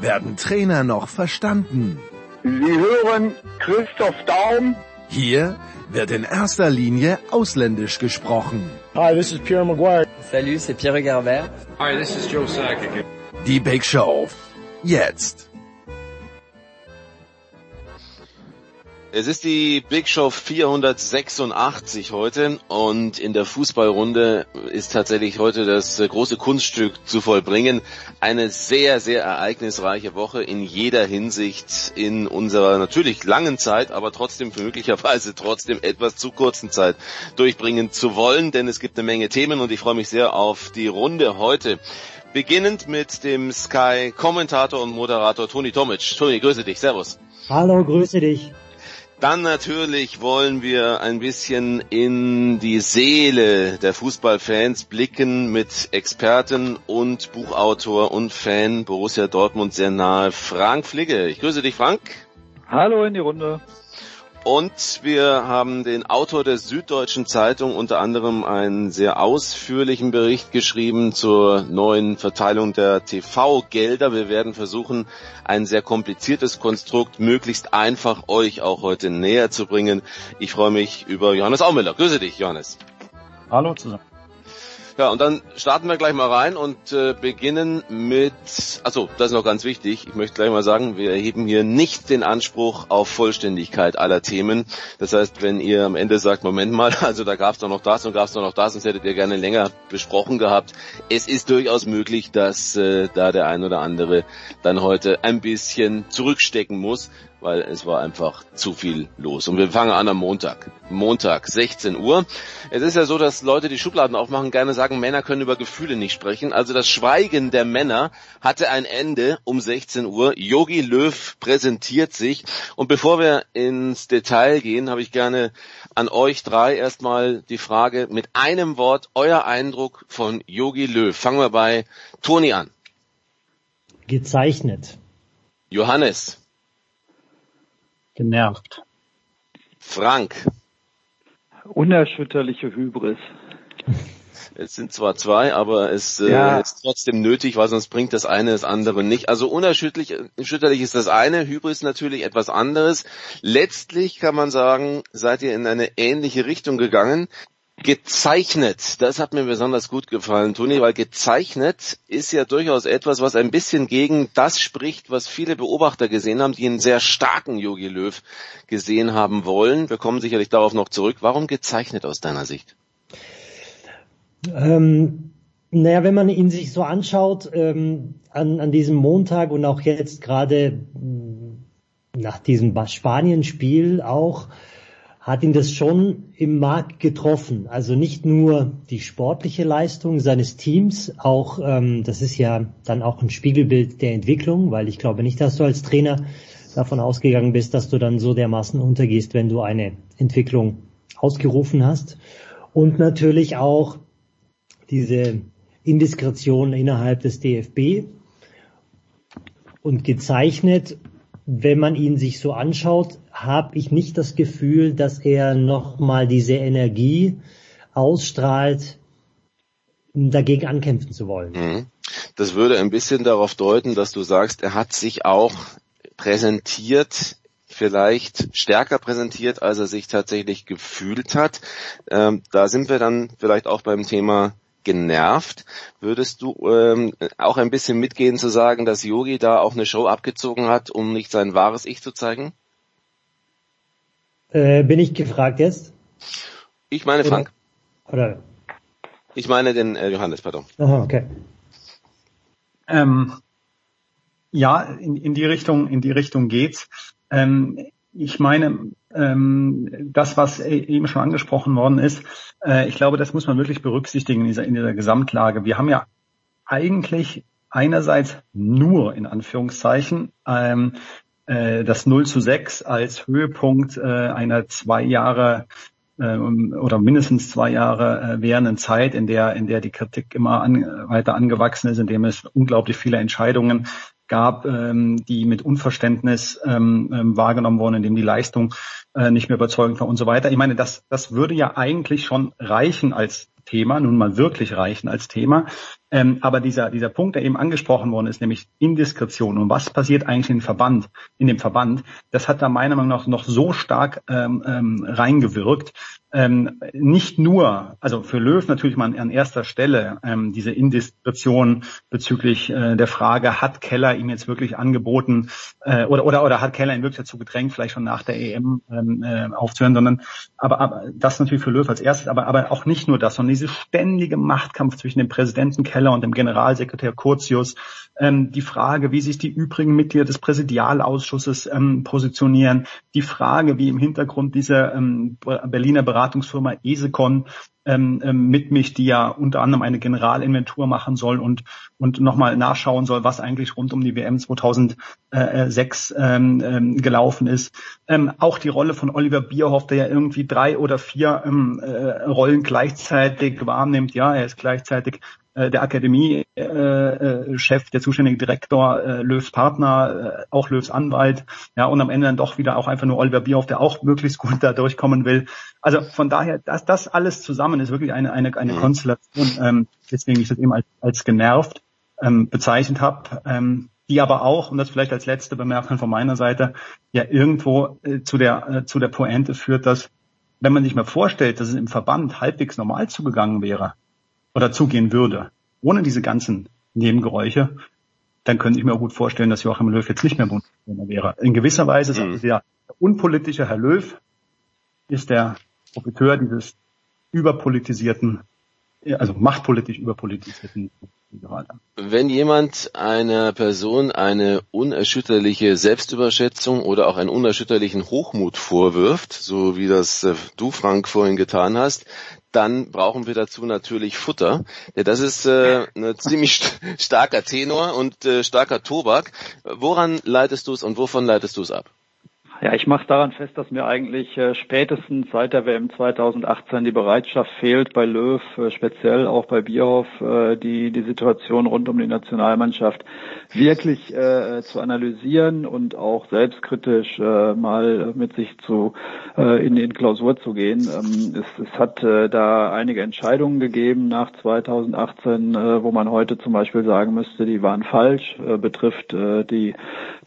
werden Trainer noch verstanden. Sie hören Christoph Daum. Hier wird in erster Linie ausländisch gesprochen. Hi, this is Pierre Maguire. Salut, c'est Pierre Garbert. Hi, this is Joe Sakic. Die Big Show. Jetzt. Es ist die Big Show 486 heute und in der Fußballrunde ist tatsächlich heute das große Kunststück zu vollbringen. Eine sehr, sehr ereignisreiche Woche in jeder Hinsicht in unserer natürlich langen Zeit, aber trotzdem möglicherweise trotzdem etwas zu kurzen Zeit durchbringen zu wollen, denn es gibt eine Menge Themen und ich freue mich sehr auf die Runde heute. Beginnend mit dem Sky-Kommentator und Moderator Toni Tomic. Toni, grüße dich. Servus. Hallo, grüße dich. Dann natürlich wollen wir ein bisschen in die Seele der Fußballfans blicken mit Experten und Buchautor und Fan Borussia Dortmund sehr nahe Frank Fligge. Ich grüße dich, Frank. Hallo in die Runde. Und wir haben den Autor der Süddeutschen Zeitung unter anderem einen sehr ausführlichen Bericht geschrieben zur neuen Verteilung der TV-Gelder. Wir werden versuchen, ein sehr kompliziertes Konstrukt möglichst einfach euch auch heute näher zu bringen. Ich freue mich über Johannes Aumüller. Grüße dich, Johannes. Hallo zusammen. Ja, und dann starten wir gleich mal rein und äh, beginnen mit, also das ist noch ganz wichtig, ich möchte gleich mal sagen, wir erheben hier nicht den Anspruch auf Vollständigkeit aller Themen. Das heißt, wenn ihr am Ende sagt, Moment mal, also da gab es doch noch das und gab es doch noch das, sonst hättet ihr gerne länger besprochen gehabt. Es ist durchaus möglich, dass äh, da der ein oder andere dann heute ein bisschen zurückstecken muss, weil es war einfach zu viel los. Und wir fangen an am Montag. Montag, 16 Uhr. Es ist ja so, dass Leute, die Schubladen aufmachen, gerne sagen, Männer können über Gefühle nicht sprechen. Also das Schweigen der Männer hatte ein Ende um 16 Uhr. Yogi Löw präsentiert sich. Und bevor wir ins Detail gehen, habe ich gerne an euch drei erstmal die Frage mit einem Wort, euer Eindruck von Yogi Löw. Fangen wir bei Toni an. Gezeichnet. Johannes. Genervt. Frank. Unerschütterliche Hybris. Es sind zwar zwei, aber es Ja. äh, ist trotzdem nötig, weil sonst bringt das eine das andere nicht. Also unerschütterlich erschütterlich ist das eine, Hybris natürlich etwas anderes. Letztlich kann man sagen, seid ihr in eine ähnliche Richtung gegangen. Gezeichnet, das hat mir besonders gut gefallen, Toni, weil gezeichnet ist ja durchaus etwas, was ein bisschen gegen das spricht, was viele Beobachter gesehen haben, die einen sehr starken Yogi Löw gesehen haben wollen. Wir kommen sicherlich darauf noch zurück. Warum gezeichnet aus deiner Sicht? Ähm, naja, wenn man ihn sich so anschaut, ähm, an, an diesem Montag und auch jetzt gerade mh, nach diesem Spanien-Spiel auch, hat ihn das schon im Markt getroffen. Also nicht nur die sportliche Leistung seines Teams, auch ähm, das ist ja dann auch ein Spiegelbild der Entwicklung, weil ich glaube nicht, dass du als Trainer davon ausgegangen bist, dass du dann so dermaßen untergehst, wenn du eine Entwicklung ausgerufen hast. Und natürlich auch diese Indiskretion innerhalb des DFB und gezeichnet, wenn man ihn sich so anschaut, habe ich nicht das Gefühl, dass er nochmal diese Energie ausstrahlt, dagegen ankämpfen zu wollen. Mhm. Das würde ein bisschen darauf deuten, dass du sagst, er hat sich auch präsentiert, vielleicht stärker präsentiert, als er sich tatsächlich gefühlt hat. Ähm, da sind wir dann vielleicht auch beim Thema genervt. Würdest du ähm, auch ein bisschen mitgehen zu sagen, dass Yogi da auch eine Show abgezogen hat, um nicht sein wahres Ich zu zeigen? Äh, bin ich gefragt jetzt? Ich meine Frank. Oder? Ich meine den äh, Johannes, pardon. Aha, okay. Ähm, ja, in, in die Richtung, in die Richtung geht's. Ähm, ich meine, das, was e- eben schon angesprochen worden ist, äh, ich glaube, das muss man wirklich berücksichtigen in dieser, in dieser Gesamtlage. Wir haben ja eigentlich einerseits nur in Anführungszeichen ähm, äh, das 0 zu 6 als Höhepunkt äh, einer zwei Jahre äh, oder mindestens zwei Jahre äh, währenden Zeit, in der, in der die Kritik immer an, weiter angewachsen ist, in dem es unglaublich viele Entscheidungen gab, ähm, die mit Unverständnis ähm, ähm, wahrgenommen wurden, in dem die Leistung äh, nicht mehr überzeugend war und so weiter. Ich meine, das, das würde ja eigentlich schon reichen als Thema, nun mal wirklich reichen als Thema. Ähm, aber dieser, dieser Punkt, der eben angesprochen worden ist, nämlich Indiskretion. Und was passiert eigentlich in dem Verband, in dem Verband, das hat da meiner Meinung nach noch so stark ähm, ähm, reingewirkt, ähm, nicht nur, also für Löw natürlich mal an erster Stelle ähm, diese Indiskretion bezüglich äh, der Frage, hat Keller ihm jetzt wirklich angeboten äh, oder, oder oder hat Keller ihn wirklich dazu gedrängt, vielleicht schon nach der EM ähm, äh, aufzuhören, sondern aber, aber das natürlich für Löw als erstes, aber aber auch nicht nur das, sondern diese ständige Machtkampf zwischen dem Präsidenten Keller und dem Generalsekretär Curtius, ähm, die Frage, wie sich die übrigen Mitglieder des Präsidialausschusses ähm, positionieren, die Frage, wie im Hintergrund diese ähm, Berliner Beratung Beratungsfirma Esecon ähm, ähm, mit mich, die ja unter anderem eine Generalinventur machen soll und, und nochmal nachschauen soll, was eigentlich rund um die WM 2006 ähm, ähm, gelaufen ist. Ähm, auch die Rolle von Oliver Bierhoff, der ja irgendwie drei oder vier ähm, äh, Rollen gleichzeitig wahrnimmt. Ja, er ist gleichzeitig der Akademie-Chef, äh, äh, der zuständige Direktor, äh, Löws Partner, äh, auch Löws Anwalt, ja, und am Ende dann doch wieder auch einfach nur Oliver Bierhoff, der auch möglichst gut da durchkommen will. Also von daher, das, das alles zusammen ist wirklich eine, eine, eine mhm. Konstellation, ähm, deswegen ich das eben als, als genervt ähm, bezeichnet habe, ähm, die aber auch, und das vielleicht als letzte Bemerkung von meiner Seite, ja irgendwo äh, zu der äh, zu der Pointe führt, dass wenn man sich mal vorstellt, dass es im Verband halbwegs normal zugegangen wäre, oder zugehen würde, ohne diese ganzen Nebengeräusche, dann könnte ich mir auch gut vorstellen, dass Joachim Löw jetzt nicht mehr Bundestrainer wäre. In gewisser Weise ist mhm. also der unpolitische Herr Löw ist der Profiteur dieses überpolitisierten, also machtpolitisch überpolitisierten wenn jemand einer Person eine unerschütterliche Selbstüberschätzung oder auch einen unerschütterlichen Hochmut vorwirft, so wie das äh, du, Frank, vorhin getan hast, dann brauchen wir dazu natürlich Futter. Ja, das ist äh, ein ziemlich st starker Tenor und äh, starker Tobak. Woran leitest du es und wovon leitest du es ab? Ja, ich mache daran fest, dass mir eigentlich äh, spätestens seit der WM 2018 die Bereitschaft fehlt, bei Löw, äh, speziell auch bei Bierhoff, äh, die, die Situation rund um die Nationalmannschaft wirklich äh, zu analysieren und auch selbstkritisch äh, mal mit sich zu äh, in, in Klausur zu gehen. Ähm, es, es hat äh, da einige Entscheidungen gegeben nach 2018, äh, wo man heute zum Beispiel sagen müsste, die waren falsch, äh, betrifft äh, die,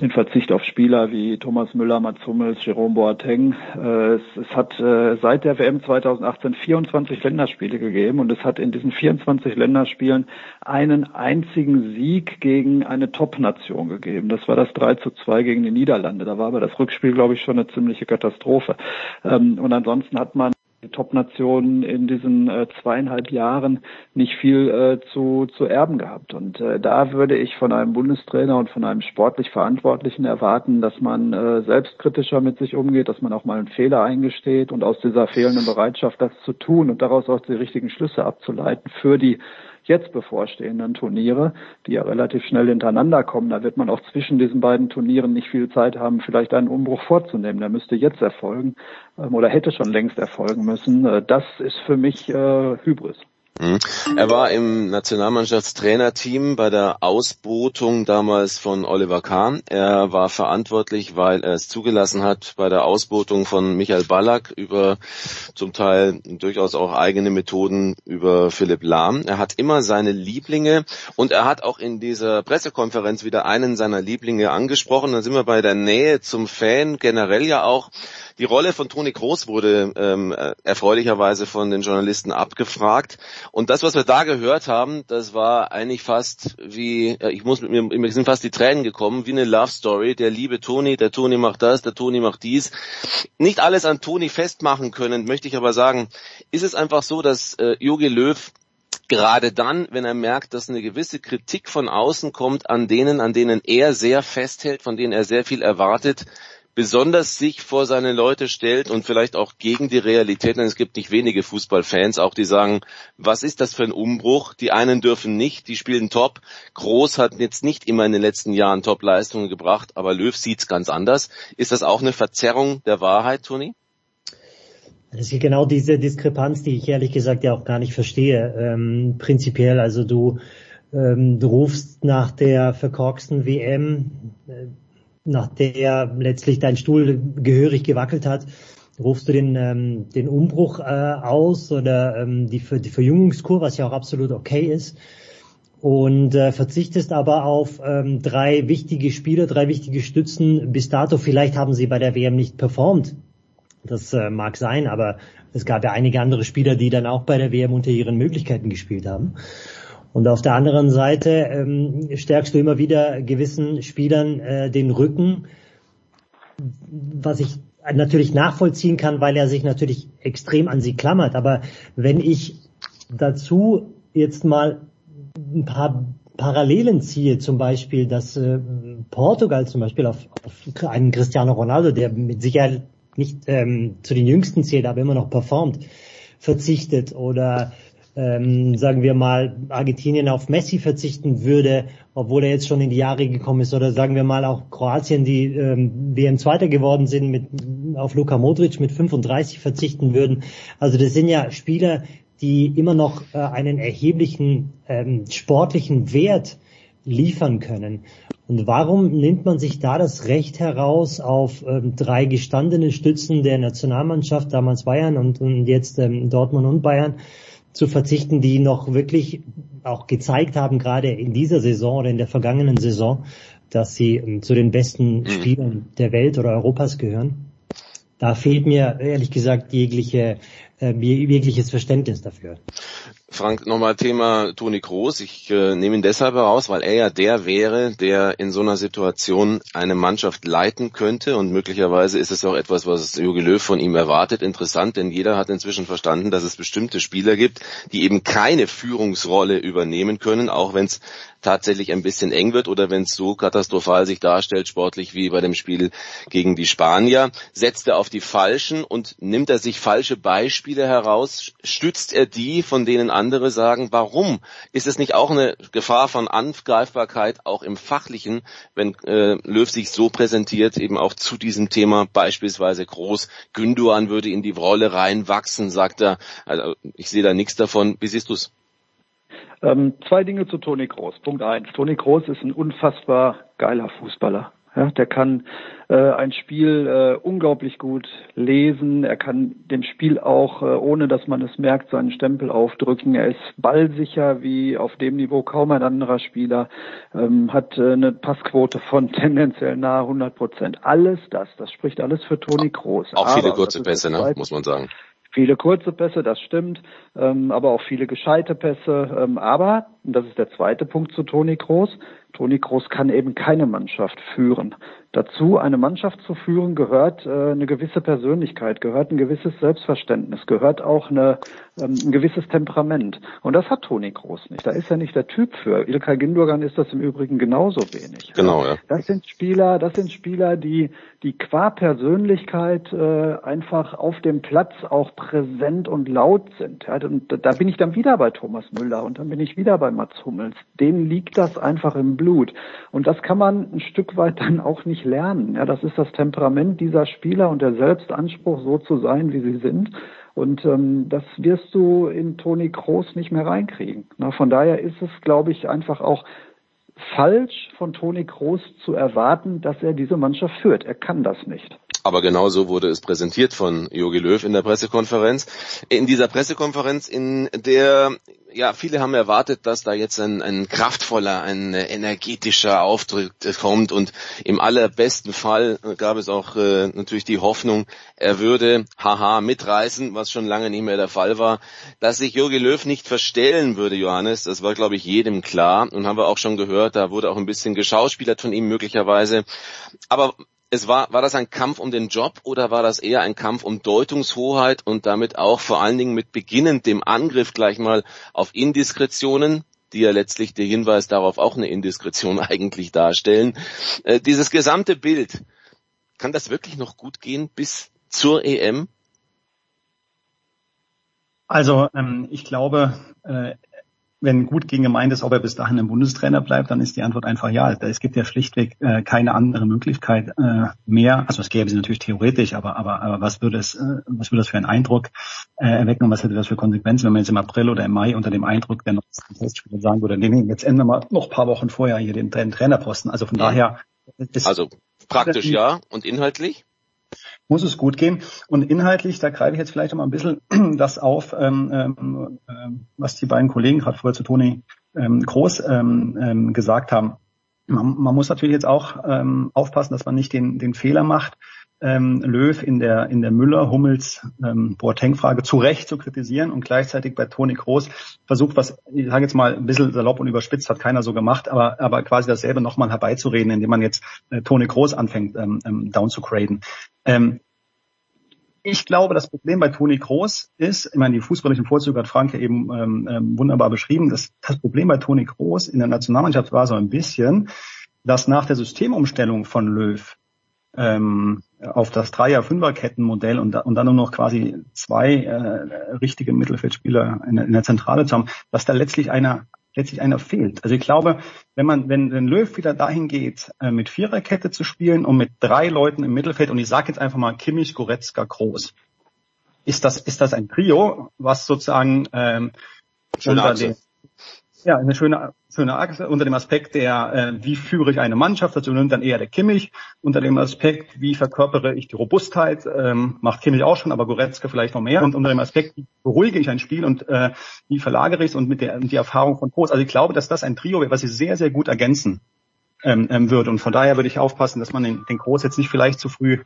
den Verzicht auf Spieler wie Thomas Müller, Mats Hummels, Jerome Boateng. Äh, es, es hat äh, seit der WM 2018 24 Länderspiele gegeben und es hat in diesen 24 Länderspielen einen einzigen Sieg gegen eine Top-Nation gegeben. Das war das 3 zu 2 gegen die Niederlande. Da war aber das Rückspiel, glaube ich, schon eine ziemliche Katastrophe. Ähm, und ansonsten hat man die Top-Nationen in diesen äh, zweieinhalb Jahren nicht viel äh, zu, zu erben gehabt. Und äh, da würde ich von einem Bundestrainer und von einem sportlich Verantwortlichen erwarten, dass man äh, selbstkritischer mit sich umgeht, dass man auch mal einen Fehler eingesteht und aus dieser fehlenden Bereitschaft, das zu tun und daraus auch die richtigen Schlüsse abzuleiten für die jetzt bevorstehenden Turniere, die ja relativ schnell hintereinander kommen. Da wird man auch zwischen diesen beiden Turnieren nicht viel Zeit haben, vielleicht einen Umbruch vorzunehmen. Der müsste jetzt erfolgen ähm, oder hätte schon längst erfolgen müssen. Äh, das ist für mich äh, Hybris. Mhm. Er war im Nationalmannschaftstrainerteam bei der Ausbotung damals von Oliver Kahn. Er war verantwortlich, weil er es zugelassen hat, bei der Ausbotung von Michael Ballack über zum Teil durchaus auch eigene Methoden über Philipp Lahm. Er hat immer seine Lieblinge und er hat auch in dieser Pressekonferenz wieder einen seiner Lieblinge angesprochen. Dann sind wir bei der Nähe zum Fan, generell ja auch. Die Rolle von Toni Groß wurde ähm, erfreulicherweise von den Journalisten abgefragt. Und das, was wir da gehört haben, das war eigentlich fast wie, ich muss mit mir, mir sind fast die Tränen gekommen, wie eine Love Story. Der liebe Toni, der Toni macht das, der Toni macht dies. Nicht alles an Toni festmachen können, möchte ich aber sagen, ist es einfach so, dass äh, Jogi Löw gerade dann, wenn er merkt, dass eine gewisse Kritik von außen kommt an denen, an denen er sehr festhält, von denen er sehr viel erwartet, besonders sich vor seine Leute stellt und vielleicht auch gegen die Realität, denn es gibt nicht wenige Fußballfans, auch die sagen, was ist das für ein Umbruch? Die einen dürfen nicht, die spielen top. Groß hat jetzt nicht immer in den letzten Jahren Top-Leistungen gebracht, aber Löw sieht's ganz anders. Ist das auch eine Verzerrung der Wahrheit, Toni? Das ist genau diese Diskrepanz, die ich ehrlich gesagt ja auch gar nicht verstehe. Ähm, prinzipiell, also du, ähm, du rufst nach der verkorksten WM, äh, nach der letztlich dein Stuhl gehörig gewackelt hat, rufst du den, ähm, den Umbruch äh, aus oder ähm, die, die Verjüngungskur, was ja auch absolut okay ist und äh, verzichtest aber auf ähm, drei wichtige Spieler, drei wichtige Stützen bis dato. Vielleicht haben sie bei der WM nicht performt das äh, mag sein, aber es gab ja einige andere Spieler, die dann auch bei der WM unter ihren Möglichkeiten gespielt haben. Und auf der anderen Seite ähm, stärkst du immer wieder gewissen Spielern äh, den Rücken, was ich natürlich nachvollziehen kann, weil er sich natürlich extrem an sie klammert. Aber wenn ich dazu jetzt mal ein paar Parallelen ziehe, zum Beispiel, dass äh, Portugal zum Beispiel auf, auf einen Cristiano Ronaldo, der mit Sicherheit nicht ähm, zu den Jüngsten zählt, aber immer noch performt, verzichtet oder ähm, sagen wir mal Argentinien auf Messi verzichten würde, obwohl er jetzt schon in die Jahre gekommen ist, oder sagen wir mal auch Kroatien, die ähm, WM Zweiter geworden sind, mit auf Luka Modric mit 35 verzichten würden. Also das sind ja Spieler, die immer noch äh, einen erheblichen ähm, sportlichen Wert liefern können. Und warum nimmt man sich da das Recht heraus, auf ähm, drei gestandene Stützen der Nationalmannschaft, damals Bayern und, und jetzt ähm, Dortmund und Bayern, zu verzichten, die noch wirklich auch gezeigt haben, gerade in dieser Saison oder in der vergangenen Saison, dass sie ähm, zu den besten mhm. Spielern der Welt oder Europas gehören? Da fehlt mir ehrlich gesagt jegliche, äh, jegliches Verständnis dafür. Frank, nochmal Thema Toni Kroos. Ich äh, nehme ihn deshalb heraus, weil er ja der wäre, der in so einer Situation eine Mannschaft leiten könnte und möglicherweise ist es auch etwas, was Jogi Löw von ihm erwartet. Interessant, denn jeder hat inzwischen verstanden, dass es bestimmte Spieler gibt, die eben keine Führungsrolle übernehmen können, auch wenn es tatsächlich ein bisschen eng wird oder wenn es so katastrophal sich darstellt, sportlich wie bei dem Spiel gegen die Spanier, setzt er auf die Falschen und nimmt er sich falsche Beispiele heraus, stützt er die, von denen andere sagen, warum? Ist es nicht auch eine Gefahr von Angreifbarkeit, auch im Fachlichen, wenn äh, Löw sich so präsentiert, eben auch zu diesem Thema beispielsweise groß, Günduan würde in die Rolle reinwachsen, sagt er. Also ich sehe da nichts davon. Wie siehst du's? Ähm, zwei Dinge zu Toni Kroos. Punkt eins. Toni Kroos ist ein unfassbar geiler Fußballer. Ja, der kann äh, ein Spiel äh, unglaublich gut lesen. Er kann dem Spiel auch, äh, ohne dass man es merkt, seinen Stempel aufdrücken. Er ist ballsicher wie auf dem Niveau kaum ein anderer Spieler. Ähm, hat äh, eine Passquote von tendenziell nahe 100 Prozent. Alles das, das spricht alles für Toni Kroos. Auch viele kurze Pässe, ne? muss man sagen. Viele kurze Pässe, das stimmt, ähm, aber auch viele gescheite Pässe. Ähm, aber, und das ist der zweite Punkt zu Toni Kroos, Toni Kroos kann eben keine Mannschaft führen. Dazu, eine Mannschaft zu führen, gehört äh, eine gewisse Persönlichkeit, gehört ein gewisses Selbstverständnis, gehört auch eine, ähm, ein gewisses Temperament. Und das hat Toni Kroos nicht. Da ist er nicht der Typ für. Ilkay Gündogan ist das im Übrigen genauso wenig. Genau, ja. Das sind Spieler, das sind Spieler, die, die qua Persönlichkeit äh, einfach auf dem Platz auch präsent und laut sind. Ja, und da bin ich dann wieder bei Thomas Müller und dann bin ich wieder bei Mats Hummels. Denen liegt das einfach im Blut. Und das kann man ein Stück weit dann auch nicht lernen. Ja, das ist das Temperament dieser Spieler und der Selbstanspruch, so zu sein, wie sie sind. Und ähm, das wirst du in Toni Kroos nicht mehr reinkriegen. Na, von daher ist es, glaube ich, einfach auch falsch von Toni Kroos zu erwarten, dass er diese Mannschaft führt. Er kann das nicht. Aber genau so wurde es präsentiert von Jogi Löw in der Pressekonferenz. In dieser Pressekonferenz, in der ja, viele haben erwartet, dass da jetzt ein, ein kraftvoller, ein energetischer Auftritt kommt und im allerbesten Fall gab es auch äh, natürlich die Hoffnung, er würde haha mitreißen, was schon lange nicht mehr der Fall war. Dass sich Jogi Löw nicht verstellen würde, Johannes, das war glaube ich jedem klar und haben wir auch schon gehört, da wurde auch ein bisschen geschauspielert von ihm möglicherweise. Aber es war, war das ein Kampf um den Job oder war das eher ein Kampf um Deutungshoheit und damit auch vor allen Dingen mit beginnend dem Angriff gleich mal auf Indiskretionen, die ja letztlich der Hinweis darauf auch eine Indiskretion eigentlich darstellen. Äh, dieses gesamte Bild kann das wirklich noch gut gehen bis zur EM? Also ähm, ich glaube, äh, wenn gut gegen gemeint ist, ob er bis dahin ein Bundestrainer bleibt, dann ist die Antwort einfach ja. Es gibt ja schlichtweg äh, keine andere Möglichkeit äh, mehr. Also es gäbe sie natürlich theoretisch, aber aber, aber was würde es, äh, was würde das für einen Eindruck äh, erwecken und was hätte das für Konsequenzen, wenn man jetzt im April oder im Mai unter dem Eindruck der Testspieler sagen würde, nee, nee, jetzt ändern wir noch paar Wochen vorher hier den, den Trainerposten. Also von daher. Ist also praktisch ja und inhaltlich? Muss es gut gehen. Und inhaltlich, da greife ich jetzt vielleicht noch mal ein bisschen das auf, ähm, ähm, ähm, was die beiden Kollegen gerade vorher zu Toni ähm, Groß ähm, ähm, gesagt haben. Man, man, muss natürlich jetzt auch ähm, aufpassen, dass man nicht den, den Fehler macht, ähm, Löw in der in der Müller Hummels ähm, zu Recht zu kritisieren und gleichzeitig bei Toni Groß versucht was ich sage jetzt mal ein bisschen salopp und überspitzt hat keiner so gemacht aber aber quasi dasselbe nochmal herbeizureden indem man jetzt äh, Toni Groß anfängt ähm, ähm, down zu graden ähm, ich glaube, das Problem bei Toni Groß ist, ich meine, die fußballischen Vorzüge hat Frank ja eben ähm, ähm, wunderbar beschrieben. Das, das Problem bei Toni Groß in der Nationalmannschaft war so ein bisschen, dass nach der Systemumstellung von Löw ähm, auf das Dreier-Fünfer-Kettenmodell und, und dann nur noch quasi zwei äh, richtige Mittelfeldspieler in, in der Zentrale zu haben, dass da letztlich einer letztlich einer fehlt. Also ich glaube, wenn man, wenn, wenn Löw wieder dahin geht, äh, mit Viererkette zu spielen und mit drei Leuten im Mittelfeld, und ich sage jetzt einfach mal Kimmich, Goretzka, Groß, ist das, ist das ein Trio, was sozusagen ähm, unter den, ja, eine schöne, schöne Achse unter dem Aspekt der, äh, wie führe ich eine Mannschaft, dazu nimmt dann eher der Kimmich, unter dem Aspekt, wie verkörpere ich die Robustheit, ähm, macht Kimmich auch schon, aber Goretzka vielleicht noch mehr, und unter dem Aspekt, wie beruhige ich ein Spiel und äh, wie verlagere ich es und mit der die Erfahrung von Groß. Also ich glaube, dass das ein Trio wäre, was sie sehr, sehr gut ergänzen ähm, ähm, wird. Und von daher würde ich aufpassen, dass man den, den Groß jetzt nicht vielleicht zu früh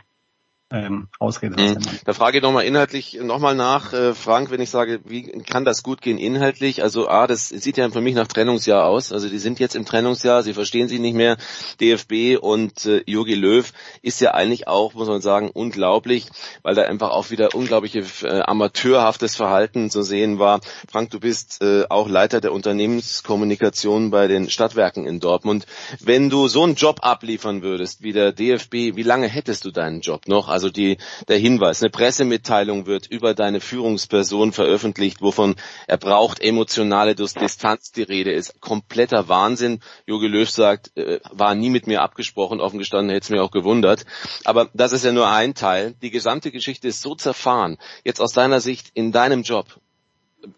ähm, Ausrede. Mhm. Da frage ich nochmal inhaltlich nochmal nach, äh, Frank, wenn ich sage, wie kann das gut gehen inhaltlich? Also A, das sieht ja für mich nach Trennungsjahr aus. Also die sind jetzt im Trennungsjahr, sie verstehen sich nicht mehr. DFB und äh, Jogi Löw ist ja eigentlich auch, muss man sagen, unglaublich, weil da einfach auch wieder unglaubliche äh, amateurhaftes Verhalten zu sehen war. Frank, du bist äh, auch Leiter der Unternehmenskommunikation bei den Stadtwerken in Dortmund. Wenn du so einen Job abliefern würdest wie der DFB, wie lange hättest du deinen Job noch? Also die, der Hinweis, eine Pressemitteilung wird über deine Führungsperson veröffentlicht, wovon er braucht emotionale Distanz die Rede ist. Kompletter Wahnsinn. Jogi Löw sagt, äh, war nie mit mir abgesprochen, offen gestanden hätte es mir auch gewundert. Aber das ist ja nur ein Teil. Die gesamte Geschichte ist so zerfahren. Jetzt aus deiner Sicht in deinem Job.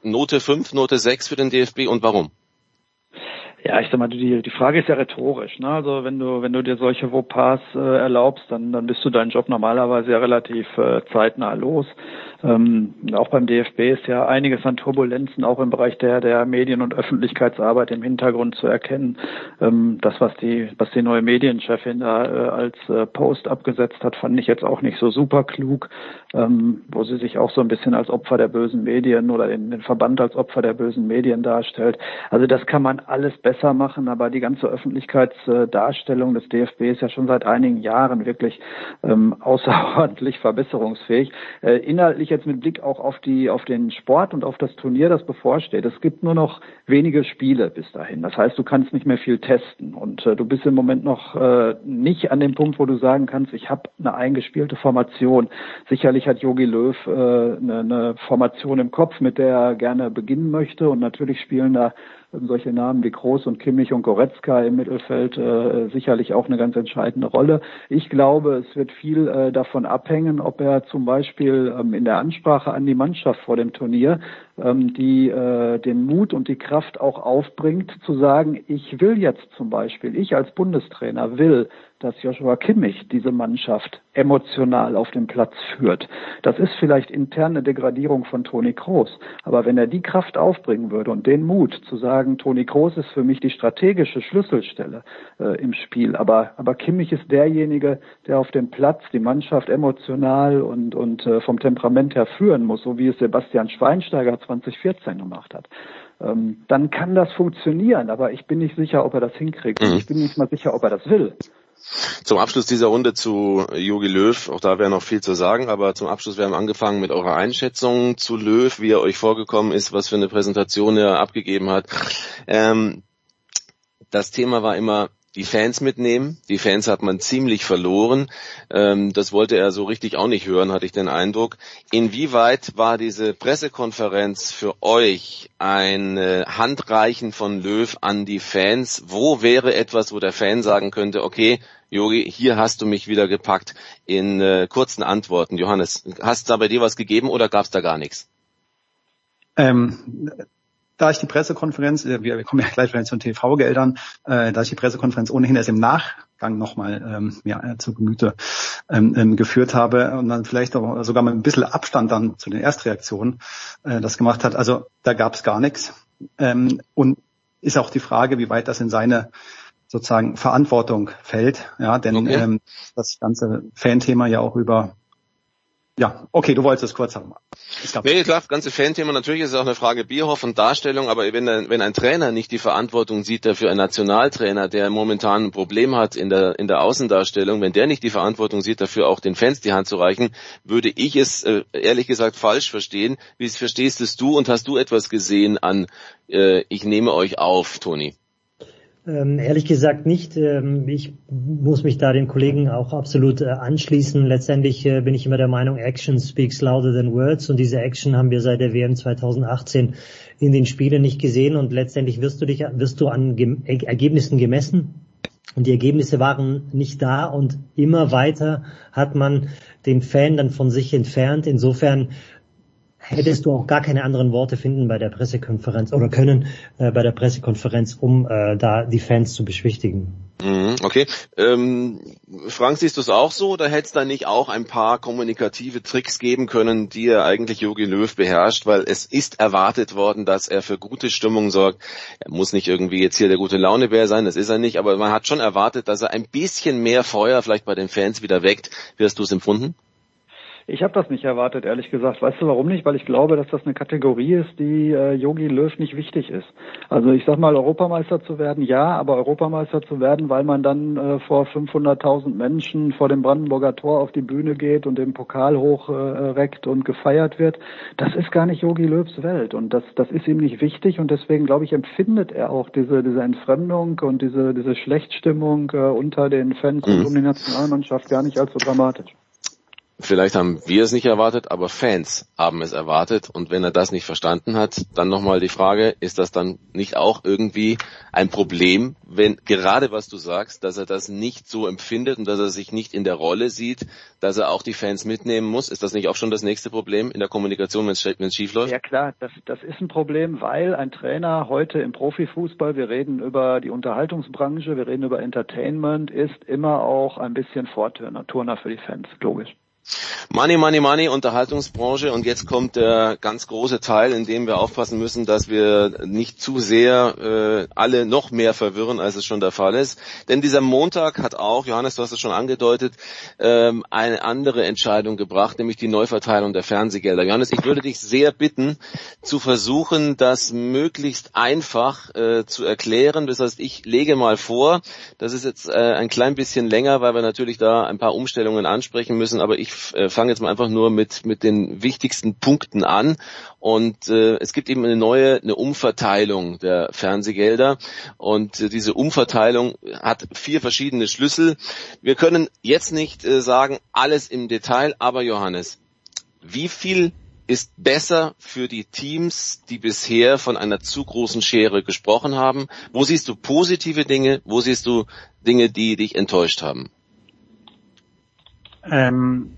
Note 5, Note 6 für den DFB und warum? Ja, ich sag mal, die, die Frage ist ja rhetorisch. Ne? Also wenn du, wenn du dir solche Vaupas äh, erlaubst, dann, dann bist du deinen Job normalerweise ja relativ äh, zeitnah los. Ähm, auch beim DFB ist ja einiges an Turbulenzen auch im Bereich der, der Medien- und Öffentlichkeitsarbeit im Hintergrund zu erkennen. Ähm, das, was die, was die neue Medienchefin da äh, als äh, Post abgesetzt hat, fand ich jetzt auch nicht so super klug, ähm, wo sie sich auch so ein bisschen als Opfer der bösen Medien oder den, den Verband als Opfer der bösen Medien darstellt. Also das kann man alles besser machen, aber die ganze Öffentlichkeitsdarstellung des DFB ist ja schon seit einigen Jahren wirklich ähm, außerordentlich verbesserungsfähig. Äh, inhaltlich ich jetzt mit Blick auch auf die, auf den Sport und auf das Turnier, das bevorsteht. Es gibt nur noch wenige Spiele bis dahin. Das heißt, du kannst nicht mehr viel testen und äh, du bist im Moment noch äh, nicht an dem Punkt, wo du sagen kannst, ich habe eine eingespielte Formation. Sicherlich hat Yogi Löw äh, eine, eine Formation im Kopf, mit der er gerne beginnen möchte und natürlich spielen da solche Namen wie Groß und Kimmich und Goretzka im Mittelfeld äh, sicherlich auch eine ganz entscheidende Rolle. Ich glaube, es wird viel äh, davon abhängen, ob er zum Beispiel ähm, in der Ansprache an die Mannschaft vor dem Turnier die äh, den Mut und die Kraft auch aufbringt, zu sagen, ich will jetzt zum Beispiel, ich als Bundestrainer will, dass Joshua Kimmich diese Mannschaft emotional auf den Platz führt. Das ist vielleicht interne Degradierung von Toni Kroos. Aber wenn er die Kraft aufbringen würde und den Mut zu sagen, Toni Kroos ist für mich die strategische Schlüsselstelle äh, im Spiel, aber, aber Kimmich ist derjenige, der auf dem Platz die Mannschaft emotional und, und äh, vom Temperament her führen muss, so wie es Sebastian Schweinsteiger 2014 gemacht hat. Ähm, dann kann das funktionieren, aber ich bin nicht sicher, ob er das hinkriegt. Mhm. Ich bin nicht mal sicher, ob er das will. Zum Abschluss dieser Runde zu Jogi Löw, auch da wäre noch viel zu sagen, aber zum Abschluss, wir haben angefangen mit eurer Einschätzung zu Löw, wie er euch vorgekommen ist, was für eine Präsentation er abgegeben hat. Ähm, das Thema war immer, die Fans mitnehmen. Die Fans hat man ziemlich verloren. Ähm, das wollte er so richtig auch nicht hören, hatte ich den Eindruck. Inwieweit war diese Pressekonferenz für euch ein äh, Handreichen von Löw an die Fans? Wo wäre etwas, wo der Fan sagen könnte, okay, Jogi, hier hast du mich wieder gepackt in äh, kurzen Antworten. Johannes, hast da bei dir was gegeben oder gab es da gar nichts? Ähm, da ich die Pressekonferenz, äh, wir, kommen ja gleich wieder zu den TV-Geldern, äh, da ich die Pressekonferenz ohnehin erst im Nachgang nochmal ähm, ja, äh, zu Gemüte ähm, ähm, geführt habe und dann vielleicht auch sogar mit ein bisschen Abstand dann zu den Erstreaktionen äh, das gemacht hat. Also da gab es gar nichts. Ähm, und ist auch die Frage, wie weit das in seine sozusagen Verantwortung fällt. Ja, denn okay. ähm, das ganze Fan-Thema ja auch über ja, okay, du wolltest es kurz haben. Nee, klar, ganze Fan-Thema. Natürlich ist es auch eine Frage Bierhoff und Darstellung, aber wenn ein, wenn ein Trainer nicht die Verantwortung sieht dafür, ein Nationaltrainer, der momentan ein Problem hat in der, in der Außendarstellung, wenn der nicht die Verantwortung sieht, dafür auch den Fans die Hand zu reichen, würde ich es äh, ehrlich gesagt falsch verstehen. Wie verstehst es du und hast du etwas gesehen an äh, Ich nehme euch auf, Toni? Ähm, ehrlich gesagt nicht. Ähm, ich muss mich da den Kollegen auch absolut äh, anschließen. Letztendlich äh, bin ich immer der Meinung, Action speaks louder than words und diese Action haben wir seit der WM 2018 in den Spielen nicht gesehen und letztendlich wirst du dich, wirst du an Gem Ergebnissen gemessen. Und die Ergebnisse waren nicht da und immer weiter hat man den Fan dann von sich entfernt. Insofern hättest du auch gar keine anderen Worte finden bei der Pressekonferenz oder können äh, bei der Pressekonferenz, um äh, da die Fans zu beschwichtigen. Mhm, okay. Ähm, Frank, siehst du es auch so oder hätte es da nicht auch ein paar kommunikative Tricks geben können, die er eigentlich Jogi Löw beherrscht, weil es ist erwartet worden, dass er für gute Stimmung sorgt. Er muss nicht irgendwie jetzt hier der gute Launebär sein, das ist er nicht, aber man hat schon erwartet, dass er ein bisschen mehr Feuer vielleicht bei den Fans wieder weckt. Wie hast du es empfunden? Ich habe das nicht erwartet, ehrlich gesagt. Weißt du warum nicht? Weil ich glaube, dass das eine Kategorie ist, die äh, Yogi Löw nicht wichtig ist. Also ich sag mal, Europameister zu werden, ja, aber Europameister zu werden, weil man dann äh, vor 500.000 Menschen vor dem Brandenburger Tor auf die Bühne geht und den Pokal hochreckt äh, und gefeiert wird, das ist gar nicht Yogi Löws Welt und das, das ist ihm nicht wichtig und deswegen glaube ich, empfindet er auch diese, diese Entfremdung und diese, diese Schlechtstimmung äh, unter den Fans mhm. und um die Nationalmannschaft gar nicht als so dramatisch. Vielleicht haben wir es nicht erwartet, aber Fans haben es erwartet. Und wenn er das nicht verstanden hat, dann nochmal die Frage, ist das dann nicht auch irgendwie ein Problem, wenn gerade was du sagst, dass er das nicht so empfindet und dass er sich nicht in der Rolle sieht, dass er auch die Fans mitnehmen muss? Ist das nicht auch schon das nächste Problem in der Kommunikation, wenn es schief läuft? Ja klar, das, das ist ein Problem, weil ein Trainer heute im Profifußball, wir reden über die Unterhaltungsbranche, wir reden über Entertainment, ist immer auch ein bisschen Vorturner, Turner für die Fans, logisch. Money, Money, Money, Unterhaltungsbranche und jetzt kommt der ganz große Teil, in dem wir aufpassen müssen, dass wir nicht zu sehr äh, alle noch mehr verwirren, als es schon der Fall ist. Denn dieser Montag hat auch, Johannes, du hast es schon angedeutet, ähm, eine andere Entscheidung gebracht, nämlich die Neuverteilung der Fernsehgelder. Johannes, ich würde dich sehr bitten, zu versuchen, das möglichst einfach äh, zu erklären. Das heißt, ich lege mal vor, das ist jetzt äh, ein klein bisschen länger, weil wir natürlich da ein paar Umstellungen ansprechen müssen, aber ich äh, fange jetzt mal einfach nur mit, mit den wichtigsten Punkten an. Und äh, es gibt eben eine neue, eine Umverteilung der Fernsehgelder. Und äh, diese Umverteilung hat vier verschiedene Schlüssel. Wir können jetzt nicht äh, sagen, alles im Detail, aber Johannes, wie viel ist besser für die Teams, die bisher von einer zu großen Schere gesprochen haben? Wo siehst du positive Dinge? Wo siehst du Dinge, die dich enttäuscht haben? Ähm,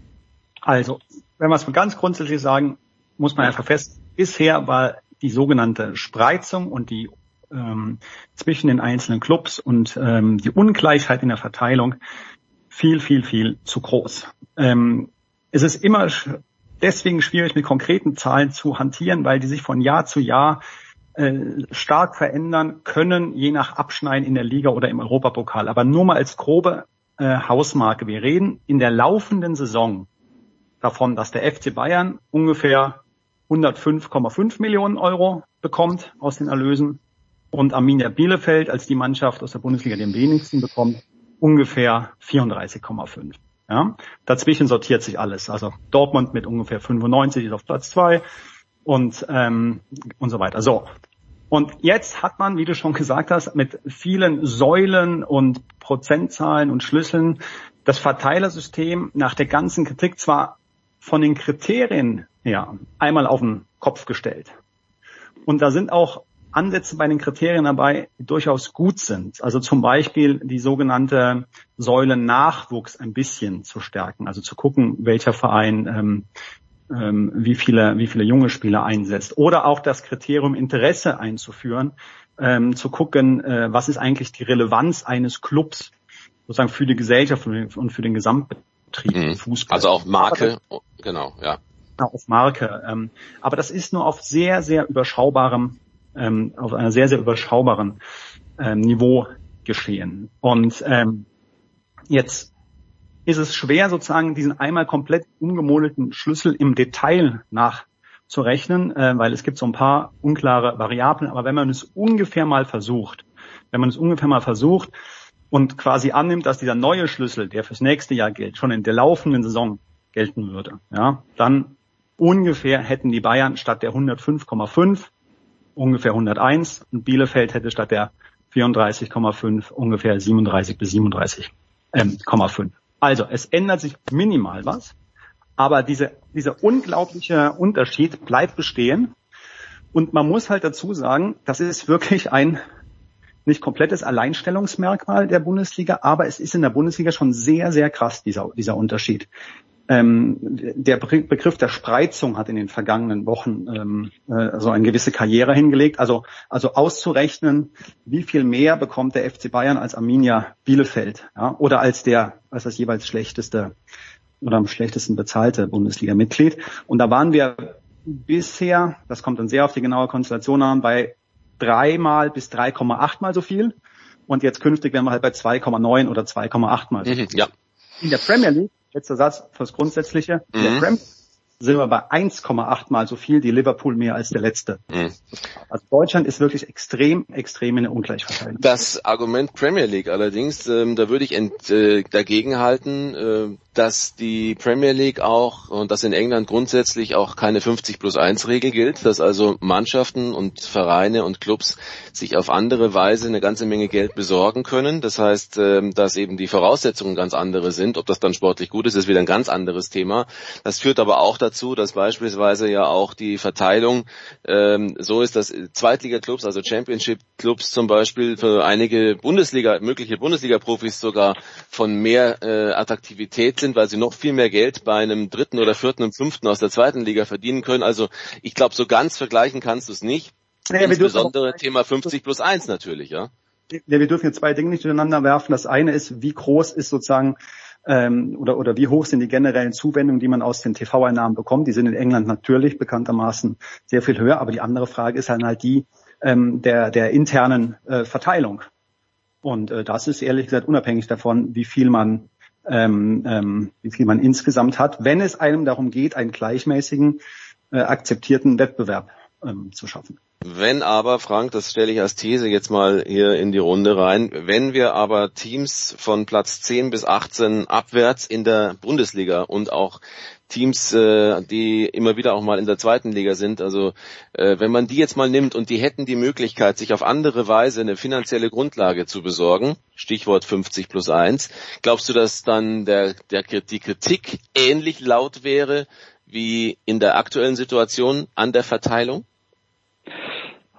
also, wenn wir es ganz grundsätzlich sagen, muss man einfach fest, bisher war die sogenannte Spreizung und die ähm, zwischen den einzelnen Clubs und ähm, die Ungleichheit in der Verteilung viel, viel, viel zu groß. Ähm, es ist immer deswegen schwierig, mit konkreten Zahlen zu hantieren, weil die sich von Jahr zu Jahr äh, stark verändern können, je nach Abschneiden in der Liga oder im Europapokal. Aber nur mal als grobe äh, Hausmarke. Wir reden in der laufenden Saison davon, dass der FC Bayern ungefähr 105,5 Millionen Euro bekommt aus den Erlösen und Arminia Bielefeld als die Mannschaft aus der Bundesliga, am wenigsten bekommt, ungefähr 34,5. Ja? Dazwischen sortiert sich alles. Also Dortmund mit ungefähr 95 ist auf Platz zwei und ähm, und so weiter. So, Und jetzt hat man, wie du schon gesagt hast, mit vielen Säulen und Prozentzahlen und Schlüsseln das Verteilersystem nach der ganzen Kritik zwar von den Kriterien her einmal auf den Kopf gestellt. Und da sind auch Ansätze bei den Kriterien dabei, die durchaus gut sind. Also zum Beispiel die sogenannte Säule Nachwuchs ein bisschen zu stärken. Also zu gucken, welcher Verein ähm, ähm, wie viele wie viele junge Spieler einsetzt. Oder auch das Kriterium Interesse einzuführen, ähm, zu gucken, äh, was ist eigentlich die Relevanz eines Clubs sozusagen für die Gesellschaft und für den Gesamtbetrieb mhm. Fußball. Also auch Marke, das, genau, ja. Auf Marke. Ähm, aber das ist nur auf sehr, sehr überschaubarem, ähm, auf einer sehr, sehr überschaubaren ähm, Niveau geschehen. Und ähm, jetzt ist es schwer, sozusagen diesen einmal komplett umgemodelten Schlüssel im Detail nachzurechnen, äh, weil es gibt so ein paar unklare Variablen. Aber wenn man es ungefähr mal versucht, wenn man es ungefähr mal versucht, und quasi annimmt, dass dieser neue Schlüssel, der fürs nächste Jahr gilt, schon in der laufenden Saison gelten würde, ja, dann ungefähr hätten die Bayern statt der 105,5 ungefähr 101 und Bielefeld hätte statt der 34,5 ungefähr 37 bis 37,5. Ähm, also es ändert sich minimal was, aber diese, dieser unglaubliche Unterschied bleibt bestehen. Und man muss halt dazu sagen, das ist wirklich ein nicht komplettes Alleinstellungsmerkmal der Bundesliga, aber es ist in der Bundesliga schon sehr, sehr krass, dieser, dieser Unterschied. Ähm, der Begriff der Spreizung hat in den vergangenen Wochen ähm, äh, so eine gewisse Karriere hingelegt. Also, also auszurechnen, wie viel mehr bekommt der FC Bayern als Arminia Bielefeld ja, oder als der, als das jeweils schlechteste oder am schlechtesten bezahlte Bundesliga-Mitglied. Und da waren wir bisher, das kommt dann sehr auf die genaue Konstellation an, bei dreimal bis 3,8 mal so viel. Und jetzt künftig werden wir halt bei 2,9 oder 2,8 mal so viel. Mhm, ja. In der Premier League, letzter Satz fürs Grundsätzliche, in der mhm. Premier sind wir bei 1,8 mal so viel, die Liverpool mehr als der letzte. Mhm. Also Deutschland ist wirklich extrem, extrem in der Ungleichverteilung. Das Argument Premier League allerdings, ähm, da würde ich ent, äh, dagegen halten, äh, dass die Premier League auch und dass in England grundsätzlich auch keine 50 plus 1 Regel gilt, dass also Mannschaften und Vereine und Clubs sich auf andere Weise eine ganze Menge Geld besorgen können. Das heißt, ähm, dass eben die Voraussetzungen ganz andere sind. Ob das dann sportlich gut ist, ist wieder ein ganz anderes Thema. Das führt aber auch dazu, dass beispielsweise ja auch die Verteilung ähm, so ist, dass Zweitliga-Clubs, also Championship-Clubs zum Beispiel für einige Bundesliga, mögliche Bundesliga-Profis sogar von mehr äh, Attraktivität sind, weil sie noch viel mehr Geld bei einem dritten oder vierten und fünften aus der zweiten Liga verdienen können. Also ich glaube, so ganz vergleichen kannst du es nicht. Naja, Insbesondere Thema 50 plus 1 natürlich, ja. Ja, wir dürfen jetzt zwei Dinge nicht durcheinander werfen. Das eine ist, wie groß ist sozusagen ähm, oder, oder wie hoch sind die generellen Zuwendungen, die man aus den TV-Einnahmen bekommt. Die sind in England natürlich bekanntermaßen sehr viel höher, aber die andere Frage ist dann halt die ähm, der, der internen äh, Verteilung. Und äh, das ist ehrlich gesagt unabhängig davon, wie viel man ähm, ähm, wie viel man insgesamt hat, wenn es einem darum geht, einen gleichmäßigen, äh, akzeptierten Wettbewerb ähm, zu schaffen. Wenn aber, Frank, das stelle ich als These jetzt mal hier in die Runde rein, wenn wir aber Teams von Platz 10 bis 18 abwärts in der Bundesliga und auch Teams, äh, die immer wieder auch mal in der zweiten Liga sind. Also äh, wenn man die jetzt mal nimmt und die hätten die Möglichkeit, sich auf andere Weise eine finanzielle Grundlage zu besorgen, Stichwort 50 plus 1, glaubst du, dass dann der, der, die Kritik ähnlich laut wäre wie in der aktuellen Situation an der Verteilung?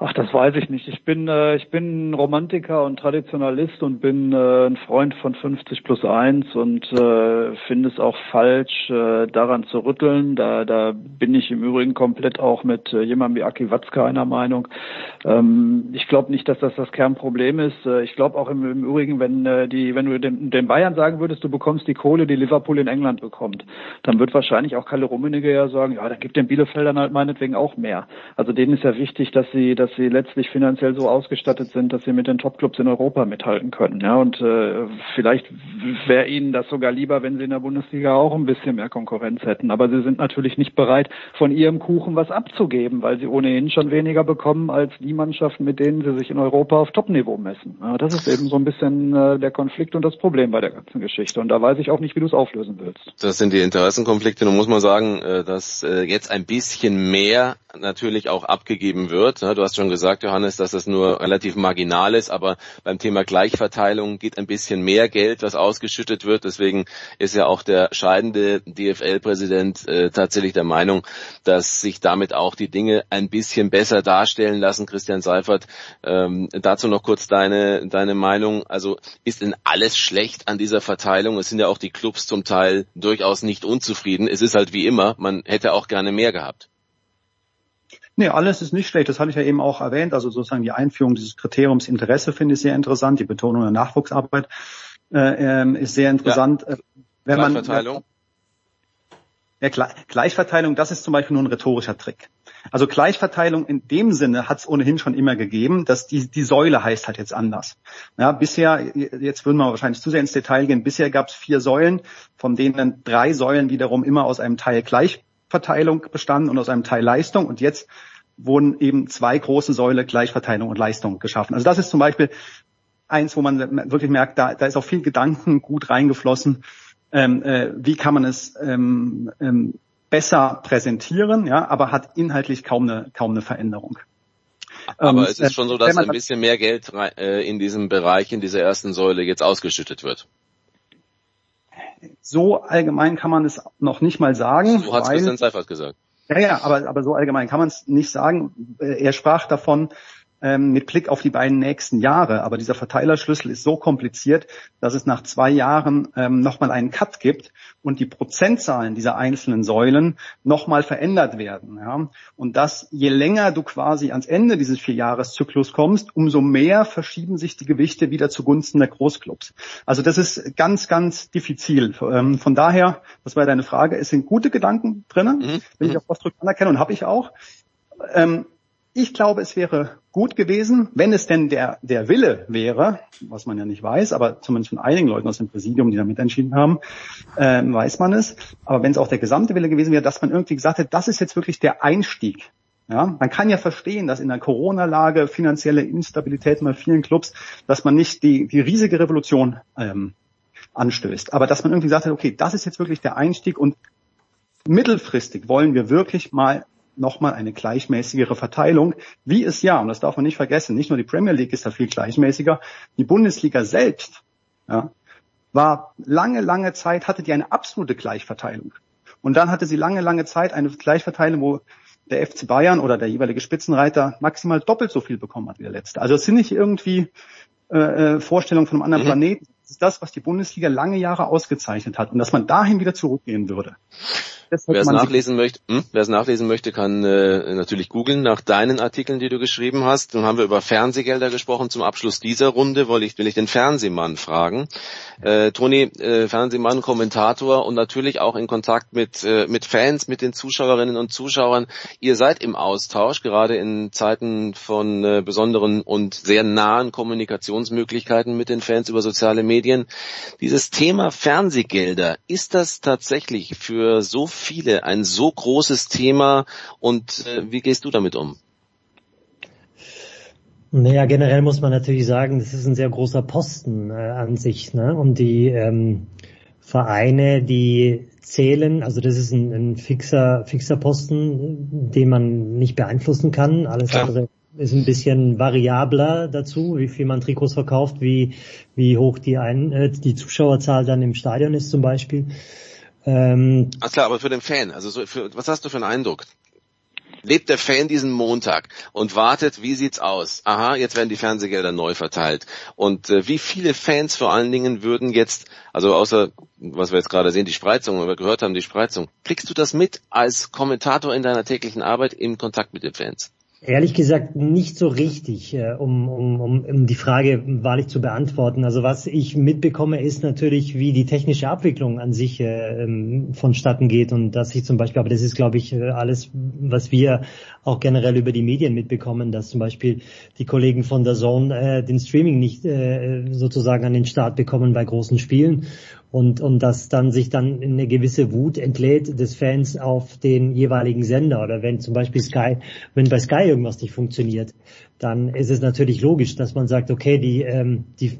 Ach, das weiß ich nicht. Ich bin, äh, ich bin Romantiker und Traditionalist und bin äh, ein Freund von 50 plus 1 und äh, finde es auch falsch, äh, daran zu rütteln. Da, da bin ich im Übrigen komplett auch mit äh, jemandem wie Aki Watzke einer Meinung. Ähm, ich glaube nicht, dass das das Kernproblem ist. Äh, ich glaube auch im, im Übrigen, wenn äh, die, wenn du den, den Bayern sagen würdest, du bekommst die Kohle, die Liverpool in England bekommt, dann wird wahrscheinlich auch Kalle Rummenigge ja sagen, ja, dann gibt den Bielefeldern halt meinetwegen auch mehr. Also denen ist ja wichtig, dass sie, dass sie letztlich finanziell so ausgestattet sind, dass sie mit den Topclubs in Europa mithalten können. Ja, und äh, vielleicht wäre ihnen das sogar lieber, wenn sie in der Bundesliga auch ein bisschen mehr Konkurrenz hätten. Aber sie sind natürlich nicht bereit, von ihrem Kuchen was abzugeben, weil sie ohnehin schon weniger bekommen als die Mannschaften, mit denen sie sich in Europa auf Topniveau messen. Ja, das ist eben so ein bisschen äh, der Konflikt und das Problem bei der ganzen Geschichte. Und da weiß ich auch nicht, wie du es auflösen willst. Das sind die Interessenkonflikte. Nun muss man sagen, äh, dass äh, jetzt ein bisschen mehr natürlich auch abgegeben wird. Du hast schon schon gesagt, Johannes, dass das nur relativ marginal ist, aber beim Thema Gleichverteilung geht ein bisschen mehr Geld, was ausgeschüttet wird. Deswegen ist ja auch der scheidende DFL-Präsident äh, tatsächlich der Meinung, dass sich damit auch die Dinge ein bisschen besser darstellen lassen. Christian Seifert, ähm, dazu noch kurz deine, deine Meinung. Also ist denn alles schlecht an dieser Verteilung? Es sind ja auch die Clubs zum Teil durchaus nicht unzufrieden. Es ist halt wie immer, man hätte auch gerne mehr gehabt. Nee, alles ist nicht schlecht. Das hatte ich ja eben auch erwähnt. Also sozusagen die Einführung dieses Kriteriums Interesse finde ich sehr interessant. Die Betonung der Nachwuchsarbeit äh, ähm, ist sehr interessant. Ja. Äh, wenn Gleichverteilung. Man, ja, Gleichverteilung, das ist zum Beispiel nur ein rhetorischer Trick. Also Gleichverteilung in dem Sinne hat es ohnehin schon immer gegeben, dass die, die Säule heißt halt jetzt anders. Ja, bisher, jetzt würden wir wahrscheinlich zu sehr ins Detail gehen, bisher gab es vier Säulen, von denen drei Säulen wiederum immer aus einem Teil Gleichverteilung bestanden und aus einem Teil Leistung. Und jetzt wurden eben zwei große Säule Gleichverteilung und Leistung geschaffen. Also das ist zum Beispiel eins, wo man wirklich merkt, da, da ist auch viel Gedanken gut reingeflossen. Ähm, äh, wie kann man es ähm, ähm, besser präsentieren, ja, aber hat inhaltlich kaum eine, kaum eine Veränderung. Aber es ist schon so, dass ein bisschen mehr Geld äh, in diesem Bereich, in dieser ersten Säule jetzt ausgeschüttet wird. So allgemein kann man es noch nicht mal sagen. So hat Christian Seifert gesagt. Ja, ja, aber, aber so allgemein kann man es nicht sagen. Er sprach davon, ähm, mit Blick auf die beiden nächsten Jahre. Aber dieser Verteilerschlüssel ist so kompliziert, dass es nach zwei Jahren ähm, nochmal einen Cut gibt und die Prozentzahlen dieser einzelnen Säulen nochmal verändert werden. Ja? Und das, je länger du quasi ans Ende dieses Vierjahreszyklus kommst, umso mehr verschieben sich die Gewichte wieder zugunsten der Großclubs. Also das ist ganz, ganz diffizil. Ähm, von daher, das war deine Frage, es sind gute Gedanken drinnen, mhm. will ich auch ausdrücklich anerkennen und habe ich auch. Ähm, ich glaube, es wäre gut gewesen, wenn es denn der, der Wille wäre, was man ja nicht weiß, aber zumindest von einigen Leuten aus dem Präsidium, die da mitentschieden haben, äh, weiß man es. Aber wenn es auch der gesamte Wille gewesen wäre, dass man irgendwie gesagt hätte, das ist jetzt wirklich der Einstieg. Ja, man kann ja verstehen, dass in der Corona-Lage finanzielle Instabilität bei vielen Clubs, dass man nicht die, die riesige Revolution ähm, anstößt. Aber dass man irgendwie hat, okay, das ist jetzt wirklich der Einstieg und mittelfristig wollen wir wirklich mal nochmal eine gleichmäßigere Verteilung, wie es ja, und das darf man nicht vergessen, nicht nur die Premier League ist da viel gleichmäßiger, die Bundesliga selbst ja, war lange, lange Zeit, hatte die eine absolute Gleichverteilung. Und dann hatte sie lange, lange Zeit eine Gleichverteilung, wo der FC Bayern oder der jeweilige Spitzenreiter maximal doppelt so viel bekommen hat wie der letzte. Also es sind nicht irgendwie äh, äh Vorstellungen von einem anderen mhm. Planeten. Das ist das, was die Bundesliga lange Jahre ausgezeichnet hat. Und dass man dahin wieder zurückgehen würde. Wer es nachlesen möchte, hm, wer es nachlesen möchte, kann äh, natürlich googeln nach deinen Artikeln, die du geschrieben hast. Nun haben wir über Fernsehgelder gesprochen. Zum Abschluss dieser Runde will ich, will ich den Fernsehmann fragen. Äh, Toni, äh, Fernsehmann, Kommentator und natürlich auch in Kontakt mit äh, mit Fans, mit den Zuschauerinnen und Zuschauern. Ihr seid im Austausch, gerade in Zeiten von äh, besonderen und sehr nahen Kommunikationsmöglichkeiten mit den Fans über soziale Medien. Dieses Thema Fernsehgelder, ist das tatsächlich für so viele ein so großes Thema und äh, wie gehst du damit um? Naja, generell muss man natürlich sagen, das ist ein sehr großer Posten äh, an sich. Ne? Und die ähm, Vereine, die zählen, also das ist ein, ein fixer, fixer Posten, den man nicht beeinflussen kann. Alles andere ist ein bisschen variabler dazu, wie viel man Trikots verkauft, wie, wie hoch die, ein, äh, die Zuschauerzahl dann im Stadion ist zum Beispiel. Ähm, Alles klar, aber für den Fan, also so für, was hast du für einen Eindruck? Lebt der Fan diesen Montag und wartet, wie sieht's aus? Aha, jetzt werden die Fernsehgelder neu verteilt. Und äh, wie viele Fans vor allen Dingen würden jetzt, also außer was wir jetzt gerade sehen, die Spreizung, was wir gehört haben, die Spreizung, kriegst du das mit als Kommentator in deiner täglichen Arbeit im Kontakt mit den Fans? Ehrlich gesagt nicht so richtig, äh, um, um, um, um die Frage wahrlich zu beantworten. Also was ich mitbekomme, ist natürlich, wie die technische Abwicklung an sich äh, ähm, vonstatten geht und dass ich zum Beispiel, aber das ist glaube ich äh, alles, was wir auch generell über die Medien mitbekommen, dass zum Beispiel die Kollegen von der Zone äh, den Streaming nicht äh, sozusagen an den Start bekommen bei großen Spielen und, und dass dann sich dann eine gewisse Wut entlädt des Fans auf den jeweiligen Sender oder wenn zum Beispiel Sky, wenn bei Sky irgendwas nicht funktioniert, dann ist es natürlich logisch, dass man sagt, okay, die, ähm, die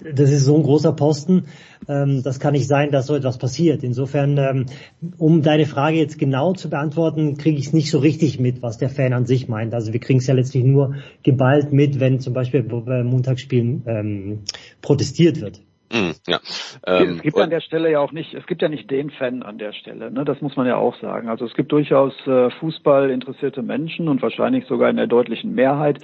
das ist so ein großer Posten, ähm, das kann nicht sein, dass so etwas passiert. Insofern, ähm, um deine Frage jetzt genau zu beantworten, kriege ich es nicht so richtig mit, was der Fan an sich meint. Also wir kriegen es ja letztlich nur geballt mit, wenn zum Beispiel bei Montagsspielen ähm, protestiert wird. Mm, ja. Ähm, es gibt an der Stelle ja auch nicht, es gibt ja nicht den Fan an der Stelle, ne? das muss man ja auch sagen. Also es gibt durchaus äh, Fußball interessierte Menschen und wahrscheinlich sogar in der deutlichen Mehrheit,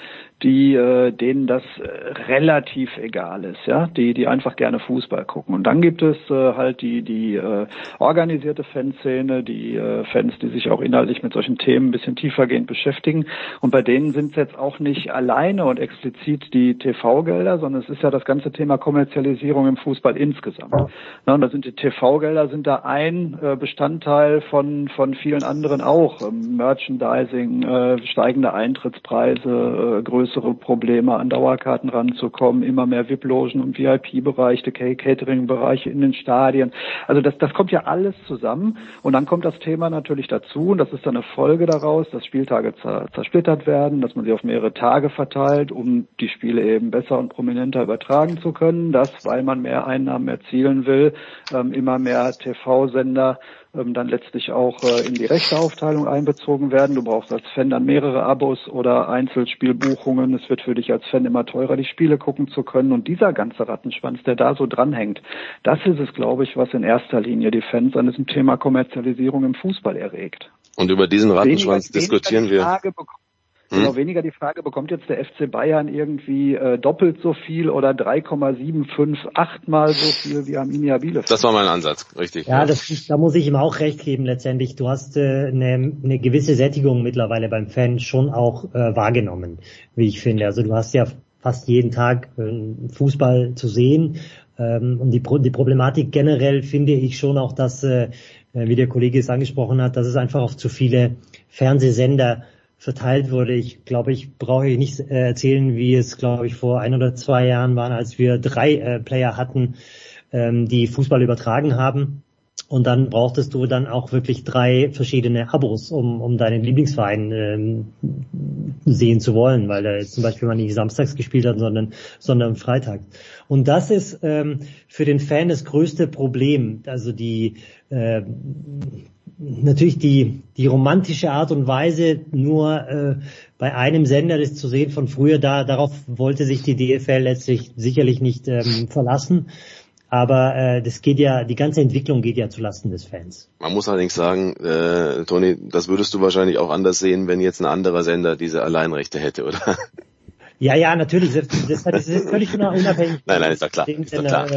die äh, denen das äh, relativ egal ist, ja, die die einfach gerne Fußball gucken. Und dann gibt es äh, halt die die äh, organisierte Fanszene, die äh, Fans, die sich auch inhaltlich mit solchen Themen ein bisschen tiefergehend beschäftigen. Und bei denen sind es jetzt auch nicht alleine und explizit die TV-Gelder, sondern es ist ja das ganze Thema Kommerzialisierung im Fußball insgesamt. Na, und da sind die TV-Gelder sind da ein äh, Bestandteil von von vielen anderen auch. Ähm, Merchandising, äh, steigende Eintrittspreise, äh, größere Probleme an Dauerkarten ranzukommen, immer mehr VIP-Logen und VIP-Bereiche, Catering-Bereiche in den Stadien. Also das das kommt ja alles zusammen und dann kommt das Thema natürlich dazu und das ist dann eine Folge daraus, dass Spieltage zersplittert werden, dass man sie auf mehrere Tage verteilt, um die Spiele eben besser und prominenter übertragen zu können. Das, weil man mehr Einnahmen erzielen will, ähm, immer mehr TV-Sender dann letztlich auch äh, in die Rechteaufteilung einbezogen werden. Du brauchst als Fan dann mehrere Abos oder Einzelspielbuchungen. Es wird für dich als Fan immer teurer, die Spiele gucken zu können. Und dieser ganze Rattenschwanz, der da so dranhängt, das ist es, glaube ich, was in erster Linie die Fans an diesem Thema Kommerzialisierung im Fußball erregt. Und über diesen Rattenschwanz weniger, diskutieren weniger wir. Hm? Genau, weniger die Frage, bekommt jetzt der FC Bayern irgendwie äh, doppelt so viel oder 3,758 mal so viel wie Arminia Bielefeld? Das war mein Ansatz, richtig. Ja, das, da muss ich ihm auch recht geben letztendlich. Du hast äh, eine, eine gewisse Sättigung mittlerweile beim Fan schon auch äh, wahrgenommen, wie ich finde. Also du hast ja fast jeden Tag äh, Fußball zu sehen. Ähm, und die, Pro die Problematik generell finde ich schon auch, dass, äh, wie der Kollege es angesprochen hat, dass es einfach auf zu viele Fernsehsender verteilt wurde. Ich glaube, ich brauche nicht äh, erzählen, wie es, glaube ich, vor ein oder zwei Jahren waren, als wir drei äh, Player hatten, ähm, die Fußball übertragen haben. Und dann brauchtest du dann auch wirklich drei verschiedene Abos, um, um deinen Lieblingsverein ähm, sehen zu wollen, weil er zum Beispiel mal nicht samstags gespielt hat, sondern, sondern Freitag. Und das ist ähm, für den Fan das größte Problem. Also die äh, natürlich die, die romantische Art und Weise, nur äh, bei einem Sender das zu sehen von früher, da darauf wollte sich die DFL letztlich sicherlich nicht ähm, verlassen. Aber äh, das geht ja, die ganze Entwicklung geht ja zulasten des Fans. Man muss allerdings sagen, äh, Toni, das würdest du wahrscheinlich auch anders sehen, wenn jetzt ein anderer Sender diese Alleinrechte hätte, oder? Ja, ja, natürlich. Das ist völlig unabhängig. Nein, nein, ist doch klar. Ist, doch klar.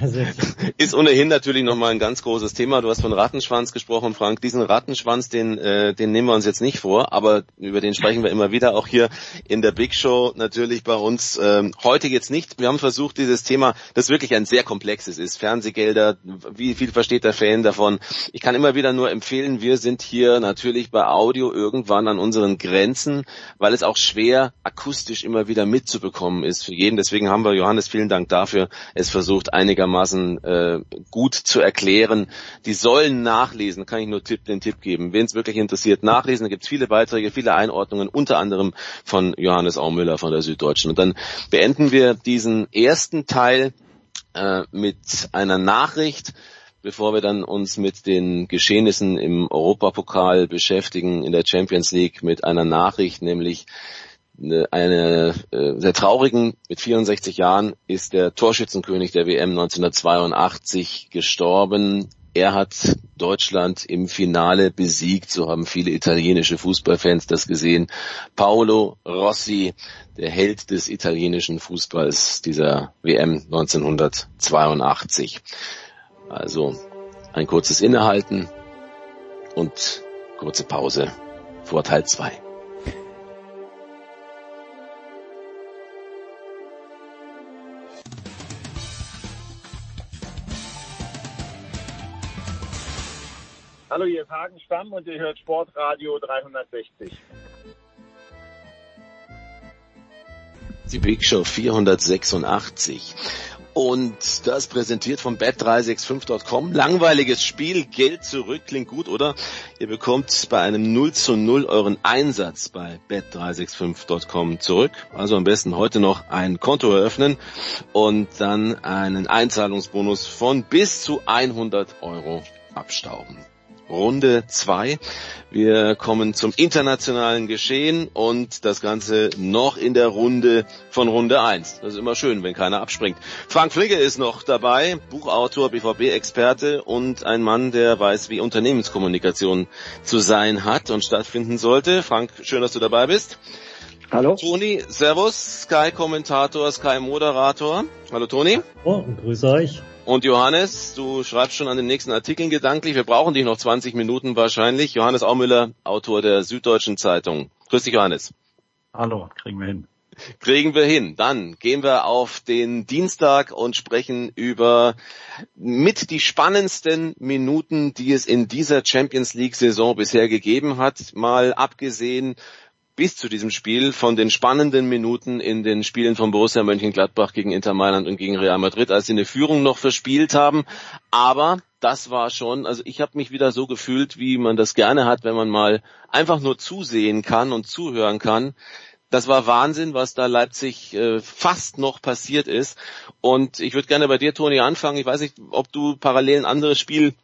Also ist ohnehin natürlich nochmal ein ganz großes Thema. Du hast von Rattenschwanz gesprochen, Frank. Diesen Rattenschwanz, den, äh, den nehmen wir uns jetzt nicht vor, aber über den sprechen wir immer wieder, auch hier in der Big Show natürlich bei uns. Ähm, heute jetzt nicht. Wir haben versucht, dieses Thema, das wirklich ein sehr komplexes ist. Fernsehgelder, wie viel versteht der Fan davon? Ich kann immer wieder nur empfehlen, wir sind hier natürlich bei Audio irgendwann an unseren Grenzen, weil es auch schwer akustisch natürlich immer wieder mitzubekommen ist für jeden. Deswegen haben wir, Johannes, vielen Dank dafür, es versucht einigermaßen äh, gut zu erklären. Die sollen nachlesen, kann ich nur Tipp, den Tipp geben. Wen es wirklich interessiert, nachlesen. Da gibt es viele Beiträge, viele Einordnungen, unter anderem von Johannes Aumüller von der Süddeutschen. Und dann beenden wir diesen ersten Teil äh, mit einer Nachricht, bevor wir dann uns mit den Geschehnissen im Europapokal beschäftigen, in der Champions League mit einer Nachricht, nämlich eine äh, sehr traurigen, mit 64 Jahren ist der Torschützenkönig der WM 1982 gestorben. Er hat Deutschland im Finale besiegt, so haben viele italienische Fußballfans das gesehen. Paolo Rossi, der Held des italienischen Fußballs dieser WM 1982. Also ein kurzes Innehalten und kurze Pause vor Teil 2. Hallo, hier ist Hagen Stamm und ihr hört Sportradio 360. Die Big Show 486. Und das präsentiert von bet365.com. Langweiliges Spiel, Geld zurück, klingt gut, oder? Ihr bekommt bei einem 0 zu 0 euren Einsatz bei bet365.com zurück. Also am besten heute noch ein Konto eröffnen und dann einen Einzahlungsbonus von bis zu 100 Euro abstauben. Runde 2. Wir kommen zum internationalen Geschehen und das Ganze noch in der Runde von Runde 1. Das ist immer schön, wenn keiner abspringt. Frank Fligge ist noch dabei, Buchautor, BVB-Experte und ein Mann, der weiß, wie Unternehmenskommunikation zu sein hat und stattfinden sollte. Frank, schön, dass du dabei bist. Hallo. Toni, Servus, Sky-Kommentator, Sky-Moderator. Hallo Toni. Oh, grüße euch. Und Johannes, du schreibst schon an den nächsten Artikeln gedanklich. Wir brauchen dich noch 20 Minuten wahrscheinlich. Johannes Aumüller, Autor der Süddeutschen Zeitung. Grüß dich, Johannes. Hallo, kriegen wir hin. Kriegen wir hin. Dann gehen wir auf den Dienstag und sprechen über mit die spannendsten Minuten, die es in dieser Champions League Saison bisher gegeben hat. Mal abgesehen bis zu diesem Spiel von den spannenden Minuten in den Spielen von Borussia Mönchengladbach gegen Inter Mailand und gegen Real Madrid, als sie eine Führung noch verspielt haben. Aber das war schon, also ich habe mich wieder so gefühlt, wie man das gerne hat, wenn man mal einfach nur zusehen kann und zuhören kann. Das war Wahnsinn, was da Leipzig äh, fast noch passiert ist. Und ich würde gerne bei dir, Toni, anfangen. Ich weiß nicht, ob du parallel ein anderes Spiel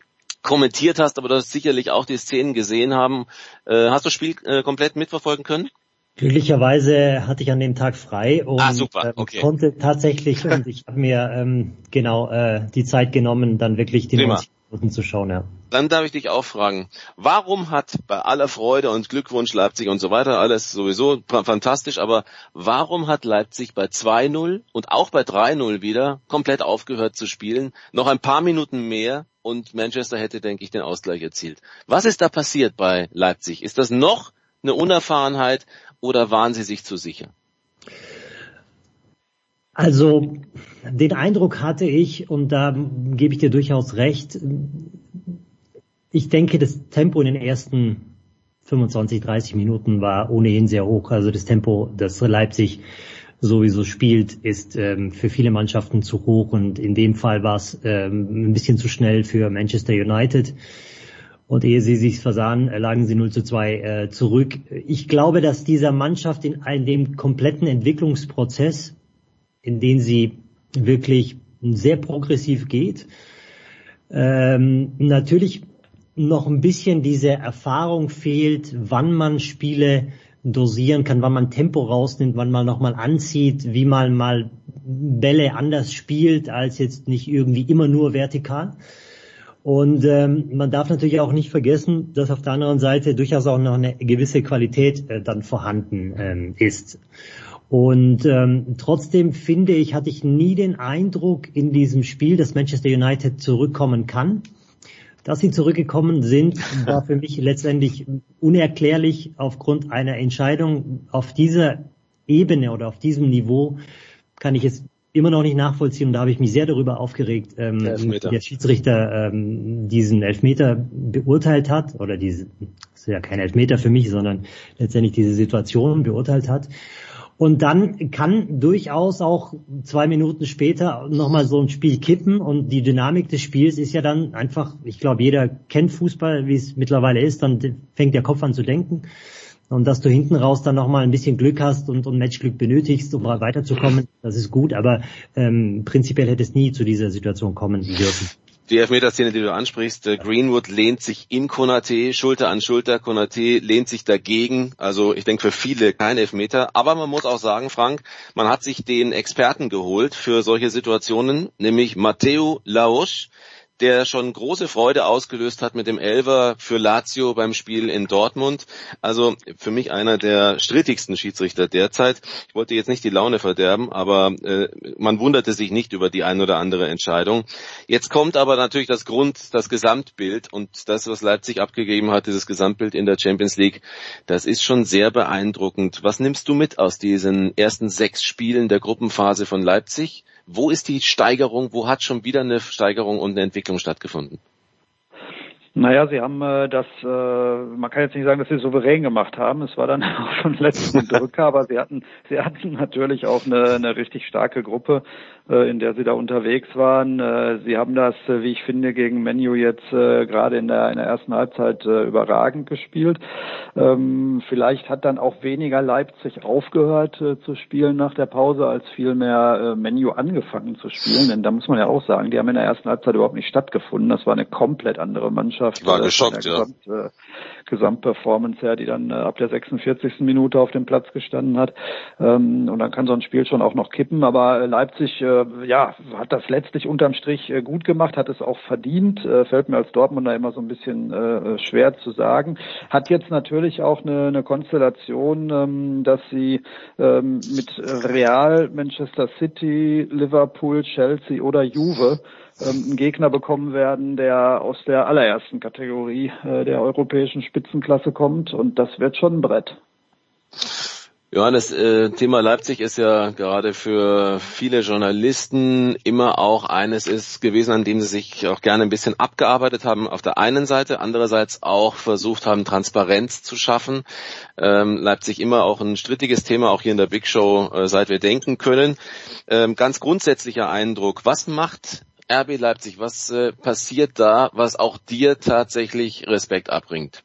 kommentiert hast, aber du hast sicherlich auch die Szenen gesehen haben. Äh, hast du das Spiel äh, komplett mitverfolgen können? Glücklicherweise hatte ich an dem Tag frei und ah, super. Ähm, okay. konnte tatsächlich und ich habe mir ähm, genau äh, die Zeit genommen, dann wirklich die Prima. 90 Minuten zu schauen. Ja. Dann darf ich dich auch fragen, warum hat bei aller Freude und Glückwunsch Leipzig und so weiter, alles sowieso fantastisch, aber warum hat Leipzig bei 2-0 und auch bei 3-0 wieder komplett aufgehört zu spielen, noch ein paar Minuten mehr und Manchester hätte, denke ich, den Ausgleich erzielt. Was ist da passiert bei Leipzig? Ist das noch eine Unerfahrenheit oder waren sie sich zu sicher? Also den Eindruck hatte ich, und da gebe ich dir durchaus recht, ich denke, das Tempo in den ersten 25, 30 Minuten war ohnehin sehr hoch. Also das Tempo, das Leipzig sowieso spielt, ist ähm, für viele Mannschaften zu hoch und in dem Fall war es ähm, ein bisschen zu schnell für Manchester United. Und ehe sie sich versahen, lagen sie 0 zu 2 äh, zurück. Ich glaube, dass dieser Mannschaft in, in dem kompletten Entwicklungsprozess, in den sie wirklich sehr progressiv geht, ähm, natürlich noch ein bisschen diese Erfahrung fehlt, wann man Spiele dosieren kann, wann man Tempo rausnimmt, wann man nochmal anzieht, wie man mal Bälle anders spielt, als jetzt nicht irgendwie immer nur vertikal. Und ähm, man darf natürlich auch nicht vergessen, dass auf der anderen Seite durchaus auch noch eine gewisse Qualität äh, dann vorhanden ähm, ist. Und ähm, trotzdem finde ich, hatte ich nie den Eindruck in diesem Spiel, dass Manchester United zurückkommen kann. Dass sie zurückgekommen sind, war für mich letztendlich unerklärlich aufgrund einer Entscheidung auf dieser Ebene oder auf diesem Niveau kann ich es immer noch nicht nachvollziehen und da habe ich mich sehr darüber aufgeregt, ähm, wie der Schiedsrichter ähm, diesen Elfmeter beurteilt hat oder diese, das ist ja kein Elfmeter für mich, sondern letztendlich diese Situation beurteilt hat. Und dann kann durchaus auch zwei Minuten später nochmal so ein Spiel kippen. Und die Dynamik des Spiels ist ja dann einfach, ich glaube, jeder kennt Fußball, wie es mittlerweile ist, dann fängt der Kopf an zu denken. Und dass du hinten raus dann nochmal ein bisschen Glück hast und, und Matchglück benötigst, um weiterzukommen, das ist gut, aber ähm, prinzipiell hätte es nie zu dieser Situation kommen dürfen die Elfmeterszene, die du ansprichst, äh, Greenwood lehnt sich in Konate, Schulter an Schulter, Konate lehnt sich dagegen. Also ich denke für viele kein Elfmeter. Aber man muss auch sagen, Frank, man hat sich den Experten geholt für solche Situationen, nämlich Matteo Laosch, der schon große Freude ausgelöst hat mit dem Elver für Lazio beim Spiel in Dortmund. Also für mich einer der strittigsten Schiedsrichter derzeit. Ich wollte jetzt nicht die Laune verderben, aber äh, man wunderte sich nicht über die ein oder andere Entscheidung. Jetzt kommt aber natürlich das Grund, das Gesamtbild und das, was Leipzig abgegeben hat, dieses Gesamtbild in der Champions League, das ist schon sehr beeindruckend. Was nimmst du mit aus diesen ersten sechs Spielen der Gruppenphase von Leipzig? Wo ist die Steigerung? Wo hat schon wieder eine Steigerung und eine Entwicklung stattgefunden? Naja, sie haben äh, das, äh, man kann jetzt nicht sagen, dass sie souverän gemacht haben. Es war dann auch schon letzten Drücker, aber sie hatten, sie hatten natürlich auch eine, eine richtig starke Gruppe, äh, in der sie da unterwegs waren. Äh, sie haben das, äh, wie ich finde, gegen Menu jetzt äh, gerade in der, in der ersten Halbzeit äh, überragend gespielt. Ähm, vielleicht hat dann auch weniger Leipzig aufgehört äh, zu spielen nach der Pause, als vielmehr äh, Menu angefangen zu spielen. Denn da muss man ja auch sagen, die haben in der ersten Halbzeit überhaupt nicht stattgefunden. Das war eine komplett andere Mannschaft. Mannschaft. War geschockt, ja. Gesamt, äh, Gesamtperformance her, die dann äh, ab der 46. Minute auf dem Platz gestanden hat. Ähm, und dann kann so ein Spiel schon auch noch kippen. Aber äh, Leipzig, äh, ja, hat das letztlich unterm Strich äh, gut gemacht, hat es auch verdient. Äh, fällt mir als Dortmunder immer so ein bisschen äh, schwer zu sagen. Hat jetzt natürlich auch eine, eine Konstellation, ähm, dass sie ähm, mit Real, Manchester City, Liverpool, Chelsea oder Juve ähm, einen Gegner bekommen werden, der aus der allerersten Kategorie äh, der europäischen Spitzenklasse kommt. Und das wird schon ein Brett. Ja, das äh, Thema Leipzig ist ja gerade für viele Journalisten immer auch eines ist gewesen, an dem sie sich auch gerne ein bisschen abgearbeitet haben auf der einen Seite, andererseits auch versucht haben, Transparenz zu schaffen. Ähm, Leipzig immer auch ein strittiges Thema, auch hier in der Big Show, äh, seit wir denken können. Ähm, ganz grundsätzlicher Eindruck, was macht RB Leipzig, was äh, passiert da, was auch dir tatsächlich Respekt abbringt?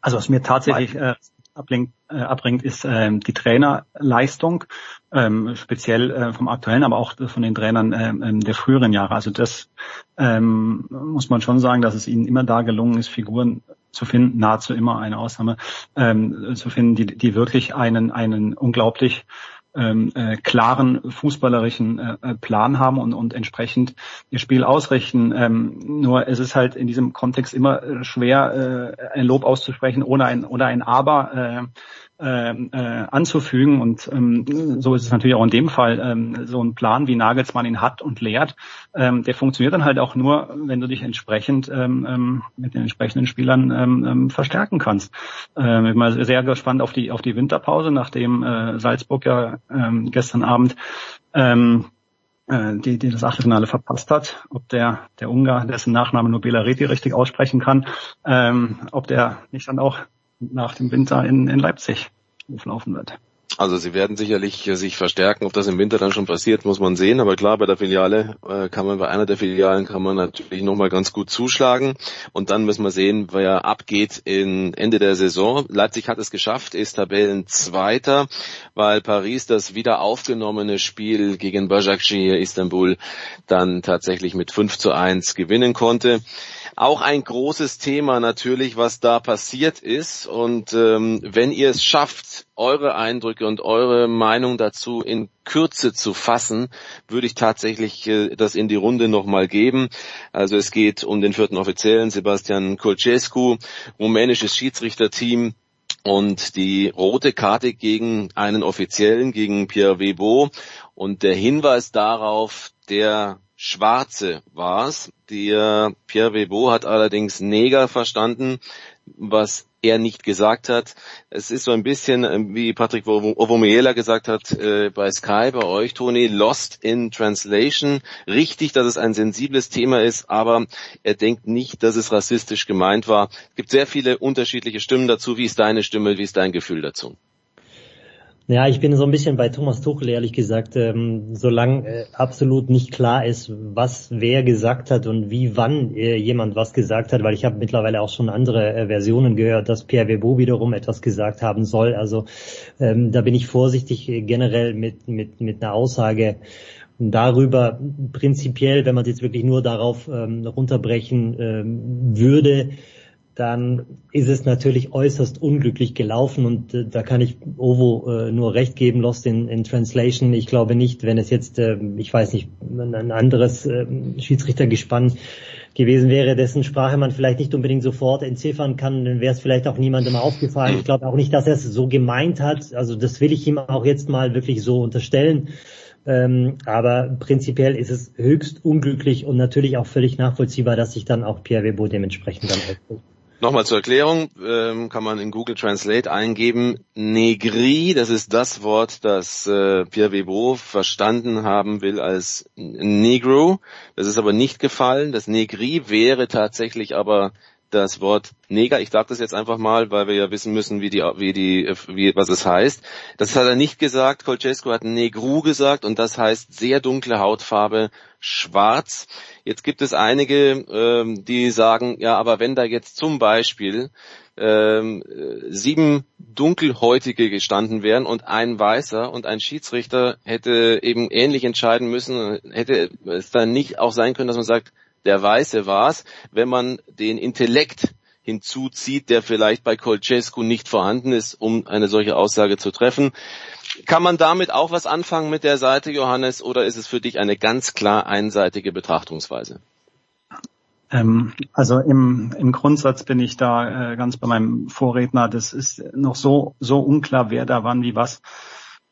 Also was mir tatsächlich äh, abbringt, äh, abbringt ist äh, die Trainerleistung, ähm, speziell äh, vom aktuellen, aber auch von den Trainern äh, ähm, der früheren Jahre. Also das ähm, muss man schon sagen, dass es ihnen immer da gelungen ist, Figuren zu finden, nahezu immer eine Ausnahme, ähm, zu finden, die, die wirklich einen, einen unglaublich ähm, äh, klaren fußballerischen äh, äh, Plan haben und, und entsprechend ihr Spiel ausrichten. Ähm, nur es ist halt in diesem Kontext immer äh, schwer, äh, ein Lob auszusprechen ohne ein oder ein Aber. Äh, äh, äh, anzufügen. Und ähm, so ist es natürlich auch in dem Fall. Ähm, so ein Plan, wie Nagelsmann ihn hat und lehrt, ähm, der funktioniert dann halt auch nur, wenn du dich entsprechend ähm, ähm, mit den entsprechenden Spielern ähm, ähm, verstärken kannst. Ähm, ich bin mal sehr gespannt auf die auf die Winterpause, nachdem äh, Salzburg ja ähm, gestern Abend ähm, äh, die, die das Achtelfinale verpasst hat, ob der, der Ungar, dessen Nachname nur Belareti richtig aussprechen kann, ähm, ob der nicht dann auch nach dem Winter in, in Leipzig auflaufen wird. Also sie werden sicherlich äh, sich verstärken. Ob das im Winter dann schon passiert, muss man sehen. Aber klar, bei der Filiale äh, kann man, bei einer der Filialen kann man natürlich nochmal ganz gut zuschlagen. Und dann müssen wir sehen, wer abgeht in Ende der Saison. Leipzig hat es geschafft, ist Tabellenzweiter, weil Paris das wieder aufgenommene Spiel gegen Başakşehir Istanbul dann tatsächlich mit 5 zu 1 gewinnen konnte auch ein großes Thema natürlich, was da passiert ist. Und ähm, wenn ihr es schafft, eure Eindrücke und eure Meinung dazu in Kürze zu fassen, würde ich tatsächlich äh, das in die Runde nochmal geben. Also es geht um den vierten Offiziellen, Sebastian Colcescu, rumänisches Schiedsrichterteam, und die rote Karte gegen einen Offiziellen, gegen Pierre Webo und der Hinweis darauf, der Schwarze war's. Der Pierre Webo hat allerdings Neger verstanden, was er nicht gesagt hat. Es ist so ein bisschen, äh, wie Patrick Ovomiela gesagt hat, äh, bei Sky, bei euch, Toni, lost in translation. Richtig, dass es ein sensibles Thema ist, aber er denkt nicht, dass es rassistisch gemeint war. Es gibt sehr viele unterschiedliche Stimmen dazu. Wie ist deine Stimme? Wie ist dein Gefühl dazu? Ja, ich bin so ein bisschen bei Thomas Tuchel, ehrlich gesagt. Ähm, solange äh, absolut nicht klar ist, was wer gesagt hat und wie wann äh, jemand was gesagt hat, weil ich habe mittlerweile auch schon andere äh, Versionen gehört, dass Pierre Webo wiederum etwas gesagt haben soll. Also ähm, da bin ich vorsichtig äh, generell mit, mit, mit einer Aussage darüber prinzipiell, wenn man es jetzt wirklich nur darauf ähm, runterbrechen ähm, würde, dann ist es natürlich äußerst unglücklich gelaufen und äh, da kann ich Ovo äh, nur recht geben, Lost in, in Translation. Ich glaube nicht, wenn es jetzt, äh, ich weiß nicht, ein anderes äh, Schiedsrichtergespann gewesen wäre, dessen Sprache man vielleicht nicht unbedingt sofort entziffern kann, dann wäre es vielleicht auch niemandem aufgefallen. Ich glaube auch nicht, dass er es so gemeint hat. Also das will ich ihm auch jetzt mal wirklich so unterstellen. Ähm, aber prinzipiell ist es höchst unglücklich und natürlich auch völlig nachvollziehbar, dass sich dann auch Pierre Webo dementsprechend dann aufruft. Nochmal zur Erklärung, ähm, kann man in Google Translate eingeben, Negri, das ist das Wort, das äh, Pierre Webo verstanden haben will als Negro. Das ist aber nicht gefallen. Das Negri wäre tatsächlich aber das Wort Neger. Ich sage das jetzt einfach mal, weil wir ja wissen müssen, wie die, wie die, wie, was es heißt. Das hat er nicht gesagt. Colcesco hat Negru gesagt und das heißt sehr dunkle Hautfarbe, schwarz. Jetzt gibt es einige, ähm, die sagen, ja, aber wenn da jetzt zum Beispiel ähm, sieben dunkelhäutige gestanden wären und ein weißer und ein Schiedsrichter hätte eben ähnlich entscheiden müssen, hätte es dann nicht auch sein können, dass man sagt, der Weiße war's, wenn man den Intellekt hinzuzieht, der vielleicht bei Colcescu nicht vorhanden ist, um eine solche Aussage zu treffen. Kann man damit auch was anfangen mit der Seite, Johannes, oder ist es für dich eine ganz klar einseitige Betrachtungsweise? Ähm, also im, im Grundsatz bin ich da äh, ganz bei meinem Vorredner. Das ist noch so, so unklar, wer da wann wie was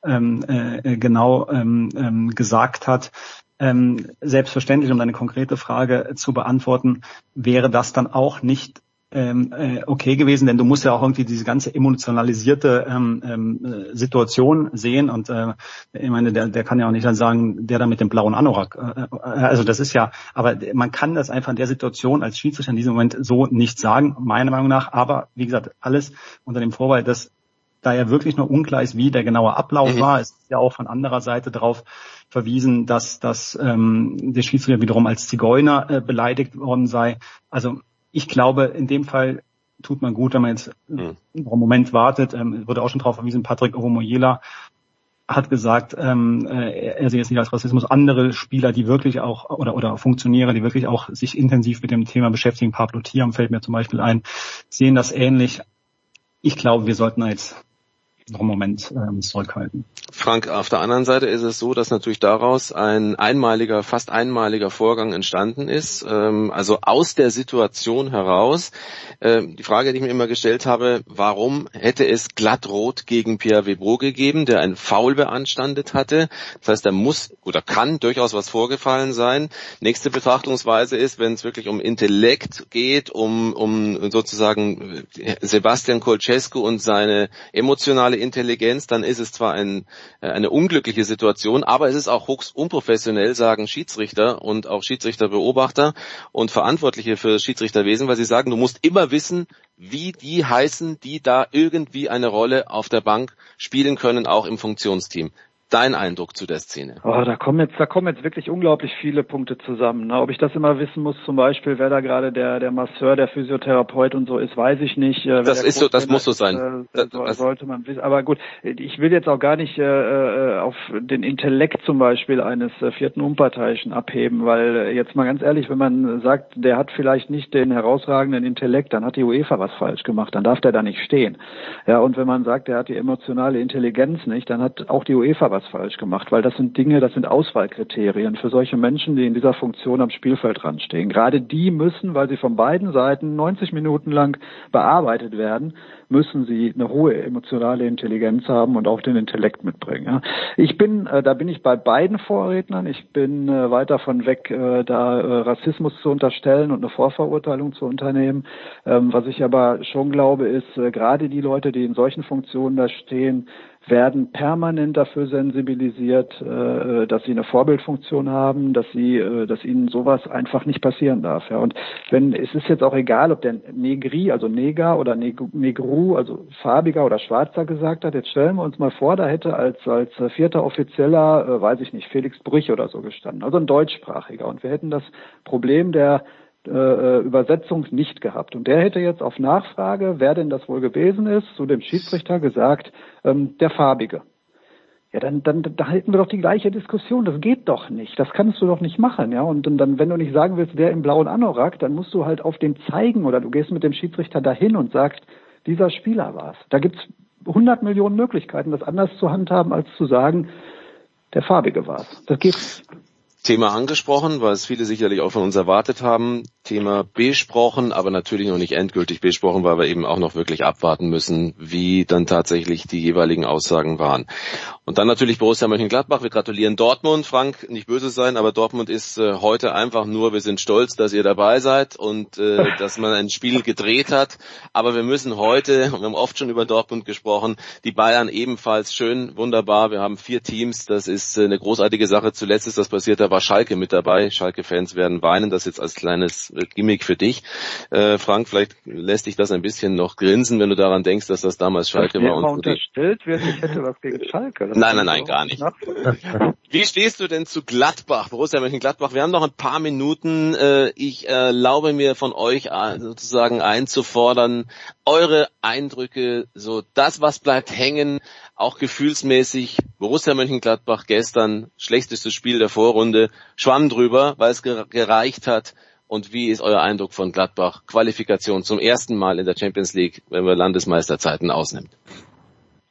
ähm, äh, genau ähm, ähm, gesagt hat. Ähm, selbstverständlich, um deine konkrete Frage zu beantworten, wäre das dann auch nicht ähm, äh, okay gewesen, denn du musst ja auch irgendwie diese ganze emotionalisierte ähm, ähm, Situation sehen und äh, ich meine, der, der kann ja auch nicht dann sagen, der da mit dem blauen Anorak. Äh, äh, also das ist ja, aber man kann das einfach in der Situation als Schiedsrichter in diesem Moment so nicht sagen, meiner Meinung nach. Aber wie gesagt, alles unter dem Vorwalt, dass da ja wirklich noch unklar ist, wie der genaue Ablauf mhm. war. Es ist ja auch von anderer Seite darauf verwiesen, dass, dass ähm, der Schiedsrichter wiederum als Zigeuner äh, beleidigt worden sei. Also ich glaube, in dem Fall tut man gut, wenn man jetzt mhm. einen Moment wartet. Ähm, wurde auch schon darauf verwiesen, Patrick Ovomoyela hat gesagt, ähm, äh, er sieht jetzt nicht als Rassismus. Andere Spieler, die wirklich auch, oder, oder Funktionäre, die wirklich auch sich intensiv mit dem Thema beschäftigen, Pablo Thiam fällt mir zum Beispiel ein, sehen das ähnlich. Ich glaube, wir sollten jetzt noch einen Moment ähm, zurückhalten. Frank, auf der anderen Seite ist es so, dass natürlich daraus ein einmaliger, fast einmaliger Vorgang entstanden ist. Ähm, also aus der Situation heraus. Ähm, die Frage, die ich mir immer gestellt habe, warum hätte es glattrot gegen Pierre Webro gegeben, der ein Foul beanstandet hatte? Das heißt, da muss oder kann durchaus was vorgefallen sein. Nächste Betrachtungsweise ist, wenn es wirklich um Intellekt geht, um, um sozusagen Sebastian Colcescu und seine emotionale emotionale Intelligenz, dann ist es zwar ein, äh, eine unglückliche Situation, aber es ist auch höchst unprofessionell, sagen Schiedsrichter und auch Schiedsrichterbeobachter und Verantwortliche für Schiedsrichterwesen, weil sie sagen, du musst immer wissen, wie die heißen, die da irgendwie eine Rolle auf der Bank spielen können, auch im Funktionsteam dein Eindruck zu der Szene? Oh, da kommen jetzt, da kommen jetzt wirklich unglaublich viele Punkte zusammen. Ne? Ob ich das immer wissen muss, zum Beispiel, wer da gerade der, der Masseur, der Physiotherapeut und so ist, weiß ich nicht. Äh, das ist so, das muss so sein. Äh, so, sollte man wissen. Aber gut, ich will jetzt auch gar nicht äh, äh, auf den Intellekt zum Beispiel eines äh, vierten Unparteiischen abheben, weil jetzt mal ganz ehrlich, wenn man sagt, der hat vielleicht nicht den herausragenden Intellekt, dann hat die UEFA was falsch gemacht, dann darf der da nicht stehen. Ja, und wenn man sagt, der hat die emotionale Intelligenz nicht, dann hat auch die UEFA was falsch gemacht, weil das sind Dinge, das sind Auswahlkriterien für solche Menschen, die in dieser Funktion am Spielfeld ranstehen. Gerade die müssen, weil sie von beiden Seiten 90 Minuten lang bearbeitet werden, müssen sie eine hohe emotionale Intelligenz haben und auch den Intellekt mitbringen. Ich bin, äh, da bin ich bei beiden Vorrednern. Ich bin äh, weit davon weg, äh, da äh, Rassismus zu unterstellen und eine Vorverurteilung zu unternehmen. Ähm, was ich aber schon glaube, ist, äh, gerade die Leute, die in solchen Funktionen da stehen, werden permanent dafür sensibilisiert, äh, dass sie eine Vorbildfunktion haben, dass sie, äh, dass ihnen sowas einfach nicht passieren darf. Ja. Und wenn es ist jetzt auch egal, ob der Negri, also Neger oder Negru, also farbiger oder schwarzer gesagt hat. Jetzt stellen wir uns mal vor, da hätte als als vierter Offizieller, äh, weiß ich nicht, Felix Brüch oder so gestanden, also ein deutschsprachiger. Und wir hätten das Problem der äh, Übersetzung nicht gehabt. Und der hätte jetzt auf Nachfrage, wer denn das wohl gewesen ist, zu dem Schiedsrichter gesagt, ähm, der Farbige. Ja, dann, dann, da halten wir doch die gleiche Diskussion. Das geht doch nicht. Das kannst du doch nicht machen, ja. Und dann, wenn du nicht sagen willst, wer im blauen Anorak, dann musst du halt auf dem zeigen oder du gehst mit dem Schiedsrichter dahin und sagst, dieser Spieler war's. Da gibt's 100 Millionen Möglichkeiten, das anders zu handhaben, als zu sagen, der Farbige war's. Das geht. Thema angesprochen, was viele sicherlich auch von uns erwartet haben. Thema besprochen, aber natürlich noch nicht endgültig besprochen, weil wir eben auch noch wirklich abwarten müssen, wie dann tatsächlich die jeweiligen Aussagen waren. Und dann natürlich Borussia Mönchengladbach. Wir gratulieren Dortmund. Frank, nicht böse sein, aber Dortmund ist äh, heute einfach nur, wir sind stolz, dass ihr dabei seid und äh, dass man ein Spiel gedreht hat. Aber wir müssen heute, wir haben oft schon über Dortmund gesprochen, die Bayern ebenfalls schön, wunderbar. Wir haben vier Teams. Das ist äh, eine großartige Sache. Zuletzt ist das passiert, da war Schalke mit dabei. Schalke-Fans werden weinen. Das jetzt als kleines Gimmick für dich. Äh, Frank, vielleicht lässt dich das ein bisschen noch grinsen, wenn du daran denkst, dass das damals Schalke war. Und unterstellt wird, ich hätte was gegen Schalke. Das nein, nein, nein, gar nicht. Wie stehst du denn zu Gladbach, Borussia Mönchengladbach? Wir haben noch ein paar Minuten. Äh, ich erlaube mir von euch äh, sozusagen einzufordern, eure Eindrücke, so das, was bleibt hängen, auch gefühlsmäßig. Borussia Mönchengladbach gestern, schlechtestes Spiel der Vorrunde, schwamm drüber, weil es gereicht hat. Und wie ist euer Eindruck von Gladbach? Qualifikation zum ersten Mal in der Champions League, wenn wir Landesmeisterzeiten ausnimmt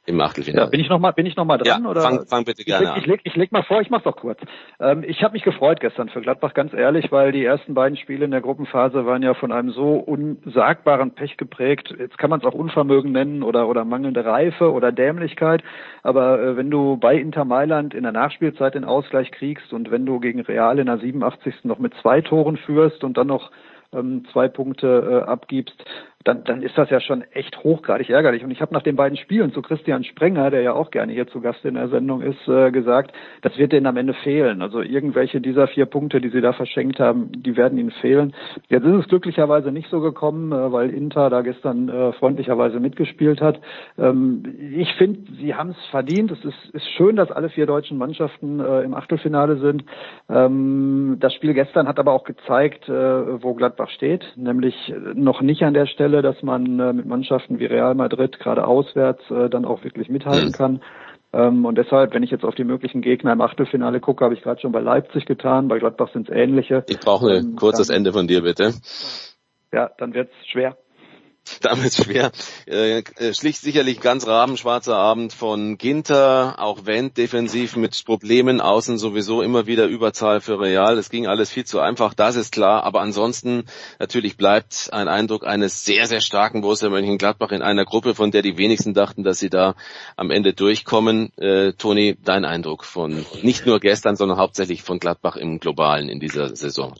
im Achtelfinale. Ja, bin ich noch mal, bin ich noch mal dran ja, oder? Fang, fang bitte gerne ich leg, ich leg, ich leg mal vor, ich mach's doch kurz. Ähm, ich habe mich gefreut gestern für Gladbach, ganz ehrlich, weil die ersten beiden Spiele in der Gruppenphase waren ja von einem so unsagbaren Pech geprägt. Jetzt kann man es auch Unvermögen nennen oder oder mangelnde Reife oder Dämlichkeit. Aber äh, wenn du bei Inter Mailand in der Nachspielzeit den Ausgleich kriegst und wenn du gegen Real in der 87. noch mit zwei Toren führst und dann noch ähm, zwei Punkte äh, abgibst, dann, dann ist das ja schon echt hochgradig ärgerlich. Und ich habe nach den beiden Spielen zu Christian Sprenger, der ja auch gerne hier zu Gast in der Sendung ist, äh, gesagt, das wird denen am Ende fehlen. Also irgendwelche dieser vier Punkte, die sie da verschenkt haben, die werden ihnen fehlen. Jetzt ist es glücklicherweise nicht so gekommen, äh, weil Inter da gestern äh, freundlicherweise mitgespielt hat. Ähm, ich finde, sie haben es verdient. Es ist, ist schön, dass alle vier deutschen Mannschaften äh, im Achtelfinale sind. Ähm, das Spiel gestern hat aber auch gezeigt, äh, wo Gladbach steht, nämlich noch nicht an der Stelle, Fälle, dass man äh, mit Mannschaften wie Real Madrid gerade auswärts äh, dann auch wirklich mithalten mhm. kann. Ähm, und deshalb, wenn ich jetzt auf die möglichen Gegner im Achtelfinale gucke, habe ich gerade schon bei Leipzig getan, bei Gladbach sind es ähnliche. Ich brauche ein ähm, kurzes dann, Ende von dir, bitte. Ja, dann wird's schwer. Damit schwer. Äh, äh, schlicht sicherlich ganz rabenschwarzer Abend von Ginter, auch Wendt defensiv mit Problemen, außen sowieso immer wieder Überzahl für Real. Es ging alles viel zu einfach, das ist klar. Aber ansonsten natürlich bleibt ein Eindruck eines sehr, sehr starken Borussia Mönchengladbach in einer Gruppe, von der die wenigsten dachten, dass sie da am Ende durchkommen. Äh, Toni, dein Eindruck von nicht nur gestern, sondern hauptsächlich von Gladbach im Globalen in dieser Saison.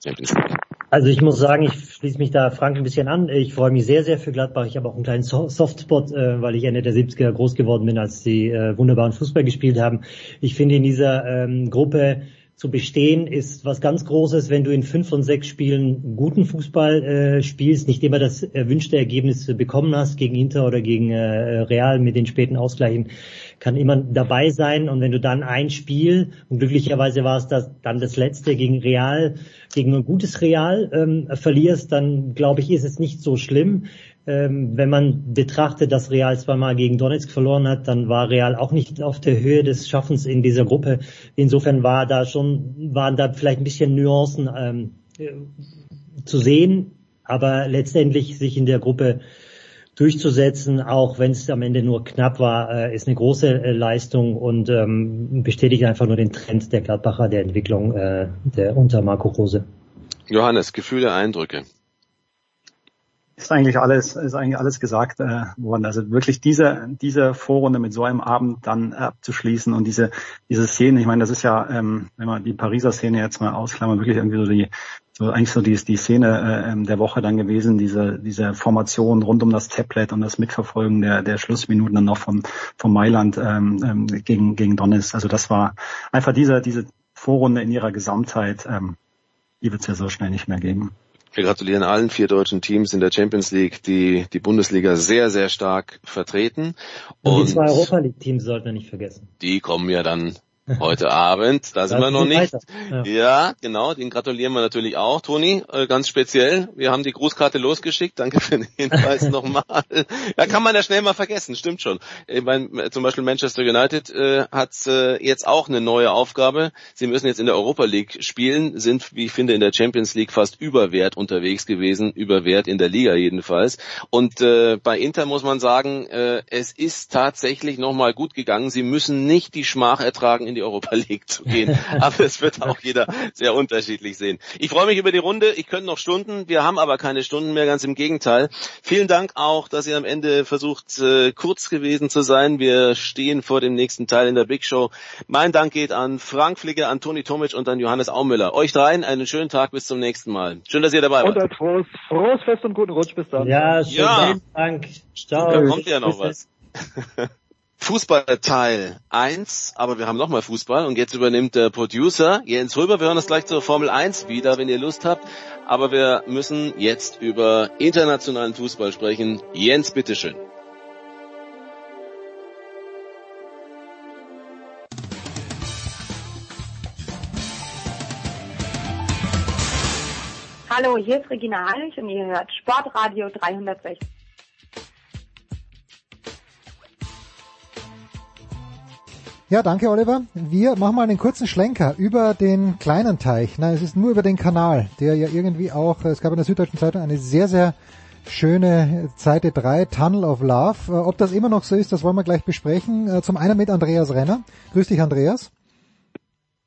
Also ich muss sagen, ich schließe mich da Frank ein bisschen an. Ich freue mich sehr, sehr für Gladbach. Ich habe auch einen kleinen Softspot, äh, weil ich Ende der 70er groß geworden bin, als sie äh, wunderbaren Fußball gespielt haben. Ich finde in dieser ähm, Gruppe zu bestehen ist was ganz Großes, wenn du in fünf von sechs Spielen guten Fußball äh, spielst, nicht immer das erwünschte Ergebnis bekommen hast gegen Inter oder gegen Real mit den späten Ausgleichen, kann immer dabei sein. Und wenn du dann ein Spiel, und glücklicherweise war es das, dann das letzte gegen Real, gegen ein gutes Real ähm, verlierst, dann glaube ich, ist es nicht so schlimm. Ähm, wenn man betrachtet, dass Real zweimal gegen Donetsk verloren hat, dann war Real auch nicht auf der Höhe des Schaffens in dieser Gruppe. Insofern war da schon, waren da vielleicht ein bisschen Nuancen ähm, äh, zu sehen, aber letztendlich sich in der Gruppe durchzusetzen, auch wenn es am Ende nur knapp war, äh, ist eine große äh, Leistung und ähm, bestätigt einfach nur den Trend der Gladbacher der Entwicklung äh, der unter Marco Rose. Johannes, Gefühle, Eindrücke ist eigentlich alles, ist eigentlich alles gesagt äh, worden. Also wirklich diese, diese Vorrunde mit so einem Abend dann abzuschließen und diese, diese Szene, ich meine, das ist ja, ähm, wenn man die Pariser Szene jetzt mal ausklammern, wirklich irgendwie so die, so eigentlich so die, die Szene äh, ähm, der Woche dann gewesen, diese, diese Formation rund um das Tablet und das Mitverfolgen der, der Schlussminuten dann noch von, von Mailand ähm, ähm, gegen, gegen Donnis. Also das war einfach diese, diese Vorrunde in ihrer Gesamtheit, ähm, die wird es ja so schnell nicht mehr geben. Wir gratulieren allen vier deutschen Teams in der Champions League, die die Bundesliga sehr, sehr stark vertreten. Und, und die zwei Europa League Teams sollten wir nicht vergessen. Die kommen ja dann heute Abend. Da sind wir noch nicht. Ja. ja. genau, den gratulieren wir natürlich auch, Toni, äh, ganz speziell. Wir haben die Grußkarte losgeschickt. Danke für den Hinweis nochmal. Ja, kann man ja schnell mal vergessen, stimmt schon. Ich meine, zum Beispiel Manchester United äh, hat äh, jetzt auch eine neue Aufgabe. Sie müssen jetzt in der Europa League spielen, sind, wie ich finde, in der Champions League fast überwert unterwegs gewesen, überwert in der Liga jedenfalls. Und äh, bei Inter muss man sagen, äh, es ist tatsächlich nochmal gut gegangen. Sie müssen nicht die Schmach ertragen in die Europa League zu gehen. Aber es wird auch jeder sehr unterschiedlich sehen. Ich freue mich über die Runde. Ich könnte noch Stunden. Wir haben aber keine Stunden mehr, ganz im Gegenteil. Vielen Dank auch, dass ihr am Ende versucht, äh, kurz gewesen zu sein. Wir stehen vor dem nächsten Teil in der Big Show. Mein Dank geht an Frank Flicker, an Toni Tomic und an Johannes Aumüller. Euch dreien einen schönen Tag. Bis zum nächsten Mal. Schön, dass ihr dabei wart. Und ein frohes, frohes Fest und guten Rutsch. Bis dann. Ja, schönen Ja. Dank. Ciao. Da kommt ja noch Bis was. Fußball Teil 1, aber wir haben nochmal Fußball und jetzt übernimmt der Producer Jens Röber. Wir hören uns gleich zur Formel 1 wieder, wenn ihr Lust habt. Aber wir müssen jetzt über internationalen Fußball sprechen. Jens, bitteschön. Hallo, hier ist Regina Heinrich und ihr hört Sportradio 360. Ja, danke Oliver. Wir machen mal einen kurzen Schlenker über den kleinen Teich. Nein, es ist nur über den Kanal, der ja irgendwie auch, es gab in der Süddeutschen Zeitung eine sehr, sehr schöne Seite 3, Tunnel of Love. Äh, Ob das immer noch so ist, das wollen wir gleich besprechen. Äh, Zum einen mit Andreas Renner. Grüß dich, Andreas.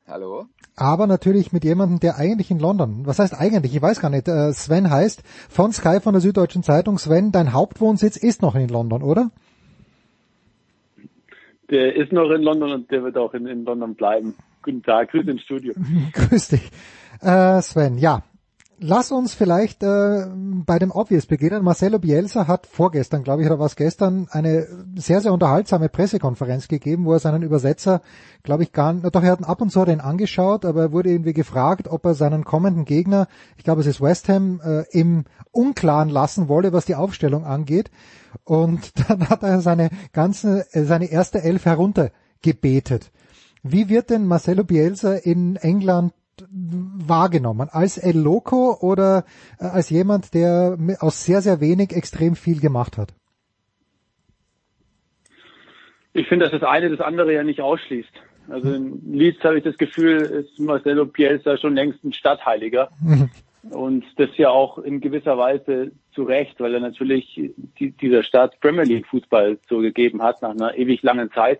Hallo. Aber natürlich mit jemandem, der eigentlich in London, was heißt eigentlich, ich weiß gar nicht, äh, Sven heißt, von Sky von der Süddeutschen Zeitung. Sven, dein Hauptwohnsitz ist noch in London, oder? Der ist noch in London und der wird auch in, in London bleiben. Guten Tag, grüß ins Studio. Grüß dich. Äh, Sven, ja. Lass uns vielleicht äh, bei dem Obvious beginnen. Marcelo Bielsa hat vorgestern, glaube ich, oder was gestern, eine sehr, sehr unterhaltsame Pressekonferenz gegeben, wo er seinen Übersetzer, glaube ich, gar nicht, doch er hat ab und zu den angeschaut, aber er wurde irgendwie gefragt, ob er seinen kommenden Gegner, ich glaube es ist West Ham, äh, im Unklaren lassen wolle, was die Aufstellung angeht. Und dann hat er seine ganze, äh, seine erste Elf heruntergebetet. Wie wird denn Marcelo Bielsa in England wahrgenommen? Als El Loco oder äh, als jemand, der aus sehr, sehr wenig extrem viel gemacht hat? Ich finde, dass das eine das andere ja nicht ausschließt. Also in Leeds habe ich das Gefühl, ist Marcelo Bielsa schon längst ein Stadtheiliger. Und das ja auch in gewisser Weise zu Recht, weil er natürlich die, dieser Stadt Premier League Fußball so gegeben hat nach einer ewig langen Zeit.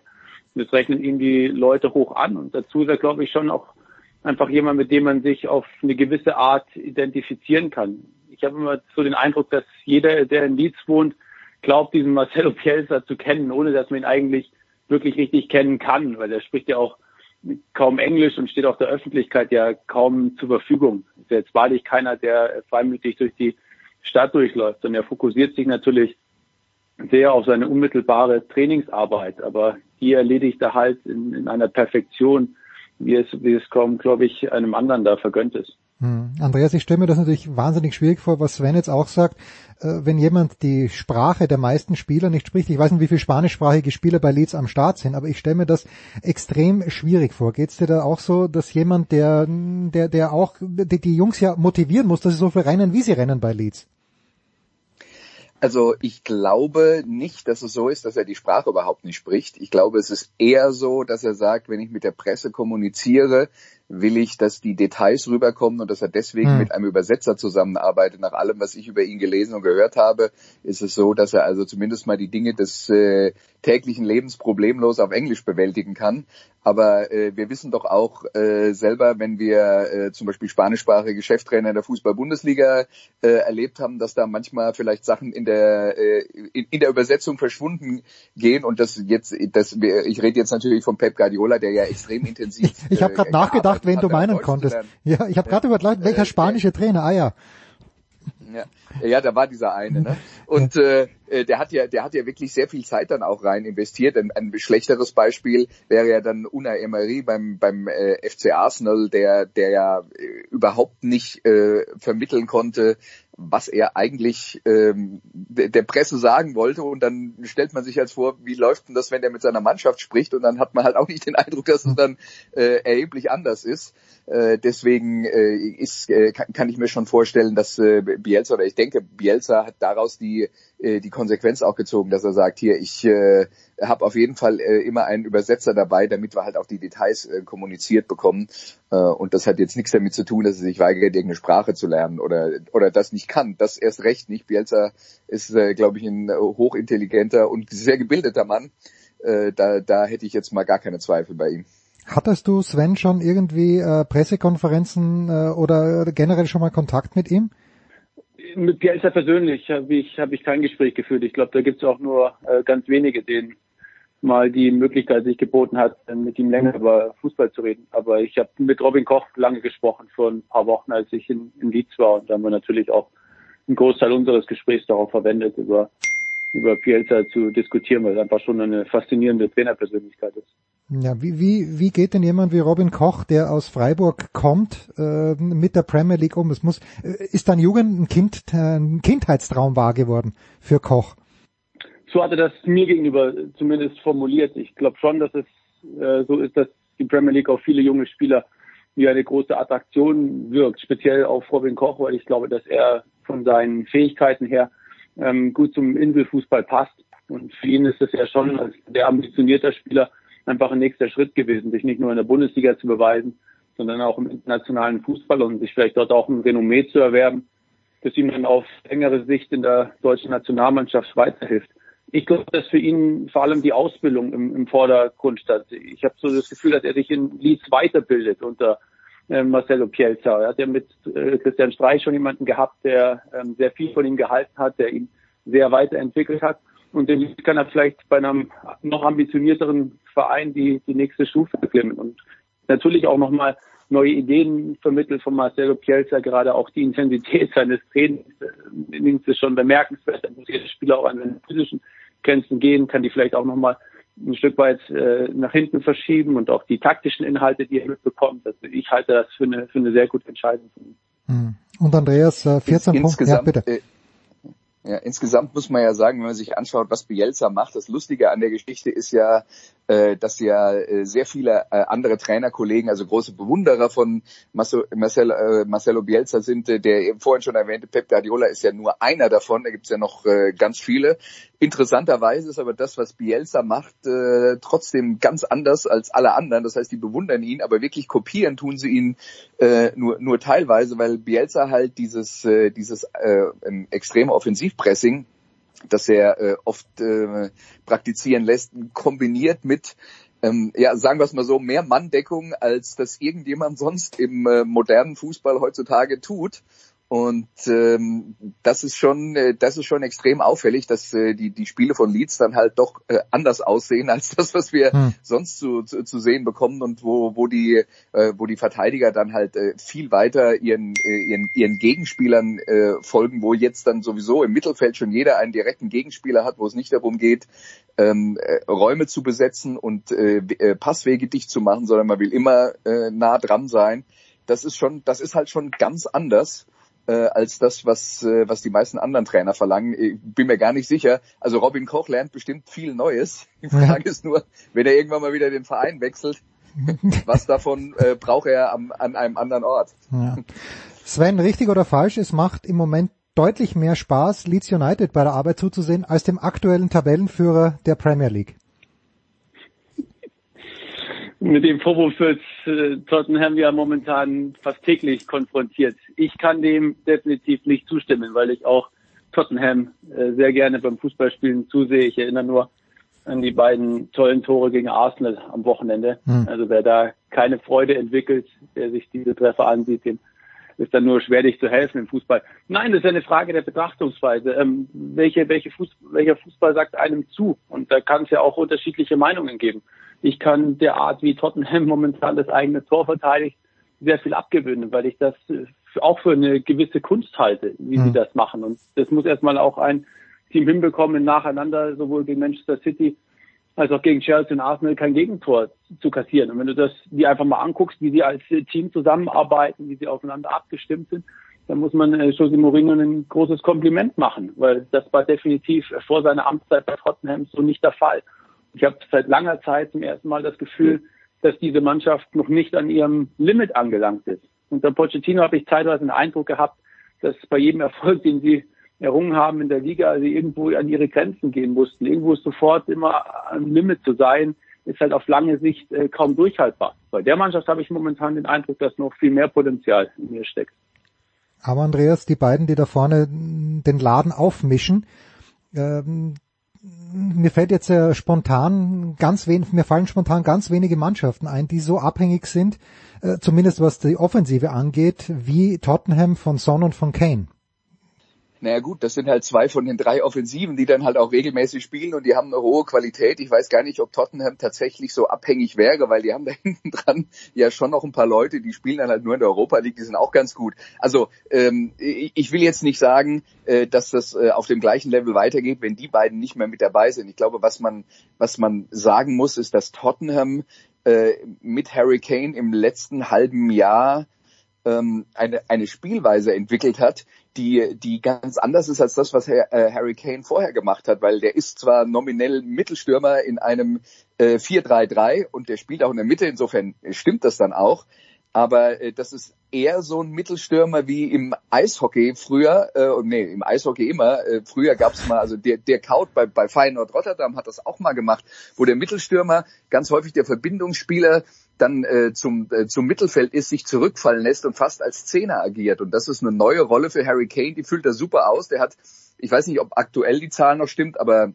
Und das rechnen ihm die Leute hoch an. Und dazu ist er, glaube ich, schon auch einfach jemand, mit dem man sich auf eine gewisse Art identifizieren kann. Ich habe immer so den Eindruck, dass jeder, der in Leeds wohnt, glaubt, diesen Marcelo Bielsa zu kennen, ohne dass man ihn eigentlich wirklich richtig kennen kann, weil er spricht ja auch kaum Englisch und steht auch der Öffentlichkeit ja kaum zur Verfügung. Ist jetzt wahrlich keiner, der freimütig durch die Stadt durchläuft, sondern er fokussiert sich natürlich sehr auf seine unmittelbare Trainingsarbeit, aber die erledigt er halt in, in einer Perfektion, wie es, wie es kaum, glaube ich, einem anderen da vergönnt ist. Hm. Andreas, ich stelle mir das natürlich wahnsinnig schwierig vor, was Sven jetzt auch sagt, äh, wenn jemand die Sprache der meisten Spieler nicht spricht. Ich weiß nicht, wie viele spanischsprachige Spieler bei Leeds am Start sind, aber ich stelle mir das extrem schwierig vor. Geht es dir da auch so, dass jemand, der, der, der auch die, die Jungs ja motivieren muss, dass sie so viel rennen, wie sie rennen bei Leeds? Also ich glaube nicht, dass es so ist, dass er die Sprache überhaupt nicht spricht. Ich glaube, es ist eher so, dass er sagt, wenn ich mit der Presse kommuniziere, will ich, dass die Details rüberkommen und dass er deswegen Hm. mit einem Übersetzer zusammenarbeitet. Nach allem, was ich über ihn gelesen und gehört habe, ist es so, dass er also zumindest mal die Dinge des äh, täglichen Lebens problemlos auf Englisch bewältigen kann. Aber äh, wir wissen doch auch äh, selber, wenn wir äh, zum Beispiel spanischsprachige Cheftrainer in der Fußball-Bundesliga äh, erlebt haben, dass da manchmal vielleicht Sachen in der äh, in, in der Übersetzung verschwunden gehen und das jetzt das ich rede jetzt natürlich von Pep Guardiola, der ja extrem intensiv Ich habe gerade äh, nachgedacht, wen gearbeitet du meinen konntest. Ja, ich habe gerade überlegt, welcher Äh, spanische Trainer? Ah ja. Ja, ja, da war dieser eine, ne? Und äh, äh, der hat ja, der hat ja wirklich sehr viel Zeit dann auch rein investiert. Ein, ein schlechteres Beispiel wäre ja dann Unai Emery beim beim äh, FC Arsenal, der der ja äh, überhaupt nicht äh, vermitteln konnte, was er eigentlich ähm, de- der Presse sagen wollte. Und dann stellt man sich jetzt vor, wie läuft denn das, wenn der mit seiner Mannschaft spricht? Und dann hat man halt auch nicht den Eindruck, dass es dann äh, erheblich anders ist. Äh, deswegen äh, ist, äh, kann, kann ich mir schon vorstellen, dass äh, Bielsa oder ich denke, Bielsa hat daraus die äh, die Konsequenz auch gezogen, dass er sagt, hier, ich äh, habe auf jeden Fall äh, immer einen Übersetzer dabei, damit wir halt auch die Details äh, kommuniziert bekommen. Äh, und das hat jetzt nichts damit zu tun, dass er sich weigert, irgendeine Sprache zu lernen oder oder das nicht kann. Das erst recht nicht. Bielsa ist, äh, glaube ich, ein äh, hochintelligenter und sehr gebildeter Mann. Äh, da, da hätte ich jetzt mal gar keine Zweifel bei ihm. Hattest du Sven schon irgendwie äh, Pressekonferenzen äh, oder generell schon mal Kontakt mit ihm? Mit Bielsa persönlich habe ich, hab ich kein Gespräch geführt. Ich glaube, da gibt es auch nur äh, ganz wenige, denen mal die Möglichkeit sich geboten hat, mit ihm länger über Fußball zu reden. Aber ich habe mit Robin Koch lange gesprochen, vor ein paar Wochen, als ich in, in Leeds war. Und da haben wir natürlich auch einen Großteil unseres Gesprächs darauf verwendet, über, über Pielza zu diskutieren, weil es einfach schon eine faszinierende Trainerpersönlichkeit ist. Ja, wie, wie, wie geht denn jemand wie Robin Koch, der aus Freiburg kommt, äh, mit der Premier League um? Es muss, äh, ist dein Jugend ein, kind, ein Kindheitstraum wahr geworden für Koch? So hatte das mir gegenüber zumindest formuliert. Ich glaube schon, dass es äh, so ist, dass die Premier League auf viele junge Spieler wie eine große Attraktion wirkt, speziell auf Robin Koch, weil ich glaube, dass er von seinen Fähigkeiten her ähm, gut zum Inselfußball passt. Und für ihn ist es ja schon als der ambitionierter Spieler einfach ein nächster Schritt gewesen, sich nicht nur in der Bundesliga zu beweisen, sondern auch im internationalen Fußball und sich vielleicht dort auch ein Renommee zu erwerben, das ihm dann auf längere Sicht in der deutschen Nationalmannschaft weiterhilft. Ich glaube, dass für ihn vor allem die Ausbildung im, im Vordergrund stand. Ich habe so das Gefühl, dass er sich in Leeds weiterbildet unter äh, Marcelo Pielza. Er hat ja mit äh, Christian Streich schon jemanden gehabt, der ähm, sehr viel von ihm gehalten hat, der ihn sehr weiterentwickelt hat. Und den kann er vielleicht bei einem noch ambitionierteren Verein die, die nächste Stufe klimmen. Und natürlich auch nochmal neue Ideen vermittelt von Marcelo Pielza, gerade auch die Intensität seines Trainings äh, ist schon bemerkenswert. Da muss jeder Spieler auch an seine physischen Grenzen gehen, kann die vielleicht auch nochmal ein Stück weit äh, nach hinten verschieben und auch die taktischen Inhalte, die er mitbekommt. Also ich halte das für eine, für eine sehr gute Entscheidung. Hm. Und Andreas, äh, 14 Punkte. Ja, bitte. Äh, ja, insgesamt muss man ja sagen, wenn man sich anschaut, was Bielsa macht, das Lustige an der Geschichte ist ja, dass ja äh, sehr viele äh, andere Trainerkollegen, also große Bewunderer von Marcelo, Marcel, äh, Marcelo Bielsa sind. Äh, der eben vorhin schon erwähnte Pep Guardiola ist ja nur einer davon, da gibt es ja noch äh, ganz viele. Interessanterweise ist aber das, was Bielsa macht, äh, trotzdem ganz anders als alle anderen. Das heißt, die bewundern ihn, aber wirklich kopieren tun sie ihn äh, nur, nur teilweise, weil Bielsa halt dieses, äh, dieses äh, extreme Offensivpressing das er äh, oft äh, praktizieren lässt, kombiniert mit ähm, ja, sagen wir es mal so, mehr Manndeckung, als das irgendjemand sonst im äh, modernen Fußball heutzutage tut. Und ähm, das ist schon, äh, das ist schon extrem auffällig, dass äh, die die Spiele von Leeds dann halt doch äh, anders aussehen als das, was wir hm. sonst zu, zu, zu sehen bekommen und wo wo die äh, wo die Verteidiger dann halt äh, viel weiter ihren äh, ihren ihren Gegenspielern äh, folgen, wo jetzt dann sowieso im Mittelfeld schon jeder einen direkten Gegenspieler hat, wo es nicht darum geht, ähm, äh, Räume zu besetzen und äh, äh Passwege dicht zu machen, sondern man will immer äh, nah dran sein. Das ist schon, das ist halt schon ganz anders äh, als das, was, äh, was die meisten anderen Trainer verlangen. Ich bin mir gar nicht sicher. Also Robin Koch lernt bestimmt viel Neues. Die Frage ja. ist nur, wenn er irgendwann mal wieder den Verein wechselt, was davon äh, braucht er am, an einem anderen Ort. Ja. Sven, richtig oder falsch, es macht im Moment deutlich mehr Spaß, Leeds United bei der Arbeit zuzusehen, als dem aktuellen Tabellenführer der Premier League mit dem Vorwurf wird äh, Tottenham ja momentan fast täglich konfrontiert. Ich kann dem definitiv nicht zustimmen, weil ich auch Tottenham äh, sehr gerne beim Fußballspielen zusehe. Ich erinnere nur an die beiden tollen Tore gegen Arsenal am Wochenende. Hm. Also wer da keine Freude entwickelt, der sich diese Treffer ansieht, dem ist dann nur schwer, dich zu helfen im Fußball. Nein, das ist eine Frage der Betrachtungsweise. Ähm, welche, welche Fußball, welcher Fußball sagt einem zu? Und da kann es ja auch unterschiedliche Meinungen geben. Ich kann der Art, wie Tottenham momentan das eigene Tor verteidigt, sehr viel abgewöhnen, weil ich das auch für eine gewisse Kunst halte, wie mhm. sie das machen. Und das muss erstmal auch ein Team hinbekommen, nacheinander sowohl gegen Manchester City als auch gegen Chelsea und Arsenal kein Gegentor zu kassieren. Und wenn du das dir einfach mal anguckst, wie sie als Team zusammenarbeiten, wie sie aufeinander abgestimmt sind, dann muss man äh, Jose Mourinho ein großes Kompliment machen, weil das war definitiv vor seiner Amtszeit bei Tottenham so nicht der Fall. Ich habe seit langer Zeit zum ersten Mal das Gefühl, dass diese Mannschaft noch nicht an ihrem Limit angelangt ist. Unter Pochettino habe ich zeitweise den Eindruck gehabt, dass bei jedem Erfolg, den sie errungen haben in der Liga, sie irgendwo an ihre Grenzen gehen mussten. Irgendwo sofort immer am Limit zu sein, ist halt auf lange Sicht äh, kaum durchhaltbar. Bei der Mannschaft habe ich momentan den Eindruck, dass noch viel mehr Potenzial in mir steckt. Aber Andreas, die beiden, die da vorne den Laden aufmischen, ähm, mir fällt jetzt äh, spontan ganz wenig, mir fallen spontan ganz wenige Mannschaften ein, die so abhängig sind, äh, zumindest was die Offensive angeht, wie Tottenham von Son und von Kane. Naja gut, das sind halt zwei von den drei Offensiven, die dann halt auch regelmäßig spielen und die haben eine hohe Qualität. Ich weiß gar nicht, ob Tottenham tatsächlich so abhängig wäre, weil die haben da hinten dran ja schon noch ein paar Leute, die spielen dann halt nur in der Europa League, die sind auch ganz gut. Also ähm, ich will jetzt nicht sagen, äh, dass das äh, auf dem gleichen Level weitergeht, wenn die beiden nicht mehr mit dabei sind. Ich glaube, was man, was man sagen muss, ist, dass Tottenham äh, mit Harry Kane im letzten halben Jahr ähm, eine, eine Spielweise entwickelt hat, die, die ganz anders ist als das, was Herr, äh, Harry Kane vorher gemacht hat, weil der ist zwar nominell Mittelstürmer in einem äh, 4-3-3 und der spielt auch in der Mitte, insofern stimmt das dann auch. Aber äh, das ist eher so ein Mittelstürmer wie im Eishockey früher, äh, nee, im Eishockey immer. Äh, früher gab es mal, also der, der Kaut bei, bei Feyenoord Rotterdam hat das auch mal gemacht, wo der Mittelstürmer ganz häufig der Verbindungsspieler dann äh, zum, äh, zum Mittelfeld ist, sich zurückfallen lässt und fast als Zehner agiert. Und das ist eine neue Rolle für Harry Kane, die füllt er super aus. Der hat, ich weiß nicht, ob aktuell die Zahl noch stimmt, aber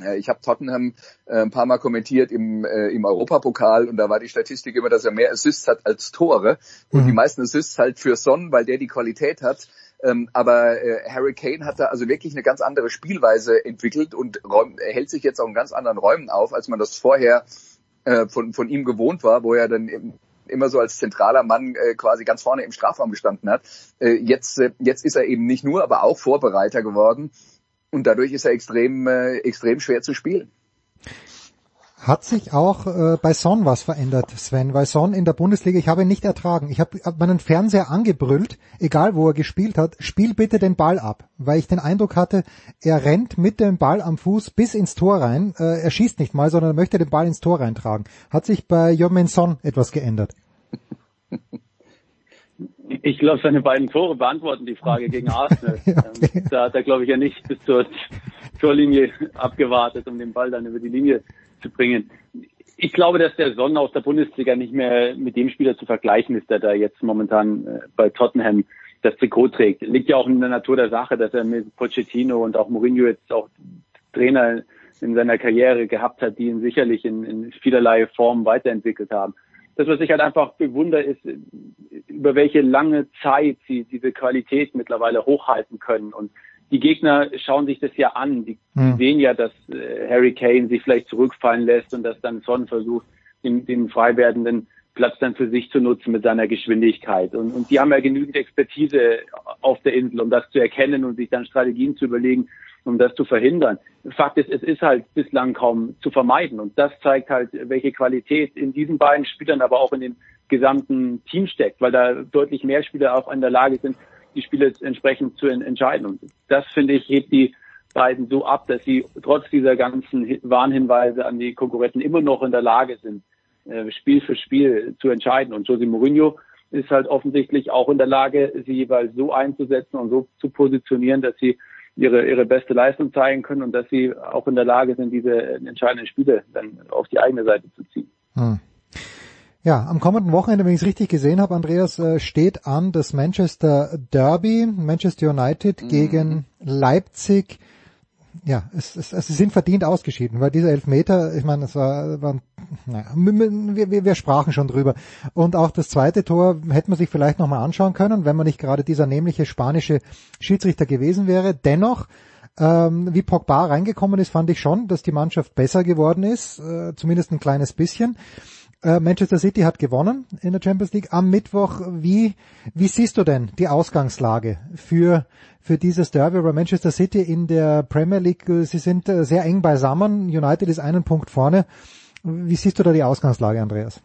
äh, ich habe Tottenham äh, ein paar Mal kommentiert im, äh, im Europapokal und da war die Statistik immer, dass er mehr Assists hat als Tore. Und mhm. die meisten Assists halt für Son, weil der die Qualität hat. Ähm, aber äh, Harry Kane hat da also wirklich eine ganz andere Spielweise entwickelt und räum, er hält sich jetzt auch in ganz anderen Räumen auf, als man das vorher äh, von, von ihm gewohnt war, wo er dann im, immer so als zentraler Mann äh, quasi ganz vorne im Strafraum gestanden hat. Äh, jetzt, äh, jetzt ist er eben nicht nur, aber auch Vorbereiter geworden und dadurch ist er extrem, äh, extrem schwer zu spielen. Hat sich auch äh, bei Son was verändert, Sven? Weil Son in der Bundesliga, ich habe ihn nicht ertragen. Ich habe hab meinen Fernseher angebrüllt, egal wo er gespielt hat, spiel bitte den Ball ab. Weil ich den Eindruck hatte, er rennt mit dem Ball am Fuß bis ins Tor rein. Äh, er schießt nicht mal, sondern er möchte den Ball ins Tor reintragen. Hat sich bei Jomin Son etwas geändert? Ich glaube, seine beiden Tore beantworten die Frage gegen Arsenal. okay. Ähm, da hat er, glaube ich, ja nicht bis zur Torlinie abgewartet, um den Ball dann über die Linie zu bringen. Ich glaube, dass der Sonne aus der Bundesliga nicht mehr mit dem Spieler zu vergleichen ist, der da jetzt momentan äh, bei Tottenham das Trikot trägt. Liegt ja auch in der Natur der Sache, dass er mit Pochettino und auch Mourinho jetzt auch Trainer in seiner Karriere gehabt hat, die ihn sicherlich in, in vielerlei Formen weiterentwickelt haben. Das, was ich halt einfach bewundere, ist, über welche lange Zeit sie diese Qualität mittlerweile hochhalten können und die Gegner schauen sich das ja an. Die, hm. sehen ja, dass äh, Harry Kane sich vielleicht zurückfallen lässt und dass dann Son versucht, den, den frei werdenden Platz dann für sich zu nutzen mit seiner Geschwindigkeit. Und, und die haben ja genügend Expertise auf der Insel, um das zu erkennen und sich dann Strategien zu überlegen, um das zu verhindern. Fakt ist, es ist halt bislang kaum zu vermeiden. Und das zeigt halt, welche Qualität in diesen beiden Spielern, aber auch in dem gesamten Team steckt, weil da deutlich mehr Spieler auch in der Lage sind, die Spiele entsprechend zu entscheiden. Und das, finde ich, hebt die beiden so ab, dass sie trotz dieser ganzen Warnhinweise an die Konkurrenten immer noch in der Lage sind, äh, Spiel für Spiel zu entscheiden. Und Jose Mourinho ist halt offensichtlich auch in der Lage, sie jeweils so einzusetzen und so zu positionieren, dass sie ihre, ihre beste Leistung zeigen können und dass sie auch in der Lage sind, diese entscheidenden Spiele dann auf die eigene Seite zu ziehen. Hm. Ja, am kommenden Wochenende, wenn ich es richtig gesehen habe, Andreas, äh, steht an das Manchester Derby, Manchester United mhm. gegen Leipzig. Ja, es, es, es, sie sind verdient ausgeschieden, weil dieser Elfmeter, ich meine, es war, war naja, wir, wir, wir sprachen schon drüber. Und auch das zweite Tor hätte man sich vielleicht nochmal anschauen können, wenn man nicht gerade dieser nämliche spanische Schiedsrichter gewesen wäre. Dennoch, ähm, wie Pogba reingekommen ist, fand ich schon, dass die Mannschaft besser geworden ist, äh, zumindest ein kleines bisschen. Äh, Manchester City hat gewonnen in der Champions League am Mittwoch. Wie, wie siehst du denn die Ausgangslage für, für dieses Derby über Manchester City in der Premier League? Sie sind äh, sehr eng beisammen. United ist einen Punkt vorne. Wie siehst du da die Ausgangslage, Andreas?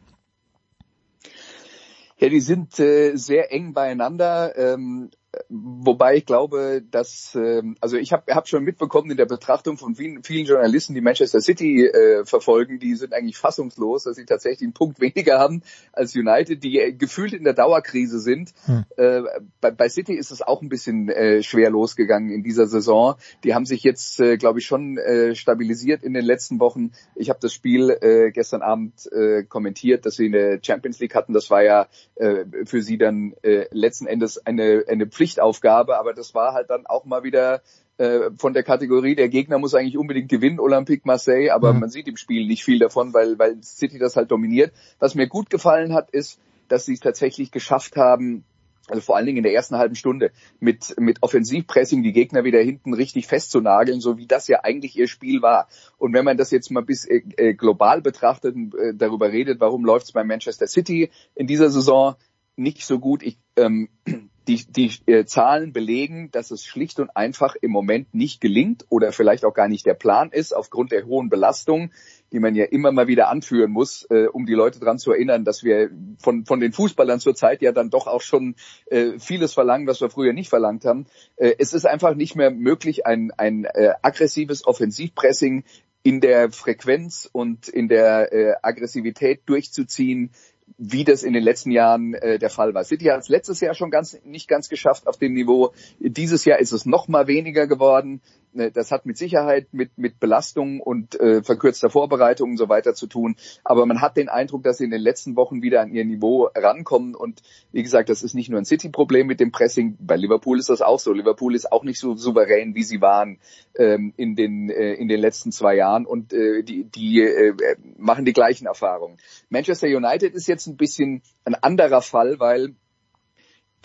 Ja, die sind äh, sehr eng beieinander. Ähm, Wobei ich glaube, dass ähm, also ich habe hab schon mitbekommen in der Betrachtung von vielen, vielen Journalisten, die Manchester City äh, verfolgen, die sind eigentlich fassungslos, dass sie tatsächlich einen Punkt weniger haben als United, die äh, gefühlt in der Dauerkrise sind. Hm. Äh, bei, bei City ist es auch ein bisschen äh, schwer losgegangen in dieser Saison. Die haben sich jetzt, äh, glaube ich, schon äh, stabilisiert in den letzten Wochen. Ich habe das Spiel äh, gestern Abend äh, kommentiert, dass sie eine Champions League hatten. Das war ja äh, für sie dann äh, letzten Endes eine eine Pflichtaufgabe, aber das war halt dann auch mal wieder äh, von der Kategorie, der Gegner muss eigentlich unbedingt gewinnen, Olympique Marseille, aber mhm. man sieht im Spiel nicht viel davon, weil, weil City das halt dominiert. Was mir gut gefallen hat, ist, dass sie es tatsächlich geschafft haben, also vor allen Dingen in der ersten halben Stunde, mit, mit Offensivpressing die Gegner wieder hinten richtig festzunageln, so wie das ja eigentlich ihr Spiel war. Und wenn man das jetzt mal bis äh, äh global betrachtet und äh, darüber redet, warum läuft es bei Manchester City in dieser Saison nicht so gut, ich, ähm, die, die äh, Zahlen belegen, dass es schlicht und einfach im Moment nicht gelingt oder vielleicht auch gar nicht der Plan ist, aufgrund der hohen Belastung, die man ja immer mal wieder anführen muss, äh, um die Leute daran zu erinnern, dass wir von, von den Fußballern zurzeit ja dann doch auch schon äh, vieles verlangen, was wir früher nicht verlangt haben. Äh, es ist einfach nicht mehr möglich, ein, ein äh, aggressives Offensivpressing in der Frequenz und in der äh, Aggressivität durchzuziehen, wie das in den letzten Jahren äh, der Fall war. City hat es letztes Jahr schon ganz nicht ganz geschafft auf dem Niveau. Dieses Jahr ist es noch mal weniger geworden. Ne, das hat mit Sicherheit mit, mit Belastung und äh, verkürzter Vorbereitung und so weiter zu tun. Aber man hat den Eindruck, dass sie in den letzten Wochen wieder an ihr Niveau rankommen. Und wie gesagt, das ist nicht nur ein City-Problem mit dem Pressing. Bei Liverpool ist das auch so. Liverpool ist auch nicht so souverän, wie sie waren ähm, in, den, äh, in den letzten zwei Jahren. Und äh, die, die äh, machen die gleichen Erfahrungen. Manchester United ist jetzt ein bisschen ein anderer Fall, weil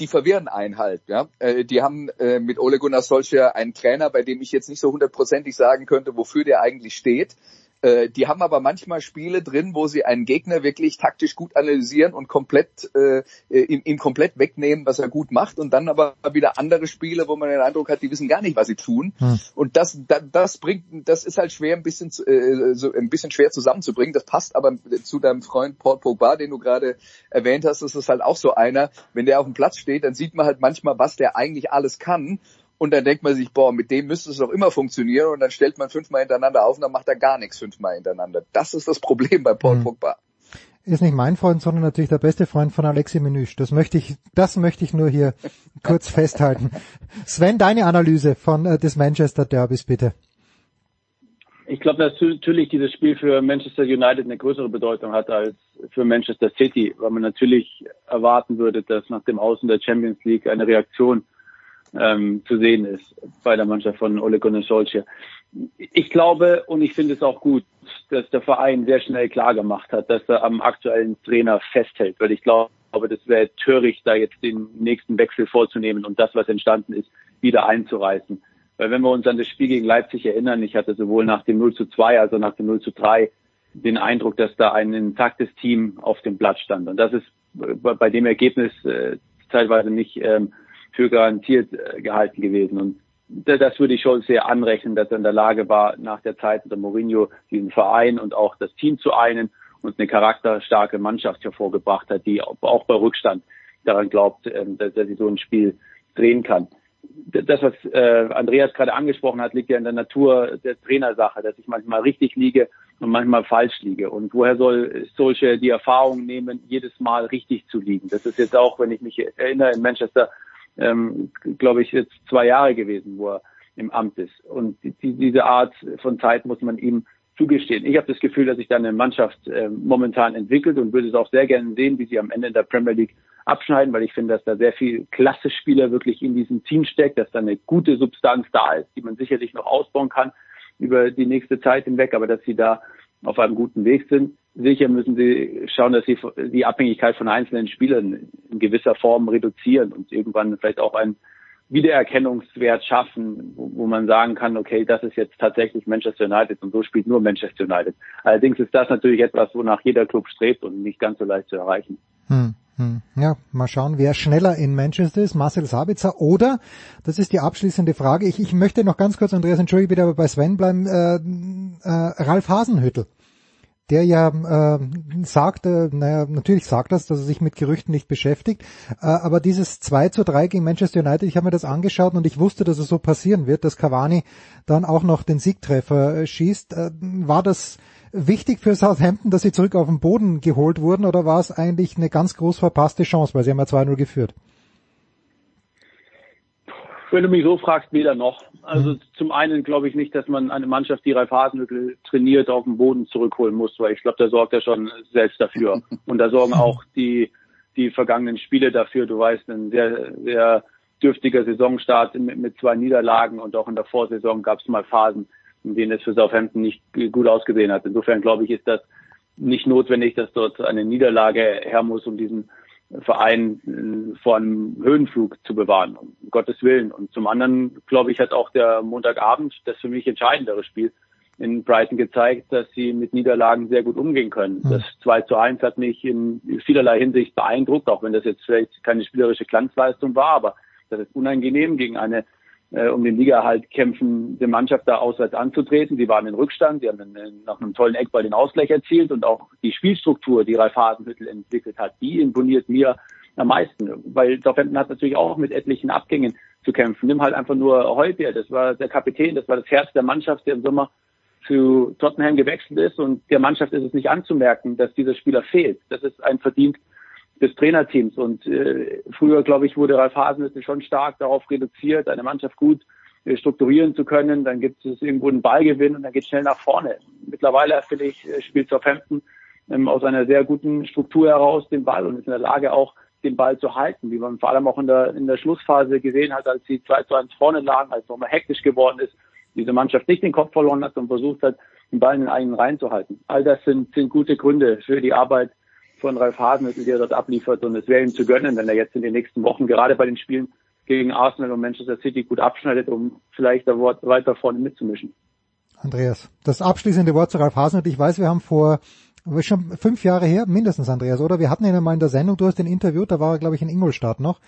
die verwirren einen halt. Ja? Äh, die haben äh, mit Ole Gunnar Solskjaer einen Trainer, bei dem ich jetzt nicht so hundertprozentig sagen könnte, wofür der eigentlich steht. Äh, die haben aber manchmal Spiele drin, wo sie einen Gegner wirklich taktisch gut analysieren und komplett äh, ihn, ihn komplett wegnehmen, was er gut macht, und dann aber wieder andere Spiele, wo man den Eindruck hat, die wissen gar nicht, was sie tun. Hm. Und das, das, das bringt, das ist halt schwer, ein bisschen, äh, so ein bisschen schwer zusammenzubringen. Das passt aber zu deinem Freund Paul Pogba, den du gerade erwähnt hast. Das ist halt auch so einer, wenn der auf dem Platz steht, dann sieht man halt manchmal, was der eigentlich alles kann. Und dann denkt man sich, boah, mit dem müsste es doch immer funktionieren. Und dann stellt man fünfmal hintereinander auf und dann macht er gar nichts fünfmal hintereinander. Das ist das Problem bei Paul mhm. Pogba. Ist nicht mein Freund, sondern natürlich der beste Freund von Alexi Menüsch. Das möchte ich, das möchte ich nur hier kurz festhalten. Sven, deine Analyse von äh, des Manchester Derbys bitte. Ich glaube, dass natürlich dieses Spiel für Manchester United eine größere Bedeutung hat als für Manchester City, weil man natürlich erwarten würde, dass nach dem Außen der Champions League eine Reaktion ähm, zu sehen ist bei der Mannschaft von Ole Gunnar Solskjaer. Ich glaube und ich finde es auch gut, dass der Verein sehr schnell klar gemacht hat, dass er am aktuellen Trainer festhält, weil ich glaube, das wäre töricht, da jetzt den nächsten Wechsel vorzunehmen und das, was entstanden ist, wieder einzureißen. Weil wenn wir uns an das Spiel gegen Leipzig erinnern, ich hatte sowohl nach dem 0 zu 2 als auch nach dem 0 zu 3 den Eindruck, dass da ein intaktes Team auf dem Blatt stand. Und das ist bei dem Ergebnis äh, teilweise nicht ähm, für garantiert äh, gehalten gewesen. Und das würde ich schon sehr anrechnen, dass er in der Lage war, nach der Zeit unter Mourinho diesen Verein und auch das Team zu einen und eine charakterstarke Mannschaft hervorgebracht hat, die auch bei Rückstand daran glaubt, ähm, dass er sich so ein Spiel drehen kann. Das, was äh, Andreas gerade angesprochen hat, liegt ja in der Natur der Trainersache, dass ich manchmal richtig liege und manchmal falsch liege. Und woher soll solche die Erfahrung nehmen, jedes Mal richtig zu liegen? Das ist jetzt auch, wenn ich mich erinnere, in Manchester ähm, glaube ich, jetzt zwei Jahre gewesen, wo er im Amt ist. Und die, diese Art von Zeit muss man ihm zugestehen. Ich habe das Gefühl, dass sich da eine Mannschaft äh, momentan entwickelt und würde es auch sehr gerne sehen, wie sie am Ende in der Premier League abschneiden, weil ich finde, dass da sehr viel Klasse-Spieler wirklich in diesem Team steckt, dass da eine gute Substanz da ist, die man sicherlich noch ausbauen kann über die nächste Zeit hinweg, aber dass sie da auf einem guten Weg sind. Sicher müssen sie schauen, dass sie die Abhängigkeit von einzelnen Spielern in gewisser Form reduzieren und irgendwann vielleicht auch einen Wiedererkennungswert schaffen, wo, man sagen kann, okay, das ist jetzt tatsächlich Manchester United und so spielt nur Manchester United. Allerdings ist das natürlich etwas, wonach jeder Club strebt und nicht ganz so leicht zu erreichen. Hm. Hm. Ja, mal schauen, wer schneller in Manchester ist, Marcel Sabitzer oder, das ist die abschließende Frage, ich, ich möchte noch ganz kurz, Andreas, entschuldige bitte, aber bei Sven bleiben, äh, äh, Ralf Hasenhüttel der ja äh, sagte, naja, natürlich sagt das, dass er sich mit Gerüchten nicht beschäftigt, äh, aber dieses 2 zu 3 gegen Manchester United, ich habe mir das angeschaut und ich wusste, dass es so passieren wird, dass Cavani dann auch noch den Siegtreffer äh, schießt. Äh, war das wichtig für Southampton, dass sie zurück auf den Boden geholt wurden oder war es eigentlich eine ganz groß verpasste Chance, weil sie haben ja 2-0 geführt? Wenn du mich so fragst, weder noch. Also mhm. zum einen glaube ich nicht, dass man eine Mannschaft, die Ralf Hasenhüttl trainiert, auf den Boden zurückholen muss, weil ich glaube, da sorgt er schon selbst dafür. Und da sorgen auch die, die vergangenen Spiele dafür. Du weißt, ein sehr, sehr dürftiger Saisonstart mit, mit zwei Niederlagen und auch in der Vorsaison gab es mal Phasen, in denen es für Southampton nicht gut ausgesehen hat. Insofern glaube ich, ist das nicht notwendig, dass dort eine Niederlage her muss, um diesen Verein äh, vor einem Höhenflug zu bewahren, um Gottes Willen. Und zum anderen, glaube ich, hat auch der Montagabend das für mich entscheidendere Spiel in Brighton gezeigt, dass sie mit Niederlagen sehr gut umgehen können. Mhm. Das 2 zu 1 hat mich in vielerlei Hinsicht beeindruckt, auch wenn das jetzt vielleicht keine spielerische Glanzleistung war, aber das ist unangenehm gegen eine äh, um den Liga-Halt kämpfende Mannschaft da auswärts anzutreten. Sie waren in Rückstand, sie haben einen, nach einem tollen Eckball den Ausgleich erzielt und auch die Spielstruktur, die Ralf Hasenhüttel entwickelt hat, die imponiert mir am meisten, weil Southampton hat natürlich auch mit etlichen Abgängen zu kämpfen. Nimm halt einfach nur Heubier, das war der Kapitän, das war das Herz der Mannschaft, der im Sommer zu Tottenham gewechselt ist und der Mannschaft ist es nicht anzumerken, dass dieser Spieler fehlt. Das ist ein Verdienst des Trainerteams und äh, früher, glaube ich, wurde Ralf Hasenhüttl schon stark darauf reduziert, eine Mannschaft gut äh, strukturieren zu können. Dann gibt es irgendwo einen Ballgewinn und dann geht schnell nach vorne. Mittlerweile, finde ich, äh, spielt Southampton ähm, aus einer sehr guten Struktur heraus den Ball und ist in der Lage auch den Ball zu halten, wie man vor allem auch in der, in der Schlussphase gesehen hat, als sie 2 zu 1 vorne lagen, als es nochmal hektisch geworden ist diese Mannschaft nicht den Kopf verloren hat und versucht hat, den Ball in den eigenen Reihen zu halten. All das sind, sind gute Gründe für die Arbeit von Ralf Hasenhüttl, der dort abliefert und es wäre ihm zu gönnen, wenn er jetzt in den nächsten Wochen gerade bei den Spielen gegen Arsenal und Manchester City gut abschneidet, um vielleicht da weiter vorne mitzumischen. Andreas, das abschließende Wort zu Ralf Hasenhüttl. Ich weiß, wir haben vor schon fünf Jahre her, mindestens Andreas, oder? Wir hatten ihn einmal in der Sendung, du hast den Interview, da war er, glaube ich, in Ingolstadt noch.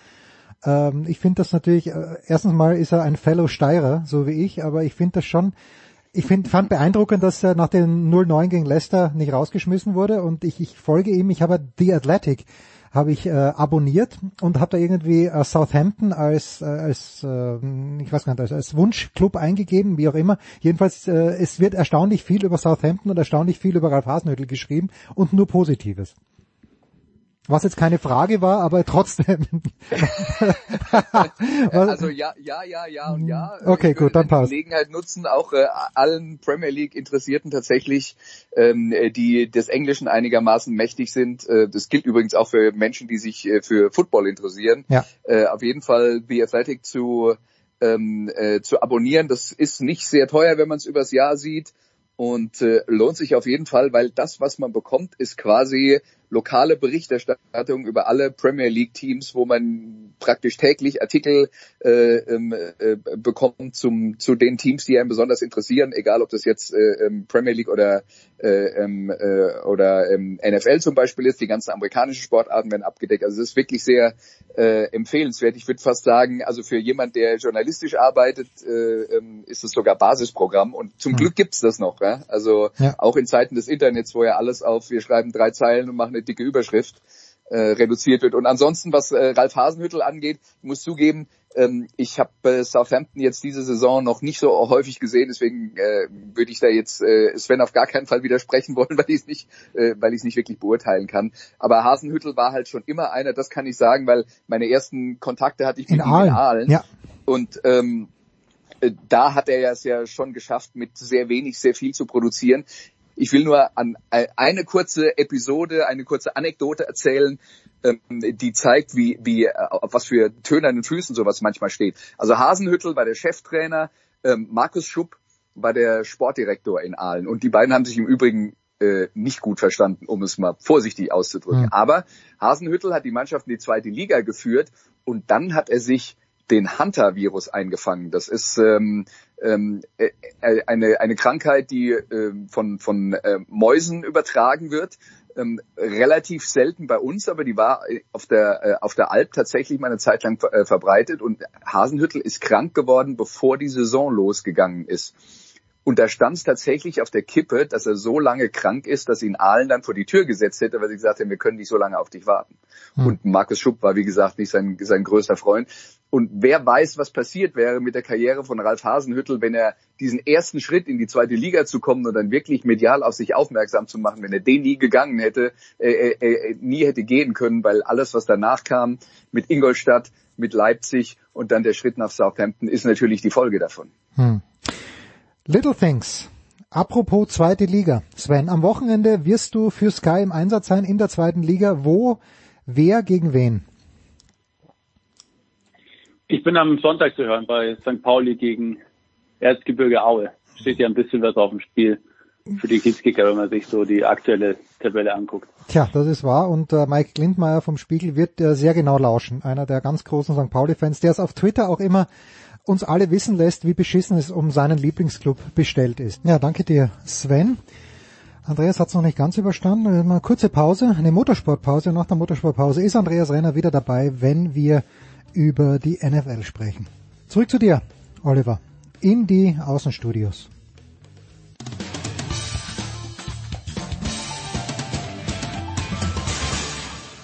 Ähm, ich finde das natürlich, äh, erstens mal ist er ein Fellow Steirer, so wie ich, aber ich finde das schon, ich find, fand beeindruckend, dass er nach dem 0-9 gegen Leicester nicht rausgeschmissen wurde und ich, ich folge ihm, ich habe The Athletic habe ich äh, abonniert und habe da irgendwie äh, Southampton als äh, als äh, ich weiß gar nicht als, als Wunschclub eingegeben, wie auch immer. Jedenfalls äh, es wird erstaunlich viel über Southampton und erstaunlich viel über Ralf Hasenhüttl geschrieben und nur Positives. Was jetzt keine Frage war, aber trotzdem. also ja, ja, ja, ja und ja. Okay, gut, dann passt. Die Gelegenheit nutzen, auch äh, allen Premier League Interessierten tatsächlich, ähm, die des Englischen einigermaßen mächtig sind. Äh, das gilt übrigens auch für Menschen, die sich äh, für Football interessieren. Ja. Äh, auf jeden Fall The Athletic zu ähm, äh, zu abonnieren. Das ist nicht sehr teuer, wenn man es übers Jahr sieht und äh, lohnt sich auf jeden Fall, weil das, was man bekommt, ist quasi lokale Berichterstattung über alle Premier League Teams, wo man praktisch täglich Artikel äh, ähm, äh, bekommt zum, zu den Teams, die einen besonders interessieren, egal ob das jetzt äh, ähm, Premier League oder äh, ähm, äh, oder ähm, NFL zum Beispiel ist. Die ganzen amerikanischen Sportarten werden abgedeckt. Also es ist wirklich sehr äh, empfehlenswert. Ich würde fast sagen, also für jemand, der journalistisch arbeitet, äh, ist es sogar Basisprogramm. Und zum mhm. Glück gibt's das noch. Ja? Also ja. auch in Zeiten des Internets, wo ja alles auf, wir schreiben drei Zeilen und machen eine dicke Überschrift äh, reduziert wird. Und ansonsten, was äh, Ralf Hasenhüttel angeht, ich muss zugeben, ähm, ich habe äh, Southampton jetzt diese Saison noch nicht so häufig gesehen, deswegen äh, würde ich da jetzt äh, Sven auf gar keinen Fall widersprechen wollen, weil ich es nicht, äh, weil ich es nicht wirklich beurteilen kann. Aber Hasenhüttel war halt schon immer einer, das kann ich sagen, weil meine ersten Kontakte hatte ich mit in ihm Aalen. in Aalen. Ja. Und ähm, äh, da hat er es ja schon geschafft, mit sehr wenig sehr viel zu produzieren. Ich will nur an äh, eine kurze Episode, eine kurze Anekdote erzählen, ähm, die zeigt, wie, wie, äh, auf was für tönernen Füßen sowas manchmal steht. Also Hasenhüttel war der Cheftrainer, ähm, Markus Schupp war der Sportdirektor in Aalen. Und die beiden haben sich im Übrigen äh, nicht gut verstanden, um es mal vorsichtig auszudrücken. Mhm. Aber Hasenhüttel hat die Mannschaft in die zweite Liga geführt und dann hat er sich den Hunter-Virus eingefangen. Das ist ähm, ähm, äh, äh, eine, eine Krankheit, die äh, von, von äh, Mäusen übertragen wird. Ähm, relativ selten bei uns, aber die war äh, auf der, äh, auf der Alp tatsächlich mal eine Zeit lang äh, verbreitet und Hasenhüttel ist krank geworden, bevor die Saison losgegangen ist. Und da stand es tatsächlich auf der Kippe, dass er so lange krank ist, dass ihn Aalen dann vor die Tür gesetzt hätte, weil sie gesagt haben, wir können nicht so lange auf dich warten. Hm. Und Markus Schupp war, wie gesagt, nicht sein, sein größter Freund. Und wer weiß, was passiert wäre mit der Karriere von Ralf Hasenhüttel, wenn er diesen ersten Schritt in die zweite Liga zu kommen und dann wirklich medial auf sich aufmerksam zu machen, wenn er den nie gegangen hätte, äh, äh, äh, nie hätte gehen können, weil alles, was danach kam, mit Ingolstadt, mit Leipzig und dann der Schritt nach Southampton, ist natürlich die Folge davon. Hm. Little Things. Apropos zweite Liga. Sven, am Wochenende wirst du für Sky im Einsatz sein in der zweiten Liga. Wo, wer gegen wen? Ich bin am Sonntag zu hören bei St. Pauli gegen Erzgebirge Aue. Steht ja ein bisschen was auf dem Spiel für die Kiezkicker, wenn man sich so die aktuelle Tabelle anguckt. Tja, das ist wahr. Und äh, Mike Lindmeier vom Spiegel wird äh, sehr genau lauschen. Einer der ganz großen St. Pauli-Fans, der es auf Twitter auch immer uns alle wissen lässt, wie beschissen es um seinen Lieblingsclub bestellt ist. Ja, danke dir, Sven. Andreas hat es noch nicht ganz überstanden. Äh, Eine kurze Pause, eine Motorsportpause. Nach der Motorsportpause ist Andreas Renner wieder dabei, wenn wir über die NFL sprechen. Zurück zu dir, Oliver, in die Außenstudios.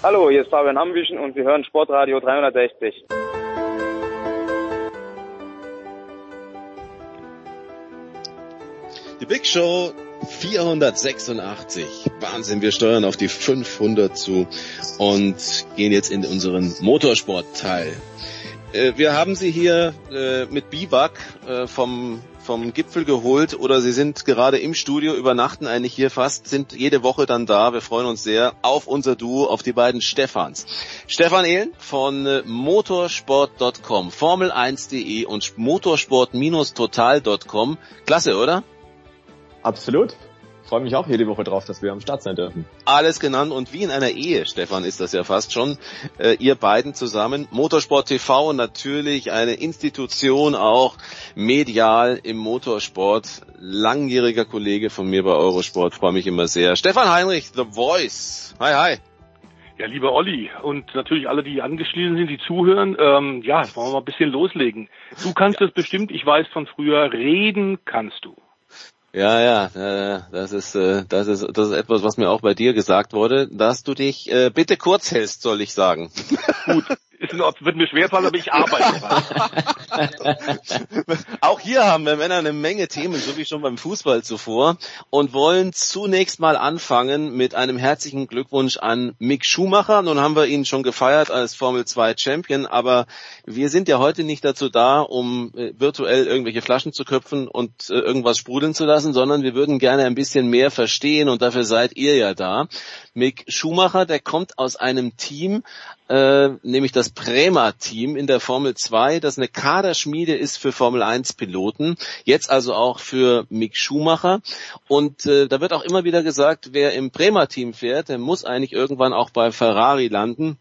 Hallo, hier ist Fabian Ambüchen und Sie hören Sportradio 360. Die Big Show 486. Wahnsinn, wir steuern auf die 500 zu und gehen jetzt in unseren Motorsportteil. Äh, wir haben Sie hier äh, mit Biwak äh, vom vom Gipfel geholt oder Sie sind gerade im Studio, übernachten eigentlich hier fast, sind jede Woche dann da. Wir freuen uns sehr auf unser Duo, auf die beiden Stefans. Stefan Ehlen von äh, motorsport.com, Formel1.de und motorsport-total.com. Klasse, oder? Absolut. Freue mich auch jede Woche drauf, dass wir am Start sein dürfen. Alles genannt und wie in einer Ehe, Stefan, ist das ja fast schon. Äh, ihr beiden zusammen. Motorsport TV natürlich eine Institution auch medial im Motorsport. Langjähriger Kollege von mir bei Eurosport, freue mich immer sehr. Stefan Heinrich, The Voice. Hi, hi. Ja, lieber Olli und natürlich alle, die angeschlossen sind, die zuhören, ähm, ja, wollen wir mal ein bisschen loslegen. Du kannst ja. das bestimmt, ich weiß von früher, reden kannst du. Ja, ja, das ist, äh, das ist, das ist etwas, was mir auch bei dir gesagt wurde, dass du dich äh, bitte kurz hältst, soll ich sagen. Gut, ist in wird mir schwerfallen, aber ich arbeite Auch hier haben wir Männer eine Menge Themen, so wie schon beim Fußball zuvor, und wollen zunächst mal anfangen mit einem herzlichen Glückwunsch an Mick Schumacher. Nun haben wir ihn schon gefeiert als Formel 2 Champion, aber wir sind ja heute nicht dazu da, um äh, virtuell irgendwelche Flaschen zu köpfen und äh, irgendwas sprudeln zu lassen, sondern wir würden gerne ein bisschen mehr verstehen und dafür seid ihr ja da. Mick Schumacher, der kommt aus einem Team, äh, nämlich das Prema-Team in der Formel 2, das eine Kaderschmiede ist für Formel 1-Piloten, jetzt also auch für Mick Schumacher. Und äh, da wird auch immer wieder gesagt, wer im Prema-Team fährt, der muss eigentlich irgendwann auch bei Ferrari landen.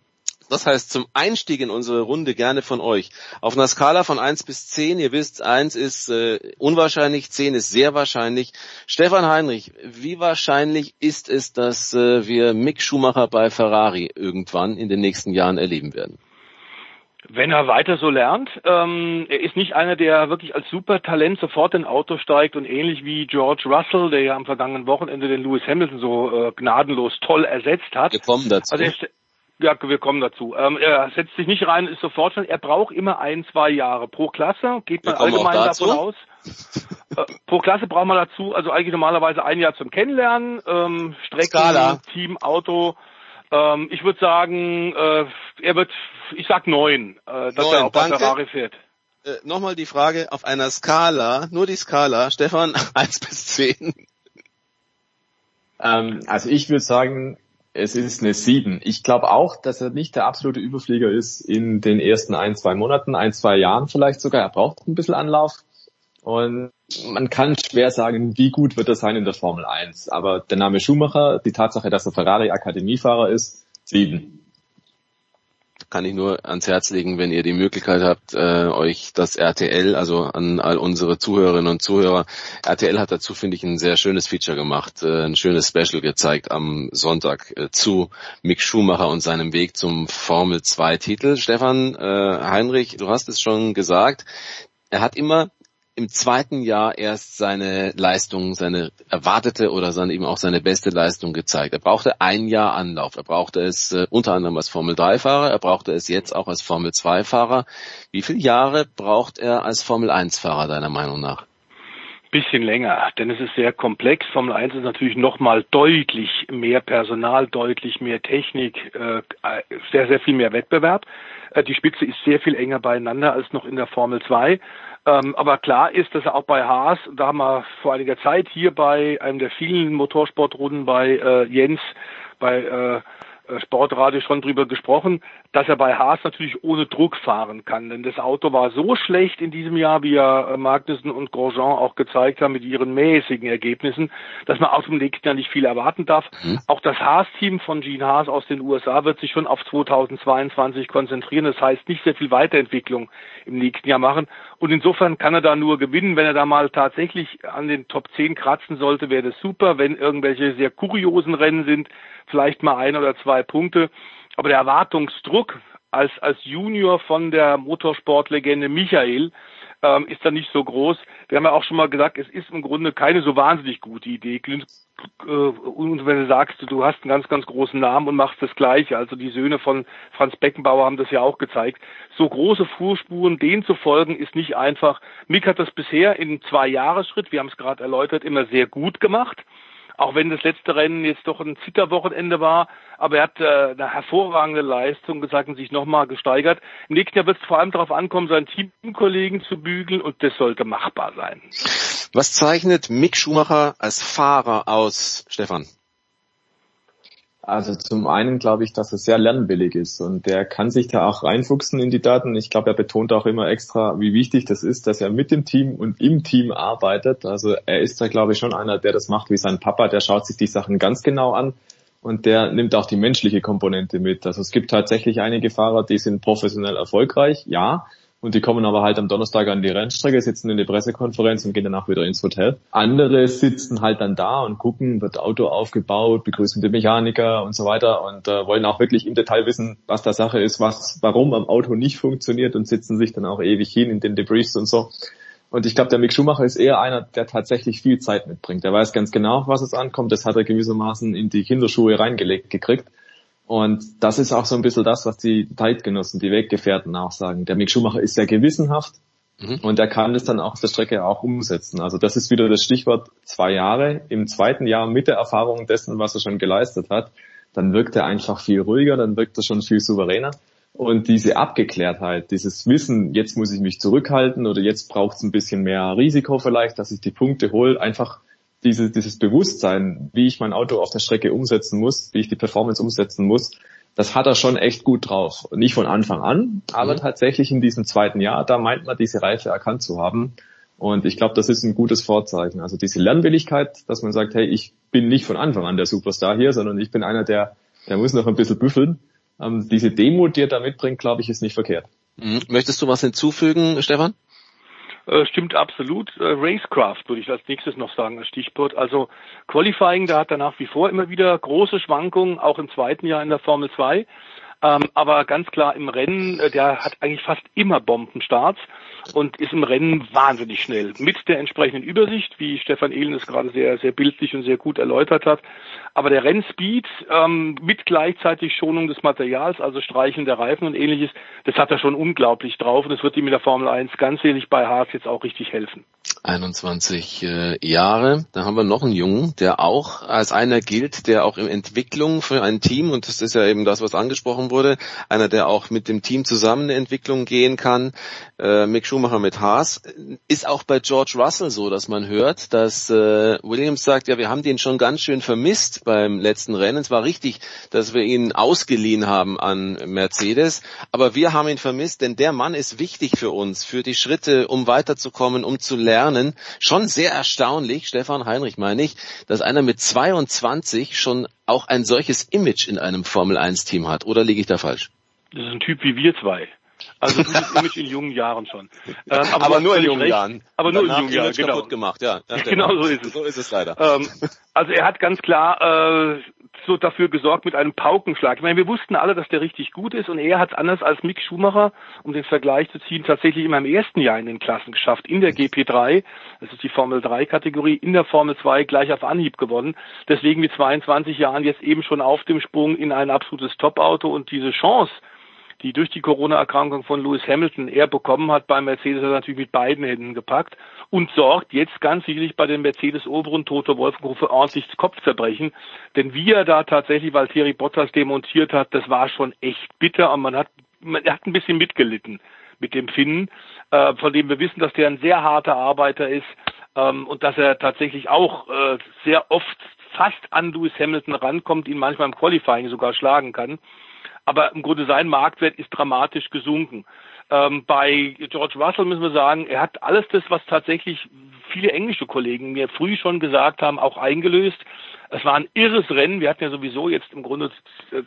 Das heißt, zum Einstieg in unsere Runde gerne von euch. Auf einer Skala von eins bis zehn, ihr wisst, eins ist äh, unwahrscheinlich, zehn ist sehr wahrscheinlich. Stefan Heinrich, wie wahrscheinlich ist es, dass äh, wir Mick Schumacher bei Ferrari irgendwann in den nächsten Jahren erleben werden? Wenn er weiter so lernt, ähm, er ist nicht einer, der wirklich als Supertalent sofort in Auto steigt und ähnlich wie George Russell, der ja am vergangenen Wochenende den Lewis Hamilton so äh, gnadenlos toll ersetzt hat. Wir kommen dazu. Also er, ja, wir kommen dazu. Ähm, er setzt sich nicht rein, ist sofort schon. Er braucht immer ein, zwei Jahre pro Klasse. Geht man allgemein davon aus. Äh, pro Klasse braucht man dazu, also eigentlich normalerweise ein Jahr zum Kennenlernen. Ähm, Strecken, Skala. Team, Auto. Ähm, ich würde sagen, äh, er wird, ich sag neun, äh, dass Neun, er auch bei. Ferrari fährt. Äh, Nochmal die Frage auf einer Skala, nur die Skala, Stefan, eins bis zehn. Ähm, also ich würde sagen, es ist eine 7. Ich glaube auch, dass er nicht der absolute Überflieger ist in den ersten ein, zwei Monaten, ein, zwei Jahren vielleicht sogar. Er braucht ein bisschen Anlauf. Und man kann schwer sagen, wie gut wird er sein in der Formel 1. Aber der Name Schumacher, die Tatsache, dass er Ferrari Akademiefahrer ist, 7. kann ich nur ans Herz legen, wenn ihr die Möglichkeit habt, äh, euch das RTL, also an all unsere Zuhörerinnen und Zuhörer, RTL hat dazu, finde ich, ein sehr schönes Feature gemacht, äh, ein schönes Special gezeigt am Sonntag äh, zu Mick Schumacher und seinem Weg zum Formel 2 Titel. Stefan äh, Heinrich, du hast es schon gesagt, er hat immer im zweiten Jahr erst seine Leistung, seine erwartete oder seine, eben auch seine beste Leistung gezeigt. Er brauchte ein Jahr Anlauf. Er brauchte es äh, unter anderem als Formel 3 Fahrer. Er brauchte es jetzt auch als Formel 2 Fahrer. Wie viele Jahre braucht er als Formel 1 Fahrer deiner Meinung nach? Bisschen länger, denn es ist sehr komplex. Formel 1 ist natürlich nochmal deutlich mehr Personal, deutlich mehr Technik, äh, sehr, sehr viel mehr Wettbewerb. Äh, die Spitze ist sehr viel enger beieinander als noch in der Formel 2. Ähm, aber klar ist, dass auch bei Haas, da haben wir vor einiger Zeit hier bei einem der vielen Motorsportrunden bei äh, Jens, bei äh, Sportradio schon drüber gesprochen, dass er bei Haas natürlich ohne Druck fahren kann. Denn das Auto war so schlecht in diesem Jahr, wie ja äh, Magnussen und Grosjean auch gezeigt haben mit ihren mäßigen Ergebnissen, dass man aus dem nächsten Jahr nicht viel erwarten darf. Mhm. Auch das Haas-Team von Gene Haas aus den USA wird sich schon auf 2022 konzentrieren. Das heißt nicht sehr viel Weiterentwicklung im nächsten Jahr machen. Und insofern kann er da nur gewinnen. Wenn er da mal tatsächlich an den Top 10 kratzen sollte, wäre das super. Wenn irgendwelche sehr kuriosen Rennen sind, vielleicht mal ein oder zwei Punkte. Aber der Erwartungsdruck als, als Junior von der Motorsportlegende Michael ähm, ist da nicht so groß. Wir haben ja auch schon mal gesagt, es ist im Grunde keine so wahnsinnig gute Idee. Äh, und wenn du sagst, du hast einen ganz, ganz großen Namen und machst das Gleiche, also die Söhne von Franz Beckenbauer haben das ja auch gezeigt, so große Fußspuren, denen zu folgen, ist nicht einfach. Mick hat das bisher in zwei Jahresschritt, wir haben es gerade erläutert, immer sehr gut gemacht auch wenn das letzte Rennen jetzt doch ein Zitterwochenende war, aber er hat äh, eine hervorragende Leistung gesagt und sich nochmal gesteigert. Im nächsten Jahr wird es vor allem darauf ankommen, seinen Teamkollegen zu bügeln und das sollte machbar sein. Was zeichnet Mick Schumacher als Fahrer aus, Stefan? Also zum einen glaube ich, dass er sehr lernwillig ist und der kann sich da auch reinfuchsen in die Daten. Ich glaube, er betont auch immer extra, wie wichtig das ist, dass er mit dem Team und im Team arbeitet. Also er ist da glaube ich schon einer, der das macht wie sein Papa, der schaut sich die Sachen ganz genau an und der nimmt auch die menschliche Komponente mit. Also es gibt tatsächlich einige Fahrer, die sind professionell erfolgreich, ja, und die kommen aber halt am Donnerstag an die Rennstrecke, sitzen in der Pressekonferenz und gehen danach wieder ins Hotel. Andere sitzen halt dann da und gucken, wird Auto aufgebaut, begrüßen die Mechaniker und so weiter und äh, wollen auch wirklich im Detail wissen, was da Sache ist, was, warum am Auto nicht funktioniert und sitzen sich dann auch ewig hin in den Debriefs und so. Und ich glaube, der Mick Schumacher ist eher einer, der tatsächlich viel Zeit mitbringt. Der weiß ganz genau, was es ankommt. Das hat er gewissermaßen in die Kinderschuhe reingelegt gekriegt. Und das ist auch so ein bisschen das, was die Zeitgenossen, die Weggefährten auch sagen. Der Mick Schumacher ist sehr gewissenhaft mhm. und er kann das dann auch auf der Strecke auch umsetzen. Also das ist wieder das Stichwort zwei Jahre. Im zweiten Jahr mit der Erfahrung dessen, was er schon geleistet hat, dann wirkt er einfach viel ruhiger, dann wirkt er schon viel souveräner. Und diese Abgeklärtheit, dieses Wissen, jetzt muss ich mich zurückhalten oder jetzt braucht es ein bisschen mehr Risiko vielleicht, dass ich die Punkte hole, einfach diese, dieses Bewusstsein, wie ich mein Auto auf der Strecke umsetzen muss, wie ich die Performance umsetzen muss, das hat er schon echt gut drauf. Nicht von Anfang an, aber mhm. tatsächlich in diesem zweiten Jahr, da meint man diese Reife erkannt zu haben. Und ich glaube, das ist ein gutes Vorzeichen. Also diese Lernwilligkeit, dass man sagt, hey, ich bin nicht von Anfang an der Superstar hier, sondern ich bin einer, der, der muss noch ein bisschen büffeln. Ähm, diese Demut, die er da mitbringt, glaube ich, ist nicht verkehrt. Mhm. Möchtest du was hinzufügen, Stefan? Äh, stimmt absolut. Äh, Racecraft würde ich als nächstes noch sagen als Stichwort. Also Qualifying, da hat er nach wie vor immer wieder große Schwankungen, auch im zweiten Jahr in der Formel 2. Ähm, aber ganz klar im Rennen, äh, der hat eigentlich fast immer Bombenstarts und ist im Rennen wahnsinnig schnell. Mit der entsprechenden Übersicht, wie Stefan Ehlen es gerade sehr, sehr bildlich und sehr gut erläutert hat. Aber der Rennspeed ähm, mit gleichzeitig Schonung des Materials, also Streichen der Reifen und ähnliches, das hat er schon unglaublich drauf und das wird ihm mit der Formel 1 ganz sicherlich bei Haas jetzt auch richtig helfen. 21 äh, Jahre. Da haben wir noch einen Jungen, der auch als einer gilt, der auch in Entwicklung für ein Team, und das ist ja eben das, was angesprochen wurde, einer, der auch mit dem Team zusammen eine Entwicklung gehen kann. Äh, Mick Schumacher mit Haas. Ist auch bei George Russell so, dass man hört, dass äh, Williams sagt, ja, wir haben den schon ganz schön vermisst beim letzten Rennen. Es war richtig, dass wir ihn ausgeliehen haben an Mercedes, aber wir haben ihn vermisst, denn der Mann ist wichtig für uns, für die Schritte, um weiterzukommen, um zu lernen. Schon sehr erstaunlich, Stefan Heinrich meine ich, dass einer mit 22 schon auch ein solches Image in einem Formel 1 Team hat. Oder liege ich da falsch? Das ist ein Typ wie wir zwei. Also gutes Image in jungen Jahren schon. Ähm, aber, aber nur in jungen recht. Jahren. Aber nur in jungen Jahren, genau. gemacht, ja. ja genau so ist es. So ist es leider. Ähm, also er hat ganz klar äh, so dafür gesorgt mit einem Paukenschlag. Ich meine, wir wussten alle, dass der richtig gut ist und er hat es anders als Mick Schumacher, um den Vergleich zu ziehen, tatsächlich in meinem ersten Jahr in den Klassen geschafft, in der GP3, das ist die Formel 3 Kategorie, in der Formel 2 gleich auf Anhieb gewonnen. Deswegen mit 22 Jahren jetzt eben schon auf dem Sprung in ein absolutes Top-Auto und diese Chance, die durch die Corona-Erkrankung von Lewis Hamilton er bekommen hat bei Mercedes, hat er natürlich mit beiden Händen gepackt und sorgt jetzt ganz sicherlich bei den Mercedes-Oberen Toto Wolfenhof für ordentliches Kopfzerbrechen. Denn wie er da tatsächlich Valtteri Bottas demontiert hat, das war schon echt bitter und man hat, man hat ein bisschen mitgelitten mit dem Finnen, äh, von dem wir wissen, dass der ein sehr harter Arbeiter ist ähm, und dass er tatsächlich auch äh, sehr oft fast an Lewis Hamilton rankommt, ihn manchmal im Qualifying sogar schlagen kann. Aber im Grunde sein Marktwert ist dramatisch gesunken. Ähm, bei George Russell müssen wir sagen, er hat alles das, was tatsächlich viele englische Kollegen mir früh schon gesagt haben, auch eingelöst. Es war ein irres Rennen. Wir hatten ja sowieso jetzt im Grunde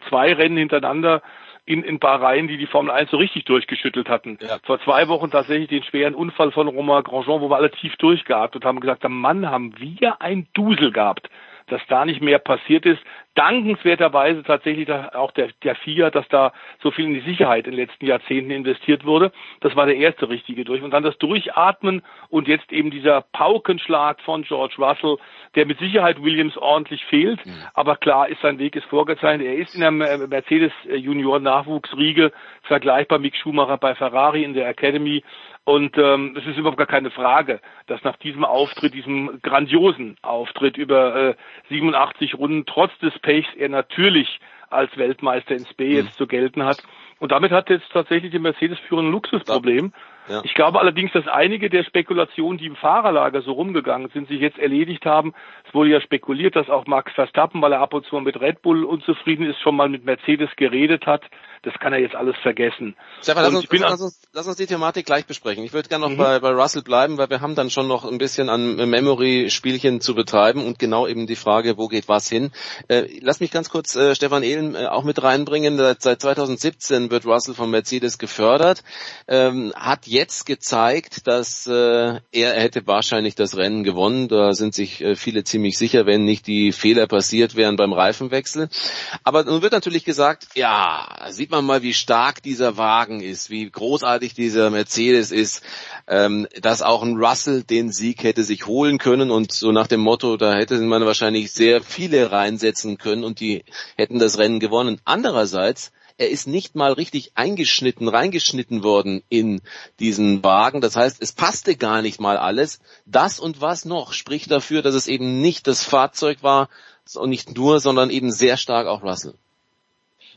zwei Rennen hintereinander in, in Bahrain, die die Formel 1 so richtig durchgeschüttelt hatten. Ja. Vor zwei Wochen tatsächlich den schweren Unfall von Romain Grandjean, wo wir alle tief durchgeatmet haben gesagt, am Mann, haben wir ein Dusel gehabt dass da nicht mehr passiert ist. Dankenswerterweise tatsächlich auch der, der FIA, dass da so viel in die Sicherheit in den letzten Jahrzehnten investiert wurde. Das war der erste richtige durch. Und dann das Durchatmen und jetzt eben dieser Paukenschlag von George Russell, der mit Sicherheit Williams ordentlich fehlt. Mhm. Aber klar ist, sein Weg ist vorgezeichnet. Er ist in der Mercedes Junior Nachwuchsriege vergleichbar mit Schumacher bei Ferrari in der Academy. Und ähm, es ist überhaupt gar keine Frage, dass nach diesem Auftritt, diesem grandiosen Auftritt über äh, 87 Runden, trotz des Pechs, er natürlich als Weltmeister ins B jetzt mhm. zu gelten hat. Und damit hat jetzt tatsächlich die Mercedes-Führer ein Luxusproblem. Ja. Ich glaube allerdings, dass einige der Spekulationen, die im Fahrerlager so rumgegangen sind, sich jetzt erledigt haben. Wurde ja spekuliert, dass auch Max Verstappen, weil er ab und zu mit Red Bull unzufrieden ist, schon mal mit Mercedes geredet hat das kann er jetzt alles vergessen. Stefan, lass uns, lass, uns, lass uns die Thematik gleich besprechen. Ich würde gerne noch mhm. bei, bei Russell bleiben, weil wir haben dann schon noch ein bisschen an Memory-Spielchen zu betreiben und genau eben die Frage, wo geht was hin. Äh, lass mich ganz kurz äh, Stefan Ehlen äh, auch mit reinbringen. Seit 2017 wird Russell von Mercedes gefördert, ähm, hat jetzt gezeigt, dass äh, er hätte wahrscheinlich das Rennen gewonnen. Da sind sich äh, viele ziemlich sicher, wenn nicht die Fehler passiert wären beim Reifenwechsel. Aber nun wird natürlich gesagt, ja, sieht man man mal, wie stark dieser Wagen ist, wie großartig dieser Mercedes ist, ähm, dass auch ein Russell den Sieg hätte sich holen können und so nach dem Motto, da hätte man wahrscheinlich sehr viele reinsetzen können und die hätten das Rennen gewonnen. Andererseits, er ist nicht mal richtig eingeschnitten, reingeschnitten worden in diesen Wagen. Das heißt, es passte gar nicht mal alles. Das und was noch spricht dafür, dass es eben nicht das Fahrzeug war und nicht nur, sondern eben sehr stark auch Russell.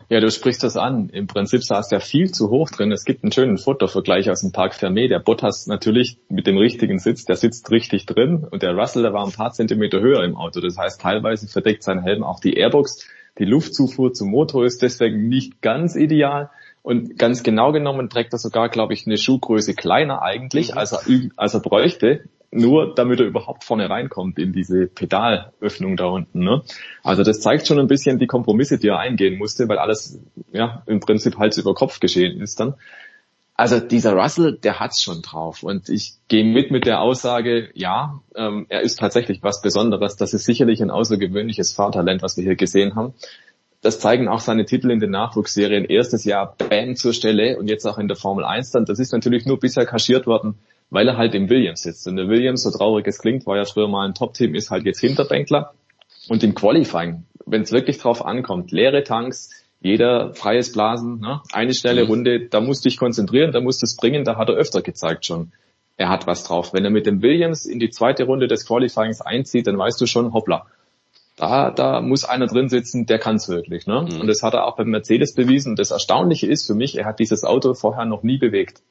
Ja, du sprichst das an. Im Prinzip saß der viel zu hoch drin. Es gibt einen schönen Fotovergleich aus dem Park Fermé. Der Bottas natürlich mit dem richtigen Sitz, der sitzt richtig drin und der Russell, der war ein paar Zentimeter höher im Auto. Das heißt, teilweise verdeckt sein Helm auch die Airbox. Die Luftzufuhr zum Motor ist deswegen nicht ganz ideal. Und ganz genau genommen trägt er sogar, glaube ich, eine Schuhgröße kleiner eigentlich, mhm. als er, als er bräuchte nur damit er überhaupt vorne reinkommt in diese Pedalöffnung da unten. Ne? Also das zeigt schon ein bisschen die Kompromisse, die er eingehen musste, weil alles ja im Prinzip Hals über Kopf geschehen ist dann. Also dieser Russell, der hat's schon drauf. Und ich gehe mit mit der Aussage, ja, ähm, er ist tatsächlich was Besonderes. Das ist sicherlich ein außergewöhnliches Fahrtalent, was wir hier gesehen haben. Das zeigen auch seine Titel in den Nachwuchsserien. Erstes Jahr Bang zur Stelle und jetzt auch in der Formel 1 dann. Das ist natürlich nur bisher kaschiert worden weil er halt im Williams sitzt. Und der Williams, so traurig es klingt, war ja früher mal ein Top-Team, ist halt jetzt Hinterbänkler. Und im Qualifying, wenn es wirklich drauf ankommt, leere Tanks, jeder freies Blasen, ne? eine schnelle mhm. Runde, da musst du dich konzentrieren, da musst du es bringen, da hat er öfter gezeigt schon. Er hat was drauf. Wenn er mit dem Williams in die zweite Runde des Qualifyings einzieht, dann weißt du schon, hoppla, da, da muss einer drin sitzen, der kann es wirklich. Ne? Mhm. Und das hat er auch beim Mercedes bewiesen. Und das Erstaunliche ist für mich, er hat dieses Auto vorher noch nie bewegt.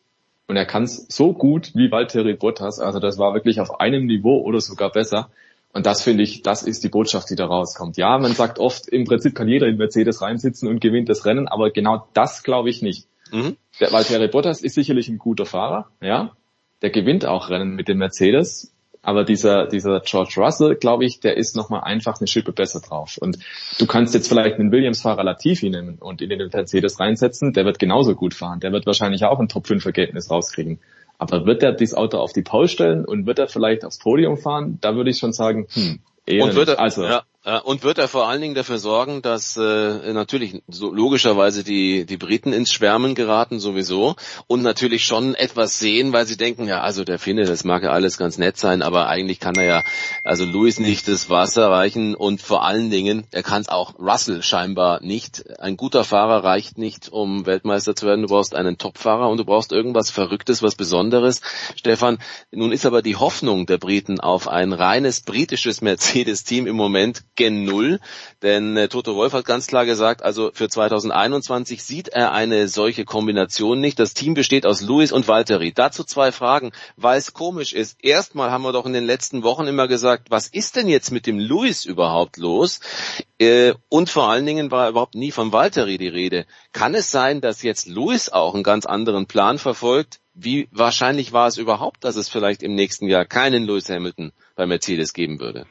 Und er kann es so gut wie Valtteri Bottas. Also das war wirklich auf einem Niveau oder sogar besser. Und das finde ich, das ist die Botschaft, die da rauskommt. Ja, man sagt oft, im Prinzip kann jeder in Mercedes reinsitzen und gewinnt das Rennen, aber genau das glaube ich nicht. Mhm. Der Valtteri Bottas ist sicherlich ein guter Fahrer, ja. Der gewinnt auch Rennen mit dem Mercedes. Aber dieser, dieser George Russell, glaube ich, der ist nochmal einfach eine Schippe besser drauf. Und du kannst jetzt vielleicht einen Williams-Fahrer Latifi nehmen und ihn in den Mercedes reinsetzen, der wird genauso gut fahren. Der wird wahrscheinlich auch ein Top-5-Ergebnis rauskriegen. Aber wird er dieses Auto auf die Pause stellen und wird er vielleicht aufs Podium fahren? Da würde ich schon sagen, hm, eher und wird er, also, ja, und wird er vor allen Dingen dafür sorgen, dass äh, natürlich so logischerweise die, die Briten ins Schwärmen geraten sowieso und natürlich schon etwas sehen, weil sie denken, ja, also der Finne, das mag ja alles ganz nett sein, aber eigentlich kann er ja, also Louis nicht das Wasser reichen und vor allen Dingen, er kann es auch Russell scheinbar nicht. Ein guter Fahrer reicht nicht, um Weltmeister zu werden. Du brauchst einen Topfahrer und du brauchst irgendwas Verrücktes, was Besonderes. Stefan, nun ist aber die Hoffnung der Briten auf ein reines britisches Mercedes-Team im Moment gen Null. Denn äh, Toto Wolf hat ganz klar gesagt, also für 2021 sieht er eine solche Kombination nicht. Das Team besteht aus Luis und Valtteri. Dazu zwei Fragen, weil es komisch ist. Erstmal haben wir doch in den letzten Wochen immer gesagt, was ist denn jetzt mit dem Luis überhaupt los? Äh, und vor allen Dingen war überhaupt nie von Valtteri die Rede. Kann es sein, dass jetzt Luis auch einen ganz anderen Plan verfolgt? Wie wahrscheinlich war es überhaupt, dass es vielleicht im nächsten Jahr keinen Lewis Hamilton bei Mercedes geben würde?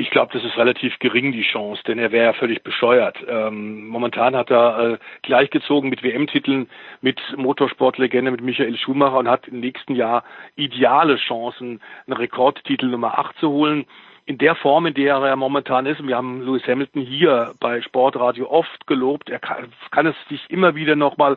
Ich glaube, das ist relativ gering die Chance, denn er wäre ja völlig bescheuert. Ähm, momentan hat er äh, gleichgezogen mit WM-Titeln, mit Motorsportlegende, mit Michael Schumacher und hat im nächsten Jahr ideale Chancen, einen Rekordtitel Nummer 8 zu holen. In der Form, in der er momentan ist, wir haben Lewis Hamilton hier bei Sportradio oft gelobt, er kann, kann es sich immer wieder nochmal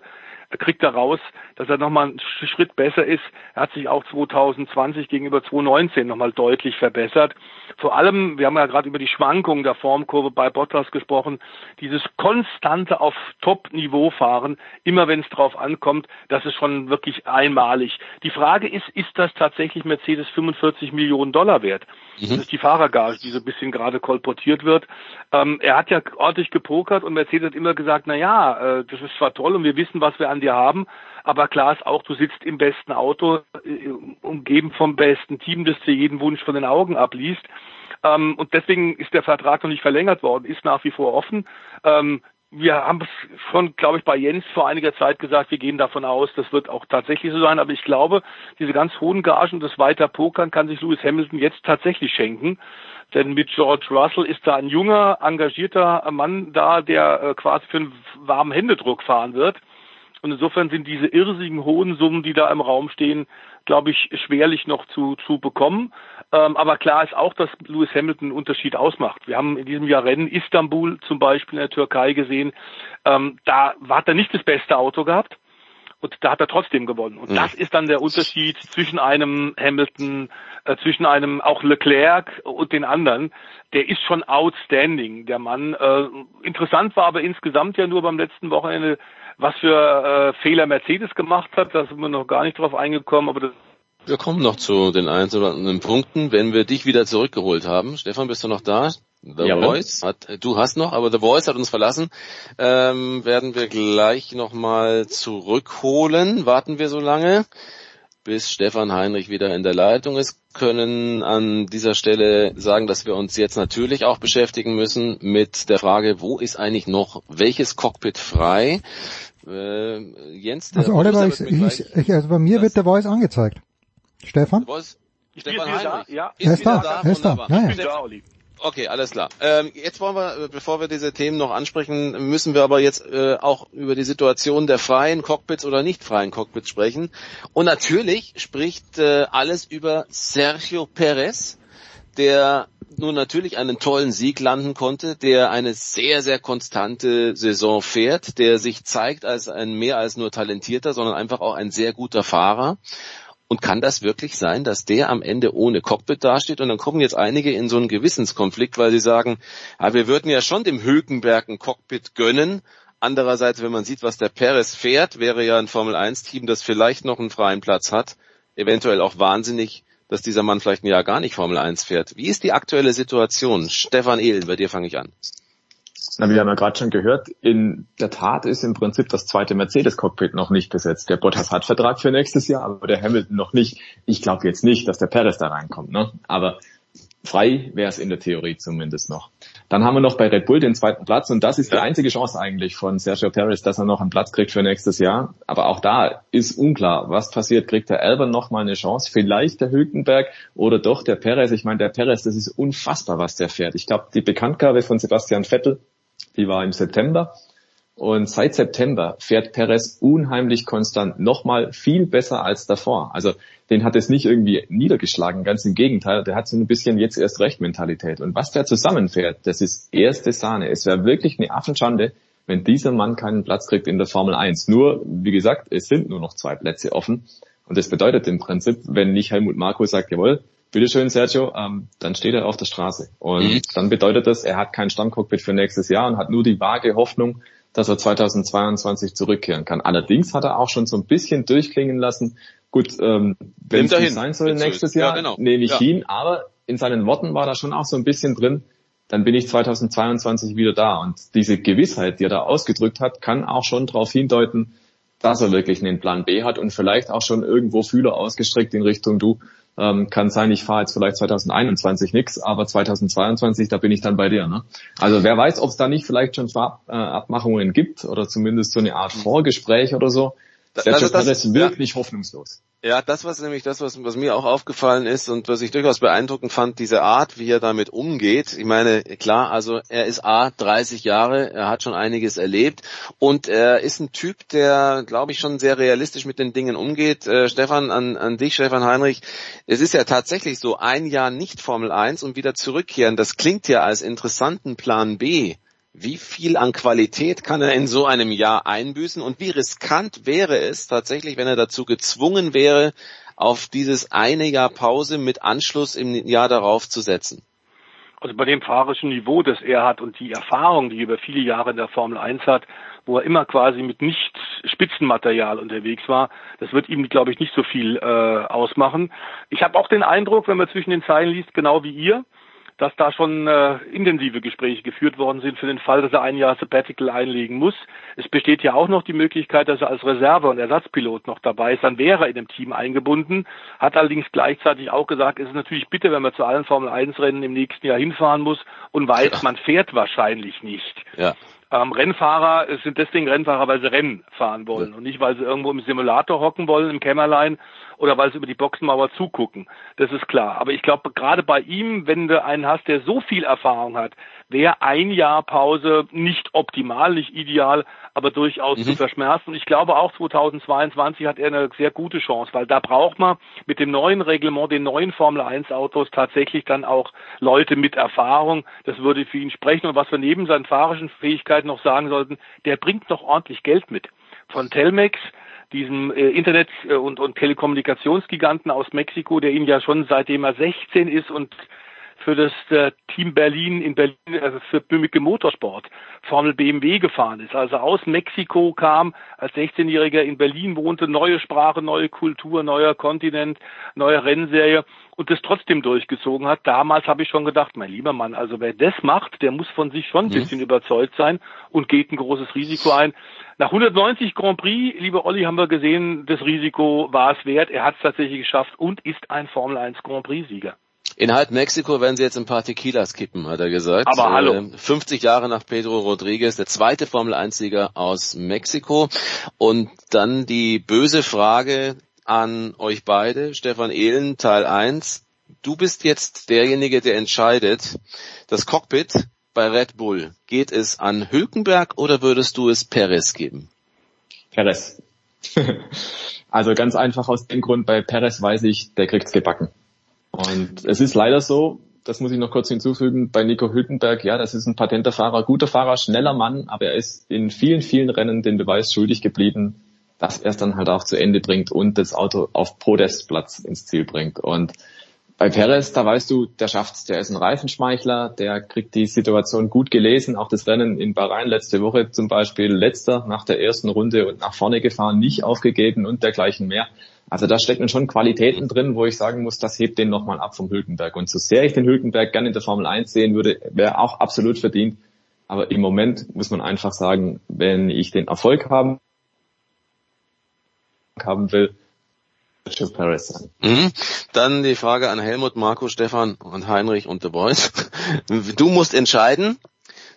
kriegt er raus, dass er nochmal einen Schritt besser ist. Er hat sich auch 2020 gegenüber 2019 nochmal deutlich verbessert. Vor allem, wir haben ja gerade über die Schwankungen der Formkurve bei Bottas gesprochen, dieses konstante auf Top-Niveau fahren, immer wenn es drauf ankommt, das ist schon wirklich einmalig. Die Frage ist, ist das tatsächlich Mercedes 45 Millionen Dollar wert? Mhm. Das ist die Fahrergage, die so ein bisschen gerade kolportiert wird. Ähm, er hat ja ordentlich gepokert und Mercedes hat immer gesagt, na ja, äh, das ist zwar toll und wir wissen, was wir an dir haben, aber klar ist auch, du sitzt im besten Auto, äh, umgeben vom besten Team, das dir jeden Wunsch von den Augen abliest. Ähm, und deswegen ist der Vertrag noch nicht verlängert worden, ist nach wie vor offen. Ähm, wir haben es schon, glaube ich, bei Jens vor einiger Zeit gesagt, wir gehen davon aus, das wird auch tatsächlich so sein. Aber ich glaube, diese ganz hohen Gagen, das weiter Pokern kann sich Lewis Hamilton jetzt tatsächlich schenken. Denn mit George Russell ist da ein junger, engagierter Mann da, der äh, quasi für einen warmen Händedruck fahren wird. Und insofern sind diese irrsigen hohen Summen, die da im Raum stehen, glaube ich, schwerlich noch zu, zu bekommen. Ähm, aber klar ist auch, dass Lewis Hamilton einen Unterschied ausmacht. Wir haben in diesem Jahr Rennen Istanbul zum Beispiel in der Türkei gesehen. Ähm, da hat er nicht das beste Auto gehabt. Und da hat er trotzdem gewonnen. Und mhm. das ist dann der Unterschied zwischen einem Hamilton, äh, zwischen einem auch Leclerc und den anderen. Der ist schon outstanding, der Mann. Äh, interessant war aber insgesamt ja nur beim letzten Wochenende, was für äh, Fehler Mercedes gemacht hat. Da sind wir noch gar nicht drauf eingekommen, aber das wir kommen noch zu den einzelnen Punkten, wenn wir dich wieder zurückgeholt haben. Stefan, bist du noch da? The Jawohl. Voice hat, du hast noch, aber The Voice hat uns verlassen. Ähm, werden wir gleich nochmal zurückholen. Warten wir so lange, bis Stefan Heinrich wieder in der Leitung ist. Können an dieser Stelle sagen, dass wir uns jetzt natürlich auch beschäftigen müssen mit der Frage, wo ist eigentlich noch welches Cockpit frei? Äh, Jens, also Oliver, ich, ich, ich, also bei mir wird der Voice angezeigt. Stefan? Voice, Stefan Heinrich. Ja, ist, er ist da, da, er ist da. Ja, ja. Okay, alles klar. Ähm, jetzt wollen wir, bevor wir diese Themen noch ansprechen, müssen wir aber jetzt äh, auch über die Situation der freien Cockpits oder nicht freien Cockpits sprechen. Und natürlich spricht äh, alles über Sergio Perez, der nun natürlich einen tollen Sieg landen konnte, der eine sehr, sehr konstante Saison fährt, der sich zeigt als ein mehr als nur talentierter, sondern einfach auch ein sehr guter Fahrer. Und kann das wirklich sein, dass der am Ende ohne Cockpit dasteht? Und dann kommen jetzt einige in so einen Gewissenskonflikt, weil sie sagen, ja, wir würden ja schon dem Hülkenberg ein Cockpit gönnen. Andererseits, wenn man sieht, was der Perez fährt, wäre ja ein Formel-1-Team, das vielleicht noch einen freien Platz hat, eventuell auch wahnsinnig, dass dieser Mann vielleicht ein Jahr gar nicht Formel 1 fährt. Wie ist die aktuelle Situation? Stefan Ehlen, bei dir fange ich an. Na, wir haben ja gerade schon gehört, in der Tat ist im Prinzip das zweite Mercedes-Cockpit noch nicht besetzt. Der Bottas hat Vertrag für nächstes Jahr, aber der Hamilton noch nicht. Ich glaube jetzt nicht, dass der Perez da reinkommt, ne? Aber frei wäre es in der Theorie zumindest noch. Dann haben wir noch bei Red Bull den zweiten Platz und das ist die einzige Chance eigentlich von Sergio Perez, dass er noch einen Platz kriegt für nächstes Jahr. Aber auch da ist unklar, was passiert. Kriegt der Albon noch mal eine Chance? Vielleicht der Hülkenberg oder doch der Perez? Ich meine, der Perez, das ist unfassbar, was der fährt. Ich glaube, die Bekanntgabe von Sebastian Vettel die war im September. Und seit September fährt Perez unheimlich konstant, nochmal viel besser als davor. Also den hat es nicht irgendwie niedergeschlagen, ganz im Gegenteil, der hat so ein bisschen jetzt erst recht Mentalität. Und was der zusammenfährt, das ist erste Sahne. Es wäre wirklich eine Affenschande, wenn dieser Mann keinen Platz kriegt in der Formel 1. Nur, wie gesagt, es sind nur noch zwei Plätze offen. Und das bedeutet im Prinzip, wenn nicht Helmut Marko sagt, jawohl, bitteschön Sergio, ähm, dann steht er auf der Straße. Und mhm. dann bedeutet das, er hat kein Stammcockpit für nächstes Jahr und hat nur die vage Hoffnung, dass er 2022 zurückkehren kann. Allerdings hat er auch schon so ein bisschen durchklingen lassen, gut, ähm, wenn es nicht sein soll nächstes Jahr, ja, genau. nehme ich ja. ihn, aber in seinen Worten war da schon auch so ein bisschen drin, dann bin ich 2022 wieder da. Und diese Gewissheit, die er da ausgedrückt hat, kann auch schon darauf hindeuten, dass er wirklich einen Plan B hat und vielleicht auch schon irgendwo Fühler ausgestreckt in Richtung du. Ähm, kann sein, ich fahre jetzt vielleicht 2021 nix, aber 2022, da bin ich dann bei dir. Ne? Also wer weiß, ob es da nicht vielleicht schon Abmachungen gibt oder zumindest so eine Art Vorgespräch oder so. Sergio also das, Perez wirklich ja. hoffnungslos. Ja, das was nämlich das, was, was mir auch aufgefallen ist und was ich durchaus beeindruckend fand, diese Art, wie er damit umgeht. Ich meine, klar, also er ist A, 30 Jahre, er hat schon einiges erlebt und er ist ein Typ, der, glaube ich, schon sehr realistisch mit den Dingen umgeht. Äh, Stefan, an, an dich, Stefan Heinrich, es ist ja tatsächlich so, ein Jahr nicht Formel 1 und wieder zurückkehren, das klingt ja als interessanten Plan B. Wie viel an Qualität kann er in so einem Jahr einbüßen und wie riskant wäre es tatsächlich, wenn er dazu gezwungen wäre, auf dieses eine Jahr Pause mit Anschluss im Jahr darauf zu setzen? Also bei dem fahrerischen Niveau, das er hat und die Erfahrung, die er über viele Jahre in der Formel 1 hat, wo er immer quasi mit nicht Spitzenmaterial unterwegs war, das wird ihm, glaube ich, nicht so viel äh, ausmachen. Ich habe auch den Eindruck, wenn man zwischen den Zeilen liest, genau wie ihr, dass da schon äh, intensive Gespräche geführt worden sind für den Fall, dass er ein Jahr Sabbatical einlegen muss. Es besteht ja auch noch die Möglichkeit, dass er als Reserve- und Ersatzpilot noch dabei ist. Dann wäre er in dem Team eingebunden. Hat allerdings gleichzeitig auch gesagt, es ist natürlich bitter, wenn man zu allen Formel-1-Rennen im nächsten Jahr hinfahren muss und weiß, ja. man fährt wahrscheinlich nicht. Ja. Ähm, Rennfahrer sind deswegen Rennfahrer, weil sie Rennen fahren wollen ja. und nicht, weil sie irgendwo im Simulator hocken wollen, im Kämmerlein oder weil sie über die Boxenmauer zugucken. Das ist klar. Aber ich glaube, gerade bei ihm, wenn du einen hast, der so viel Erfahrung hat, wäre ein Jahr Pause nicht optimal, nicht ideal, aber durchaus mhm. zu verschmerzen. Und ich glaube auch 2022 hat er eine sehr gute Chance, weil da braucht man mit dem neuen Reglement, den neuen Formel 1 Autos tatsächlich dann auch Leute mit Erfahrung. Das würde für ihn sprechen. Und was wir neben seinen fahrischen Fähigkeiten noch sagen sollten, der bringt noch ordentlich Geld mit. Von Telmex diesem äh, Internet- äh, und, und Telekommunikationsgiganten aus Mexiko, der ihn ja schon seitdem er 16 ist und für das äh, Team Berlin in Berlin, also für Böhmicke Motorsport, Formel BMW gefahren ist. Also aus Mexiko kam, als 16-Jähriger in Berlin wohnte, neue Sprache, neue Kultur, neuer Kontinent, neue Rennserie und das trotzdem durchgezogen hat. Damals habe ich schon gedacht, mein lieber Mann, also wer das macht, der muss von sich schon ein mhm. bisschen überzeugt sein und geht ein großes Risiko ein. Nach 190 Grand Prix, lieber Olli, haben wir gesehen, das Risiko war es wert. Er hat es tatsächlich geschafft und ist ein Formel 1 Grand Prix-Sieger. In halb Mexiko werden sie jetzt ein paar Tequilas kippen, hat er gesagt. Aber hallo. 50 äh, Jahre nach Pedro Rodriguez, der zweite Formel 1-Sieger aus Mexiko. Und dann die böse Frage an euch beide, Stefan Ehlen, Teil 1. Du bist jetzt derjenige, der entscheidet, das Cockpit bei Red Bull, geht es an Hülkenberg oder würdest du es Perez geben? Perez. also ganz einfach aus dem Grund, bei Perez weiß ich, der kriegt's gebacken. Und es ist leider so, das muss ich noch kurz hinzufügen, bei Nico Hülkenberg, ja, das ist ein patenter Fahrer, guter Fahrer, schneller Mann, aber er ist in vielen, vielen Rennen den Beweis schuldig geblieben, dass er es dann halt auch zu Ende bringt und das Auto auf Podestplatz ins Ziel bringt. Und bei Perez, da weißt du, der schafft's, der ist ein Reifenschmeichler, der kriegt die Situation gut gelesen, auch das Rennen in Bahrain letzte Woche zum Beispiel, letzter nach der ersten Runde und nach vorne gefahren, nicht aufgegeben und dergleichen mehr. Also da stecken schon Qualitäten drin, wo ich sagen muss, das hebt den nochmal ab vom Hülkenberg. Und so sehr ich den Hülkenberg gerne in der Formel 1 sehen würde, wäre auch absolut verdient. Aber im Moment muss man einfach sagen, wenn ich den Erfolg haben, haben will. Mhm. Dann die Frage an Helmut, Marco, Stefan und Heinrich und De Boys. Du musst entscheiden.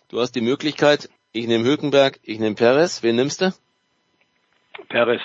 Du hast die Möglichkeit, ich nehme Hülkenberg, ich nehme Perez. Wen nimmst du? Perez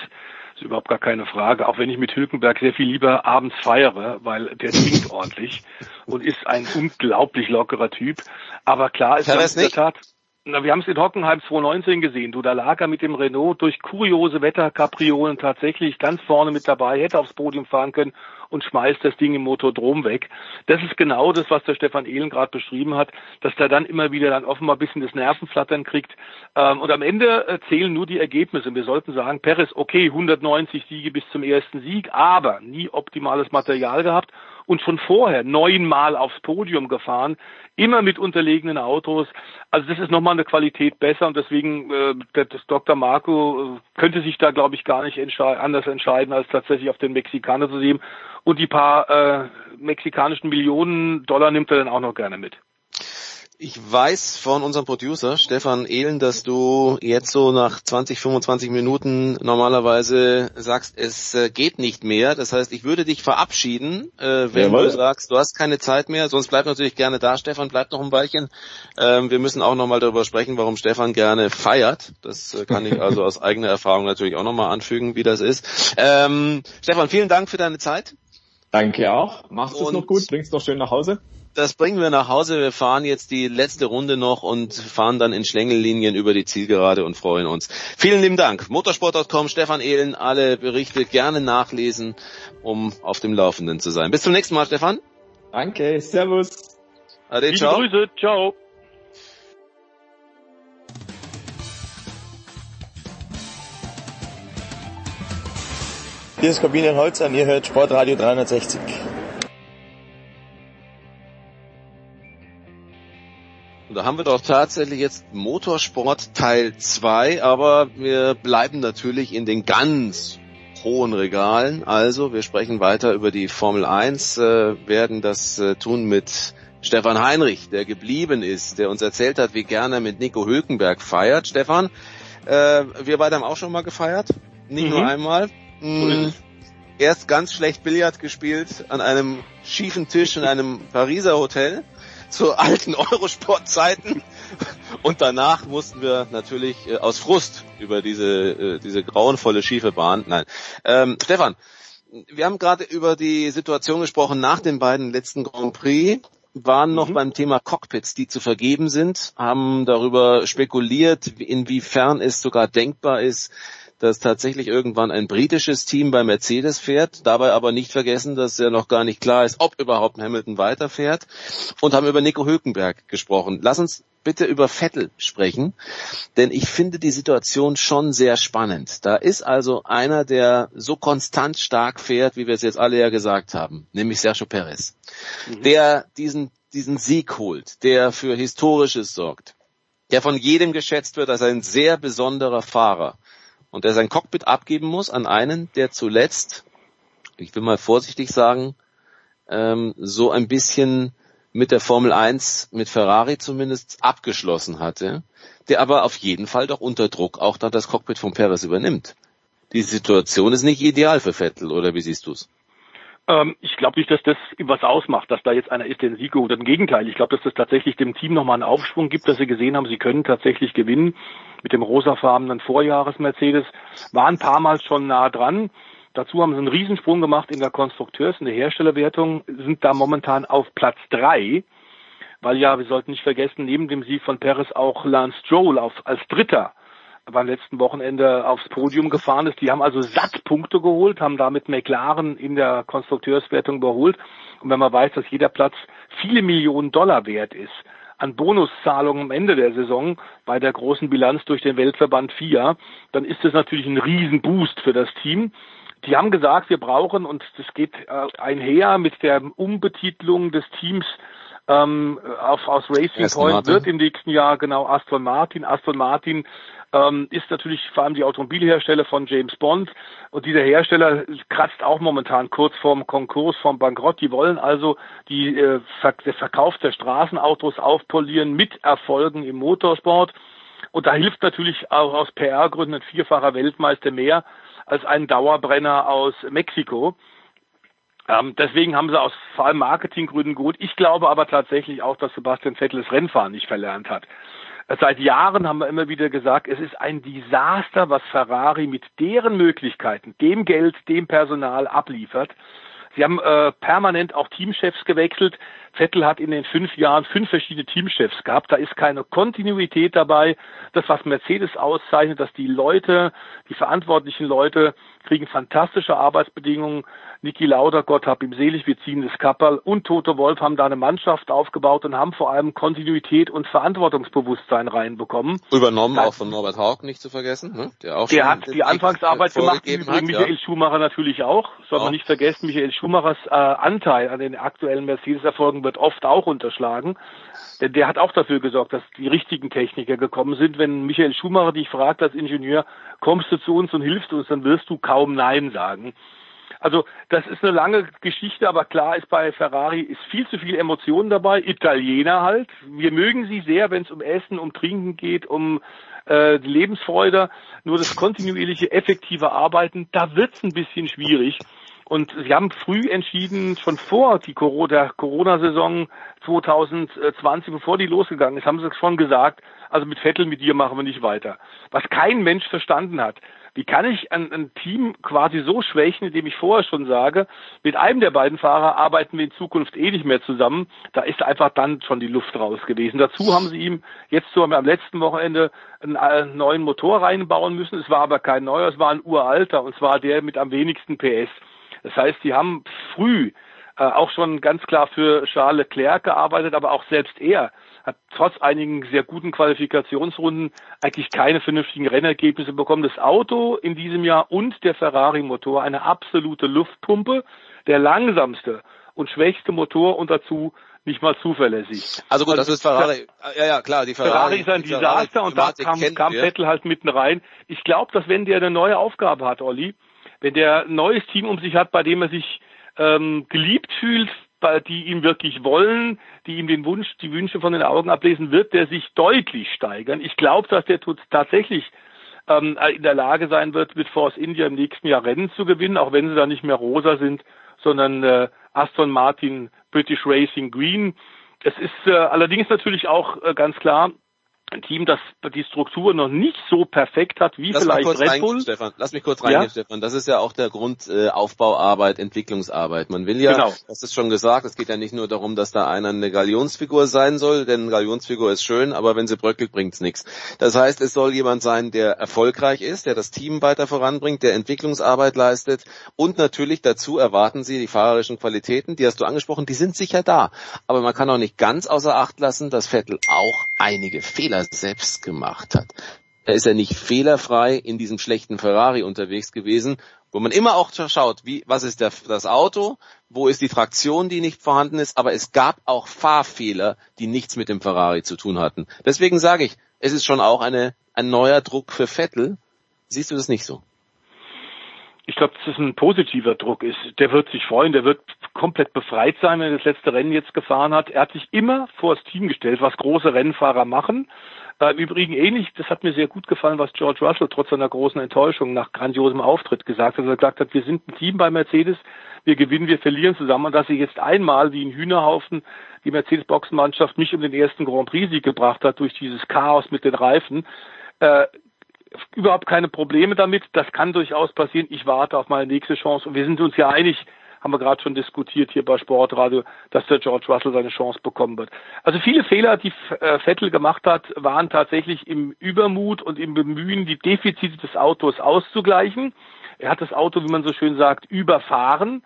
ist überhaupt gar keine Frage. Auch wenn ich mit Hülkenberg sehr viel lieber abends feiere, weil der trinkt ordentlich und ist ein unglaublich lockerer Typ. Aber klar ist Perez in der Tat. Na, wir haben es in Hockenheim 2019 gesehen. Du, da lag er mit dem Renault durch kuriose Wetterkapriolen tatsächlich ganz vorne mit dabei, hätte aufs Podium fahren können und schmeißt das Ding im Motordrom weg. Das ist genau das, was der Stefan Ehlen gerade beschrieben hat, dass der dann immer wieder dann offenbar ein bisschen das Nervenflattern kriegt. Ähm, und am Ende äh, zählen nur die Ergebnisse. Wir sollten sagen, Perez, okay, 190 Siege bis zum ersten Sieg, aber nie optimales Material gehabt und schon vorher neunmal aufs Podium gefahren, immer mit unterlegenen Autos. Also das ist nochmal eine Qualität besser und deswegen äh, das Dr. Marco äh, könnte sich da, glaube ich, gar nicht entschei anders entscheiden, als tatsächlich auf den Mexikaner zu sehen. Und die paar äh, mexikanischen Millionen Dollar nimmt er dann auch noch gerne mit. Ich weiß von unserem Producer Stefan Ehlen, dass du jetzt so nach 20, 25 Minuten normalerweise sagst, es äh, geht nicht mehr. Das heißt, ich würde dich verabschieden, äh, wenn Jawohl. du sagst, du hast keine Zeit mehr. Sonst bleib natürlich gerne da. Stefan, bleib noch ein Weilchen. Ähm, wir müssen auch nochmal darüber sprechen, warum Stefan gerne feiert. Das äh, kann ich also aus eigener Erfahrung natürlich auch nochmal anfügen, wie das ist. Ähm, Stefan, vielen Dank für deine Zeit. Danke auch. Machst es noch gut, bringst noch schön nach Hause das bringen wir nach Hause. Wir fahren jetzt die letzte Runde noch und fahren dann in Schlängellinien über die Zielgerade und freuen uns. Vielen lieben Dank. Motorsport.com, Stefan Ehlen, alle Berichte gerne nachlesen, um auf dem Laufenden zu sein. Bis zum nächsten Mal, Stefan. Danke, Servus. Ade, Liebe ciao. Grüße, ciao. Hier ist Corbinian Holzer und ihr hört Sportradio 360. Und da haben wir doch tatsächlich jetzt Motorsport Teil 2, aber wir bleiben natürlich in den ganz hohen Regalen. Also wir sprechen weiter über die Formel 1, äh, werden das äh, tun mit Stefan Heinrich, der geblieben ist, der uns erzählt hat, wie gerne er mit Nico Hülkenberg feiert. Stefan, äh, wir beide haben auch schon mal gefeiert, nicht mhm. nur einmal. Mhm. Erst ganz schlecht Billard gespielt an einem schiefen Tisch in einem Pariser Hotel zu alten Eurosport-Zeiten. Und danach mussten wir natürlich äh, aus Frust über diese, äh, diese grauenvolle schiefe Bahn. Nein. Ähm, Stefan, wir haben gerade über die Situation gesprochen nach den beiden letzten Grand Prix waren noch mhm. beim Thema Cockpits, die zu vergeben sind, haben darüber spekuliert, inwiefern es sogar denkbar ist, dass tatsächlich irgendwann ein britisches Team bei Mercedes fährt, dabei aber nicht vergessen, dass ja noch gar nicht klar ist, ob überhaupt Hamilton weiterfährt und haben über Nico Hülkenberg gesprochen. Lass uns bitte über Vettel sprechen, denn ich finde die Situation schon sehr spannend. Da ist also einer, der so konstant stark fährt, wie wir es jetzt alle ja gesagt haben, nämlich Sergio Perez, mhm. der diesen, diesen Sieg holt, der für Historisches sorgt, der von jedem geschätzt wird als ein sehr besonderer Fahrer und der sein Cockpit abgeben muss an einen, der zuletzt, ich will mal vorsichtig sagen, ähm, so ein bisschen mit der Formel 1, mit Ferrari zumindest abgeschlossen hatte, der aber auf jeden Fall doch unter Druck auch dann das Cockpit von Perez übernimmt. Die Situation ist nicht ideal für Vettel, oder wie siehst du's? Ähm, ich glaube nicht, dass das was ausmacht, dass da jetzt einer ist, den Sieg oder im Gegenteil. Ich glaube, dass das tatsächlich dem Team nochmal einen Aufschwung gibt, dass sie gesehen haben, sie können tatsächlich gewinnen mit dem rosafarbenen Vorjahres-Mercedes. War ein paar Mal schon nah dran. Dazu haben sie einen Riesensprung gemacht in der Konstrukteurs- und der Herstellerwertung, sind da momentan auf Platz drei, weil ja, wir sollten nicht vergessen, neben dem Sieg von Perez auch Lance Stroll auf, als Dritter beim letzten Wochenende aufs Podium gefahren ist. Die haben also satt Punkte geholt, haben damit McLaren in der Konstrukteurswertung überholt. Und wenn man weiß, dass jeder Platz viele Millionen Dollar wert ist, an Bonuszahlungen am Ende der Saison bei der großen Bilanz durch den Weltverband FIA, dann ist das natürlich ein Riesenboost für das Team. Die haben gesagt, wir brauchen, und das geht äh, einher mit der Umbetitlung des Teams ähm, auf, aus Racing Aston Point Martin. wird im nächsten Jahr genau Aston Martin. Aston Martin ähm, ist natürlich vor allem die Automobilhersteller von James Bond. Und dieser Hersteller kratzt auch momentan kurz vorm Konkurs, vorm Bankrott. Die wollen also die, äh, der Verkauf der Straßenautos aufpolieren mit Erfolgen im Motorsport. Und da hilft natürlich auch aus PR-Gründen ein vierfacher Weltmeister mehr als ein Dauerbrenner aus Mexiko. Ähm, deswegen haben sie aus vor allem Marketinggründen gut. Ich glaube aber tatsächlich auch, dass Sebastian Vettel das Rennfahren nicht verlernt hat. Seit Jahren haben wir immer wieder gesagt, es ist ein Desaster, was Ferrari mit deren Möglichkeiten, dem Geld, dem Personal abliefert. Sie haben äh, permanent auch Teamchefs gewechselt. Vettel hat in den fünf Jahren fünf verschiedene Teamchefs gehabt. Da ist keine Kontinuität dabei. Das, was Mercedes auszeichnet, dass die Leute, die verantwortlichen Leute kriegen fantastische Arbeitsbedingungen. Niki Lauder, Gott hab ihm selig, wir ziehen das Kapperl und Toto Wolf haben da eine Mannschaft aufgebaut und haben vor allem Kontinuität und Verantwortungsbewusstsein reinbekommen. Übernommen das, auch von Norbert Haug nicht zu vergessen, ne? der auch Der hat die Anfangsarbeit gemacht, übrigens hat, Michael ja. Schumacher natürlich auch. Soll auch. man nicht vergessen, Michael Schumachers äh, Anteil an den aktuellen Mercedes-Erfolgen wird oft auch unterschlagen. Denn der hat auch dafür gesorgt, dass die richtigen Techniker gekommen sind. Wenn Michael Schumacher dich fragt als Ingenieur, kommst du zu uns und hilfst uns, dann wirst du kaum Nein sagen. Also das ist eine lange Geschichte, aber klar ist bei Ferrari ist viel zu viel Emotionen dabei. Italiener halt. Wir mögen sie sehr, wenn es um Essen, um Trinken geht, um äh, Lebensfreude. Nur das kontinuierliche, effektive Arbeiten, da wird's ein bisschen schwierig. Und sie haben früh entschieden, schon vor die Corona, der Corona-Saison 2020, bevor die losgegangen ist, haben sie schon gesagt, also mit Vettel, mit dir machen wir nicht weiter. Was kein Mensch verstanden hat. Wie kann ich ein, ein Team quasi so schwächen, indem ich vorher schon sage, mit einem der beiden Fahrer arbeiten wir in Zukunft eh nicht mehr zusammen. Da ist einfach dann schon die Luft raus gewesen. Dazu haben sie ihm jetzt so am letzten Wochenende einen, einen neuen Motor reinbauen müssen. Es war aber kein neuer, es war ein uralter und zwar der mit am wenigsten PS. Das heißt, sie haben früh äh, auch schon ganz klar für Charles Leclerc gearbeitet, aber auch selbst er hat trotz einigen sehr guten Qualifikationsrunden eigentlich keine vernünftigen Rennergebnisse bekommen. Das Auto in diesem Jahr und der Ferrari-Motor eine absolute Luftpumpe, der langsamste und schwächste Motor und dazu nicht mal zuverlässig. Also gut, also das ist Ferrari. Ja, ja, klar, die Ferrari. Ferrari ist ein Desaster und da kam, kam Vettel halt mitten rein. Ich glaube, dass wenn der eine neue Aufgabe hat, Olli, wenn der ein neues Team um sich hat, bei dem er sich ähm, geliebt fühlt, die ihn wirklich wollen, die ihm den Wunsch, die Wünsche von den Augen ablesen, wird der sich deutlich steigern. Ich glaube, dass der tatsächlich ähm, in der Lage sein wird, mit Force India im nächsten Jahr Rennen zu gewinnen, auch wenn sie da nicht mehr rosa sind, sondern äh, Aston Martin British Racing Green. Es ist äh, allerdings natürlich auch äh, ganz klar, ein Team, das die Struktur noch nicht so perfekt hat wie Lass vielleicht Red Bull. Stefan. Lass mich kurz reingehen, ja? Stefan. Das ist ja auch der Grund äh, Aufbauarbeit, Entwicklungsarbeit. Man will ja, genau. das ist schon gesagt, es geht ja nicht nur darum, dass da einer eine Galionsfigur sein soll, denn Galionsfigur ist schön, aber wenn sie bröckelt, bringt's nichts. Das heißt, es soll jemand sein, der erfolgreich ist, der das Team weiter voranbringt, der Entwicklungsarbeit leistet und natürlich dazu erwarten sie die fahrerischen Qualitäten, die hast du angesprochen, die sind sicher da. Aber man kann auch nicht ganz außer Acht lassen, dass Vettel auch einige Fehler selbst gemacht hat. Da ist er nicht fehlerfrei in diesem schlechten Ferrari unterwegs gewesen, wo man immer auch schaut, wie, was ist der, das Auto, wo ist die Traktion, die nicht vorhanden ist, aber es gab auch Fahrfehler, die nichts mit dem Ferrari zu tun hatten. Deswegen sage ich, es ist schon auch eine, ein neuer Druck für Vettel. Siehst du das nicht so? Ich glaube, dass es ein positiver Druck ist. Der wird sich freuen, der wird komplett befreit sein, wenn er das letzte Rennen jetzt gefahren hat. Er hat sich immer vor das Team gestellt, was große Rennfahrer machen. Äh, Im Übrigen ähnlich, das hat mir sehr gut gefallen, was George Russell trotz seiner großen Enttäuschung nach grandiosem Auftritt gesagt hat. Er gesagt hat, wir sind ein Team bei Mercedes, wir gewinnen, wir verlieren zusammen und dass sie jetzt einmal wie ein Hühnerhaufen die Mercedes-Boxenmannschaft nicht um den ersten Grand Prix-Sieg gebracht hat durch dieses Chaos mit den Reifen, äh, überhaupt keine Probleme damit. Das kann durchaus passieren. Ich warte auf meine nächste Chance. Und wir sind uns ja einig, haben wir gerade schon diskutiert hier bei Sportradio, dass der George Russell seine Chance bekommen wird. Also viele Fehler, die äh, Vettel gemacht hat, waren tatsächlich im Übermut und im Bemühen, die Defizite des Autos auszugleichen. Er hat das Auto, wie man so schön sagt, überfahren.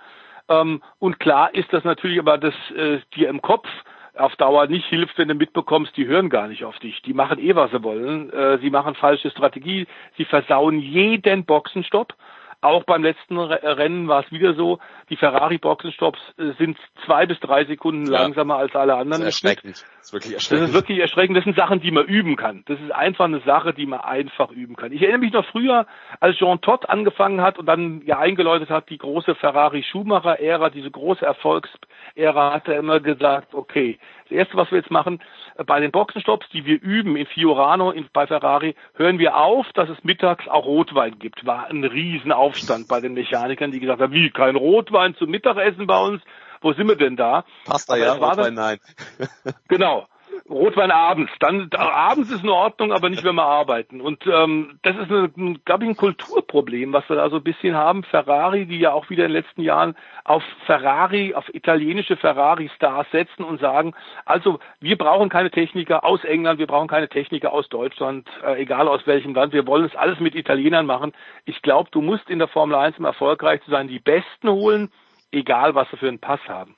Ähm, und klar ist das natürlich aber das äh, dir im Kopf auf Dauer nicht hilft, wenn du mitbekommst, die hören gar nicht auf dich. Die machen eh, was sie wollen. Äh, sie machen falsche Strategie. Sie versauen jeden Boxenstopp. Auch beim letzten Rennen war es wieder so, die Ferrari-Boxenstopps äh, sind zwei bis drei Sekunden ja. langsamer als alle anderen. Das ist erschreckend. Das ist wirklich erschreckend. Das ist wirklich erschreckend. Das sind Sachen, die man üben kann. Das ist einfach eine Sache, die man einfach üben kann. Ich erinnere mich noch früher, als Jean Todt angefangen hat und dann ja eingeläutet hat, die große Ferrari-Schumacher-Ära, diese große Erfolgsära, hat er immer gesagt, okay, das erste, was wir jetzt machen, äh, bei den Boxenstopps, die wir üben in Fiorano, in, bei Ferrari, hören wir auf, dass es mittags auch Rotwein gibt. War ein Riesenaufstand bei den Mechanikern, die gesagt haben, wie, kein Rotwein zum Mittagessen bei uns? Wo sind wir denn da? Pasta ja, Rotwein nein. genau. Rotwein abends. Dann abends ist in Ordnung, aber nicht, wenn wir arbeiten. Und ähm, das ist, glaube ich, ein Kulturproblem, was wir da so ein bisschen haben. Ferrari, die ja auch wieder in den letzten Jahren auf Ferrari, auf italienische Ferrari-Stars setzen und sagen, also wir brauchen keine Techniker aus England, wir brauchen keine Techniker aus Deutschland, äh, egal aus welchem Land, wir wollen es alles mit Italienern machen. Ich glaube, du musst in der Formel 1, um erfolgreich zu sein, die Besten holen, egal was sie für einen Pass haben.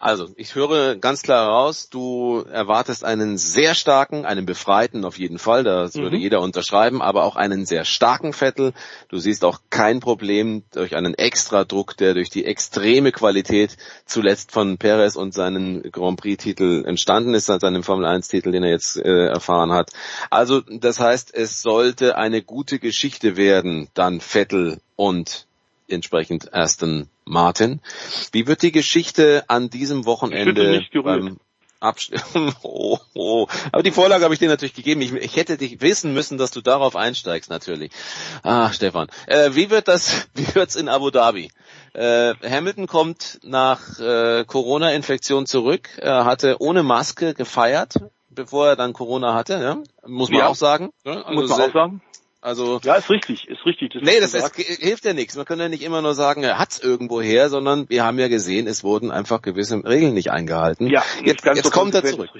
Also, ich höre ganz klar heraus, du erwartest einen sehr starken, einen befreiten auf jeden Fall, das mhm. würde jeder unterschreiben, aber auch einen sehr starken Vettel. Du siehst auch kein Problem durch einen Extradruck, der durch die extreme Qualität zuletzt von Perez und seinen Grand Prix-Titel entstanden ist, seinem Formel-1-Titel, den er jetzt äh, erfahren hat. Also, das heißt, es sollte eine gute Geschichte werden, dann Vettel und entsprechend Aston Martin. Wie wird die Geschichte an diesem Wochenende beim Abstimmen. Oh, oh. Aber die Vorlage habe ich dir natürlich gegeben. Ich, ich, hätte dich wissen müssen, dass du darauf einsteigst, natürlich. Ah, Stefan. Äh, wie wird das, wie wird's in Abu Dhabi? Äh, Hamilton kommt nach äh, Corona-Infektion zurück. Er hatte ohne Maske gefeiert, bevor er dann Corona hatte, ja? muss man ja. auch sagen. Ja? Also muss man auch sagen. Also ja, ist richtig, ist richtig. Das nee, das ist, hilft ja nichts. Man kann ja nicht immer nur sagen, er hat's irgendwo her, sondern wir haben ja gesehen, es wurden einfach gewisse Regeln nicht eingehalten. Ja, jetzt, jetzt so kommt er zurück.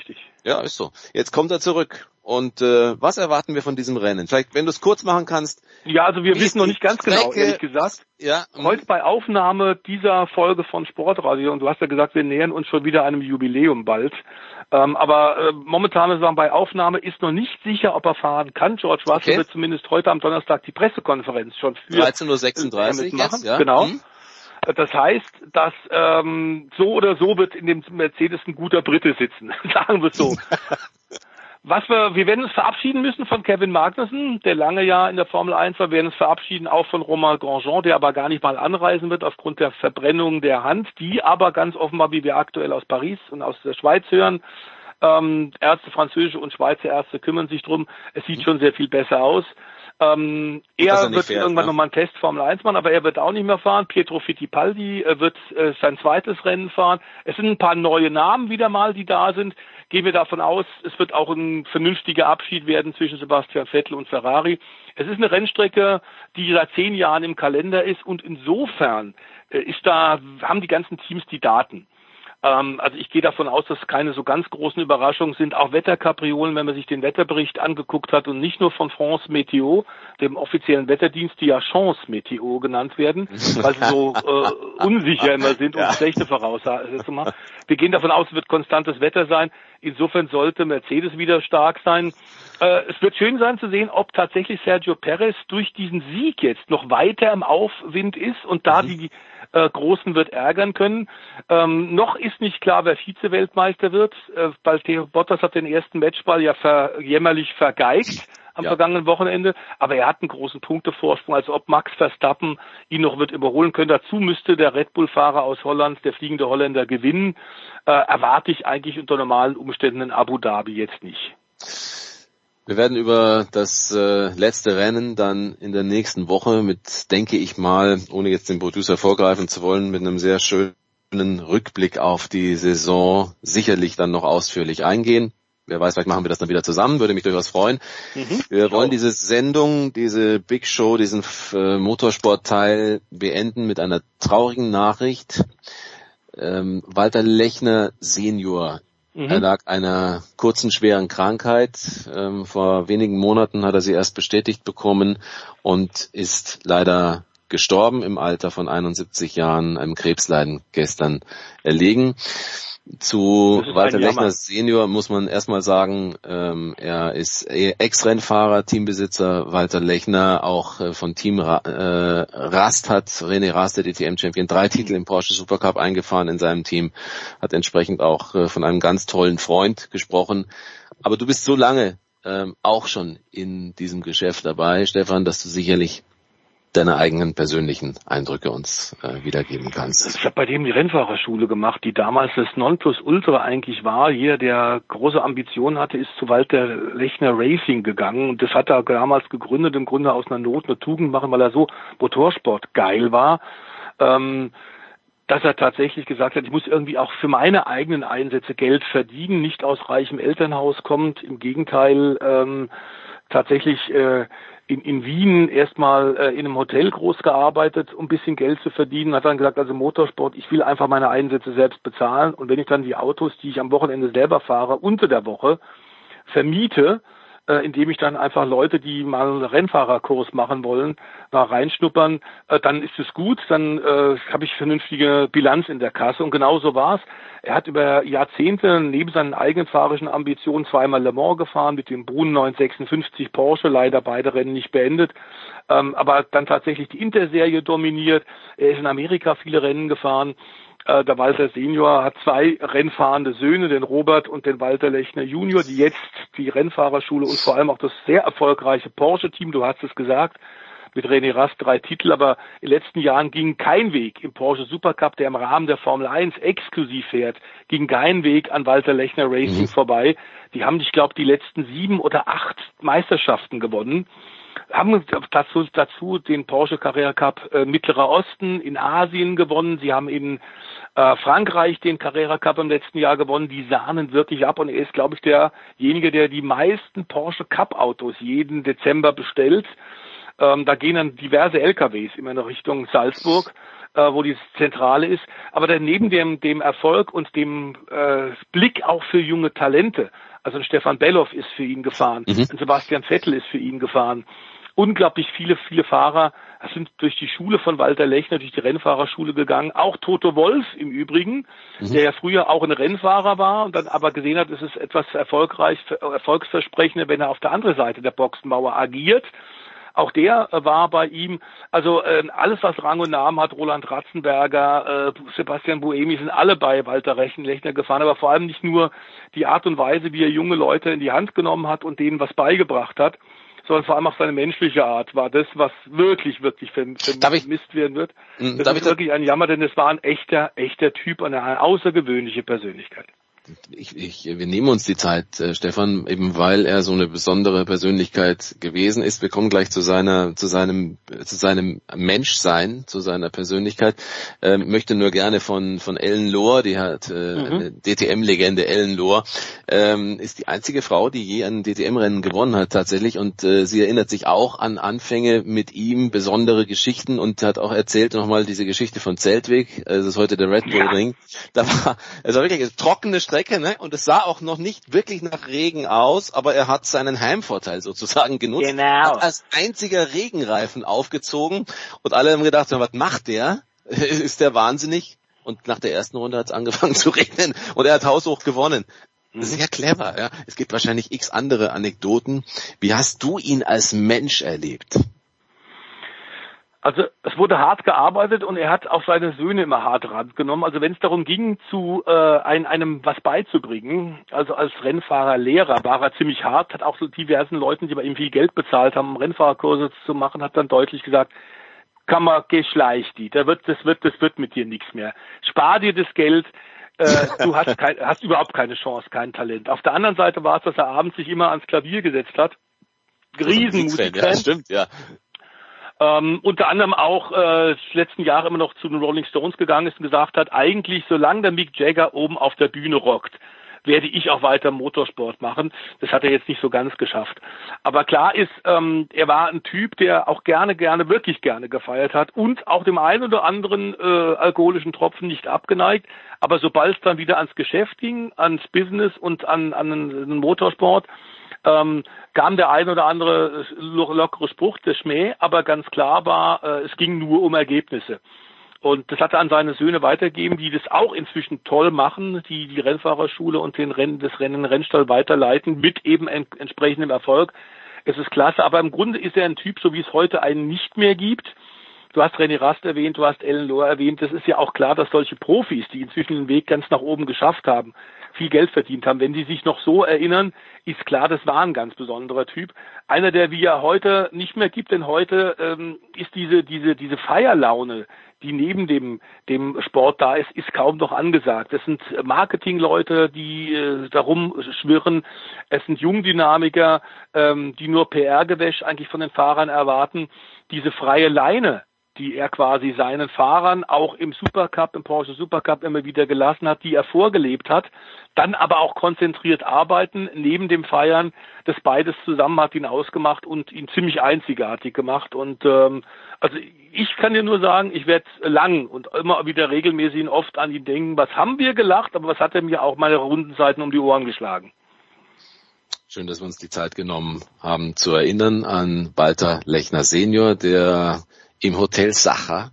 Ja, ist so. Jetzt kommt er zurück. Und äh, was erwarten wir von diesem Rennen? Vielleicht, wenn du es kurz machen kannst. Ja, also wir wissen noch nicht ganz genau, Strecke, genau, ehrlich gesagt. Ja. Heute bei Aufnahme dieser Folge von Sportradio, und du hast ja gesagt, wir nähern uns schon wieder einem Jubiläum bald. Ähm, aber äh, momentan ist bei Aufnahme ist noch nicht sicher, ob er fahren kann. George Russell okay. wird zumindest heute am Donnerstag die Pressekonferenz schon für 13.36 Uhr jetzt, ja. Genau. Hm. Das heißt, dass ähm, so oder so wird in dem Mercedes ein guter Brite sitzen, sagen wir es so. Was wir, wir werden uns verabschieden müssen von Kevin Magnussen, der lange ja in der Formel 1 war. Wir werden uns verabschieden auch von Romain Grandjean, der aber gar nicht mal anreisen wird aufgrund der Verbrennung der Hand, die aber ganz offenbar, wie wir aktuell aus Paris und aus der Schweiz hören, ähm, Ärzte, französische und Schweizer Ärzte kümmern sich drum. Es sieht schon sehr viel besser aus. Ähm, er, er wird fährt, irgendwann ne? nochmal einen Test Formel 1 machen, aber er wird auch nicht mehr fahren. Pietro Fittipaldi äh, wird äh, sein zweites Rennen fahren. Es sind ein paar neue Namen wieder mal, die da sind gehen wir davon aus, es wird auch ein vernünftiger Abschied werden zwischen Sebastian Vettel und Ferrari. Es ist eine Rennstrecke, die seit zehn Jahren im Kalender ist und insofern äh, ist da, haben die ganzen Teams die Daten. Ähm, also ich gehe davon aus, dass keine so ganz großen Überraschungen sind. Auch Wetterkapriolen, wenn man sich den Wetterbericht angeguckt hat und nicht nur von France Météo, dem offiziellen Wetterdienst, die ja Chance Météo genannt werden, weil sie so äh, unsicher immer sind und ja. schlechte Voraussagen machen. Wir gehen davon aus, es wird konstantes Wetter sein. Insofern sollte Mercedes wieder stark sein. Äh, es wird schön sein zu sehen, ob tatsächlich Sergio Perez durch diesen Sieg jetzt noch weiter im Aufwind ist und da mhm. die äh, Großen wird ärgern können. Ähm, noch ist nicht klar, wer Vize-Weltmeister wird. Äh, Valtteri Bottas hat den ersten Matchball ja ver jämmerlich vergeigt am ja. vergangenen Wochenende, aber er hat einen großen Punktevorsprung, als ob Max Verstappen ihn noch wird überholen können. Dazu müsste der Red Bull-Fahrer aus Holland, der fliegende Holländer, gewinnen. Äh, erwarte ich eigentlich unter normalen Umständen in Abu Dhabi jetzt nicht. Wir werden über das äh, letzte Rennen dann in der nächsten Woche mit, denke ich mal, ohne jetzt den Producer vorgreifen zu wollen, mit einem sehr schönen Rückblick auf die Saison sicherlich dann noch ausführlich eingehen. Wer weiß, vielleicht machen wir das dann wieder zusammen, würde mich durchaus freuen. Mhm. Wir wollen diese Sendung, diese Big Show, diesen äh, Motorsportteil beenden mit einer traurigen Nachricht. Ähm, Walter Lechner Senior Mhm. Er lag einer kurzen, schweren Krankheit. Ähm, vor wenigen Monaten hat er sie erst bestätigt bekommen und ist leider gestorben im Alter von 71 Jahren, einem Krebsleiden gestern erlegen. Zu Walter Lechner Senior muss man erstmal sagen, ähm, er ist Ex-Rennfahrer, Teambesitzer Walter Lechner, auch äh, von Team Ra äh, Rast hat René Rast, der DTM-Champion, drei Titel im Porsche Supercup eingefahren in seinem Team, hat entsprechend auch äh, von einem ganz tollen Freund gesprochen. Aber du bist so lange ähm, auch schon in diesem Geschäft dabei, Stefan, dass du sicherlich deine eigenen persönlichen Eindrücke uns äh, wiedergeben kannst. Ich habe bei dem die Rennfahrerschule gemacht, die damals das Nonplusultra eigentlich war. Jeder, der große Ambitionen hatte, ist zu Walter Lechner Racing gegangen und das hat er damals gegründet, im Grunde aus einer Not eine Tugend machen, weil er so Motorsport geil war. Ähm, dass er tatsächlich gesagt hat, ich muss irgendwie auch für meine eigenen Einsätze Geld verdienen, nicht aus reichem Elternhaus kommt, im Gegenteil ähm, tatsächlich äh, in, in Wien erstmal äh, in einem Hotel groß gearbeitet, um ein bisschen Geld zu verdienen, hat dann gesagt, also Motorsport, ich will einfach meine Einsätze selbst bezahlen. Und wenn ich dann die Autos, die ich am Wochenende selber fahre, unter der Woche vermiete, indem ich dann einfach Leute, die mal einen Rennfahrerkurs machen wollen, mal reinschnuppern, äh, dann ist es gut, dann äh, habe ich vernünftige Bilanz in der Kasse und genau so war's. Er hat über Jahrzehnte neben seinen eigenen fahrerischen Ambitionen zweimal Le Mans gefahren mit dem Brun 956 Porsche, leider beide Rennen nicht beendet, ähm, aber dann tatsächlich die Interserie dominiert. Er ist in Amerika viele Rennen gefahren äh, der Walter Senior hat zwei rennfahrende Söhne, den Robert und den Walter Lechner Junior, die jetzt die Rennfahrerschule und vor allem auch das sehr erfolgreiche Porsche-Team, du hast es gesagt, mit René Rast drei Titel, aber in den letzten Jahren ging kein Weg im Porsche Supercup, der im Rahmen der Formel 1 exklusiv fährt, ging kein Weg an Walter Lechner Racing mhm. vorbei. Die haben, ich glaube, die letzten sieben oder acht Meisterschaften gewonnen haben dazu, dazu den Porsche Carrera Cup äh, Mittlerer Osten in Asien gewonnen. Sie haben in äh, Frankreich den Carrera Cup im letzten Jahr gewonnen. Die sahnen wirklich ab und er ist, glaube ich, derjenige, der die meisten Porsche Cup Autos jeden Dezember bestellt. Ähm, da gehen dann diverse LKWs immer in Richtung Salzburg äh, wo die Zentrale ist. Aber dann neben dem, dem Erfolg und dem äh, Blick auch für junge Talente, also ein Stefan Belloff ist für ihn gefahren, mhm. ein Sebastian Vettel ist für ihn gefahren, unglaublich viele, viele Fahrer sind durch die Schule von Walter Lechner, durch die Rennfahrerschule gegangen. Auch Toto Wolf im Übrigen, mhm. der ja früher auch ein Rennfahrer war und dann aber gesehen hat, es ist etwas erfolgreich, erfolgsversprechender, wenn er auf der anderen Seite der Boxenmauer agiert. Auch der war bei ihm, also äh, alles, was Rang und Namen hat, Roland Ratzenberger, äh, Sebastian Buemi, sind alle bei Walter Rechenlechner gefahren, aber vor allem nicht nur die Art und Weise, wie er junge Leute in die Hand genommen hat und denen was beigebracht hat, sondern vor allem auch seine menschliche Art war das, was wirklich, wirklich vermisst werden wird. Hm, das ist wirklich ein Jammer, denn es war ein echter, echter Typ, eine, eine außergewöhnliche Persönlichkeit ich, ich, wir nehmen uns die Zeit, äh, Stefan, eben weil er so eine besondere Persönlichkeit gewesen ist. Wir kommen gleich zu seiner, zu seinem, zu seinem Menschsein, zu seiner Persönlichkeit. Ähm, möchte nur gerne von von Ellen Lohr, die hat äh, mhm. eine DTM-Legende. Ellen Lohr ähm, ist die einzige Frau, die je ein DTM-Rennen gewonnen hat tatsächlich, und äh, sie erinnert sich auch an Anfänge mit ihm, besondere Geschichten und hat auch erzählt nochmal diese Geschichte von Zeltweg. Das ist heute der Red Bull Ring. Da war, es war wirklich eine trockene Strecke Strecke, ne? Und es sah auch noch nicht wirklich nach Regen aus, aber er hat seinen Heimvorteil sozusagen genutzt. Genau. Hat als einziger Regenreifen aufgezogen und alle haben gedacht, was macht der? Ist der wahnsinnig? Und nach der ersten Runde hat es angefangen zu regnen und er hat haushoch gewonnen. Mhm. Sehr clever, ja. Es gibt wahrscheinlich x andere Anekdoten. Wie hast du ihn als Mensch erlebt? Also es wurde hart gearbeitet und er hat auch seine Söhne immer hart rangenommen. Also wenn es darum ging, zu äh, ein, einem was beizubringen, also als Rennfahrer, Lehrer war er ziemlich hart, hat auch so diversen Leuten, die bei ihm viel Geld bezahlt haben, um Rennfahrerkurse zu machen, hat dann deutlich gesagt, kann man geschleich die, da wird, das wird, das wird mit dir nichts mehr. Spar dir das Geld, äh, du hast, kein, hast überhaupt keine Chance, kein Talent. Auf der anderen Seite war es, dass er abends sich immer ans Klavier gesetzt hat. Riesenmusikfan. Ja, stimmt, ja ähm, unter anderem auch äh, letzten Jahre immer noch zu den Rolling Stones gegangen ist und gesagt hat, eigentlich solange der Mick Jagger oben auf der Bühne rockt, werde ich auch weiter Motorsport machen. Das hat er jetzt nicht so ganz geschafft. Aber klar ist, ähm, er war ein Typ, der auch gerne, gerne, wirklich gerne gefeiert hat und auch dem einen oder anderen äh, alkoholischen Tropfen nicht abgeneigt. Aber sobald es dann wieder ans Geschäft ging, ans Business und an, an den Motorsport, ähm, kam der ein oder andere lockere Spruch, der Schmäh, aber ganz klar war, äh, es ging nur um Ergebnisse. Und das hat er an seine Söhne weitergegeben, die das auch inzwischen toll machen, die die Rennfahrerschule und den Rennen, das Rennen Rennstall weiterleiten mit eben ent entsprechendem Erfolg. Es ist klasse, aber im Grunde ist er ein Typ, so wie es heute einen nicht mehr gibt. Du hast René Rast erwähnt, du hast Ellen Lohr erwähnt. Das ist ja auch klar, dass solche Profis, die inzwischen den Weg ganz nach oben geschafft haben, viel Geld verdient haben. Wenn die sich noch so erinnern, ist klar, das war ein ganz besonderer Typ. Einer, der wie er heute nicht mehr gibt, denn heute ähm, ist diese, diese, diese Feierlaune, die neben dem, dem Sport da ist, ist kaum noch angesagt. Es sind Marketingleute, die äh, darum schwirren. Es sind Jungdynamiker, ähm, die nur PR-Gewäsch eigentlich von den Fahrern erwarten. Diese freie Leine, die er quasi seinen Fahrern auch im Supercup, im Porsche Supercup immer wieder gelassen hat, die er vorgelebt hat, dann aber auch konzentriert arbeiten, neben dem Feiern, das beides zusammen hat ihn ausgemacht und ihn ziemlich einzigartig gemacht. Und ähm, also ich kann dir nur sagen, ich werde lang und immer wieder regelmäßig oft an ihn denken, was haben wir gelacht, aber was hat er mir auch meine Rundenzeiten um die Ohren geschlagen. Schön, dass wir uns die Zeit genommen haben zu erinnern an Walter Lechner Senior, der im Hotel Sacher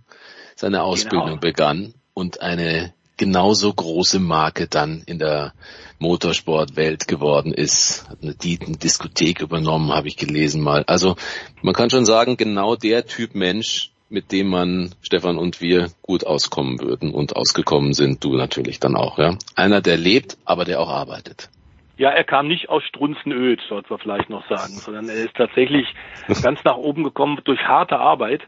seine Ausbildung genau. begann und eine genauso große Marke dann in der Motorsportwelt geworden ist. Hat eine Diskothek übernommen, habe ich gelesen mal. Also man kann schon sagen, genau der Typ Mensch, mit dem man, Stefan und wir, gut auskommen würden und ausgekommen sind, du natürlich dann auch. Ja? Einer, der lebt, aber der auch arbeitet. Ja, er kam nicht aus Strunzenöd, sollte man vielleicht noch sagen, sondern er ist tatsächlich ganz nach oben gekommen durch harte Arbeit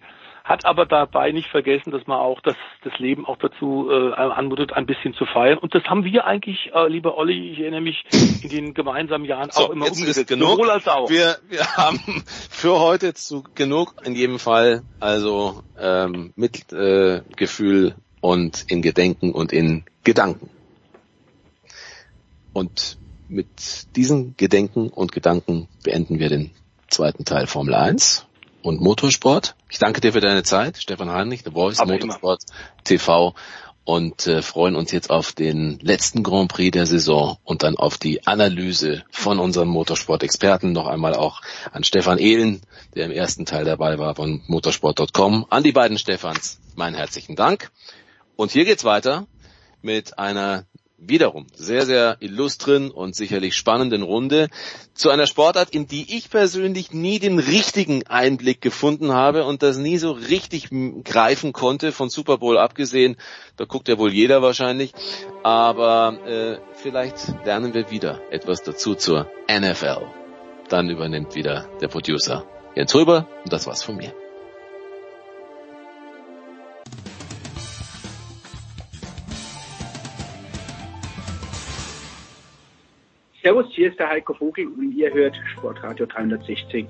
hat aber dabei nicht vergessen, dass man auch das, das Leben auch dazu äh, anmutet, ein bisschen zu feiern. Und das haben wir eigentlich, äh, lieber Olli, ich erinnere mich, in den gemeinsamen Jahren so, auch immer jetzt umgesetzt. Ist genug. Sowohl als auch. Wir, wir haben für heute zu genug in jedem Fall, also ähm, mit äh, Gefühl und in Gedenken und in Gedanken. Und mit diesen Gedenken und Gedanken beenden wir den zweiten Teil Formel 1 und Motorsport. Ich danke dir für deine Zeit, Stefan Heinrich, The Voice, Aber Motorsport immer. TV und äh, freuen uns jetzt auf den letzten Grand Prix der Saison und dann auf die Analyse von unserem Motorsport-Experten. Noch einmal auch an Stefan Ehlen, der im ersten Teil dabei war von motorsport.com. An die beiden Stefans meinen herzlichen Dank. Und hier geht's weiter mit einer wiederum sehr, sehr illustren und sicherlich spannenden Runde zu einer Sportart, in die ich persönlich nie den richtigen Einblick gefunden habe und das nie so richtig greifen konnte, von Super Bowl abgesehen. Da guckt ja wohl jeder wahrscheinlich. Aber äh, vielleicht lernen wir wieder etwas dazu zur NFL. Dann übernimmt wieder der Producer Jens Rüber und das war's von mir. Servus, hier ist der Heiko Vogel und ihr hört Sportradio 360.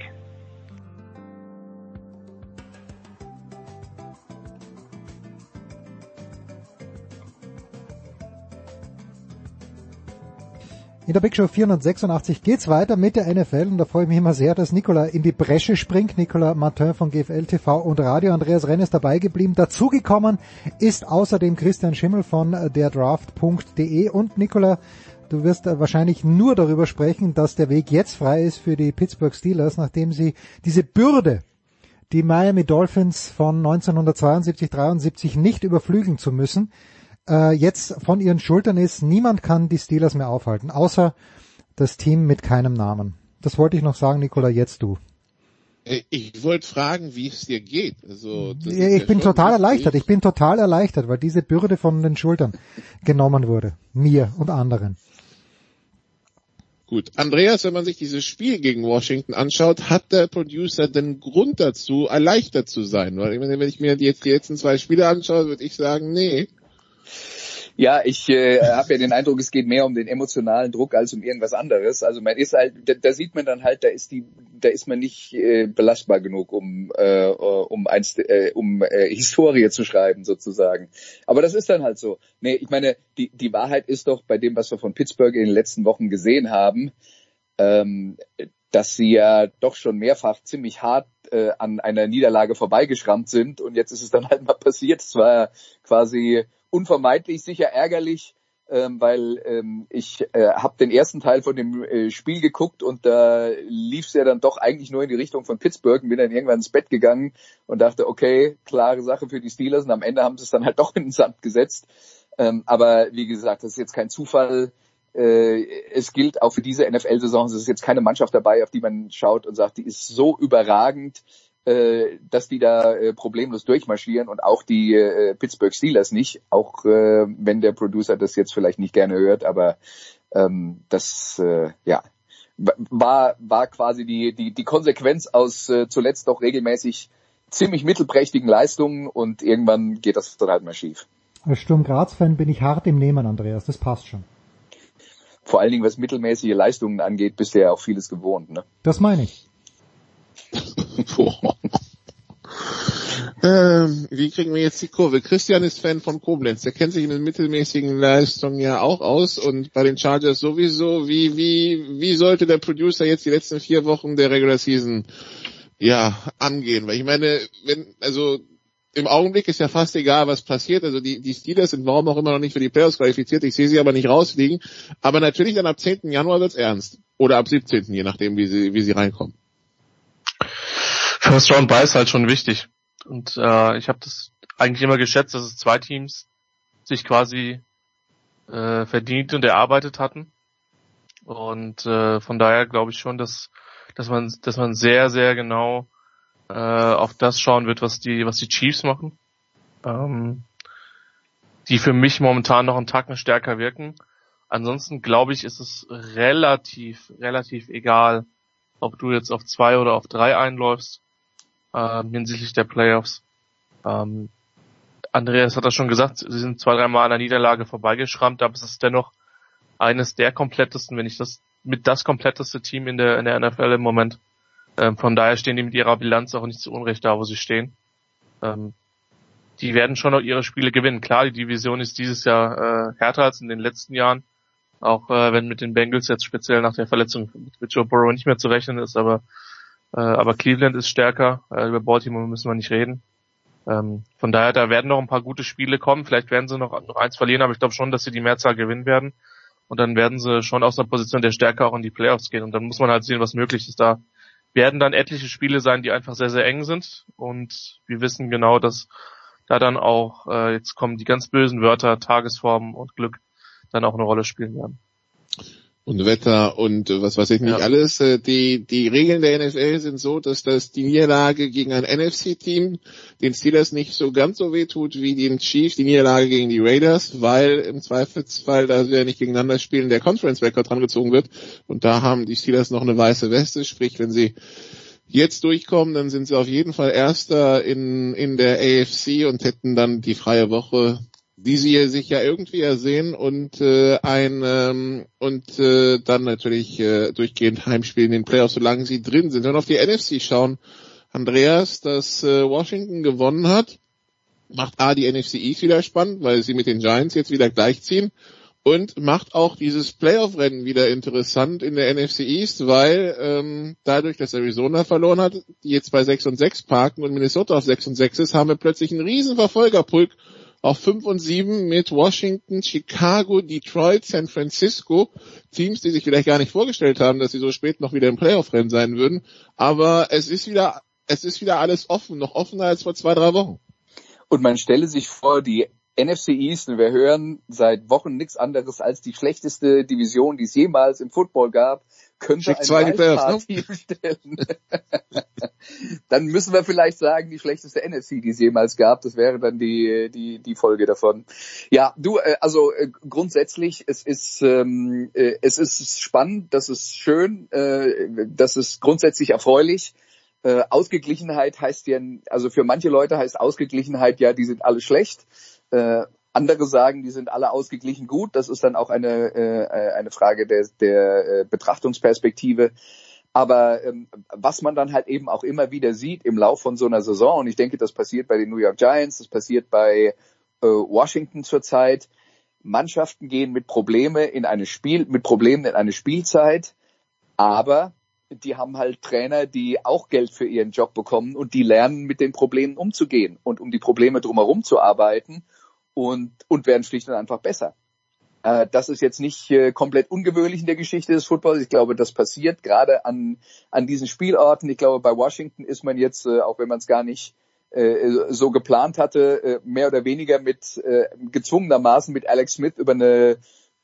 In der Big Show 486 geht's weiter mit der NFL und da freue ich mich immer sehr, dass Nicola in die Bresche springt. Nicola Martin von GFL TV und Radio. Andreas Renn ist dabei geblieben. Dazugekommen ist außerdem Christian Schimmel von der Draft.de und Nicola, Du wirst wahrscheinlich nur darüber sprechen, dass der Weg jetzt frei ist für die Pittsburgh Steelers, nachdem sie diese Bürde, die Miami Dolphins von 1972-73 nicht überflügeln zu müssen, äh, jetzt von ihren Schultern ist. Niemand kann die Steelers mehr aufhalten, außer das Team mit keinem Namen. Das wollte ich noch sagen, Nicola, jetzt du. Äh, ich wollte fragen, wie es dir geht. Also, ich bin total erleichtert. Ich bin total erleichtert, weil diese Bürde von den Schultern genommen wurde. Mir und anderen. Gut. Andreas, wenn man sich dieses Spiel gegen Washington anschaut, hat der Producer den Grund dazu, erleichtert zu sein? Weil wenn ich mir jetzt die letzten zwei Spiele anschaue, würde ich sagen, nee. Ja, ich äh, habe ja den Eindruck, es geht mehr um den emotionalen Druck als um irgendwas anderes. Also man ist halt, da, da sieht man dann halt, da ist die, da ist man nicht äh, belastbar genug, um äh, um eins, äh, um äh, Historie zu schreiben sozusagen. Aber das ist dann halt so. Nee, ich meine, die die Wahrheit ist doch bei dem, was wir von Pittsburgh in den letzten Wochen gesehen haben, ähm, dass sie ja doch schon mehrfach ziemlich hart äh, an einer Niederlage vorbeigeschrammt sind und jetzt ist es dann halt mal passiert. Es war quasi unvermeidlich, sicher ärgerlich, ähm, weil ähm, ich äh, habe den ersten Teil von dem äh, Spiel geguckt und da lief es ja dann doch eigentlich nur in die Richtung von Pittsburgh und bin dann irgendwann ins Bett gegangen und dachte, okay, klare Sache für die Steelers und am Ende haben sie es dann halt doch in den Sand gesetzt. Ähm, aber wie gesagt, das ist jetzt kein Zufall. Äh, es gilt auch für diese NFL-Saison, es ist jetzt keine Mannschaft dabei, auf die man schaut und sagt, die ist so überragend, äh, dass die da äh, problemlos durchmarschieren und auch die äh, Pittsburgh Steelers nicht, auch äh, wenn der Producer das jetzt vielleicht nicht gerne hört, aber ähm, das äh, ja war war quasi die die die Konsequenz aus äh, zuletzt doch regelmäßig ziemlich mittelprächtigen Leistungen und irgendwann geht das dann halt mal schief. Als Sturm Graz-Fan bin ich hart im Nehmen, Andreas, das passt schon. Vor allen Dingen, was mittelmäßige Leistungen angeht, bist du ja auch vieles gewohnt, ne? Das meine ich. ähm, wie kriegen wir jetzt die Kurve? Christian ist Fan von Koblenz. Der kennt sich in den mittelmäßigen Leistungen ja auch aus und bei den Chargers sowieso. Wie, wie, wie sollte der Producer jetzt die letzten vier Wochen der Regular Season ja angehen? Weil ich meine, wenn, also im Augenblick ist ja fast egal, was passiert. Also die, die Steelers sind warum auch immer noch nicht für die Playoffs qualifiziert. Ich sehe sie aber nicht rausfliegen. Aber natürlich dann ab 10. Januar wird's ernst. Oder ab 17. je nachdem, wie sie, wie sie reinkommen. First Round Buy ist halt schon wichtig. Und äh, ich habe das eigentlich immer geschätzt, dass es zwei Teams sich quasi äh, verdient und erarbeitet hatten. Und äh, von daher glaube ich schon, dass dass man dass man sehr sehr genau äh, auf das schauen wird, was die was die Chiefs machen, ähm, die für mich momentan noch einen Tacken stärker wirken. Ansonsten glaube ich, ist es relativ, relativ egal, ob du jetzt auf zwei oder auf drei einläufst ähm, hinsichtlich der Playoffs. Ähm, Andreas hat das schon gesagt, sie sind zwei, dreimal an der Niederlage vorbeigeschrammt, aber es ist dennoch eines der komplettesten, wenn nicht das mit das kompletteste Team in der, in der NFL im Moment. Ähm, von daher stehen die mit ihrer Bilanz auch nicht zu Unrecht da, wo sie stehen. Ähm, die werden schon noch ihre Spiele gewinnen. Klar, die Division ist dieses Jahr äh, härter als in den letzten Jahren. Auch äh, wenn mit den Bengals jetzt speziell nach der Verletzung mit Joe Burrow nicht mehr zu rechnen ist, aber äh, aber Cleveland ist stärker. Äh, über Baltimore müssen wir nicht reden. Ähm, von daher, da werden noch ein paar gute Spiele kommen. Vielleicht werden sie noch, noch eins verlieren, aber ich glaube schon, dass sie die Mehrzahl gewinnen werden. Und dann werden sie schon aus einer Position der Stärke auch in die Playoffs gehen. Und dann muss man halt sehen, was möglich ist. Da werden dann etliche Spiele sein, die einfach sehr, sehr eng sind. Und wir wissen genau, dass da dann auch, äh, jetzt kommen die ganz bösen Wörter, Tagesform und Glück dann auch eine Rolle spielen werden und Wetter und äh, was weiß ich nicht ja. alles. Äh, die, die Regeln der NFL sind so, dass das die Niederlage gegen ein NFC-Team den Steelers nicht so ganz so weh tut wie den Chiefs die Niederlage gegen die Raiders, weil im Zweifelsfall, da sie ja nicht gegeneinander spielen, der Conference-Record drangezogen wird. Und da haben die Steelers noch eine weiße Weste, sprich, wenn sie jetzt durchkommen, dann sind sie auf jeden Fall Erster in, in der AFC und hätten dann die freie Woche die sie sich ja irgendwie ersehen und äh, ein ähm, und äh, dann natürlich äh, durchgehend Heimspielen in den Playoffs, solange sie drin sind. Wenn wir auf die NFC schauen, Andreas, dass äh, Washington gewonnen hat, macht A die NFC East wieder spannend, weil sie mit den Giants jetzt wieder gleichziehen und macht auch dieses Playoff-Rennen wieder interessant in der NFC East, weil ähm, dadurch, dass Arizona verloren hat, die jetzt bei 6 und 6 parken und Minnesota auf 6 und 6 ist, haben wir plötzlich einen riesen Verfolgerpulk auf 5 und 7 mit Washington, Chicago, Detroit, San Francisco. Teams, die sich vielleicht gar nicht vorgestellt haben, dass sie so spät noch wieder im Playoff-Rennen sein würden. Aber es ist wieder, es ist wieder alles offen, noch offener als vor zwei, drei Wochen. Und man stelle sich vor, die NFC East, wir hören seit Wochen nichts anderes als die schlechteste Division, die es jemals im Football gab könnte Schick zwei Playoffs, ne? stellen. dann müssen wir vielleicht sagen, die schlechteste NFC, die es jemals gab. Das wäre dann die, die, die Folge davon. Ja, du, äh, also äh, grundsätzlich, es ist, ähm, äh, es ist spannend, das ist schön, äh, das ist grundsätzlich erfreulich. Äh, Ausgeglichenheit heißt ja, also für manche Leute heißt Ausgeglichenheit ja, die sind alle schlecht. Äh, andere sagen, die sind alle ausgeglichen gut. Das ist dann auch eine, äh, eine Frage der, der äh, Betrachtungsperspektive. Aber ähm, was man dann halt eben auch immer wieder sieht im Lauf von so einer Saison, und ich denke, das passiert bei den New York Giants, das passiert bei äh, Washington zurzeit, Mannschaften gehen mit Probleme in eine Spiel, mit Problemen in eine Spielzeit, aber die haben halt Trainer, die auch Geld für ihren Job bekommen und die lernen, mit den Problemen umzugehen und um die Probleme drumherum zu arbeiten und, und werden schlicht und einfach besser. Äh, das ist jetzt nicht äh, komplett ungewöhnlich in der Geschichte des Footballs. Ich glaube, das passiert gerade an, an diesen Spielorten. Ich glaube, bei Washington ist man jetzt, äh, auch wenn man es gar nicht äh, so geplant hatte, äh, mehr oder weniger mit äh, gezwungenermaßen mit Alex Smith über eine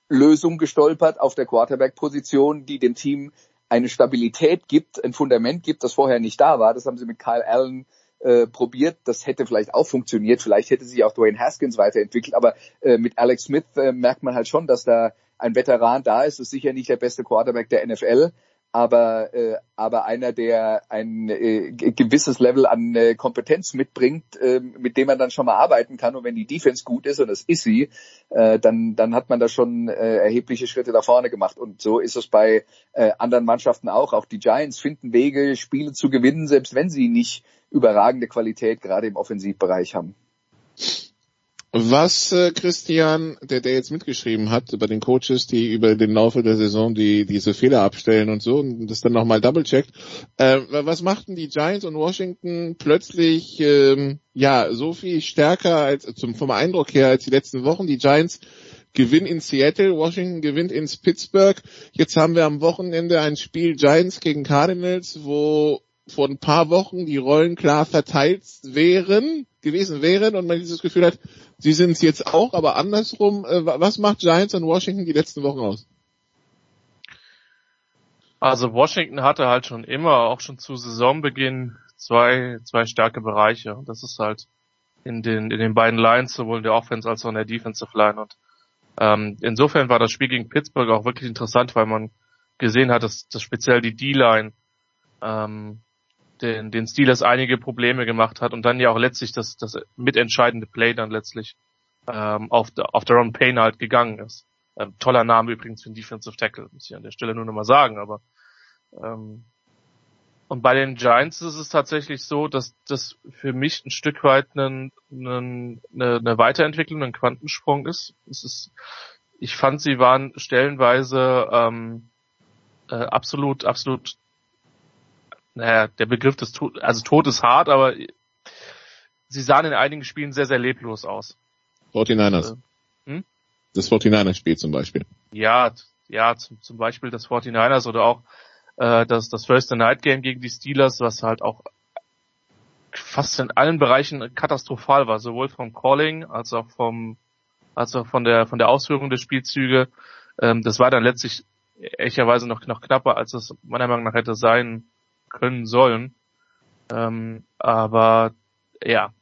Lösung gestolpert auf der Quarterback-Position, die dem Team eine Stabilität gibt, ein Fundament gibt, das vorher nicht da war. Das haben sie mit Kyle Allen äh, probiert. Das hätte vielleicht auch funktioniert. Vielleicht hätte sich auch Dwayne Haskins weiterentwickelt. Aber äh, mit Alex Smith äh, merkt man halt schon, dass da ein Veteran da ist. Ist sicher nicht der beste Quarterback der NFL aber äh, aber einer, der ein äh, gewisses Level an äh, Kompetenz mitbringt, äh, mit dem man dann schon mal arbeiten kann. Und wenn die Defense gut ist und das ist sie, äh, dann dann hat man da schon äh, erhebliche Schritte nach vorne gemacht. Und so ist es bei äh, anderen Mannschaften auch. Auch die Giants finden Wege, Spiele zu gewinnen, selbst wenn sie nicht überragende Qualität gerade im Offensivbereich haben. Was äh, Christian, der, der jetzt mitgeschrieben hat, über den Coaches, die über den Laufe der Saison die diese Fehler abstellen und so und das dann nochmal double-checkt, äh, was machten die Giants und Washington plötzlich ähm, ja so viel stärker als zum vom Eindruck her als die letzten Wochen? Die Giants gewinnen in Seattle, Washington gewinnt ins Pittsburgh. Jetzt haben wir am Wochenende ein Spiel Giants gegen Cardinals, wo vor ein paar Wochen die Rollen klar verteilt wären, gewesen wären und man dieses Gefühl hat, sie sind es jetzt auch, aber andersrum, äh, was macht Giants und Washington die letzten Wochen aus? Also Washington hatte halt schon immer, auch schon zu Saisonbeginn, zwei, zwei starke Bereiche. Das ist halt in den, in den beiden Lines, sowohl in der Offense als auch in der Defensive Line. Und Ähm, insofern war das Spiel gegen Pittsburgh auch wirklich interessant, weil man gesehen hat, dass, dass speziell die D-Line ähm, den, den Steelers einige Probleme gemacht hat und dann ja auch letztlich das, das mitentscheidende Play dann letztlich ähm, auf, der, auf der Ron Payne halt gegangen ist. Ähm, toller Name übrigens für den Defensive Tackle, muss ich an der Stelle nur nochmal sagen, aber ähm, und bei den Giants ist es tatsächlich so, dass das für mich ein Stück weit einen, eine, eine Weiterentwicklung, ein Quantensprung ist. Es ist. Ich fand, sie waren stellenweise ähm, äh, absolut, absolut, naja, der Begriff des Tod, also Tod ist hart, aber sie sahen in einigen Spielen sehr, sehr leblos aus. 49ers. Äh, hm? Das 49ers-Spiel zum Beispiel. Ja, ja, zum, zum Beispiel das 49ers oder auch äh, das, das Thursday Night Game gegen die Steelers, was halt auch fast in allen Bereichen katastrophal war, sowohl vom Calling als auch vom als auch von der von der Ausführung der Spielzüge. Ähm, das war dann letztlich ehrlicherweise noch, noch knapper, als es meiner Meinung nach hätte sein können sollen. Ähm, aber ja.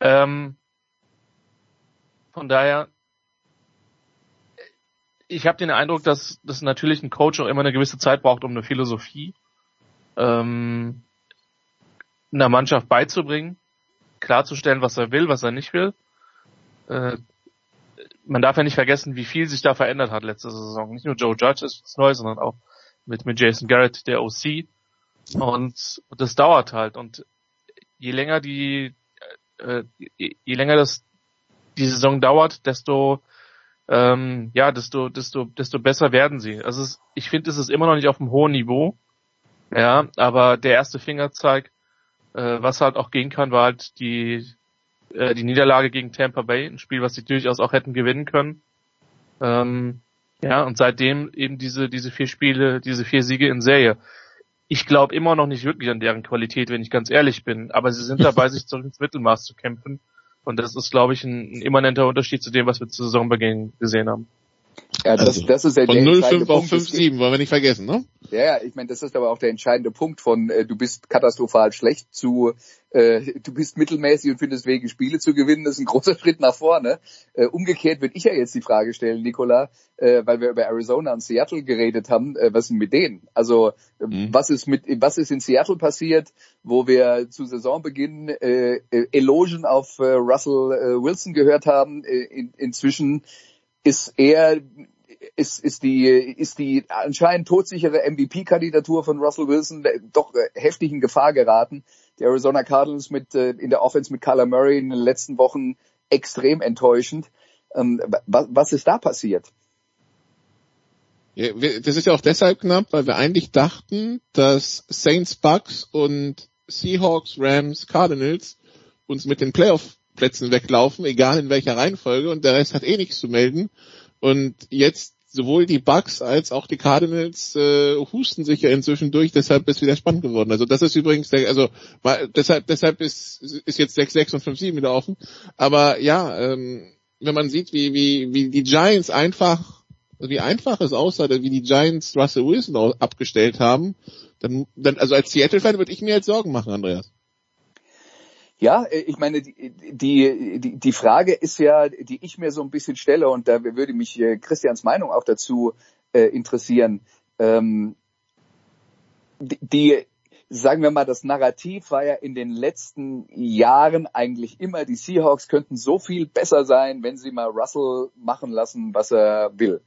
Ähm, von daher, ich habe den Eindruck, dass, dass natürlich ein Coach auch immer eine gewisse Zeit braucht, um eine Philosophie ähm, einer Mannschaft beizubringen, klarzustellen, was er will, was er nicht will. Äh, man darf ja nicht vergessen, wie viel sich da verändert hat letzte Saison. Nicht nur Joe Judge ist neu, sondern auch mit, mit Jason Garrett, der OC. Und, und das dauert halt. Und je länger die, äh, je, je länger das die Saison dauert, desto ähm, ja, desto, desto, desto besser werden sie. Also es, ich finde, es ist immer noch nicht auf einem hohen Niveau. Ja, aber der erste Fingerzeig, äh, was halt auch gehen kann, war halt die, äh, die Niederlage gegen Tampa Bay, ein Spiel, was sie durchaus auch hätten gewinnen können. Ähm, ja, und seitdem eben diese, diese vier Spiele, diese vier Siege in Serie. Ich glaube immer noch nicht wirklich an deren Qualität, wenn ich ganz ehrlich bin, aber sie sind dabei, sich zurück ins Mittelmaß zu kämpfen. Und das ist, glaube ich, ein, ein immanenter Unterschied zu dem, was wir zu Saisonbeginn gesehen haben. Ja, das, also, das ist ja von 0,5 auf 5,7, wollen wir nicht vergessen, ne? Ja, ja, ich meine, das ist aber auch der entscheidende Punkt von äh, du bist katastrophal schlecht zu äh, du bist mittelmäßig und findest Wege, Spiele zu gewinnen, das ist ein großer Schritt nach vorne. Äh, umgekehrt würde ich ja jetzt die Frage stellen, Nicola, äh, weil wir über Arizona und Seattle geredet haben, äh, was ist mit denen? Also äh, mhm. was ist mit was ist in Seattle passiert, wo wir zu Saisonbeginn äh, äh, Elogen auf äh, Russell äh, Wilson gehört haben, äh, in, inzwischen ist er ist, ist die, ist die anscheinend todsichere MVP-Kandidatur von Russell Wilson doch heftig in Gefahr geraten. Die Arizona Cardinals mit, äh, in der Offense mit Kyler Murray in den letzten Wochen extrem enttäuschend. Ähm, was, was ist da passiert? Ja, das ist ja auch deshalb knapp, weil wir eigentlich dachten, dass Saints, Bucks und Seahawks, Rams, Cardinals uns mit den Playoff-Plätzen weglaufen, egal in welcher Reihenfolge, und der Rest hat eh nichts zu melden. Und jetzt sowohl die Bucks als auch die Cardinals äh, husten sich ja inzwischen durch, deshalb ist wieder spannend geworden. Also das ist übrigens, der, also mal, deshalb, deshalb ist, ist jetzt 6-6 und 5-7 wieder offen. Aber ja, ähm, wenn man sieht, wie, wie, wie die Giants einfach, wie einfach es aussah, wie die Giants Russell Wilson abgestellt haben, dann, dann also als Seattle-Fan würde ich mir jetzt Sorgen machen, Andreas. Ja, äh, ich meine, die, die, die Frage ist ja, die ich mir so ein bisschen stelle, und da würde mich äh, Christians Meinung auch dazu äh, interessieren. Ähm, die, die, sagen wir mal, das Narrativ war ja in den letzten Jahren eigentlich immer, die Seahawks könnten so viel besser sein, wenn sie mal Russell machen lassen, was er will.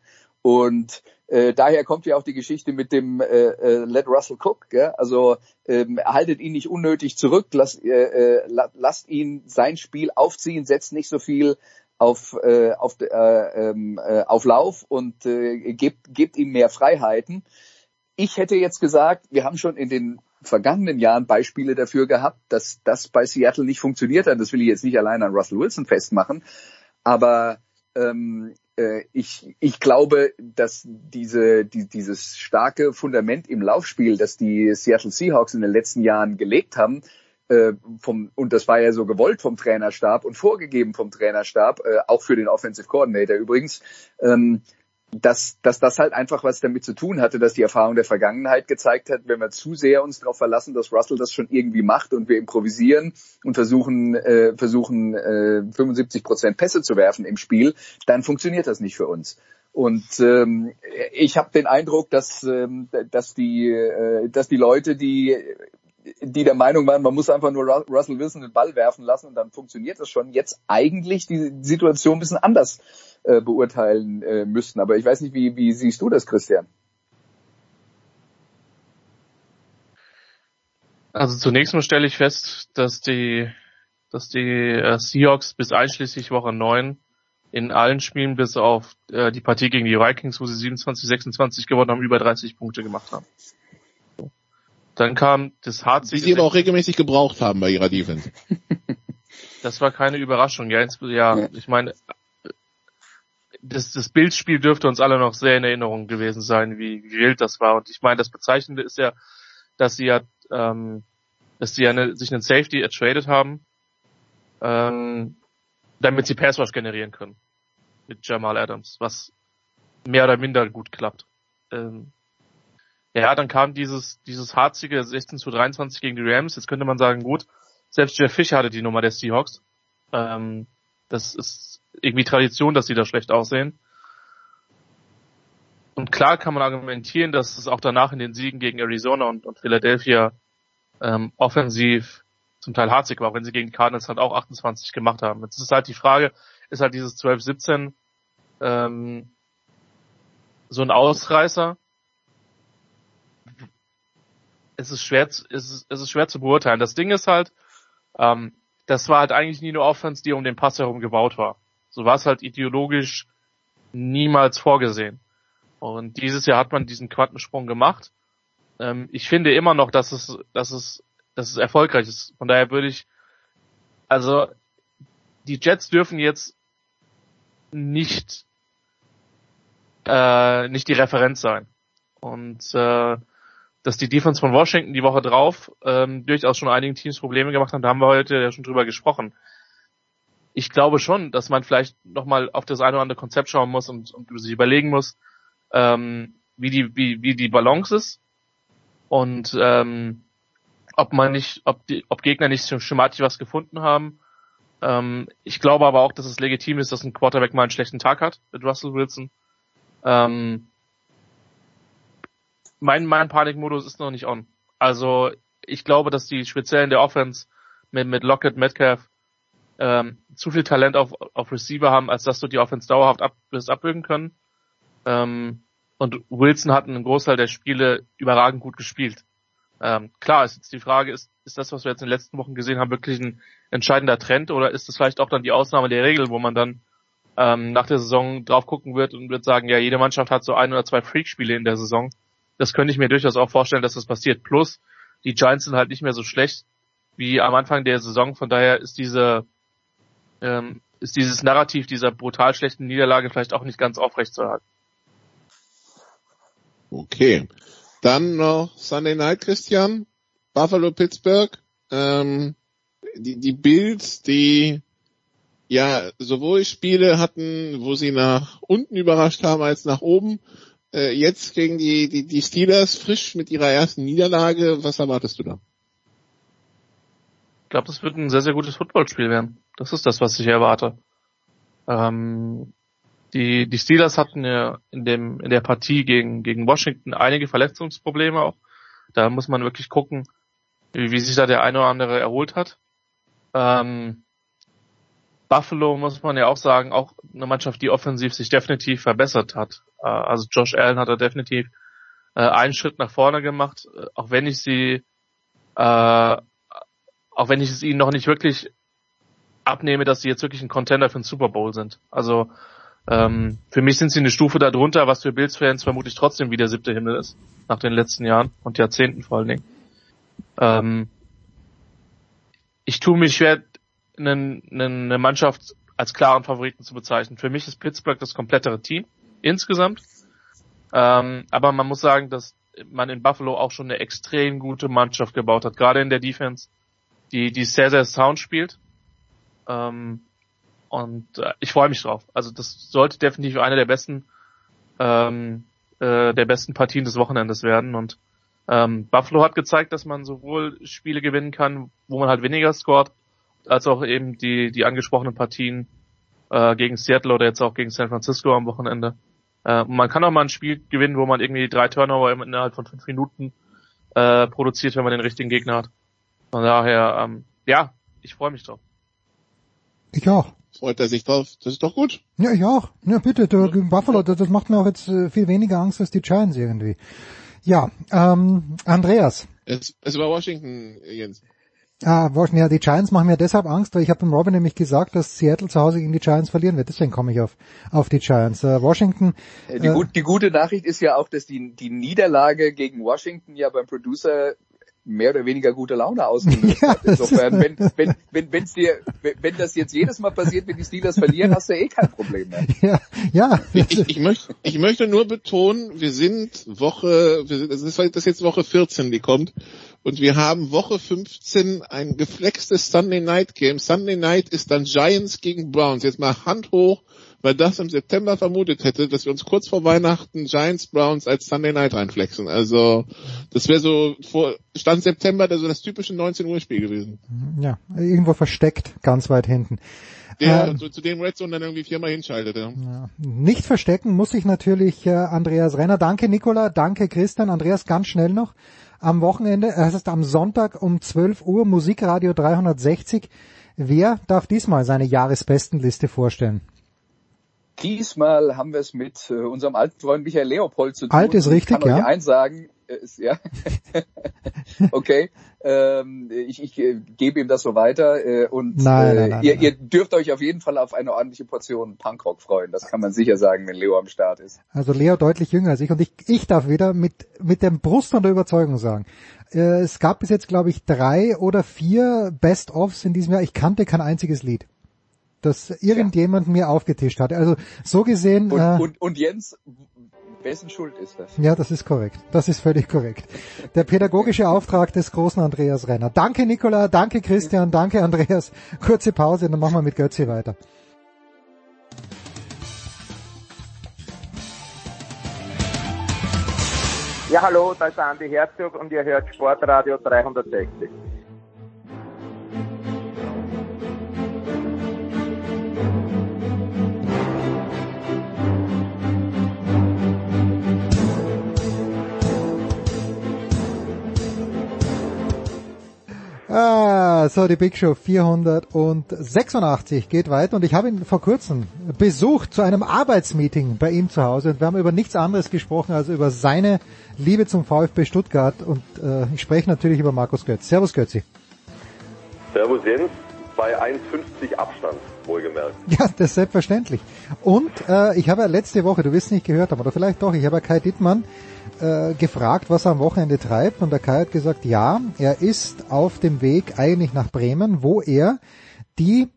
Und äh, daher kommt ja auch die Geschichte mit dem äh, äh, Let Russell Cook. Gell? Also ähm, haltet ihn nicht unnötig zurück, lasst, äh, äh, lasst ihn sein Spiel aufziehen, setzt nicht so viel auf äh, auf äh, ähm, äh, auf Lauf und äh, gebt gebt ihm mehr Freiheiten. Ich hätte jetzt gesagt, wir haben schon in den vergangenen Jahren Beispiele dafür gehabt, dass das bei Seattle nicht funktioniert hat. Das will ich jetzt nicht allein an Russell Wilson festmachen, aber ähm, äh, ich, ich glaube, dass diese, die, dieses starke Fundament im Laufspiel, das die Seattle Seahawks in den letzten Jahren gelegt haben, äh, vom, und das war ja so gewollt vom Trainerstab und vorgegeben vom Trainerstab, äh, auch für den Offensive Coordinator übrigens, ähm, dass, dass das halt einfach was damit zu tun hatte, dass die Erfahrung der Vergangenheit gezeigt hat, wenn wir zu sehr uns darauf verlassen, dass Russell das schon irgendwie macht und wir improvisieren und versuchen, äh, versuchen äh, 75 Prozent Pässe zu werfen im Spiel, dann funktioniert das nicht für uns. Und ähm, ich habe den Eindruck, dass, ähm, dass, die, äh, dass die Leute, die die der Meinung waren, man muss einfach nur Russell Wilson den Ball werfen lassen und dann funktioniert das schon, jetzt eigentlich die Situation ein bisschen anders äh, beurteilen äh, müssten. Aber ich weiß nicht, wie, wie siehst du das, Christian? Also zunächst mal stelle ich fest, dass die, dass die äh, Seahawks bis einschließlich Woche 9 in allen Spielen bis auf äh, die Partie gegen die Vikings, wo sie 27, 26 gewonnen haben, über 30 Punkte gemacht haben. Dann kam das hart. Die sie aber auch regelmäßig gebraucht haben bei ihrer Defense. Das war keine Überraschung. Ja, ja, ich meine, das, das Bildspiel dürfte uns alle noch sehr in Erinnerung gewesen sein, wie, wie wild das war. Und ich meine, das Bezeichnende ist ja, dass sie ja, ähm, dass sie ja eine, sich einen Safety ertradet haben, ähm, damit sie Passwash generieren können mit Jamal Adams, was mehr oder minder gut klappt. Ähm, ja, dann kam dieses, dieses harzige 16 zu 23 gegen die Rams. Jetzt könnte man sagen, gut, selbst Jeff Fischer hatte die Nummer der Seahawks. Ähm, das ist irgendwie Tradition, dass sie da schlecht aussehen. Und klar kann man argumentieren, dass es auch danach in den Siegen gegen Arizona und, und Philadelphia ähm, offensiv zum Teil harzig war, wenn sie gegen die Cardinals halt auch 28 gemacht haben. Jetzt ist halt die Frage, ist halt dieses 12-17 ähm, so ein Ausreißer es ist schwer, es ist, ist schwer zu beurteilen. Das Ding ist halt, ähm, das war halt eigentlich nie eine Offense, die um den Pass herum gebaut war. So war es halt ideologisch niemals vorgesehen. Und dieses Jahr hat man diesen Quantensprung gemacht. Ähm, ich finde immer noch, dass es, dass es, dass es erfolgreich ist. Von daher würde ich, also die Jets dürfen jetzt nicht äh, nicht die Referenz sein. Und äh, dass die Defense von Washington die Woche drauf ähm, durchaus schon einigen Teams Probleme gemacht haben. Da haben wir heute ja schon drüber gesprochen. Ich glaube schon, dass man vielleicht nochmal auf das eine oder andere Konzept schauen muss und, und sich überlegen muss, ähm, wie die wie, wie die Balance ist und ähm, ob man nicht, ob die, ob Gegner nicht schematisch was gefunden haben. Ähm, ich glaube aber auch, dass es legitim ist, dass ein Quarterback mal einen schlechten Tag hat mit Russell Wilson. Ähm, mein, mein Panikmodus ist noch nicht on. Also ich glaube, dass die speziell in der Offense mit, mit Lockett, Metcalf ähm, zu viel Talent auf, auf Receiver haben, als dass du die Offense dauerhaft ab, wirst abwürgen können. Ähm, und Wilson hat einen Großteil der Spiele überragend gut gespielt. Ähm, klar ist jetzt die Frage, ist, ist das, was wir jetzt in den letzten Wochen gesehen haben, wirklich ein entscheidender Trend oder ist das vielleicht auch dann die Ausnahme der Regel, wo man dann ähm, nach der Saison drauf gucken wird und wird sagen, ja, jede Mannschaft hat so ein oder zwei Freak-Spiele in der Saison das könnte ich mir durchaus auch vorstellen, dass das passiert. Plus, die Giants sind halt nicht mehr so schlecht wie am Anfang der Saison. Von daher ist diese, ähm, ist dieses Narrativ dieser brutal schlechten Niederlage vielleicht auch nicht ganz aufrecht zu halten. Okay. Dann noch Sunday Night, Christian. Buffalo, Pittsburgh. Ähm, die, die Bills, die ja sowohl Spiele hatten, wo sie nach unten überrascht haben als nach oben äh, jetzt gegen die, die, die Steelers frisch mit ihrer ersten Niederlage. Was erwartest du da? Ich glaube, das wird ein sehr, sehr gutes Footballspiel werden. Das ist das, was ich erwarte. Ähm, die, die Steelers hatten ja in dem, in der Partie gegen, gegen Washington einige Verletzungsprobleme auch. Da muss man wirklich gucken, wie, wie sich da der eine oder andere erholt hat. Ähm, Buffalo muss man ja auch sagen, auch eine Mannschaft, die offensiv sich definitiv verbessert hat. Äh, also Josh Allen hat da definitiv äh, einen Schritt nach vorne gemacht, äh, auch wenn ich sie, äh, auch wenn ich es ihnen noch nicht wirklich abnehme, dass sie jetzt wirklich ein Contender für den Super Bowl sind. Also ähm, für mich sind sie eine Stufe darunter, was für Bills-Fans vermutlich trotzdem wie der siebte Himmel ist, nach den letzten Jahren und Jahrzehnten vor allen Dingen. Ähm, ich tue mich schwer, eine, eine Mannschaft als klaren Favoriten zu bezeichnen. Für mich ist Pittsburgh das komplettere Team insgesamt. Ähm, aber man muss sagen, dass man in Buffalo auch schon eine extrem gute Mannschaft gebaut hat, gerade in der Defense, die, die sehr, sehr sound spielt. Ähm, und äh, ich freue mich drauf. Also das sollte definitiv eine der besten ähm, äh, der besten Partien des Wochenendes werden. Und ähm, Buffalo hat gezeigt, dass man sowohl Spiele gewinnen kann, wo man halt weniger scored, als auch eben die, die angesprochenen Partien äh, gegen Seattle oder jetzt auch gegen San Francisco am Wochenende. Äh, man kann auch mal ein Spiel gewinnen, wo man irgendwie drei Turnover innerhalb von fünf Minuten äh, produziert, wenn man den richtigen Gegner hat. Von daher, ähm, ja, ich freue mich drauf. Ich auch. Freut er sich drauf? Das ist doch gut. Ja, ich auch. Ja, bitte, der Buffalo, das macht mir auch jetzt äh, viel weniger Angst als die Giants irgendwie. Ja, ähm, Andreas. Es, es war Washington, Jens. Ah, Washington, ja, die Giants machen mir deshalb Angst, weil ich habe dem Robin nämlich gesagt, dass Seattle zu Hause gegen die Giants verlieren wird. Deswegen komme ich auf, auf die Giants. Äh, Washington. Die, gut, die gute Nachricht ist ja auch, dass die, die Niederlage gegen Washington ja beim Producer mehr oder weniger gute Laune ausgelöst ja, hat. Insofern, wenn, wenn, wenn, wenn's dir, wenn das jetzt jedes Mal passiert, wenn die Steelers verlieren, hast du eh kein Problem mehr. Ja, ja. Ich, ich, möchte, ich möchte nur betonen, wir sind Woche, wir sind, das ist jetzt Woche 14, die kommt. Und wir haben Woche 15 ein geflextes Sunday Night Game. Sunday Night ist dann Giants gegen Browns. Jetzt mal Hand hoch, weil das im September vermutet hätte, dass wir uns kurz vor Weihnachten Giants Browns als Sunday Night reinflexen. Also das wäre so vor Stand September also das typische 19 Uhr Spiel gewesen. Ja, irgendwo versteckt, ganz weit hinten. Der ähm, so, zu dem Red Zone dann irgendwie viermal hinschaltet. Ja. ja. Nicht verstecken muss ich natürlich äh, Andreas Renner. Danke Nicola, danke Christian. Andreas, ganz schnell noch. Am Wochenende, es ist am Sonntag um 12 Uhr Musikradio 360. Wer darf diesmal seine Jahresbestenliste vorstellen? Diesmal haben wir es mit äh, unserem alten Freund Michael Leopold zu tun. Alt ist richtig, ich kann ja. Euch eins sagen, äh, ist, ja. okay. Ähm, ich, ich äh, gebe ihm das so weiter äh, und nein, äh, nein, nein, ihr, nein. ihr dürft euch auf jeden Fall auf eine ordentliche Portion Punkrock freuen. Das kann man sicher sagen, wenn Leo am Start ist. Also Leo deutlich jünger als ich und ich, ich darf wieder mit mit dem Brust und der Überzeugung sagen. Äh, es gab bis jetzt glaube ich drei oder vier Best-ofs in diesem Jahr. Ich kannte kein einziges Lied das irgendjemand ja. mir aufgetischt hat. Also so gesehen. Und, äh, und, und Jens, wessen Schuld ist das? Ja, das ist korrekt. Das ist völlig korrekt. Der pädagogische Auftrag des großen Andreas Renner. Danke Nicola, danke Christian, danke Andreas. Kurze Pause, dann machen wir mit Götze weiter. Ja, hallo, da ist Andi Herzog und ihr hört Sportradio 360. Ah, so die Big Show 486 geht weiter und ich habe ihn vor kurzem besucht zu einem Arbeitsmeeting bei ihm zu Hause und wir haben über nichts anderes gesprochen als über seine Liebe zum VfB Stuttgart und äh, ich spreche natürlich über Markus Götz. Servus Götzi. Servus Jens, bei 1,50 Abstand, wohlgemerkt. Ja, das ist selbstverständlich. Und äh, ich habe ja letzte Woche, du wirst nicht gehört haben, oder vielleicht doch, ich habe ja Kai Dittmann äh, gefragt, was er am Wochenende treibt und der Kai hat gesagt, ja, er ist auf dem Weg eigentlich nach Bremen, wo er die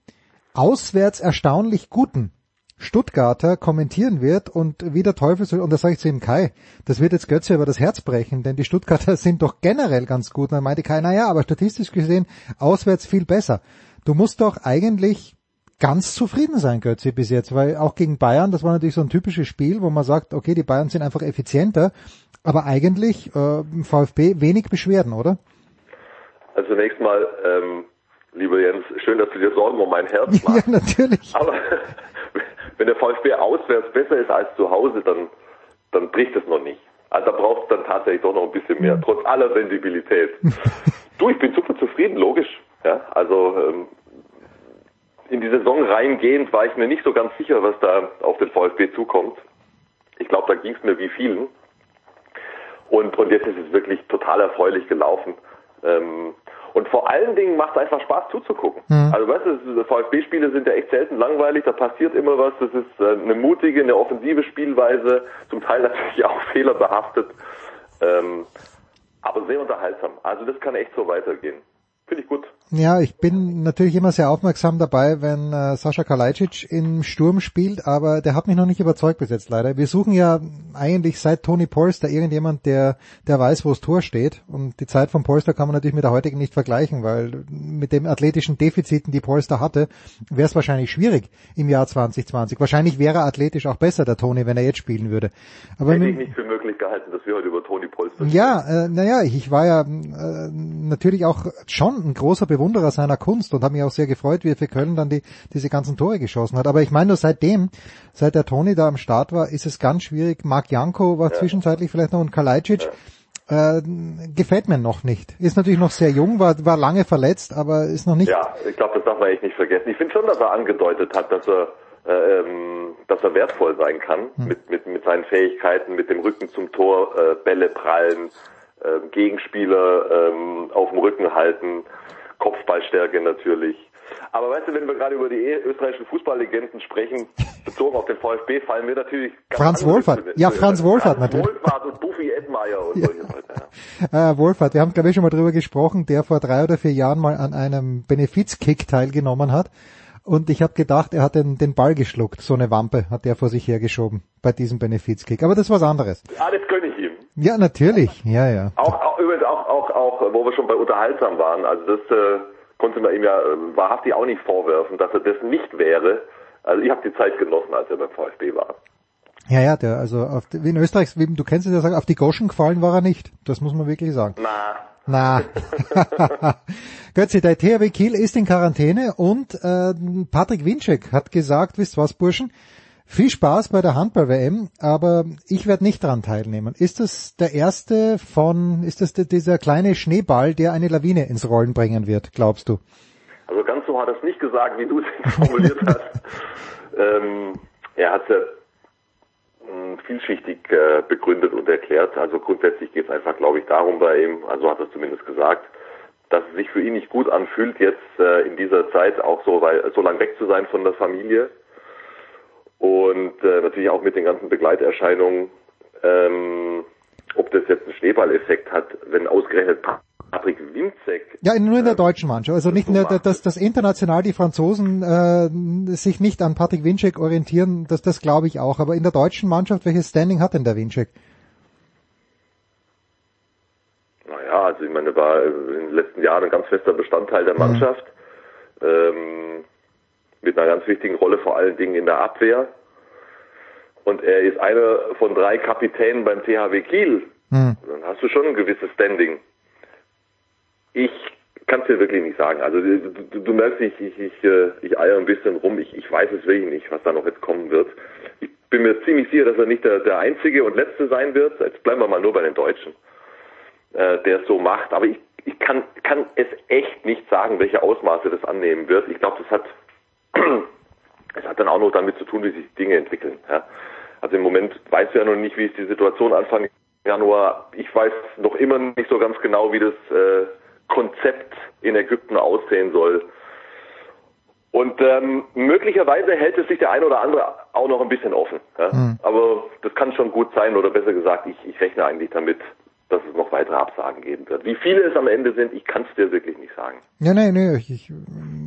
auswärts erstaunlich guten Stuttgarter kommentieren wird und wie der Teufel soll, und das sage ich zu ihm, Kai, das wird jetzt Götze über das Herz brechen, denn die Stuttgarter sind doch generell ganz gut. Und dann meinte Kai, naja, aber statistisch gesehen auswärts viel besser. Du musst doch eigentlich ganz zufrieden sein, Götze, bis jetzt, weil auch gegen Bayern, das war natürlich so ein typisches Spiel, wo man sagt, okay, die Bayern sind einfach effizienter, aber eigentlich äh, VfB wenig Beschwerden, oder? Also zunächst mal, ähm, lieber Jens, schön, dass du dir Sorgen um mein Herz machst. ja, natürlich. Aber wenn der VfB auswärts besser ist als zu Hause, dann, dann bricht es noch nicht. Also da braucht es dann tatsächlich doch noch ein bisschen mehr, trotz aller Sensibilität. du, ich bin super zufrieden, logisch. Ja, also ähm, in die Saison reingehend war ich mir nicht so ganz sicher, was da auf den VfB zukommt. Ich glaube, da ging es mir wie vielen. Und, und jetzt ist es wirklich total erfreulich gelaufen. Ähm, und vor allen Dingen macht es einfach Spaß zuzugucken. Mhm. Also weißt du, VfB-Spiele sind ja echt selten langweilig, da passiert immer was, das ist äh, eine mutige, eine offensive Spielweise, zum Teil natürlich auch fehlerbehaftet, ähm, aber sehr unterhaltsam. Also das kann echt so weitergehen. Finde ich gut. Ja, ich bin natürlich immer sehr aufmerksam dabei, wenn äh, Sascha Kalajdzic im Sturm spielt, aber der hat mich noch nicht überzeugt bis jetzt leider. Wir suchen ja eigentlich seit Tony Polster irgendjemand, der der weiß, wo das Tor steht. Und die Zeit von Polster kann man natürlich mit der heutigen nicht vergleichen, weil mit den athletischen Defiziten, die Polster hatte, wäre es wahrscheinlich schwierig im Jahr 2020. Wahrscheinlich wäre er athletisch auch besser, der Tony, wenn er jetzt spielen würde. Aber Hätte ich nicht für möglich gehalten, dass wir heute über Tony Polster Ja, äh, naja, ich war ja äh, natürlich auch schon ein großer Bewunderer seiner Kunst und habe mich auch sehr gefreut, wie er für Köln dann die, diese ganzen Tore geschossen hat. Aber ich meine nur seitdem, seit der Toni da am Start war, ist es ganz schwierig. Marc Janko war ja. zwischenzeitlich vielleicht noch und Kalajdzic. Ja. Äh, gefällt mir noch nicht. Ist natürlich noch sehr jung, war, war lange verletzt, aber ist noch nicht. Ja, ich glaube, das darf man echt nicht vergessen. Ich finde schon, dass er angedeutet hat, dass er äh, ähm, dass er wertvoll sein kann hm. mit, mit, mit seinen Fähigkeiten, mit dem Rücken zum Tor, äh, Bälle prallen, äh, Gegenspieler ähm, auf dem Rücken halten, Kopfballstärke natürlich. Aber weißt du, wenn wir gerade über die österreichischen Fußballlegenden sprechen, bezogen auf den VfB, fallen mir natürlich Franz Wohlfahrt. Ja, Franz Wohlfahrt Franz natürlich. Wohlfahrt und Buffy Edmeier und solche Leute. Ja. Äh, Wohlfahrt, wir haben glaube ich schon mal drüber gesprochen, der vor drei oder vier Jahren mal an einem Benefizkick teilgenommen hat. Und ich habe gedacht, er hat den, den Ball geschluckt. So eine Wampe hat er vor sich hergeschoben bei diesem Benefizkick. Aber das ist was anderes. Ah, das gönne ich ihm. Ja, natürlich. Ja, ja. Auch, auch übrigens auch, auch, auch, wo wir schon bei unterhaltsam waren. Also das äh, konnte man ihm ja äh, wahrhaftig auch nicht vorwerfen, dass er das nicht wäre. Also ich habe die Zeit genossen, als er beim VfB war. Ja, ja, der, also auf, wie in Österreich, wie, du kennst es ja sagen, auf die Goschen gefallen war er nicht. Das muss man wirklich sagen. Na. Na. Götzi, der THW Kiel ist in Quarantäne und äh, Patrick Winczek hat gesagt, wisst was, Burschen, viel Spaß bei der Handball-WM, aber ich werde nicht daran teilnehmen. Ist das der erste von, ist das dieser kleine Schneeball, der eine Lawine ins Rollen bringen wird, glaubst du? Also ganz so hat er es nicht gesagt, wie du es formuliert hast. ähm, er hat ja vielschichtig äh, begründet und erklärt. Also grundsätzlich geht es einfach, glaube ich, darum bei ihm, also hat er es zumindest gesagt, dass es sich für ihn nicht gut anfühlt, jetzt äh, in dieser Zeit auch so, weil, so lang weg zu sein von der Familie und äh, natürlich auch mit den ganzen Begleiterscheinungen, ähm, ob das jetzt einen Schneeballeffekt hat, wenn ausgerechnet Patrick Winzek. Ja, nur in der äh, deutschen Mannschaft. Also nicht, der, dass, dass international die Franzosen äh, sich nicht an Patrick Winczek orientieren, das, das glaube ich auch. Aber in der deutschen Mannschaft, welches Standing hat denn der Winczek? Naja, also ich meine, war in den letzten Jahren ein ganz fester Bestandteil der mhm. Mannschaft. Mhm. Ähm, mit einer ganz wichtigen Rolle, vor allen Dingen in der Abwehr. Und er ist einer von drei Kapitänen beim THW Kiel. Hm. Dann hast du schon ein gewisses Standing. Ich kann es dir wirklich nicht sagen. Also du, du merkst, ich, ich, ich, äh, ich eier ein bisschen rum. Ich, ich weiß es wirklich nicht, was da noch jetzt kommen wird. Ich bin mir ziemlich sicher, dass er nicht der, der Einzige und Letzte sein wird. Jetzt bleiben wir mal nur bei den Deutschen, äh, der es so macht. Aber ich, ich kann, kann es echt nicht sagen, welche Ausmaße das annehmen wird. Ich glaube, das hat es hat dann auch noch damit zu tun, wie sich Dinge entwickeln. Ja. Also im Moment weißt du ja noch nicht, wie ist die Situation Anfang Januar. Ich weiß noch immer nicht so ganz genau, wie das äh, Konzept in Ägypten aussehen soll. Und ähm, möglicherweise hält es sich der ein oder andere auch noch ein bisschen offen. Ja? Mhm. Aber das kann schon gut sein, oder besser gesagt, ich, ich rechne eigentlich damit, dass es noch weitere Absagen geben wird. Wie viele es am Ende sind, ich kann es dir wirklich nicht sagen. Ja, nein, nein, ich, ich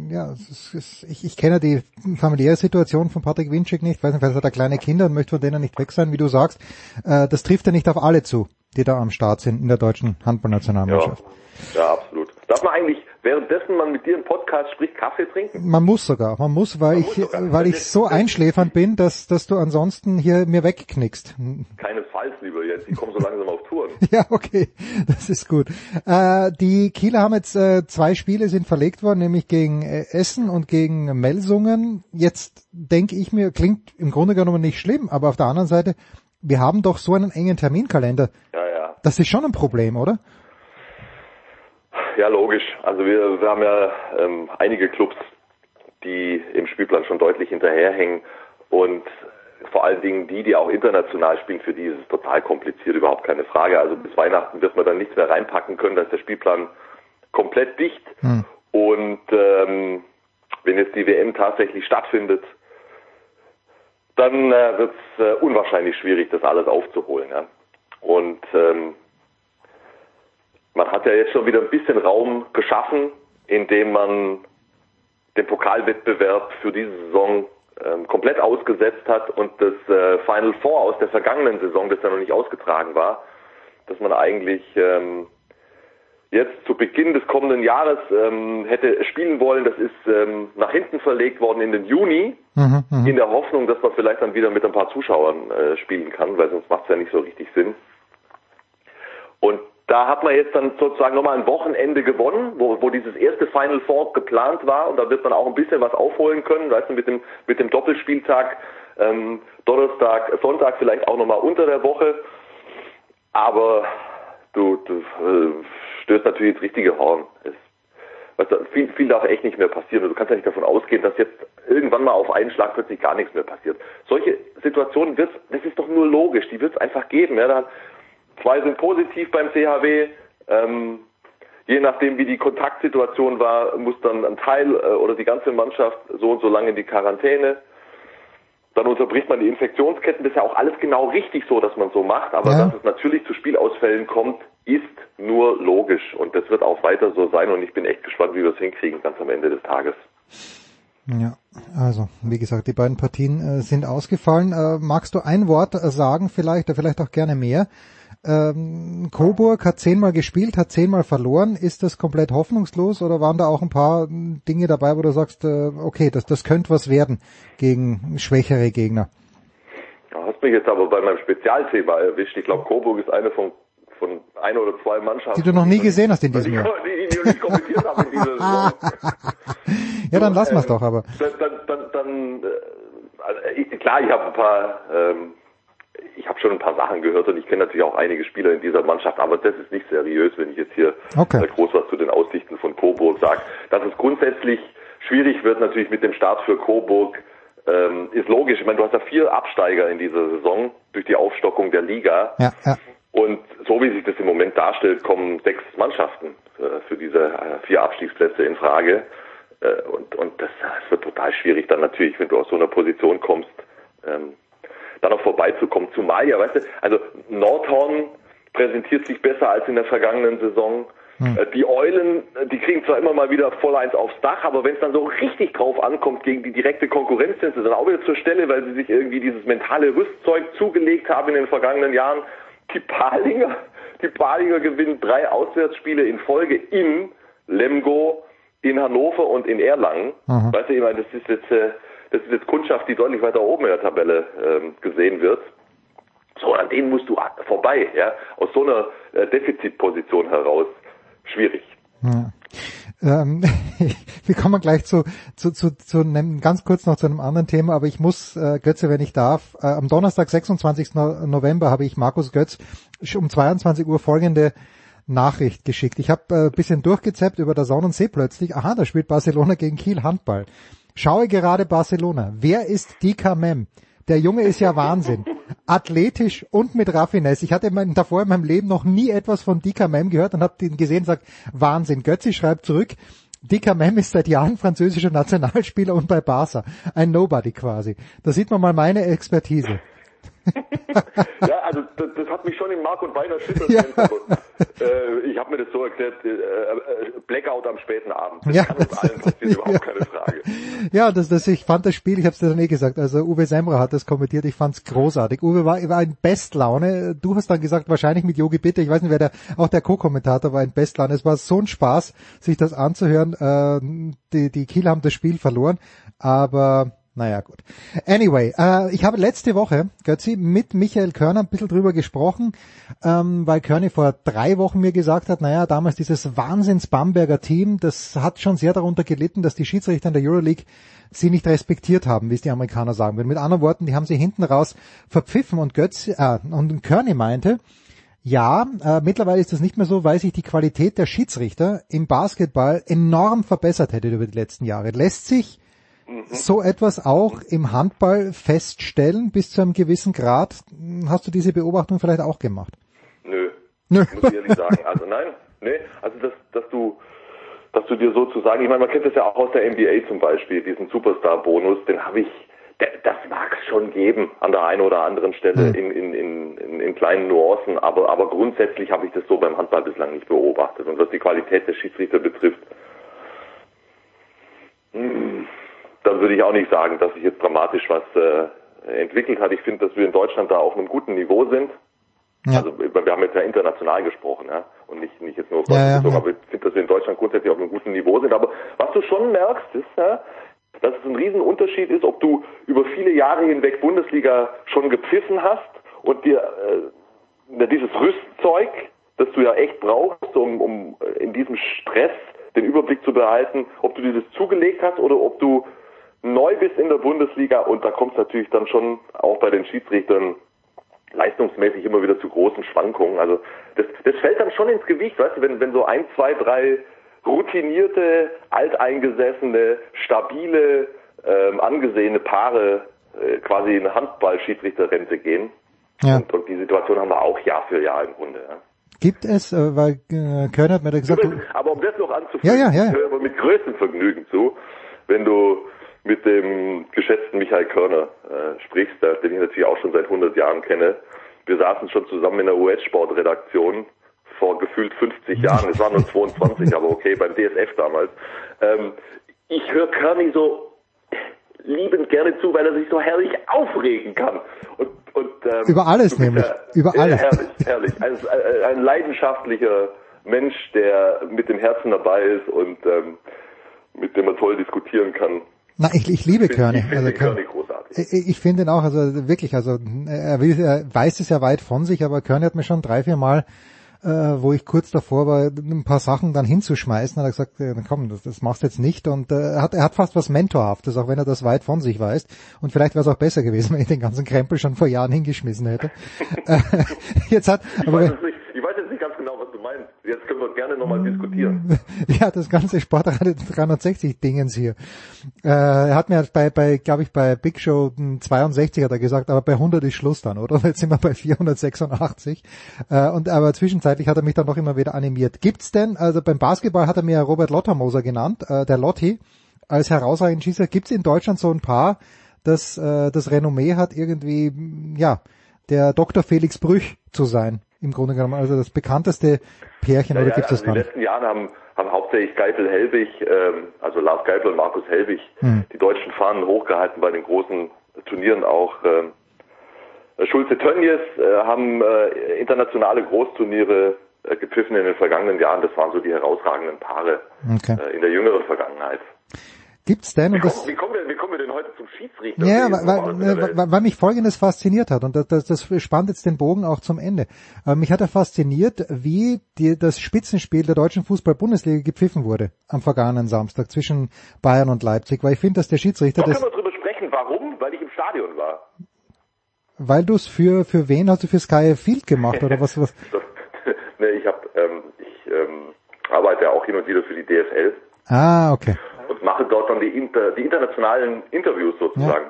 ja, es ist, ich, ich kenne die familiäre Situation von Patrick Winczek nicht, ich weiß nicht, vielleicht hat er kleine Kinder und möchte von denen nicht weg sein, wie du sagst. Äh, das trifft ja nicht auf alle zu, die da am Start sind in der deutschen Handballnationalmannschaft. Ja, ja, absolut. Darf man eigentlich währenddessen man mit dir im Podcast spricht, Kaffee trinken? Man muss sogar, man muss, weil man ich, muss weil ich so einschläfernd bin, dass, dass du ansonsten hier mir wegknickst. Keinesfalls, lieber Jens, ich komme so langsam auf Touren. ja, okay, das ist gut. Äh, die Kieler haben jetzt äh, zwei Spiele sind verlegt worden, nämlich gegen äh, Essen und gegen Melsungen. Jetzt denke ich mir, klingt im Grunde genommen nicht schlimm, aber auf der anderen Seite, wir haben doch so einen engen Terminkalender. Ja, ja. Das ist schon ein Problem, oder? Ja, logisch. Also wir, wir haben ja ähm, einige Clubs, die im Spielplan schon deutlich hinterherhängen und vor allen Dingen die, die auch international spielen, für die ist es total kompliziert, überhaupt keine Frage. Also bis Weihnachten wird man dann nichts mehr reinpacken können, da ist der Spielplan komplett dicht. Hm. Und ähm, wenn jetzt die WM tatsächlich stattfindet, dann äh, wird es äh, unwahrscheinlich schwierig, das alles aufzuholen. Ja? Und ähm, man hat ja jetzt schon wieder ein bisschen Raum geschaffen in dem man den Pokalwettbewerb für diese Saison ähm, komplett ausgesetzt hat und das äh, Final Four aus der vergangenen Saison, das ja noch nicht ausgetragen war, dass man eigentlich ähm, jetzt zu Beginn des kommenden Jahres ähm, hätte spielen wollen. Das ist ähm, nach hinten verlegt worden in den Juni, Mhm, mhm. in der Hoffnung, dass man vielleicht dann wieder mit ein paar Zuschauern äh, spielen kann, weil sonst macht es ja nicht so richtig Sinn. Und da hat man jetzt dann sozusagen nochmal ein Wochenende gewonnen, wo, wo dieses erste Final Four geplant war und da wird man auch ein bisschen was aufholen können, weißt du, mit dem, mit dem Doppelspieltag, ähm, Donnerstag, Sonntag vielleicht auch nochmal unter der Woche. Aber du, du äh, stößt natürlich ins richtige Horn. Es, weißt du, viel, viel darf echt nicht mehr passieren. Du kannst ja nicht davon ausgehen, dass jetzt irgendwann mal auf einen Schlag plötzlich gar nichts mehr passiert. Solche Situationen wird das ist doch nur logisch, die wird es einfach geben. Ja, da, zwei sind positiv beim CHW. Ähm, je nachdem, wie die Kontaktsituation war, muss dann ein Teil äh, oder die ganze Mannschaft so und so lange in die Quarantäne. Dann unterbricht man die Infektionsketten. Das ist ja auch alles genau richtig so, dass man so macht. Aber Ja. dass es natürlich zu Spielausfällen kommt, ist nur logisch. Und das wird auch weiter so sein. Und ich bin echt gespannt, wie wir es hinkriegen, ganz am Ende des Tages. Ja, also wie gesagt, die beiden Partien äh, sind ausgefallen. Äh, magst du ein Wort äh, sagen, vielleicht, oder vielleicht auch gerne mehr? Ähm, Coburg hat zehnmal gespielt, hat zehnmal verloren. Ist das komplett hoffnungslos oder waren da auch ein paar Dinge dabei, wo du sagst, äh, okay, das, das könnte was werden gegen schwächere Gegner? Du hast mich jetzt aber bei meinem Spezialthema erwischt. Ich glaube, Coburg ist eine von, von ein oder zwei Mannschaften. Die du noch nie gesehen hast in die, diesem Jahr. die, die, die ich kommentiert habe in dieser Saison. Ja, dann lassen wir es doch, aber. Dann, dann, dann, dann äh, also ich, klar, ich habe ein paar, ähm, ich habe schon ein paar Sachen gehört und ich kenne natürlich auch einige Spieler in dieser Mannschaft, aber das ist nicht seriös, wenn ich jetzt hier Okay. groß was zu den Aussichten von Coburg sage. Dass es grundsätzlich schwierig wird natürlich mit dem Start für Coburg, ähm, ist logisch. Ich meine, du hast ja vier Absteiger in dieser Saison durch die Aufstockung der Liga. Ja, ja. Und so wie sich das im Moment darstellt, kommen sechs Mannschaften äh, für diese äh, vier Abstiegsplätze in Frage. Äh, und und das, das wird total schwierig dann natürlich, wenn du aus so einer Position kommst, ähm, dann noch vorbeizukommen. Zumal ja, weißt du, also Nordhorn präsentiert sich besser als in der vergangenen Saison. Äh, Die Eulen, äh, die kriegen zwar immer mal wieder voll eins aufs Dach, aber wenn es dann so richtig drauf ankommt gegen die direkte Konkurrenz, sind sie dann auch wieder zur Stelle, weil sie sich irgendwie dieses mentale Rüstzeug zugelegt haben in den vergangenen Jahren. Die Palinger, die Palinger gewinnen drei Auswärtsspiele in Folge in Lemgo, in Hannover und in Erlangen. Mhm. Weißt du, ich meine, das ist jetzt, äh, das ist jetzt Kundschaft, die deutlich weiter oben in der Tabelle ähm, gesehen wird. So, an denen musst du vorbei, ja, aus so einer äh, Defizitposition heraus. Schwierig. Ja. Ähm, wir kommen gleich zu, zu, zu, zu einem, ganz kurz noch zu einem anderen Thema, aber ich muss, äh, Götze, wenn ich darf, äh, am Donnerstag, 26. No- November, habe ich Markus Götz um 22 Uhr folgende Nachricht geschickt. Ich habe äh, bisschen durchgezappt über der Sonne und sehe plötzlich, aha, da spielt Barcelona gegen Kiel Handball. Schaue gerade Barcelona. Wer ist Dika Mem? Der Junge ist ja Wahnsinn. Athletisch und mit Raffinesse. Ich hatte mein, davor in meinem Leben noch nie etwas von Dika Mem gehört und habe den gesehen und sagt, Wahnsinn. Götzi schreibt zurück, Dika Mem ist seit Jahren französischer Nationalspieler und bei Barca. Ein Nobody quasi. Da sieht man mal meine Expertise. Ja, also das, das hat mich schon in Mark und Bein erschüttert. Ja. Äh, ich habe mir das so erklärt, äh, äh, Blackout am späten Abend. Das Ja, kann uns allen passieren, überhaupt keine Frage. Ja, das, das, ich fand das Spiel, ich habe es dir dann eh gesagt, also Uwe Semra hat das kommentiert, ich fand's großartig. Uwe war, war in Bestlaune. Du hast dann gesagt, wahrscheinlich mit Yogi Bitte, ich weiß nicht, wer der, auch der Co-Kommentator war in Bestlaune. Es war so ein Spaß, sich das anzuhören. Äh, die, die Kiel haben das Spiel verloren, aber naja, gut. Anyway, äh, ich habe letzte Woche, Götzi, mit Michael Körner ein bisschen drüber gesprochen, ähm, weil Körner vor drei Wochen mir gesagt hat, naja, damals dieses Wahnsinns-Bamberger Team, das hat schon sehr darunter gelitten, dass die Schiedsrichter in der Euroleague sie nicht respektiert haben, wie es die Amerikaner sagen würden. Mit anderen Worten, die haben sie hinten raus verpfiffen und Götz, äh, und Körny meinte, ja, äh, mittlerweile ist das nicht mehr so, weil sich die Qualität der Schiedsrichter im Basketball enorm verbessert hätte über die letzten Jahre. Lässt sich so etwas auch im Handball feststellen bis zu einem gewissen Grad? Hast du diese Beobachtung vielleicht auch gemacht? Nö. Nö. Muss ich ehrlich sagen. Also nein, nee, also dass, dass du dass du dir sozusagen, ich meine, man kennt das ja auch aus der NBA zum Beispiel, diesen Superstar-Bonus, den habe ich, das mag es schon geben an der einen oder anderen Stelle in, in, in, in, in kleinen Nuancen, aber, aber grundsätzlich habe ich das so beim Handball bislang nicht beobachtet. Und was die Qualität der Schiedsrichter betrifft, insofern würde ich auch nicht sagen, dass sich jetzt dramatisch was äh, entwickelt hat. Ich finde, dass wir in Deutschland da auf einem guten Niveau sind. Ja. Also wir haben jetzt ja international gesprochen, ja, und nicht nicht jetzt nur auf Ja, ja, bezogen, ja. aber ich finde, dass wir in Deutschland grundsätzlich auf einem guten Niveau sind. Aber was du schon merkst, ist, ja, dass es ein Riesenunterschied ist, ob du über viele Jahre hinweg Bundesliga schon gepfiffen hast und dir äh, dieses Rüstzeug, das du ja echt brauchst, um, um in diesem Stress den Überblick zu behalten, ob du dir das zugelegt hast oder ob du neu bist in der Bundesliga und da kommt es natürlich dann schon auch bei den Schiedsrichtern leistungsmäßig immer wieder zu großen Schwankungen. Also das, das fällt dann schon ins Gewicht, weißt du, wenn, wenn so ein, zwei, drei routinierte, alteingesessene, stabile, ähm, angesehene Paare äh, quasi in Handball-Schiedsrichterrente gehen. Ja. Und, und die Situation haben wir auch Jahr für Jahr im Grunde. Ja. Gibt es, äh, weil äh, Köln hat mir da gesagt, du, Aber um das noch anzufügen, Ja, ja, ja, höre aber mit größtem Vergnügen zu, wenn du mit dem geschätzten Michael Körner äh, sprichst, der, den ich natürlich auch schon seit 100 Jahren kenne. Wir saßen schon zusammen in der US-Sportredaktion vor gefühlt 50 Jahren. Es waren nur 22, aber okay, beim DSF damals. Ähm, ich höre Körny so liebend gerne zu, weil er sich so herrlich aufregen kann. Und, und, ähm, Über alles nämlich. Ja, Über ja, alles. Herrlich, herrlich. Ein, ein, ein leidenschaftlicher Mensch, der mit dem Herzen dabei ist und ähm, mit dem man toll diskutieren kann. Na, ich, ich liebe Körny. Ich finde Also. Körny großartig. Ich, ich finde ihn auch, also wirklich, also er, will, er weiß es ja weit von sich, aber Körny hat mir schon drei, vier Mal, äh, wo ich kurz davor war, ein paar Sachen dann hinzuschmeißen, hat er gesagt, äh, komm, das, das machst du jetzt nicht und äh, er hat, er hat fast was Mentorhaftes, auch wenn er das weit von sich weiß und vielleicht wäre es auch besser gewesen, wenn ich den ganzen Krempel schon vor Jahren hingeschmissen hätte. Äh, jetzt hat, Ich aber meinst. Jetzt können wir gerne nochmal diskutieren. ja, das ganze Sportradio 360 Dingens hier. Äh, er hat mir bei, bei glaube ich, bei Big Show 62 hat er gesagt, aber bei 100 ist Schluss dann, oder? Jetzt sind wir bei 486. Äh, und aber zwischenzeitlich hat er mich dann noch immer wieder animiert. Gibt's denn, also beim Basketball hat er mir Robert Lottermoser genannt, äh, der Lotti, als herausragenden Schießer. Gibt's in Deutschland so ein paar, das äh, das Renommee hat, irgendwie, ja, der Dr. Felix Brüch zu sein, im Grunde genommen. Also das bekannteste Pärchen, oder Ja, gibt's also das gar die nicht? letzten Jahre haben, haben hauptsächlich Geipel Helwig, ähm, also Lars Geipel und Markus Helwig, Hm. die deutschen Fahnen hochgehalten bei den großen Turnieren auch. Ähm, Schulze Tönjes äh, haben äh, internationale Großturniere äh, gepfiffen in den vergangenen Jahren. Das waren so die herausragenden Paare Okay. äh, in der jüngeren Vergangenheit. Gibt's denn, Wie und das, kommen, wie, kommen wir, wie kommen wir denn heute zum Schiedsrichter? Ja, weil, weil, weil, mich Folgendes fasziniert hat und das, das, das spannt jetzt den Bogen auch zum Ende. Aber mich hat er fasziniert, wie die, das Spitzenspiel der deutschen Fußball-Bundesliga gepfiffen wurde am vergangenen Samstag zwischen Bayern und Leipzig, weil ich finde, dass der Schiedsrichter Da können wir drüber sprechen. Warum? Weil ich im Stadion war. weil du es für für wen hast du für Sky Field gemacht oder was was? nee, ich hab, ähm, ich ähm, arbeite auch hin und wieder für die DFL Ah, okay. Und mache dort dann die, inter, die internationalen Interviews sozusagen.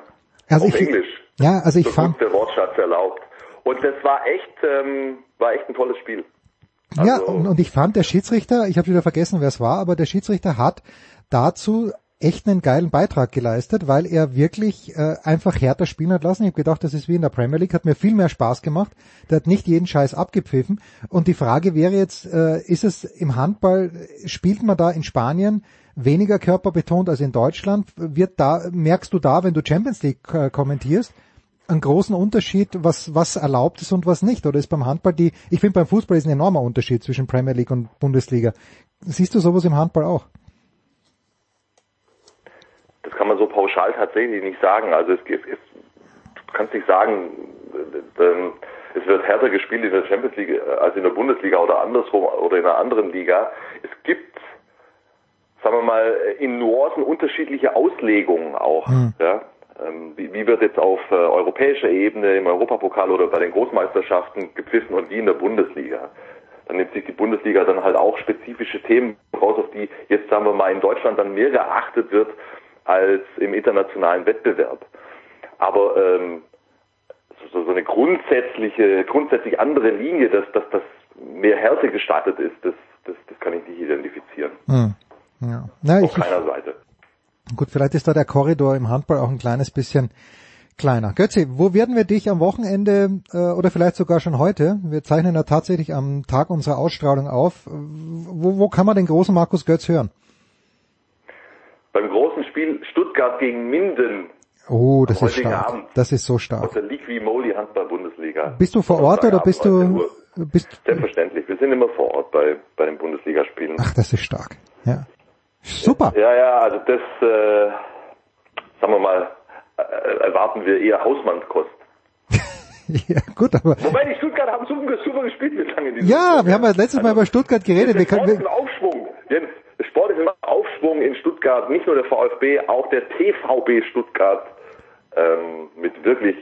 Also auf ich- Englisch. Ja, also ich so fand der Wortschatz erlaubt. Und das war echt, ähm, war echt ein tolles Spiel. Ja, Also- und, und ich fand, der Schiedsrichter, ich habe wieder vergessen, wer es war, aber der Schiedsrichter hat dazu echt einen geilen Beitrag geleistet, weil er wirklich äh, einfach härter spielen hat lassen. Ich habe gedacht, das ist wie in der Premier League, hat mir viel mehr Spaß gemacht. Der hat nicht jeden Scheiß abgepfiffen. Und die Frage wäre jetzt, äh, ist es im Handball, spielt man da in Spanien weniger körperbetont als in Deutschland? Wird da, merkst du da, wenn du Champions League äh, kommentierst, einen großen Unterschied, was, was erlaubt ist und was nicht? Oder ist beim Handball die, ich finde beim Fußball ist ein enormer Unterschied zwischen Premier League und Bundesliga. Siehst du sowas im Handball auch? Das kann man so pauschal tatsächlich nicht sagen. Also es, es, es du kannst nicht sagen, äh, ähm, es wird härter gespielt in der Champions League äh, als in der Bundesliga oder andersrum oder in einer anderen Liga. Es gibt, sagen wir mal, in Nuancen unterschiedliche Auslegungen auch. Ja? Ähm, Wie, wie wird jetzt auf äh, europäischer Ebene im Europapokal oder bei den Großmeisterschaften gepfiffen und wie in der Bundesliga? Dann nimmt sich die Bundesliga dann halt auch spezifische Themen raus, auf die jetzt sagen wir mal in Deutschland dann mehr geachtet wird als im internationalen Wettbewerb. Aber ähm, so, so eine grundsätzliche, grundsätzlich andere Linie, dass, dass das mehr Härte gestartet ist, das, das, das kann ich nicht identifizieren. Hm. Ja. Na, Auf ich, keiner Seite. gut, vielleicht ist da der Korridor im Handball auch ein kleines bisschen kleiner. Götzi, wo werden wir dich am Wochenende äh, oder vielleicht sogar schon heute? Wir zeichnen ja tatsächlich am Tag unserer Ausstrahlung auf. Wo, wo kann man den großen Markus Götz hören? Beim großen Spiel Stuttgart gegen Minden. Oh, das ist stark. Abend. Das ist so Aus stark. der Liqui Moly Handball-Bundesliga. Bist du vor Ort oder bist du 19 Uhr. bist Selbstverständlich. Wir sind immer vor Ort bei, bei den Bundesligaspielen. Ach, das ist stark. Ja. Super. Ja, ja, also das, äh, sagen wir mal, äh, erwarten wir eher Hausmannskost. Ja, gut, aber Wobei die Stuttgart haben super, super gespielt bislang in diesem ja, wir haben ja letztes Mal über Stuttgart geredet. Wir können, Sport ist wir, Aufschwung. Jens, der Sport ist im Aufschwung in Stuttgart. Nicht nur der VfB, auch der TVB Stuttgart ähm, mit wirklich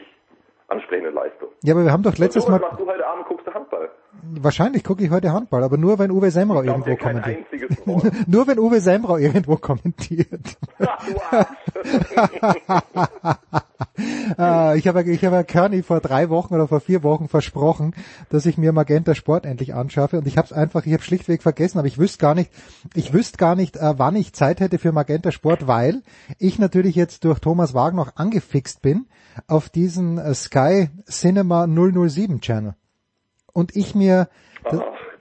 ansprechender Leistung. ja, aber wir haben doch letztes Mal, sowas machst du heute Abend, guckst du Handball. Wahrscheinlich gucke ich heute Handball, aber nur wenn Uwe Semrau irgendwo kommentiert. nur wenn Uwe Semrau irgendwo kommentiert. äh, ich habe ich habe Kearney vor drei Wochen oder vor vier Wochen versprochen, dass ich mir Magenta Sport endlich anschaffe und ich habe es einfach, ich habe schlichtweg vergessen, aber ich wüsste gar nicht, ich wüsste gar nicht, äh, wann ich Zeit hätte für Magenta Sport, weil ich natürlich jetzt durch Thomas Wagen noch angefixt bin auf diesen äh, Sky Cinema 007 Channel und ich mir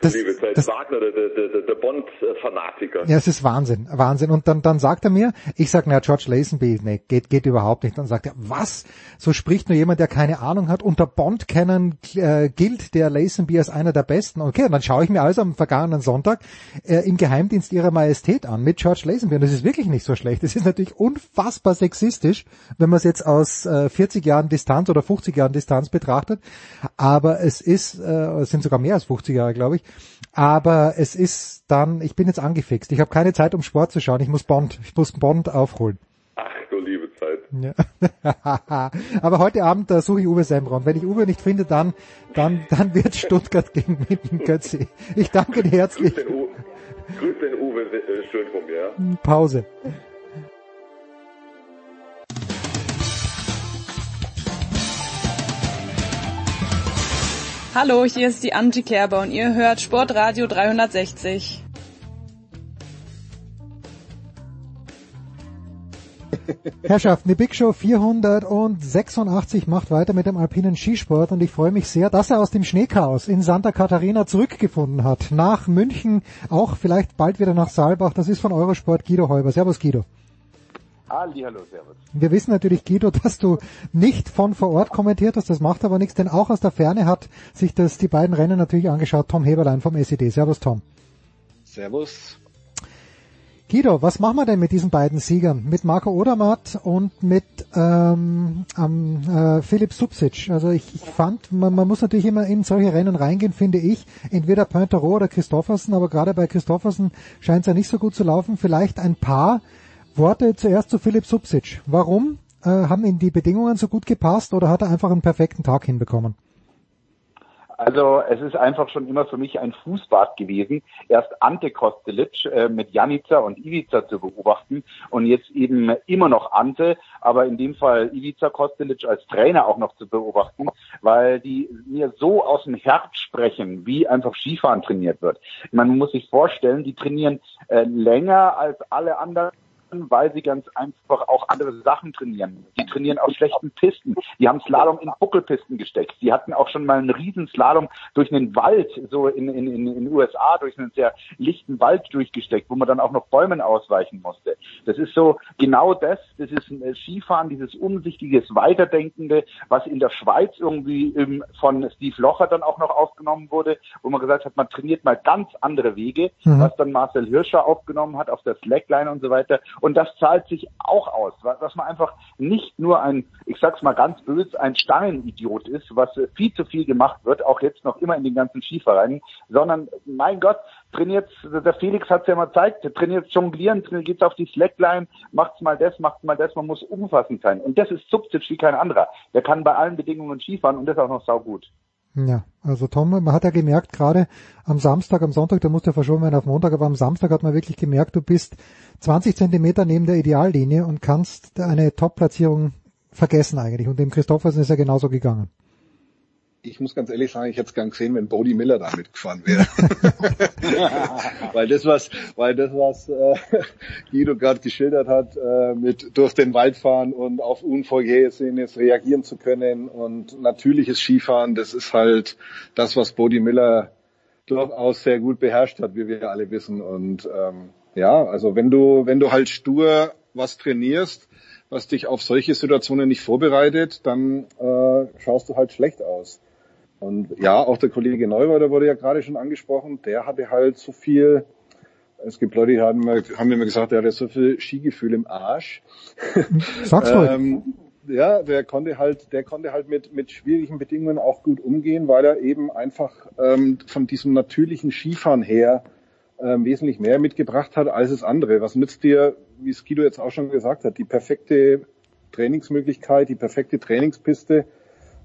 das, liebe Zeit. das, Wagner, der, der, der, Bond-Fanatiker. ja, es ist Wahnsinn, Wahnsinn. Und dann, dann sagt er mir, ich sag, na, George Lazenby, nee, geht, geht überhaupt nicht. Dann sagt er, was? So spricht nur jemand, der keine Ahnung hat. Unter Bond-Kennern äh, gilt der Lazenby als einer der besten. Okay, und dann schaue ich mir also am vergangenen Sonntag äh, im Geheimdienst ihrer Majestät an mit George Lazenby. Und das ist wirklich nicht so schlecht. Es ist natürlich unfassbar sexistisch, wenn man es jetzt aus äh, 40 Jahren Distanz oder 50 Jahren Distanz betrachtet. Aber es ist, äh, es sind sogar mehr als 50 Jahre, glaube ich. Aber es ist dann, ich bin jetzt angefixt. Ich habe keine Zeit, um Sport zu schauen. Ich muss Bond, ich muss Bond aufholen. Ach du liebe Zeit. Ja. Aber heute Abend äh, suche ich Uwe Semron. Wenn ich Uwe nicht finde, dann, dann, dann wird Stuttgart gegen Minden Götze. Ich danke dir herzlich. Grüß den, U Grüß den Uwe schön von mir. ja. Pause. Hallo, hier ist die Angie Kerber und ihr hört Sportradio 360. Herrschaften, die Big Show 486 macht weiter mit dem alpinen Skisport und ich freue mich sehr, dass er aus dem Schneechaos in Santa Catarina zurückgefunden hat. Nach München, auch vielleicht bald wieder nach Saalbach. Das ist von Eurosport Guido Heuber. Servus Guido. Ali, hallo, servus. Wir wissen natürlich, Guido, dass du nicht von vor Ort kommentiert hast, das macht aber nichts, denn auch aus der Ferne hat sich das die beiden Rennen natürlich angeschaut. Tom Heberlein vom SED. Servus Tom. Servus. Guido, was machen wir denn mit diesen beiden Siegern? Mit Marco Odermatt und mit ähm, ähm, äh, Philipp Subsic. Also ich, ich fand, man, man muss natürlich immer in solche Rennen reingehen, finde ich. Entweder Pointerot oder Christoffersen, aber gerade bei Christoffersen scheint es ja nicht so gut zu laufen. Vielleicht ein paar Worte zuerst zu Philipp Subsic. Warum? Äh, haben ihm die Bedingungen so gut gepasst oder hat er einfach einen perfekten Tag hinbekommen? Also es ist einfach schon immer für mich ein Fußbad gewesen, erst Ante Kostelic äh, mit Janica und Ivica zu beobachten und jetzt eben immer noch Ante, aber in dem Fall Ivica Kostelic als Trainer auch noch zu beobachten, weil die mir so aus dem Herz sprechen, wie einfach Skifahren trainiert wird. Man muss sich vorstellen, die trainieren äh, länger als alle anderen weil sie ganz einfach auch andere Sachen trainieren. Die trainieren auf schlechten Pisten. Die haben Slalom in Buckelpisten gesteckt. Die hatten auch schon mal einen Riesenslalom durch einen Wald, so in, in, in den USA, durch einen sehr lichten Wald durchgesteckt, wo man dann auch noch Bäumen ausweichen musste. Das ist so genau das. Das ist ein Skifahren, dieses umsichtiges, weiterdenkende, was in der Schweiz irgendwie ähm, von Steve Locher dann auch noch aufgenommen wurde, wo man gesagt hat, man trainiert mal ganz andere Wege, mhm. was dann Marcel Hirscher aufgenommen hat auf der Slackline und so weiter. Und das zahlt sich auch aus, dass man einfach nicht nur ein, ich sag's mal ganz böse, ein Stangenidiot ist, was viel zu viel gemacht wird, auch jetzt noch immer in den ganzen Skivereinen, sondern mein Gott, trainiert, der Felix hat's ja mal gezeigt, trainiert jonglieren, trainiert, geht's auf die Slackline, macht's mal das, macht's mal das, man muss umfassend sein. Und das ist Subsic wie kein anderer. Der kann bei allen Bedingungen Skifahren und das auch noch saugut. Ja, also Tom, man hat ja gemerkt, gerade am Samstag, am Sonntag, da musste verschoben werden auf Montag, aber am Samstag hat man wirklich gemerkt, du bist 20 Zentimeter neben der Ideallinie und kannst eine Top-Platzierung vergessen eigentlich. Und dem Christoffersen ist ja genauso gegangen. Ich muss ganz ehrlich sagen, ich hätte es gern gesehen, wenn Bodie Miller da mitgefahren wäre. weil das was, weil das was äh, Guido gerade geschildert hat, äh, mit durch den Wald fahren und auf Unvorhergesehenes reagieren zu können und natürliches Skifahren, das ist halt das, was Bodie Miller durchaus sehr gut beherrscht hat, wie wir alle wissen. Und ähm, ja, also wenn du, wenn du halt stur was trainierst, was dich auf solche Situationen nicht vorbereitet, dann äh, schaust du halt schlecht aus. Und ja, auch der Kollege Neuweiler wurde ja gerade schon angesprochen, der hatte halt so viel, es gibt Leute, die haben, haben mir immer gesagt, der hatte so viel Skigefühl im Arsch. Sag's ähm, ja, der konnte halt, der konnte halt mit, mit schwierigen Bedingungen auch gut umgehen, weil er eben einfach ähm, von diesem natürlichen Skifahren her ähm, wesentlich mehr mitgebracht hat als es andere. Was nützt dir, wie Skido jetzt auch schon gesagt hat, die perfekte Trainingsmöglichkeit, die perfekte Trainingspiste,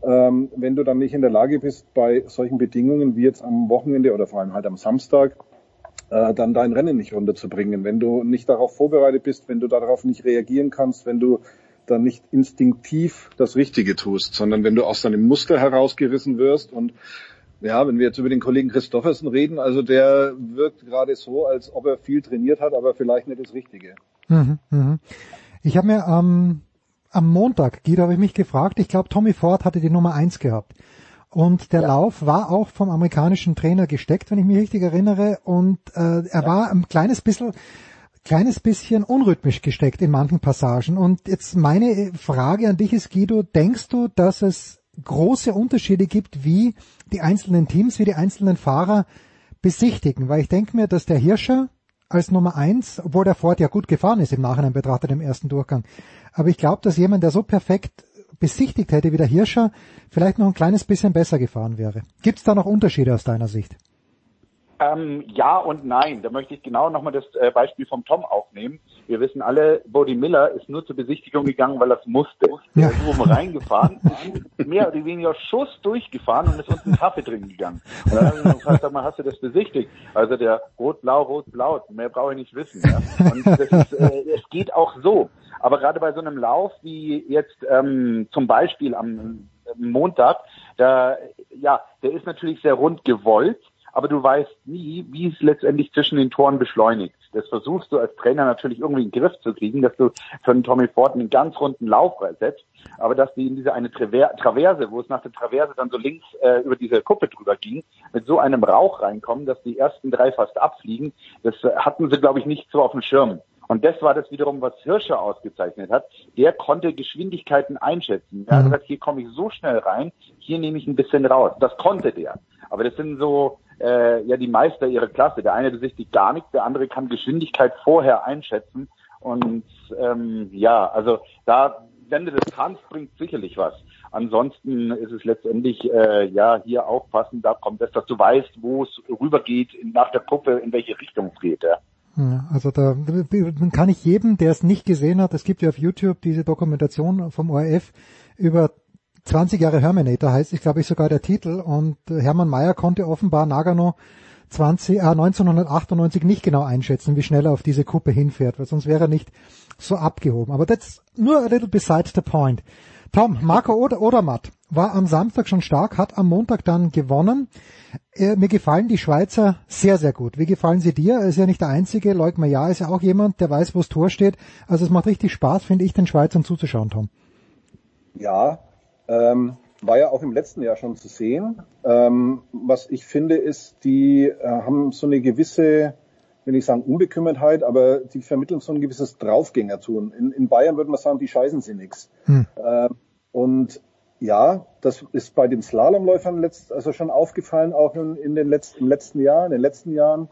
ähm, wenn du dann nicht in der Lage bist, bei solchen Bedingungen wie jetzt am Wochenende oder vor allem halt am Samstag, äh, dann dein Rennen nicht runterzubringen. Wenn du nicht darauf vorbereitet bist, wenn du darauf nicht reagieren kannst, wenn du dann nicht instinktiv das Richtige tust, sondern wenn du aus deinem Muster herausgerissen wirst und ja, wenn wir jetzt über den Kollegen Christoffersen reden, also der wirkt gerade so, als ob er viel trainiert hat, aber vielleicht nicht das Richtige. Mhm, mhm. Ich habe mir ähm, am Montag, Guido, habe ich mich gefragt, ich glaube, Tommy Ford hatte die Nummer eins gehabt. Und der ja. Lauf war auch vom amerikanischen Trainer gesteckt, wenn ich mich richtig erinnere. Und äh, er ja. war ein kleines bisschen, kleines bisschen unrhythmisch gesteckt in manchen Passagen. Und jetzt meine Frage an dich ist, Guido, denkst du, dass es große Unterschiede gibt, wie die einzelnen Teams, wie die einzelnen Fahrer besichtigen? Weil ich denke mir, dass der Hirscher als Nummer eins, obwohl der Ford ja gut gefahren ist im Nachhinein betrachtet im ersten Durchgang. Aber ich glaube, dass jemand, der so perfekt besichtigt hätte wie der Hirscher, vielleicht noch ein kleines bisschen besser gefahren wäre. Gibt es da noch Unterschiede aus deiner Sicht? Ähm, ja und nein. Da möchte ich genau nochmal das äh, Beispiel vom Tom aufnehmen. Wir wissen alle, Bodie Miller ist nur zur Besichtigung gegangen, weil er es musste. Ja. Er ist oben reingefahren, mehr oder weniger Schuss durchgefahren und ist uns einen Kaffee trinken gegangen. Und dann habe ich gefragt, sag mal, hast du das besichtigt? Also der Rot-Blau, Rot-Blau, mehr brauche ich nicht wissen. Ja? Und das ist, äh, es geht auch so. Aber gerade bei so einem Lauf wie jetzt ähm, zum Beispiel am Montag, da, ja, der ist natürlich sehr rund gewollt aber du weißt nie, wie es letztendlich zwischen den Toren beschleunigt. Das versuchst du als Trainer natürlich irgendwie in den Griff zu kriegen, dass du für einen Tommy Ford einen ganz runden Lauf setzt, aber dass die in diese eine Traverse, wo es nach der Traverse dann so links äh, über diese Kuppe drüber ging, mit so einem Rauch reinkommen, dass die ersten drei fast abfliegen, das äh, hatten sie, glaube ich, nicht so auf dem Schirm. Und das war das wiederum, was Hirscher ausgezeichnet hat. Der konnte Geschwindigkeiten einschätzen. Er hat mhm. gesagt, hier komme ich so schnell rein, hier nehme ich ein bisschen raus. Das konnte der. Aber das sind so äh, ja die Meister ihrer Klasse. Der eine besichtigt gar nichts, der andere kann Geschwindigkeit vorher einschätzen. Und ähm, ja, also da, wenn du das bringt sicherlich was. Ansonsten ist es letztendlich äh, ja hier aufpassen, da kommt es, dass du weißt, wo es rübergeht nach der Puppe, in welche Richtung es geht. Ja, also da kann ich jedem, der es nicht gesehen hat, es gibt ja auf YouTube diese Dokumentation vom ORF über 20 Jahre Herminator heißt, ich glaube ich sogar der Titel und Hermann Mayer konnte offenbar Nagano 20, äh, 1998 nicht genau einschätzen, wie schnell er auf diese Kuppe hinfährt, weil sonst wäre er nicht so abgehoben. Aber that's nur a little beside the point. Tom, Marco Oder Odermatt war am Samstag schon stark, hat am Montag dann gewonnen. Äh, mir gefallen die Schweizer sehr, sehr gut. Wie gefallen sie dir? Er ist ja nicht der Einzige. Leuk Maillard ist ja auch jemand, der weiß, wo das Tor steht. Also es macht richtig Spaß, finde ich, den Schweizern zuzuschauen, Tom. Ja, ähm, war ja auch im letzten Jahr schon zu sehen. Ähm, was ich finde, ist, die äh, haben so eine gewisse, will ich sagen, Unbekümmertheit, aber die vermitteln so ein gewisses Draufgängertun. In, in Bayern würde man sagen, die scheißen sie nix. Hm. Ähm, und ja, das ist bei den Slalomläufern letzt, also schon aufgefallen, auch in, in den letzten, im letzten Jahr, in den letzten Jahren.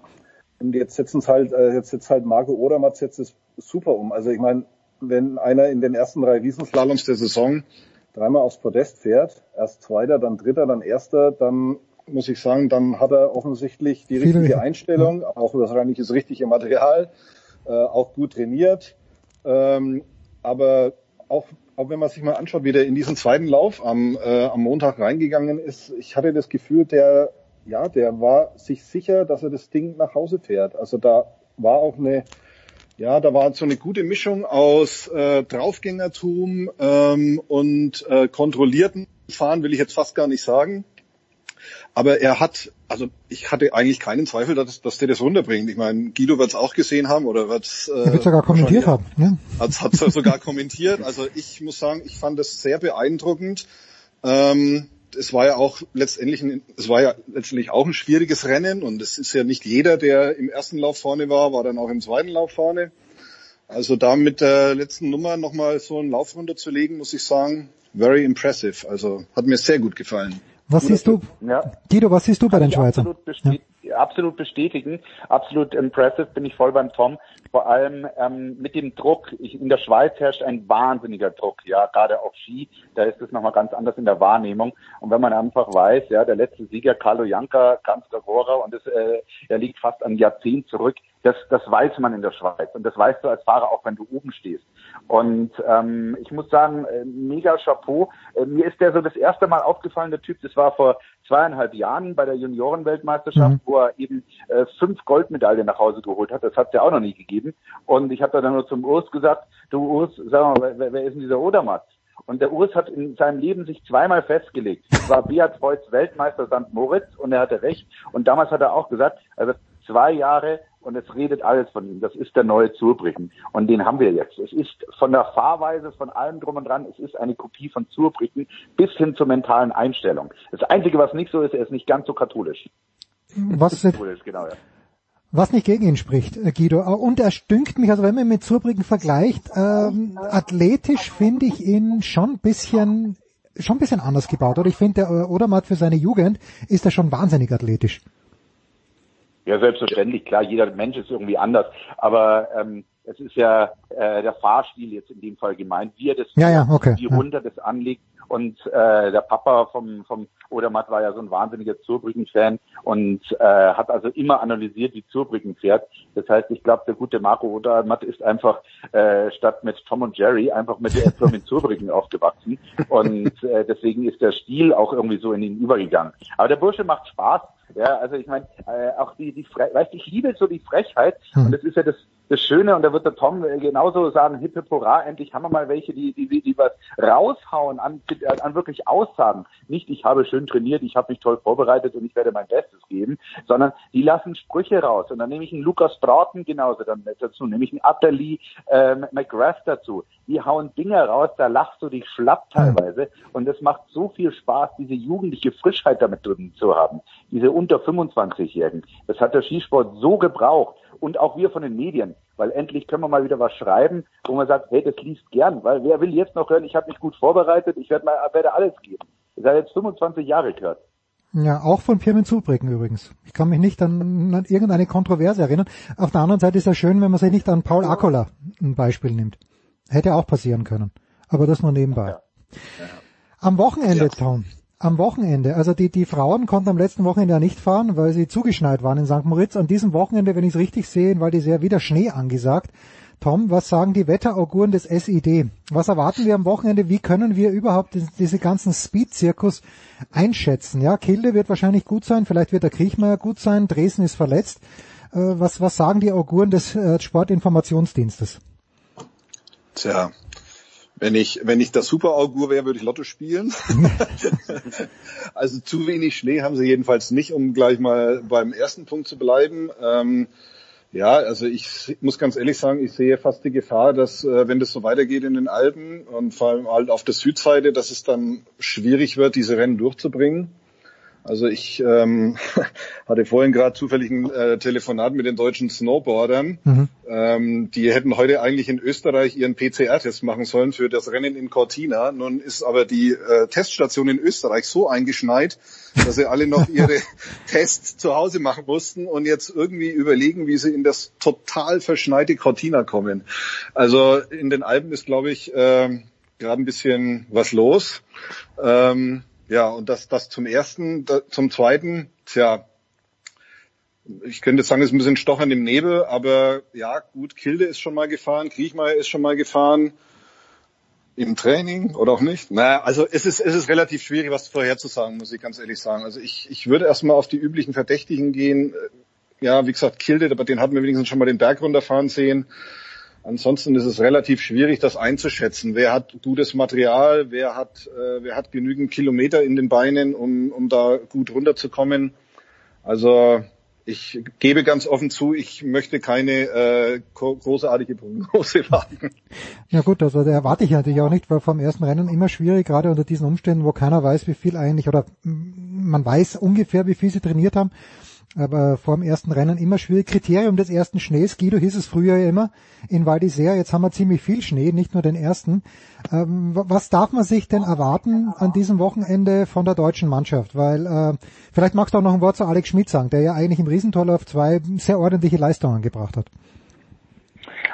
Und jetzt setzen es halt, äh, jetzt setzt halt Marco Odermatt setzt es super um. Also ich meine, wenn einer in den ersten drei Riesenslaloms der Saison dreimal aufs Podest fährt, erst Zweiter, dann Dritter, dann Erster, dann muss ich sagen, dann hat er offensichtlich die richtige Viele. Einstellung, auch wahrscheinlich das richtige Material, äh, auch gut trainiert. Ähm, aber auch, auch wenn man sich mal anschaut, wie der in diesen zweiten Lauf am, äh, am Montag reingegangen ist, ich hatte das Gefühl, der, ja, der war sich sicher, dass er das Ding nach Hause fährt. Also da war auch eine, ja, da war so eine gute Mischung aus äh, Draufgängertum ähm, und äh, kontrollierten Fahren, will ich jetzt fast gar nicht sagen. Aber er hat, also ich hatte eigentlich keinen Zweifel, dass, dass der das runterbringt. Ich meine, Guido wird es auch gesehen haben oder wird es äh, wird sogar kommentiert haben. Ja. Hat es sogar kommentiert. Also ich muss sagen, ich fand das sehr beeindruckend. Ähm, es war ja auch letztendlich, ein, es war ja letztendlich auch ein schwieriges Rennen und es ist ja nicht jeder, der im ersten Lauf vorne war, war dann auch im zweiten Lauf vorne. Also da mit der letzten Nummer nochmal so einen Lauf runterzulegen, muss ich sagen, very impressive. Also hat mir sehr gut gefallen. Was siehst du, Ja. Guido, was siehst du bei den Schweizern? Absolut, besti absolut bestätigen, absolut impressive, bin ich voll beim Tom. Vor allem ähm, mit dem Druck. Ich, in der Schweiz herrscht ein wahnsinniger Druck, ja, gerade auf Ski. Da ist es nochmal ganz anders in der Wahrnehmung. Und wenn man einfach weiß, ja, der letzte Sieger Carlo Janka, Gagora, und das, äh, er liegt fast ein Jahrzehnt zurück. Das, das weiß man in der Schweiz und das weißt du als Fahrer auch, wenn du oben stehst. Und ähm, ich muss sagen, äh, mega Chapeau. Äh, mir ist der so das erste Mal aufgefallen, der Typ, das war vor zweieinhalb Jahren bei der Juniorenweltmeisterschaft, Mhm. wo er eben äh, fünf Goldmedaillen nach Hause geholt hat. Das hat es ja auch noch nie gegeben. Und ich habe dann nur zum Urs gesagt, du Urs, sag mal, wer, wer ist denn dieser Odermatt? Und der Urs hat in seinem Leben sich zweimal festgelegt. Es war Beat Voits Weltmeister St. Moritz und er hatte recht. Und damals hat er auch gesagt, also zwei Jahre und es redet alles von ihm. Das ist der neue Zurbrüchen. Und den haben wir jetzt. Es ist von der Fahrweise, von allem drum und dran, es ist eine Kopie von Zurbrüchen bis hin zur mentalen Einstellung. Das Einzige, was nicht so ist, er ist nicht ganz so katholisch. Was, Katholisch, genau, ja. was nicht gegen ihn spricht, äh, Guido. Äh, Und er stünkt mich, also wenn man ihn mit Zurbriggen vergleicht, ähm, athletisch finde ich ihn schon ein bisschen, schon ein bisschen anders gebaut. Oder ich finde, der äh, Odermatt für seine Jugend ist er schon wahnsinnig athletisch. Ja, selbstverständlich, klar, jeder Mensch ist irgendwie anders. Aber ähm, es ist ja äh, der Fahrstil jetzt in dem Fall gemeint, wie er das, Ja, ja, okay, wie ja. runter das anlegt. Und äh, der Papa vom, vom Odermatt war ja so ein wahnsinniger Zurbrücken-Fan und äh, hat also immer analysiert, wie Zurbrücken fährt. Das heißt, ich glaube, der gute Marco Odermatt ist einfach äh, statt mit Tom und Jerry einfach mit der Firma Zurbrücken aufgewachsen. Und äh, deswegen ist der Stil auch irgendwie so in ihn übergegangen. Aber der Bursche macht Spaß. Ja, also ich meine, äh, auch die, die Fre weißt, ich liebe so die Frechheit und das ist ja das, das Schöne und da wird der Tom äh, genauso sagen, hip hip hurra, endlich haben wir mal welche, die, die, die, die was raushauen an, an wirklich Aussagen. Nicht, ich habe schön trainiert, ich habe mich toll vorbereitet und ich werde mein Bestes geben, sondern die lassen Sprüche raus und dann nehme ich einen Lukas Broughton genauso dann dazu, nehme ich einen Atterley ähm, McGrath dazu. Die hauen Dinge raus, da lachst du dich schlapp teilweise und es macht so viel Spaß, diese jugendliche Frischheit damit drin zu haben. Diese unter 25-Jährigen. Das hat der Skisport so gebraucht und auch wir von den Medien, weil endlich können wir mal wieder was schreiben, wo man sagt, hey, das liest gern, weil wer will jetzt noch hören, ich habe mich gut vorbereitet, ich werde mal werde alles geben. Das hat jetzt 25 Jahre gehört. Ja, auch von Pirmin Zurbriggen übrigens. Ich kann mich nicht an, an irgendeine Kontroverse erinnern. Auf der anderen Seite ist es schön, wenn man sich nicht an Paul Akola ein Beispiel nimmt. Hätte auch passieren können. Aber das nur nebenbei. Am Wochenende, Tom. Am Wochenende. Also die, die Frauen konnten am letzten Wochenende ja nicht fahren, weil sie zugeschneit waren in St. Moritz. An diesem Wochenende, wenn ich es richtig sehe, weil die sehr wieder Schnee angesagt. Tom, was sagen die Wetterauguren des SID? Was erwarten wir am Wochenende? Wie können wir überhaupt diese ganzen Speed-Zirkus einschätzen? Ja, Kilde wird wahrscheinlich gut sein, vielleicht wird der Kriechmeier gut sein, Dresden ist verletzt. Äh, was, was sagen die Auguren des äh, Sportinformationsdienstes? Tja, wenn ich, wenn ich das Superaugur wäre, würde ich Lotto spielen. also zu wenig Schnee haben sie jedenfalls nicht, um gleich mal beim ersten Punkt zu bleiben. Ähm, ja, also ich muss ganz ehrlich sagen, ich sehe fast die Gefahr, dass äh, wenn das so weitergeht in den Alpen und vor allem halt auf der Südseite, dass es dann schwierig wird, diese Rennen durchzubringen. Also ich ähm, hatte vorhin gerade zufällig ein äh, Telefonat mit den deutschen Snowboardern. Ähm, die hätten heute eigentlich in Österreich ihren PCR-Test machen sollen für das Rennen in Cortina. Nun ist aber die äh, Teststation in Österreich so eingeschneit, dass sie alle noch ihre Tests zu Hause machen mussten und jetzt irgendwie überlegen, wie sie in das total verschneite Cortina kommen. Also in den Alpen ist, glaube ich, äh, gerade ein bisschen was los. Ähm, ja, und das, das zum ersten, da, zum zweiten, tja, ich könnte sagen, es ist ein bisschen Stochern im Nebel, aber ja, gut, Kilde ist schon mal gefahren, Kriechmeier ist schon mal gefahren. Im Training oder auch nicht? Naja, also es ist, es ist relativ schwierig, was vorherzusagen, muss ich ganz ehrlich sagen. Also ich, ich würde erstmal auf die üblichen Verdächtigen gehen. Ja, wie gesagt, Kilde, aber den hatten wir wenigstens schon mal den Berg runterfahren sehen. Ansonsten ist es relativ schwierig, das einzuschätzen. Wer hat gutes Material, wer hat, äh, wer hat genügend Kilometer in den Beinen, um, um da gut runterzukommen. Also ich gebe ganz offen zu, ich möchte keine äh, gro- großartige Prognose wagen. Ja gut, also da erwarte ich natürlich auch nicht, weil vom ersten Rennen immer schwierig, gerade unter diesen Umständen, wo keiner weiß, wie viel eigentlich, oder man weiß ungefähr, wie viel sie trainiert haben. Aber vor dem ersten Rennen immer schwierig. Kriterium des ersten Schnees, Guido hieß es früher ja immer in Val d'Isère, jetzt haben wir ziemlich viel Schnee, nicht nur den ersten. Ähm, was darf man sich denn erwarten an diesem Wochenende von der deutschen Mannschaft? Weil äh, vielleicht magst du auch noch ein Wort zu Alex Schmidt sagen, der ja eigentlich im Riesentorlauf zwei sehr ordentliche Leistungen gebracht hat.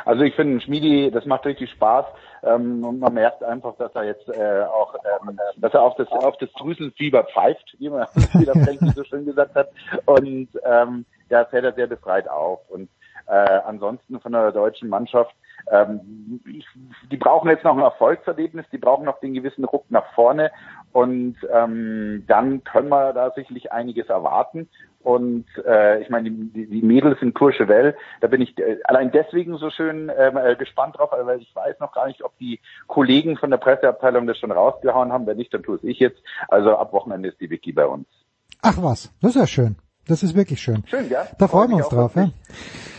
Also ich finde Schmiedi, das macht richtig Spaß. Ähm, und man merkt einfach, dass er jetzt äh, auch, ähm, dass er auf das auf das Drüsenfieber pfeift, wie man wie der Frankie so schön gesagt hat. Und ähm, ja, fährt er sehr befreit auf. Und äh, ansonsten von der deutschen Mannschaft, ähm, ich, die brauchen jetzt noch ein Erfolgserlebnis, die brauchen noch den gewissen Ruck nach vorne und ähm, dann können wir da sicherlich einiges erwarten. Und äh, ich meine, die, die Mädels in Courchevel, da bin ich äh, allein deswegen so schön ähm, äh, gespannt drauf, weil ich weiß noch gar nicht, ob die Kollegen von der Presseabteilung das schon rausgehauen haben. Wenn nicht, dann tue es ich jetzt. Also ab Wochenende ist die Wiki bei uns. Ach was, das ist ja schön. Das ist wirklich schön. Schön, ja. Da freuen wir uns drauf, ja.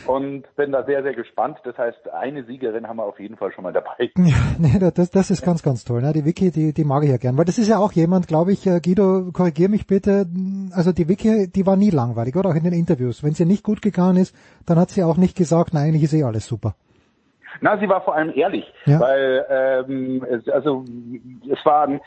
Und bin da sehr, sehr gespannt. Das heißt, eine Siegerin haben wir auf jeden Fall schon mal dabei. Ja, nee, das, das ist ganz, ganz toll. Ne? Die Vicky, die, die mag ich ja gern. Weil das ist ja auch jemand, glaube ich, äh, Guido, korrigier mich bitte, also die Vicky, die war nie langweilig, oder auch in den Interviews. Wenn sie nicht gut gegangen ist, dann hat sie auch nicht gesagt, nein, eigentlich ist eh alles super. Na, sie war vor allem ehrlich, ja. weil ähm, es, also es war ein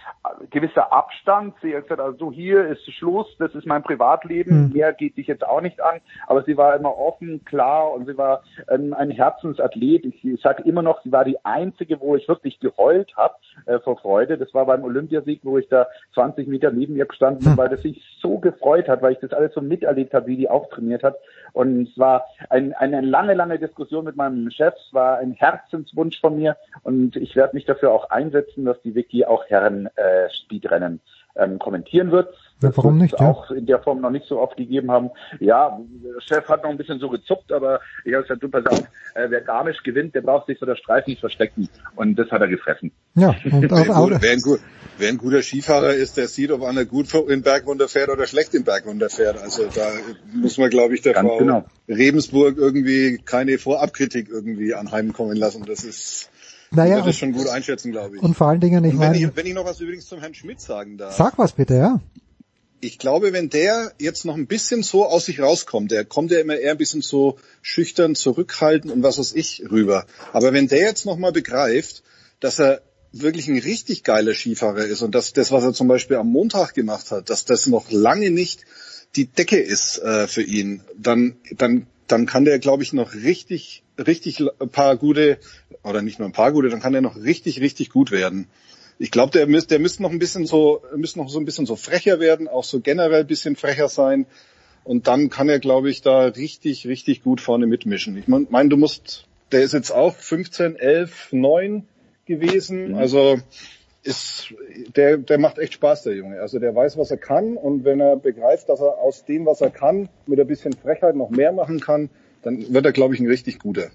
gewisser Abstand. Sie hat gesagt, also hier ist Schluss, das ist mein Privatleben, mhm. mehr geht dich jetzt auch nicht an. Aber sie war immer offen, klar und sie war ein, ein Herzensathlet. Ich, ich sage immer noch, sie war die einzige, wo ich wirklich geheult habe äh, vor Freude. Das war beim Olympiasieg, wo ich da 20 Meter neben ihr gestanden bin, mhm. weil das sich so gefreut hat, weil ich das alles so miterlebt habe, wie die auftrainiert hat. Und es war ein, eine lange, lange Diskussion mit meinem Chef. Es war ein Herzenswunsch von mir und ich werde mich dafür auch einsetzen, dass die Vicky auch Herren äh, Speedrennen ähm, kommentieren wird. Ja, warum nicht? Ja. auch in der Form noch nicht so oft gegeben haben. Ja, der Chef hat noch ein bisschen so gezuckt, aber ich habe gesagt, du pass auf, äh, wer Garmisch gewinnt, der braucht sich vor der Streifen nicht verstecken. Und das hat er gefressen. Ja, und auch, wer, gut, wer, ein, gut, wer ein guter Skifahrer ist, der sieht, ob einer gut in Bergwunder fährt oder schlecht in Bergwunder fährt. Also da muss man, glaube ich, der Ganz Frau genau. Rebensburg irgendwie keine Vorabkritik irgendwie anheimkommen lassen. Das ist naja, das ist schon gut einschätzen, glaube ich. Und vor allen Dingen, ich meine... Wenn ich, wenn ich noch was übrigens zum Herrn Schmidt sagen darf. Sag was bitte, ja. Ich glaube, wenn der jetzt noch ein bisschen so aus sich rauskommt, der kommt ja immer eher ein bisschen so schüchtern, zurückhaltend und was weiß ich rüber. Aber wenn der jetzt noch mal begreift, dass er wirklich ein richtig geiler Skifahrer ist und dass das, was er zum Beispiel am Montag gemacht hat, dass das noch lange nicht die Decke ist äh, für ihn, dann, dann, dann kann der, glaube ich, noch richtig richtig ein paar gute, oder nicht nur ein paar gute, dann kann er noch richtig, richtig gut werden. Ich glaube, der müsste, der müsste noch ein bisschen so, müsste noch so ein bisschen so frecher werden, auch so generell ein bisschen frecher sein. Und dann kann er, glaube ich, da richtig, richtig gut vorne mitmischen. Ich meine, du musst, der ist jetzt auch 15, 11, 9 gewesen. Mhm. Also ist, der, der macht echt Spaß, der Junge. Also der weiß, was er kann. Und wenn er begreift, dass er aus dem, was er kann, mit ein bisschen Frechheit noch mehr machen kann, dann wird er, glaube ich, ein richtig guter.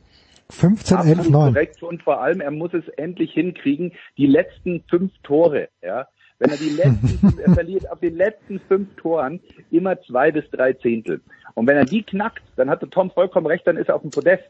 15, 11, 9. Korrekt und vor allem, er muss es endlich hinkriegen, die letzten fünf Tore, ja. Wenn er die letzten, er verliert auf den letzten fünf Toren immer zwei bis drei Zehntel. Und wenn er die knackt, dann hat der Tom vollkommen recht, dann ist er auf dem Podest.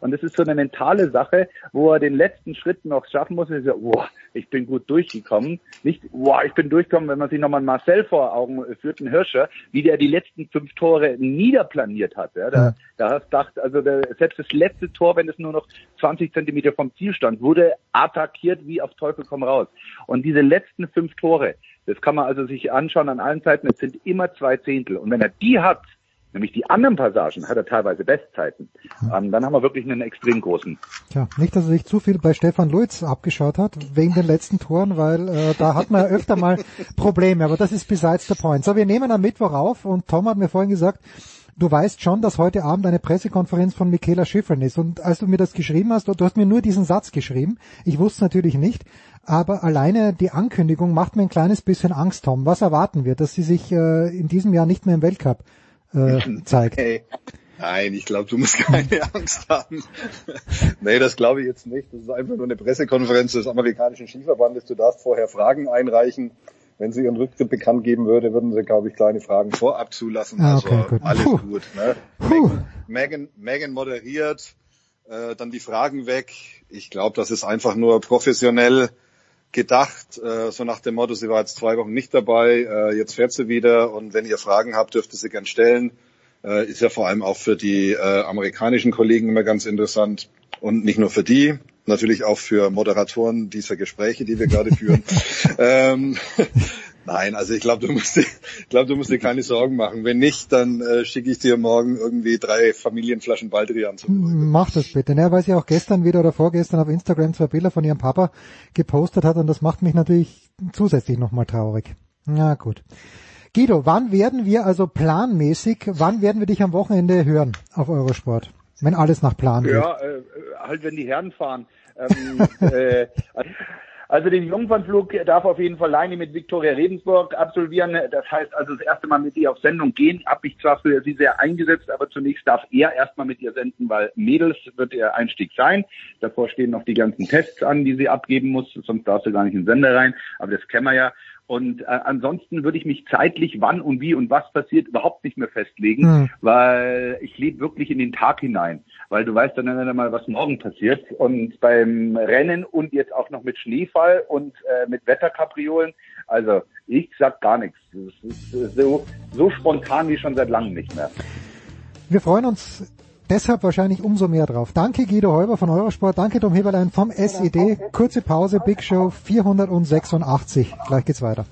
Und das ist so eine mentale Sache, wo er den letzten Schritt noch schaffen muss. Und so, oh, ich bin gut durchgekommen. Nicht, oh, ich bin durchgekommen, wenn man sich nochmal Marcel vor Augen führt, ein Hirscher, wie der die letzten fünf Tore niederplaniert hat. Ja, da, ja. da hast gedacht, also der, selbst das letzte Tor, wenn es nur noch 20 Zentimeter vom Ziel stand, wurde attackiert wie auf Teufel komm raus. Und diese letzten fünf Tore, das kann man also sich anschauen an allen Seiten, es sind immer zwei Zehntel. Und wenn er die hat, Nämlich die anderen Passagen hat er teilweise Bestzeiten. Ähm, dann haben wir wirklich einen extrem großen. Tja, nicht, dass er sich zu viel bei Stefan Luiz abgeschaut hat, wegen den letzten Toren, weil äh, da hat man ja öfter mal Probleme, aber das ist besides the point. So, wir nehmen am Mittwoch auf und Tom hat mir vorhin gesagt, du weißt schon, dass heute Abend eine Pressekonferenz von Michaela Schifrin ist. Und als du mir das geschrieben hast, du hast mir nur diesen Satz geschrieben. Ich wusste natürlich nicht. Aber alleine die Ankündigung macht mir ein kleines bisschen Angst, Tom. Was erwarten wir? Dass sie sich äh, in diesem Jahr nicht mehr im Weltcup äh, zeigt. Hey. Nein, ich glaube, du musst keine Angst haben. nee, das glaube ich jetzt nicht. Das ist einfach nur eine Pressekonferenz des amerikanischen Skiverbandes. Du darfst vorher Fragen einreichen. Wenn sie ihren Rücktritt bekannt geben würde, würden sie, glaube ich, kleine Fragen vorab zulassen. Ah, okay, also gut. alles Puh. gut. Ne? Megan, Megan, Megan moderiert, äh, dann die Fragen weg. Ich glaube, das ist einfach nur professionell gedacht, äh, so nach dem Motto, sie war jetzt zwei Wochen nicht dabei, äh, jetzt fährt sie wieder und wenn ihr Fragen habt, dürft ihr sie gern stellen. äh, ist ja vor allem auch für die äh, amerikanischen Kollegen immer ganz interessant und nicht nur für die, natürlich auch für Moderatoren dieser Gespräche, die wir gerade führen. ähm, Nein, also ich glaube, du musst dir, ich glaube, du musst dir keine Sorgen machen. Wenn nicht, dann äh, schicke ich dir morgen irgendwie drei Familienflaschen Baldrian zu. Mach das bitte, ne? Weil sie auch gestern wieder oder vorgestern auf Instagram zwei Bilder von ihrem Papa gepostet hat und das macht mich natürlich zusätzlich nochmal traurig. Na gut. Guido, wann werden wir also planmäßig, wann werden wir dich am Wochenende hören auf Eurosport? Wenn alles nach Plan geht. Ja, äh, halt wenn die Herren fahren. Ähm, äh, also den Jungfernflug darf auf jeden Fall Leine mit Viktoria Redensburg absolvieren. Das heißt also das erste Mal mit ihr auf Sendung gehen. Hab ich zwar für sie sehr eingesetzt, aber zunächst darf er erstmal mit ihr senden, weil Mädels wird ihr Einstieg sein. Davor stehen noch die ganzen Tests an, die sie abgeben muss, sonst darfst du gar nicht in den Sender rein. Aber das kennen wir ja. Und äh, ansonsten würde ich mich zeitlich, wann und wie und was passiert, überhaupt nicht mehr festlegen, Hm. weil ich lebe wirklich in den Tag hinein, weil du weißt dann immer mal, was morgen passiert. Und beim Rennen und jetzt auch noch mit Schneefall und äh, mit Wetterkapriolen, also ich sag gar nichts. Es ist so, so spontan wie schon seit langem nicht mehr. Wir freuen uns deshalb wahrscheinlich umso mehr drauf. Danke Guido Heuber von Eurosport, danke Tom Heberlein vom SED. Kurze Pause, Big Show 486. Gleich geht's weiter.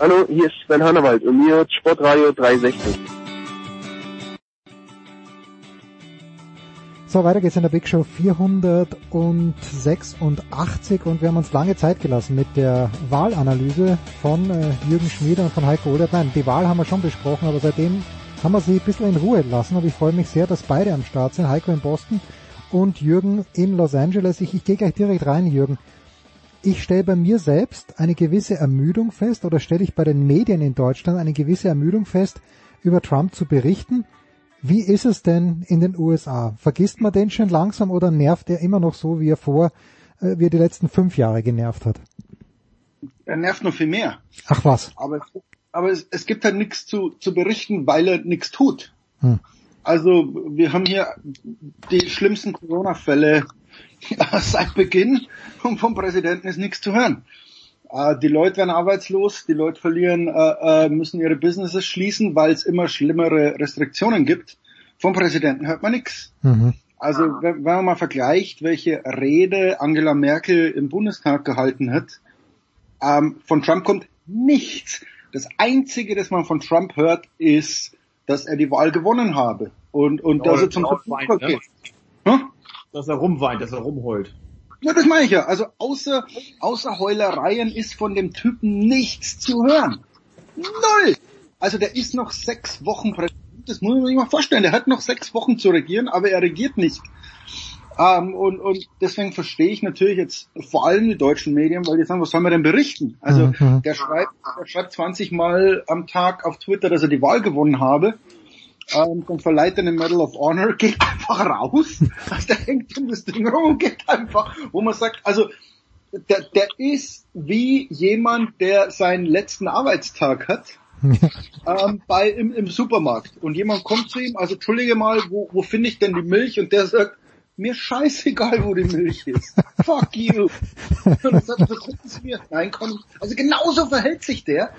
Hallo, hier ist Sven Hannawald und mir hört Sportradio 360. So, weiter geht's in der Big Show 486 und wir haben uns lange Zeit gelassen mit der Wahlanalyse von äh, Jürgen Schmieder und von Heiko Oldert. Nein, die Wahl haben wir schon besprochen, aber seitdem haben wir sie ein bisschen in Ruhe lassen. Aber ich freue mich sehr, dass beide am Start sind. Heiko in Boston und Jürgen in Los Angeles. Ich, ich gehe gleich direkt rein, Jürgen. Ich stelle bei mir selbst eine gewisse Ermüdung fest oder stelle ich bei den Medien in Deutschland eine gewisse Ermüdung fest, über Trump zu berichten. Wie ist es denn in den USA? Vergisst man den schon langsam oder nervt er immer noch so, wie er vor, äh, wie er die letzten fünf Jahre genervt hat? Er nervt noch viel mehr. Ach was. Aber, aber es, es gibt halt nichts zu, zu berichten, weil er nichts tut. Hm. Also wir haben hier die schlimmsten Corona-Fälle seit Beginn und vom Präsidenten ist nichts zu hören. Äh, die Leute werden arbeitslos, die Leute verlieren, äh, äh, müssen ihre Businesses schließen, weil es immer schlimmere Restriktionen gibt. Vom Präsidenten hört man nichts. Mhm. Also wenn, wenn man mal vergleicht, welche Rede Angela Merkel im Bundestag gehalten hat, ähm, von Trump kommt nichts. Das Einzige, das man von Trump hört, ist, dass er die Wahl gewonnen habe und und Ja, dass er zum Versuch ne? geht. Hm? Dass er rumweint, dass er rumheult. Ja, das meine ich ja. Also außer, außer Heulereien ist von dem Typen nichts zu hören. Null! Also der ist noch sechs Wochen Präsident. Das muss man sich mal vorstellen. Der hat noch sechs Wochen zu regieren, aber er regiert nicht. Ähm, und, und deswegen verstehe ich natürlich jetzt vor allem die deutschen Medien, weil die sagen, was sollen wir denn berichten? Also Mhm. der schreibt, der schreibt 20 Mal am Tag auf Twitter, dass er die Wahl gewonnen habe. Ähm, dann verleiht er eine Medal of Honor, geht einfach raus. Also der hängt um das Ding rum und geht einfach, wo man sagt, also der, der ist wie jemand, der seinen letzten Arbeitstag hat ähm, bei im, im Supermarkt und jemand kommt zu ihm, also entschuldige mal, wo, wo finde ich denn die Milch? Und der sagt, mir scheißegal, wo die Milch ist. Fuck you. Und dann sagt Sie mir. Nein, komm. Also genauso verhält sich der,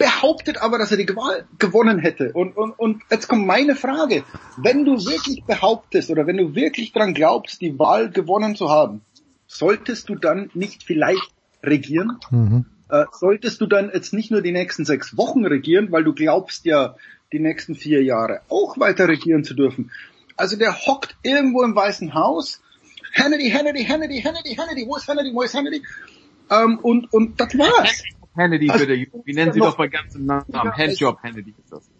behauptet aber, dass er die Wahl gewonnen hätte. Und, und, und jetzt kommt meine Frage. Wenn du wirklich behauptest oder wenn du wirklich dran glaubst, die Wahl gewonnen zu haben, solltest du dann nicht vielleicht regieren? Mhm. Äh, solltest du dann jetzt nicht nur die nächsten sechs Wochen regieren, weil du glaubst ja, die nächsten vier Jahre auch weiter regieren zu dürfen. Also der hockt irgendwo im Weißen Haus. Hannity, Hannity, Hannity, Hannity, Hannity, wo ist Hannity, wo ist Hannity? Ähm, und, und das war's. Hannity Also, bitte. Wie nennen Sie doch bei ganzem Namen? Handjob Hannity ist das.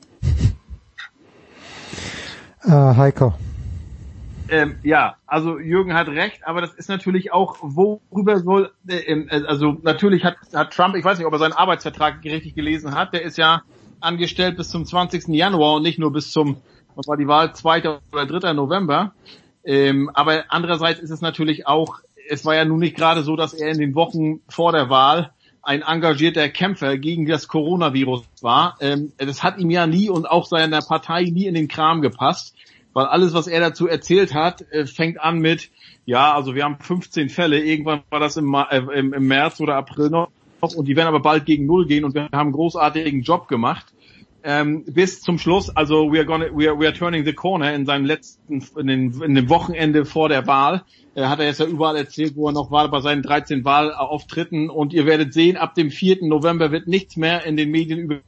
Äh, Heiko. Ähm, ja, also Jürgen hat recht, aber das ist natürlich auch, worüber soll, äh, ähm, äh, also natürlich hat, hat Trump, ich weiß nicht, ob er seinen Arbeitsvertrag richtig gelesen hat, der ist ja angestellt bis zum 20. Januar und nicht nur bis zum, was war die Wahl, 2. oder 3. November. Ähm, aber andererseits ist es natürlich auch, es war ja nun nicht gerade so, dass er in den Wochen vor der Wahl ein engagierter Kämpfer gegen das Coronavirus war. Ähm, das hat ihm ja nie und auch seiner Partei nie in den Kram gepasst, weil alles, was er dazu erzählt hat, äh, fängt an mit, ja, also wir haben 15 Fälle, irgendwann war das im, äh, im, im März oder April noch, und die werden aber bald gegen Null gehen und wir haben einen großartigen Job gemacht ähm, bis zum Schluss, also we are gonna, we are, we are turning the corner in seinem letzten, in, den, in dem Wochenende vor der Wahl, äh, hat er jetzt ja überall erzählt, wo er noch war bei seinen 13 Wahlauftritten und ihr werdet sehen, ab dem 4. November wird nichts mehr in den Medien über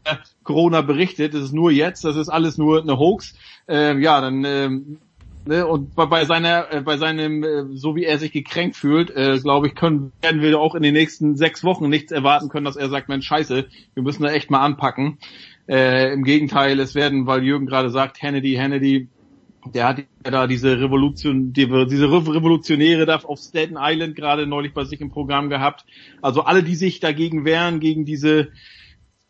Corona berichtet, das ist nur jetzt, das ist alles nur eine Hoax, äh, ja, dann, ähm, Ne, und bei, bei seiner, äh, bei seinem, äh, so wie er sich gekränkt fühlt, äh, glaube ich, können werden wir auch in den nächsten sechs Wochen nichts erwarten können, dass er sagt, Mensch, Scheiße, wir müssen da echt mal anpacken. Äh, Im Gegenteil, es werden, weil Jürgen gerade sagt, Hannity, Hannity, der hat ja da diese Revolution, die, diese Revolutionäre da auf Staten Island gerade neulich bei sich im Programm gehabt. Also alle, die sich dagegen wehren, gegen diese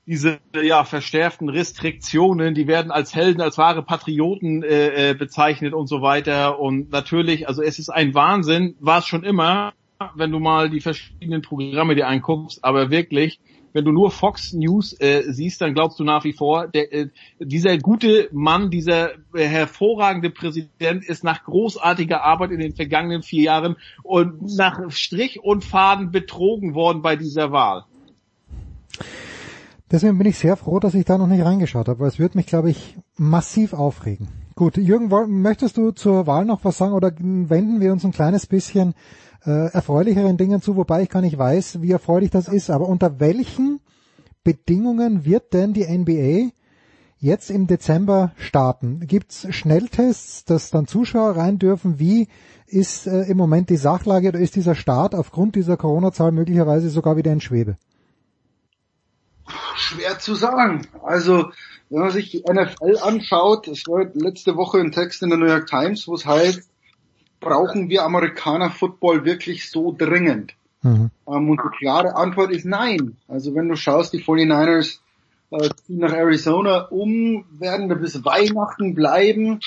diese ja verstärkten Restriktionen, die werden als Helden, als wahre Patrioten äh, äh, bezeichnet und so weiter. Und natürlich, also es ist ein Wahnsinn, war es schon immer, wenn du mal die verschiedenen Programme dir anguckst, aber wirklich, wenn du nur Fox News äh, siehst, dann glaubst du nach wie vor, der, äh, dieser gute Mann, dieser äh, hervorragende Präsident ist nach großartiger Arbeit in den vergangenen vier Jahren und nach Strich und Faden betrogen worden bei dieser Wahl. Deswegen bin ich sehr froh, dass ich da noch nicht reingeschaut habe, weil es wird mich, glaube ich, massiv aufregen. Gut, Jürgen, möchtest du zur Wahl noch was sagen oder wenden wir uns ein kleines bisschen äh, erfreulicheren Dingen zu, wobei ich gar nicht weiß, wie erfreulich das ist. Aber unter welchen Bedingungen wird denn die NBA jetzt im Dezember starten? Gibt's Schnelltests, dass dann Zuschauer rein dürfen? Wie ist äh, im Moment die Sachlage oder ist dieser Start aufgrund dieser Corona-Zahl möglicherweise sogar wieder in Schwebe? Schwer zu sagen. Also, wenn man sich die NFL anschaut, es war letzte Woche ein Text in der New York Times, wo es heißt, brauchen wir Amerikaner Football wirklich so dringend? Mhm. Ähm, und die klare Antwort ist nein. Also wenn du schaust, die 49ers äh, ziehen nach Arizona um, werden da bis Weihnachten bleiben.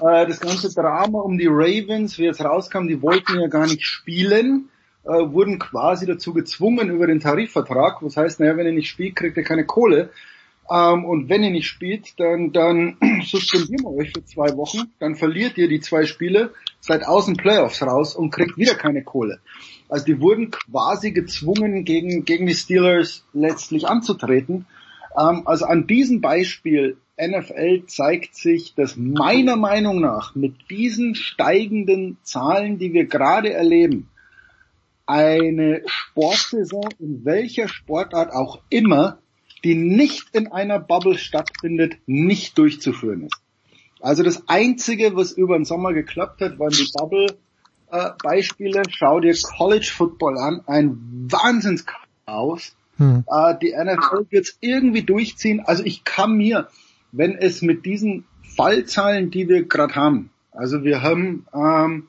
Äh, das ganze Drama um die Ravens, wie jetzt rauskam, die wollten ja gar nicht spielen, äh, wurden quasi dazu gezwungen über den Tarifvertrag. Was heißt, naja, wenn ihr nicht spielt, kriegt ihr keine Kohle. Ähm, und wenn ihr nicht spielt, dann, dann suspendieren wir euch für zwei Wochen, dann verliert ihr die zwei Spiele, seid aus den Playoffs raus und kriegt wieder keine Kohle. Also die wurden quasi gezwungen, gegen, gegen die Steelers letztlich anzutreten. Ähm, also an diesem Beispiel NFL zeigt sich, dass meiner Meinung nach mit diesen steigenden Zahlen, die wir gerade erleben, eine Sportsaison in welcher Sportart auch immer die nicht in einer Bubble stattfindet, nicht durchzuführen ist. Also das Einzige, was über den Sommer geklappt hat, waren die Bubble-Beispiele. Schau dir College Football an, ein Wahnsinnschaos. Hm. Äh, die NFL wird es irgendwie durchziehen. Also ich kann mir, wenn es mit diesen Fallzahlen, die wir gerade haben, also wir haben ähm,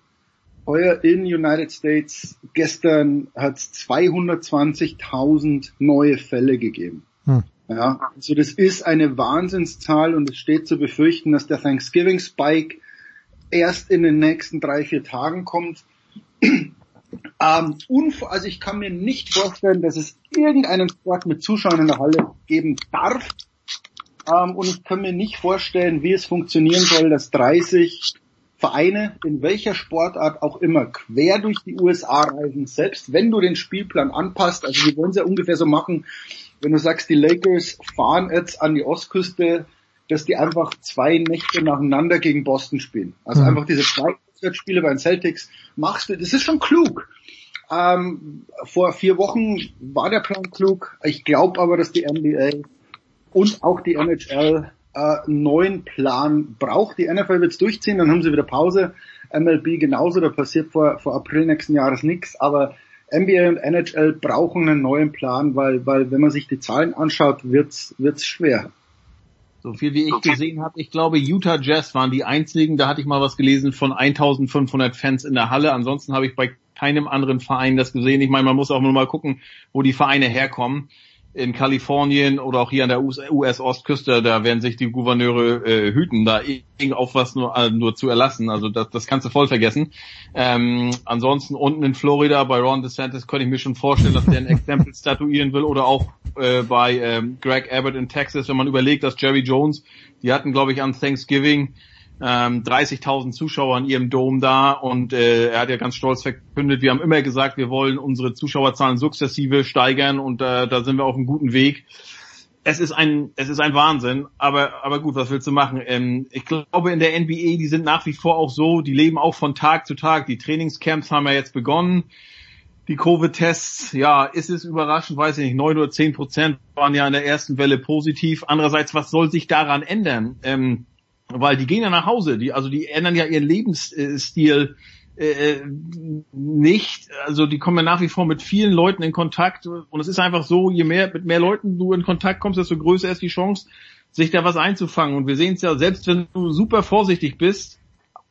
heuer in United States gestern hat es 220.000 neue Fälle gegeben. Hm. Ja, also das ist eine Wahnsinnszahl und es steht zu befürchten, dass der Thanksgiving Spike erst in den nächsten drei, vier Tagen kommt. ähm, also ich kann mir nicht vorstellen, dass es irgendeinen Sport mit Zuschauern in der Halle geben darf. Ähm, und ich kann mir nicht vorstellen, wie es funktionieren soll, dass 30 Vereine in welcher Sportart auch immer quer durch die USA reisen, selbst wenn du den Spielplan anpasst. Also wir wollen es ja ungefähr so machen, wenn du sagst, die Lakers fahren jetzt an die Ostküste, dass die einfach zwei Nächte nacheinander gegen Boston spielen. Also mhm. einfach diese zwei Spiele bei den Celtics machst du, das ist schon klug. Ähm, vor vier Wochen war der Plan klug. Ich glaube aber, dass die NBA und auch die NHL äh, neuen Plan braucht. Die NFL wird es durchziehen, dann haben sie wieder Pause. MLB genauso, da passiert vor, vor April nächsten Jahres nichts, aber NBA und NHL brauchen einen neuen Plan, weil, weil wenn man sich die Zahlen anschaut, wird's, wird's schwer. So viel wie ich gesehen habe, ich glaube Utah Jazz waren die einzigen, da hatte ich mal was gelesen von 1500 Fans in der Halle. Ansonsten habe ich bei keinem anderen Verein das gesehen. Ich meine, man muss auch nur mal gucken, wo die Vereine herkommen in Kalifornien oder auch hier an der US-Ostküste, da werden sich die Gouverneure äh, hüten, da auf was nur, äh, nur zu erlassen. Also das, das kannst du voll vergessen. Ähm, ansonsten unten in Florida bei Ron DeSantis könnte ich mir schon vorstellen, dass der ein Exempel statuieren will oder auch äh, bei ähm, Greg Abbott in Texas, wenn man überlegt, dass Jerry Jones, die hatten glaube ich an Thanksgiving ähm, 30.000 Zuschauer in ihrem Dom da und äh, er hat ja ganz stolz verkündet, wir haben immer gesagt, wir wollen unsere Zuschauerzahlen sukzessive steigern und äh, da sind wir auf einem guten Weg. Es ist ein, es ist ein Wahnsinn, aber, aber gut, was willst du machen? Ähm, ich glaube in der NBA, die sind nach wie vor auch so, die leben auch von Tag zu Tag. Die Trainingscamps haben ja jetzt begonnen. Die Covid-Tests, ja, ist es überraschend, weiß ich nicht, neun oder zehn Prozent waren ja in der ersten Welle positiv. Andererseits, was soll sich daran ändern? Ähm, weil die gehen ja nach Hause, die, also die ändern ja ihren Lebensstil äh, nicht, also die kommen ja nach wie vor mit vielen Leuten in Kontakt. Und es ist einfach so, je mehr mit mehr Leuten du in Kontakt kommst, desto größer ist die Chance, sich da was einzufangen. Und wir sehen es ja, selbst wenn du super vorsichtig bist,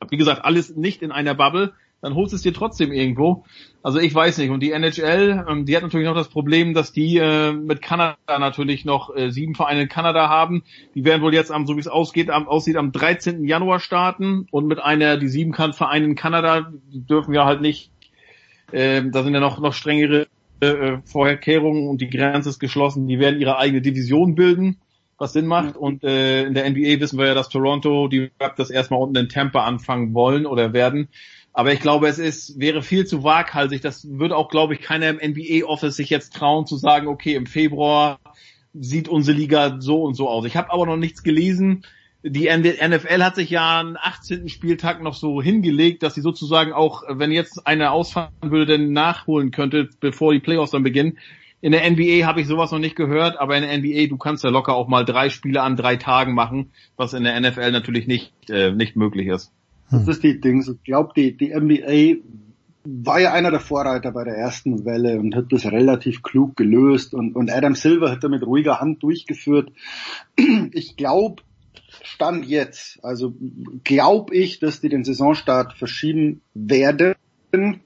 wie gesagt, alles nicht in einer Bubble, dann holst du es dir trotzdem irgendwo. Also ich weiß nicht. Und die NHL, ähm, die hat natürlich noch das Problem, dass die äh, mit Kanada natürlich noch äh, sieben Vereine in Kanada haben. Die werden wohl jetzt am, so wie es ausgeht, am, aussieht, am 13. Januar starten und mit einer, die sieben Vereine in Kanada, die dürfen ja halt nicht, äh, da sind ja noch, noch strengere äh, Vorkehrungen und die Grenze ist geschlossen, die werden ihre eigene Division bilden was Sinn macht. Und äh, in der NBA wissen wir ja, dass Toronto die Raptors erstmal unten in Tampa anfangen wollen oder werden. Aber ich glaube, es ist, wäre viel zu waghalsig. Das würde auch, glaube ich, keiner im NBA-Office sich jetzt trauen zu sagen, okay, im Februar sieht unsere Liga so und so aus. Ich habe aber noch nichts gelesen. Die NFL hat sich ja am 18. Spieltag noch so hingelegt, dass sie sozusagen auch, wenn jetzt einer ausfallen würde, dann nachholen könnte, bevor die Playoffs dann beginnen. In der NBA habe ich sowas noch nicht gehört, aber in der NBA, du kannst ja locker auch mal drei Spiele an drei Tagen machen, was in der NFL natürlich nicht, äh, nicht möglich ist. Das ist die Dings. Ich glaube, die, die NBA war ja einer der Vorreiter bei der ersten Welle und hat das relativ klug gelöst und, und Adam Silver hat da mit ruhiger Hand durchgeführt. Ich glaube, Stand jetzt, also glaube ich, dass die den Saisonstart verschieben werden äh,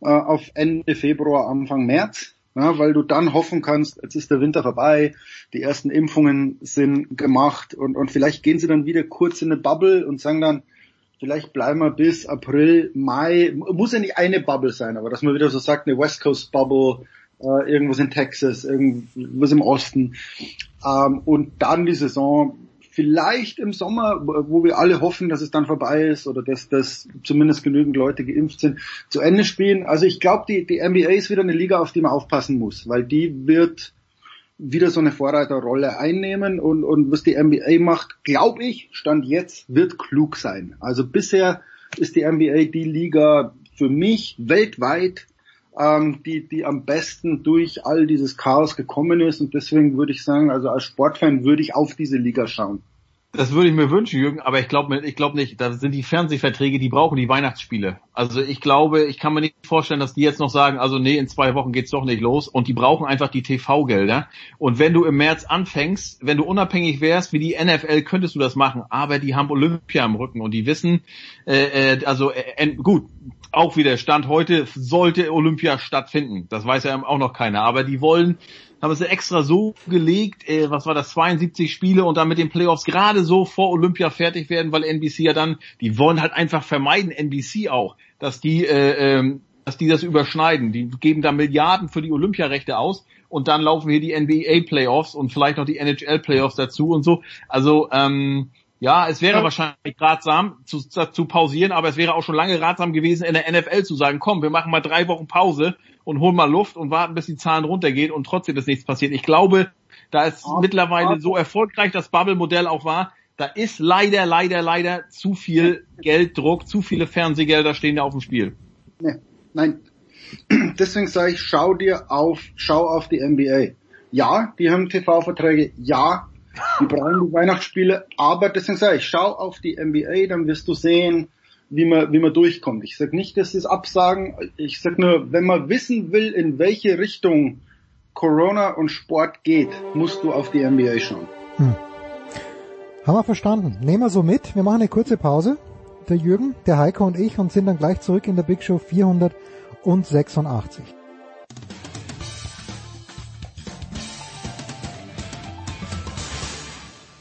auf Ende Februar, Anfang März. Ja, weil du dann hoffen kannst, jetzt ist der Winter vorbei, die ersten Impfungen sind gemacht und, und vielleicht gehen sie dann wieder kurz in eine Bubble und sagen dann, vielleicht bleiben wir bis April, Mai, muss ja nicht eine Bubble sein, aber dass man wieder so sagt, eine West Coast Bubble, äh, irgendwas in Texas, irgendwas im Osten. Ähm, und dann die Saison. Vielleicht im Sommer, wo wir alle hoffen, dass es dann vorbei ist oder dass, dass zumindest genügend Leute geimpft sind, zu Ende spielen. Also ich glaube, die, die NBA ist wieder eine Liga, auf die man aufpassen muss, weil die wird wieder so eine Vorreiterrolle einnehmen und, und was die NBA macht, glaube ich, Stand jetzt, wird klug sein. Also bisher ist die NBA die Liga für mich weltweit, ähm, die, die am besten durch all dieses Chaos gekommen ist und deswegen würde ich sagen, also als Sportfan würde ich auf diese Liga schauen. Das würde ich mir wünschen, Jürgen, aber ich glaube ich glaub nicht. Da sind die Fernsehverträge, die brauchen die Weihnachtsspiele. Also ich glaube, ich kann mir nicht vorstellen, dass die jetzt noch sagen, also nee, in zwei Wochen geht's doch nicht los. Und die brauchen einfach die TV-Gelder. Und wenn du im März anfängst, wenn du unabhängig wärst wie die NFL, könntest du das machen. Aber die haben Olympia im Rücken und die wissen, äh, äh, also äh, gut, auch wieder Stand heute sollte Olympia stattfinden. Das weiß ja auch noch keiner. Aber die wollen haben es extra so gelegt, äh, was war das, 72 Spiele und dann mit den Playoffs gerade so vor Olympia fertig werden, weil NBC ja dann, die wollen halt einfach vermeiden, NBC auch, dass die, äh, ähm, dass die das überschneiden. Die geben da Milliarden für die Olympiarechte aus und dann laufen hier die NBA Playoffs und vielleicht noch die NHL Playoffs dazu und so. Also ähm, ja, es wäre ja. wahrscheinlich ratsam zu, zu pausieren, aber es wäre auch schon lange ratsam gewesen, in der NFL zu sagen, komm, wir machen mal drei Wochen Pause und holen mal Luft und warten, bis die Zahlen runtergehen und trotzdem ist nichts passiert. Ich glaube, da ist ja. mittlerweile so erfolgreich das Bubble-Modell auch war, da ist leider, leider, leider zu viel Gelddruck, zu viele Fernsehgelder stehen da auf dem Spiel. Nee, nein. Deswegen sage ich, schau dir auf, schau auf die NBA. Ja, die haben TV-Verträge. Ja, die brauchen die Weihnachtsspiele, aber deswegen sage ich, schau auf die NBA, dann wirst du sehen, wie man, wie man durchkommt. Ich sag nicht, dass es absagen. Ich sag nur, wenn man wissen will, in welche Richtung Corona und Sport geht, musst du auf die NBA schauen. Hm. Haben wir verstanden. Nehmen wir so mit. Wir machen eine kurze Pause. Der Jürgen, der Heiko und ich und sind dann gleich zurück in der Big Show 486.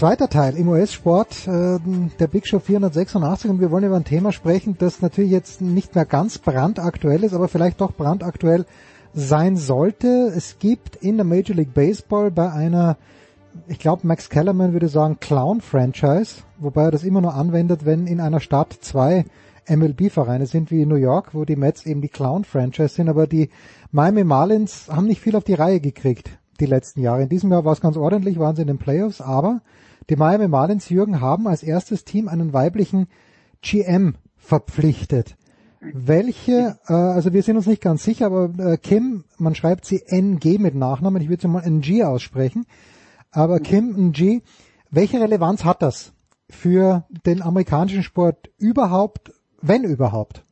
Zweiter Teil im US-Sport, äh, der Big Show 486 und wir wollen über ein Thema sprechen, das natürlich jetzt nicht mehr ganz brandaktuell ist, aber vielleicht doch brandaktuell sein sollte. Es gibt in der Major League Baseball bei einer, ich glaube Max Kellerman würde sagen Clown-Franchise, wobei er das immer nur anwendet, wenn in einer Stadt zwei MLB-Vereine sind wie in New York, wo die Mets eben die Clown-Franchise sind, aber die Miami Marlins haben nicht viel auf die Reihe gekriegt die letzten Jahre. In diesem Jahr war es ganz ordentlich, waren sie in den Playoffs, aber die Miami Marlins Jürgen haben als erstes Team einen weiblichen GM verpflichtet. Welche, äh, also wir sind uns nicht ganz sicher, aber äh, Kim, man schreibt sie NG mit Nachnamen, ich würde sie mal NG aussprechen, aber Kim NG, welche Relevanz hat das für den amerikanischen Sport überhaupt, wenn überhaupt?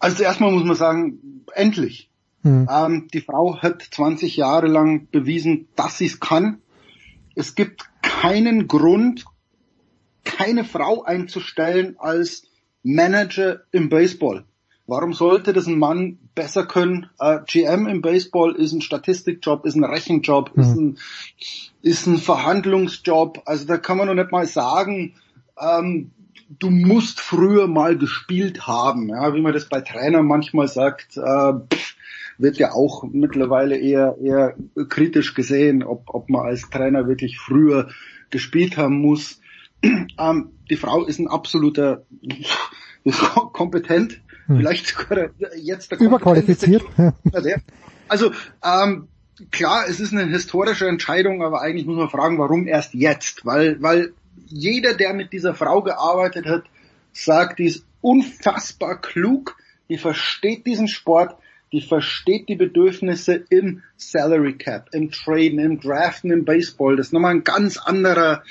Also erstmal muss man sagen, endlich. Hm. Ähm, die Frau hat 20 Jahre lang bewiesen, dass sie es kann. Es gibt keinen Grund, keine Frau einzustellen als Manager im Baseball. Warum sollte das ein Mann besser können? Äh, GM im Baseball ist ein Statistikjob, ist ein Rechenjob, mhm. ist, ein, ist ein Verhandlungsjob. Also da kann man noch nicht mal sagen, ähm, du musst früher mal gespielt haben. Ja, wie man das bei Trainern manchmal sagt, äh, pff, wird ja auch mittlerweile eher, eher kritisch gesehen, ob, ob man als Trainer wirklich früher gespielt haben muss. Ähm, die Frau ist ein absoluter kompetent, hm. vielleicht sogar jetzt der überqualifiziert. Also ähm, klar, es ist eine historische Entscheidung, aber eigentlich muss man fragen, warum erst jetzt? Weil, weil jeder, der mit dieser Frau gearbeitet hat, sagt, die ist unfassbar klug, die versteht diesen Sport, die versteht die Bedürfnisse im Salary Cap, im Traden, im Draften, im Baseball, das nochmal ein ganz anderer,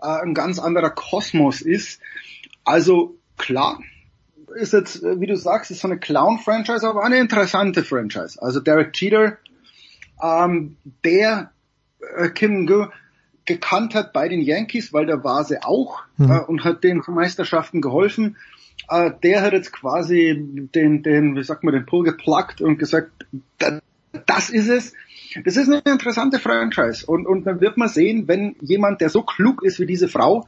äh, ein ganz anderer Kosmos ist. Also klar, ist jetzt, wie du sagst, ist so eine Clown-Franchise, aber eine interessante Franchise. Also Derek Cheater, ähm, der äh, Kim Go gekannt hat bei den Yankees, weil da war sie auch mhm. äh, und hat den zu Meisterschaften geholfen. Äh, der hat jetzt quasi den, den, wie sagt man, den Pull gepluckt und gesagt, das ist es. Das ist eine interessante Franchise und, und dann wird man sehen, wenn jemand, der so klug ist wie diese Frau,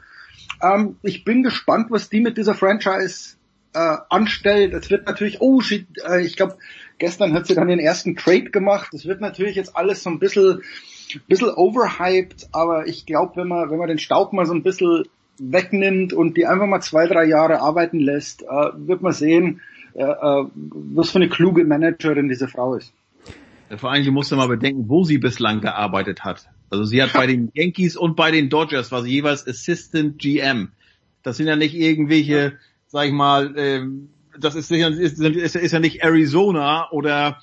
ähm, ich bin gespannt, was die mit dieser Franchise äh, anstellt. Es wird natürlich, oh shit, äh, ich glaube, gestern hat sie dann den ersten Trade gemacht. Es wird natürlich jetzt alles so ein bisschen, bisschen overhyped, aber ich glaube, wenn man, wenn man den Staub mal so ein bisschen wegnimmt und die einfach mal zwei, drei Jahre arbeiten lässt, äh, wird man sehen, äh, äh, was für eine kluge Managerin diese Frau ist. Vor allem, sie musste mal bedenken, wo sie bislang gearbeitet hat. Also sie hat bei den Yankees und bei den Dodgers war sie jeweils Assistant GM. Das sind ja nicht irgendwelche, sag ich mal, ähm, das ist, ist, ist, ist ja nicht Arizona oder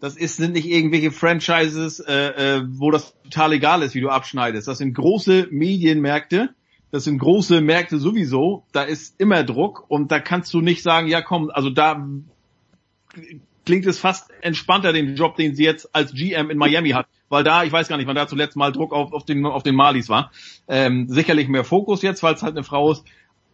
das ist, sind nicht irgendwelche Franchises, äh, äh, wo das total egal ist, wie du abschneidest. Das sind große Medienmärkte das sind große Märkte sowieso, da ist immer Druck und da kannst du nicht sagen, ja komm, also da klingt es fast entspannter, den Job, den sie jetzt als GM in Miami hat. Weil da, ich weiß gar nicht, wann da zuletzt mal Druck auf, auf, den, auf den Malis war. Ähm, sicherlich mehr Fokus jetzt, weil es halt eine Frau ist.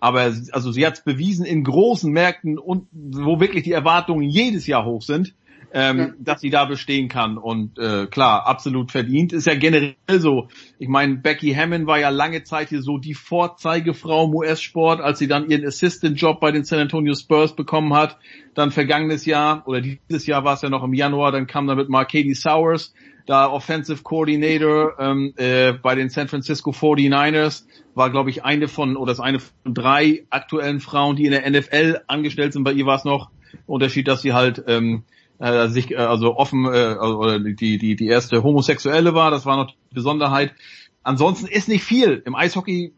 Aber also sie hat es bewiesen in großen Märkten und wo wirklich die Erwartungen jedes Jahr hoch sind ähm, ja. dass sie da bestehen kann. Und äh, klar, absolut verdient. Ist ja generell so. Ich meine, Becky Hammond war ja lange Zeit hier so die Vorzeigefrau im US-Sport, als sie dann ihren Assistant-Job bei den San Antonio Spurs bekommen hat. Dann vergangenes Jahr, oder dieses Jahr war es ja noch im Januar, dann kam damit mal Katie Sowers, da Offensive Coordinator ähm, äh, bei den San Francisco 49ers, war glaube ich eine von, oder ist eine von drei aktuellen Frauen, die in der NFL angestellt sind. Bei ihr war es noch Unterschied, dass sie halt ähm, äh, sich äh, also offen äh, oder die die die erste Homosexuelle war, das war noch die Besonderheit. Ansonsten ist nicht viel. Im Eishockey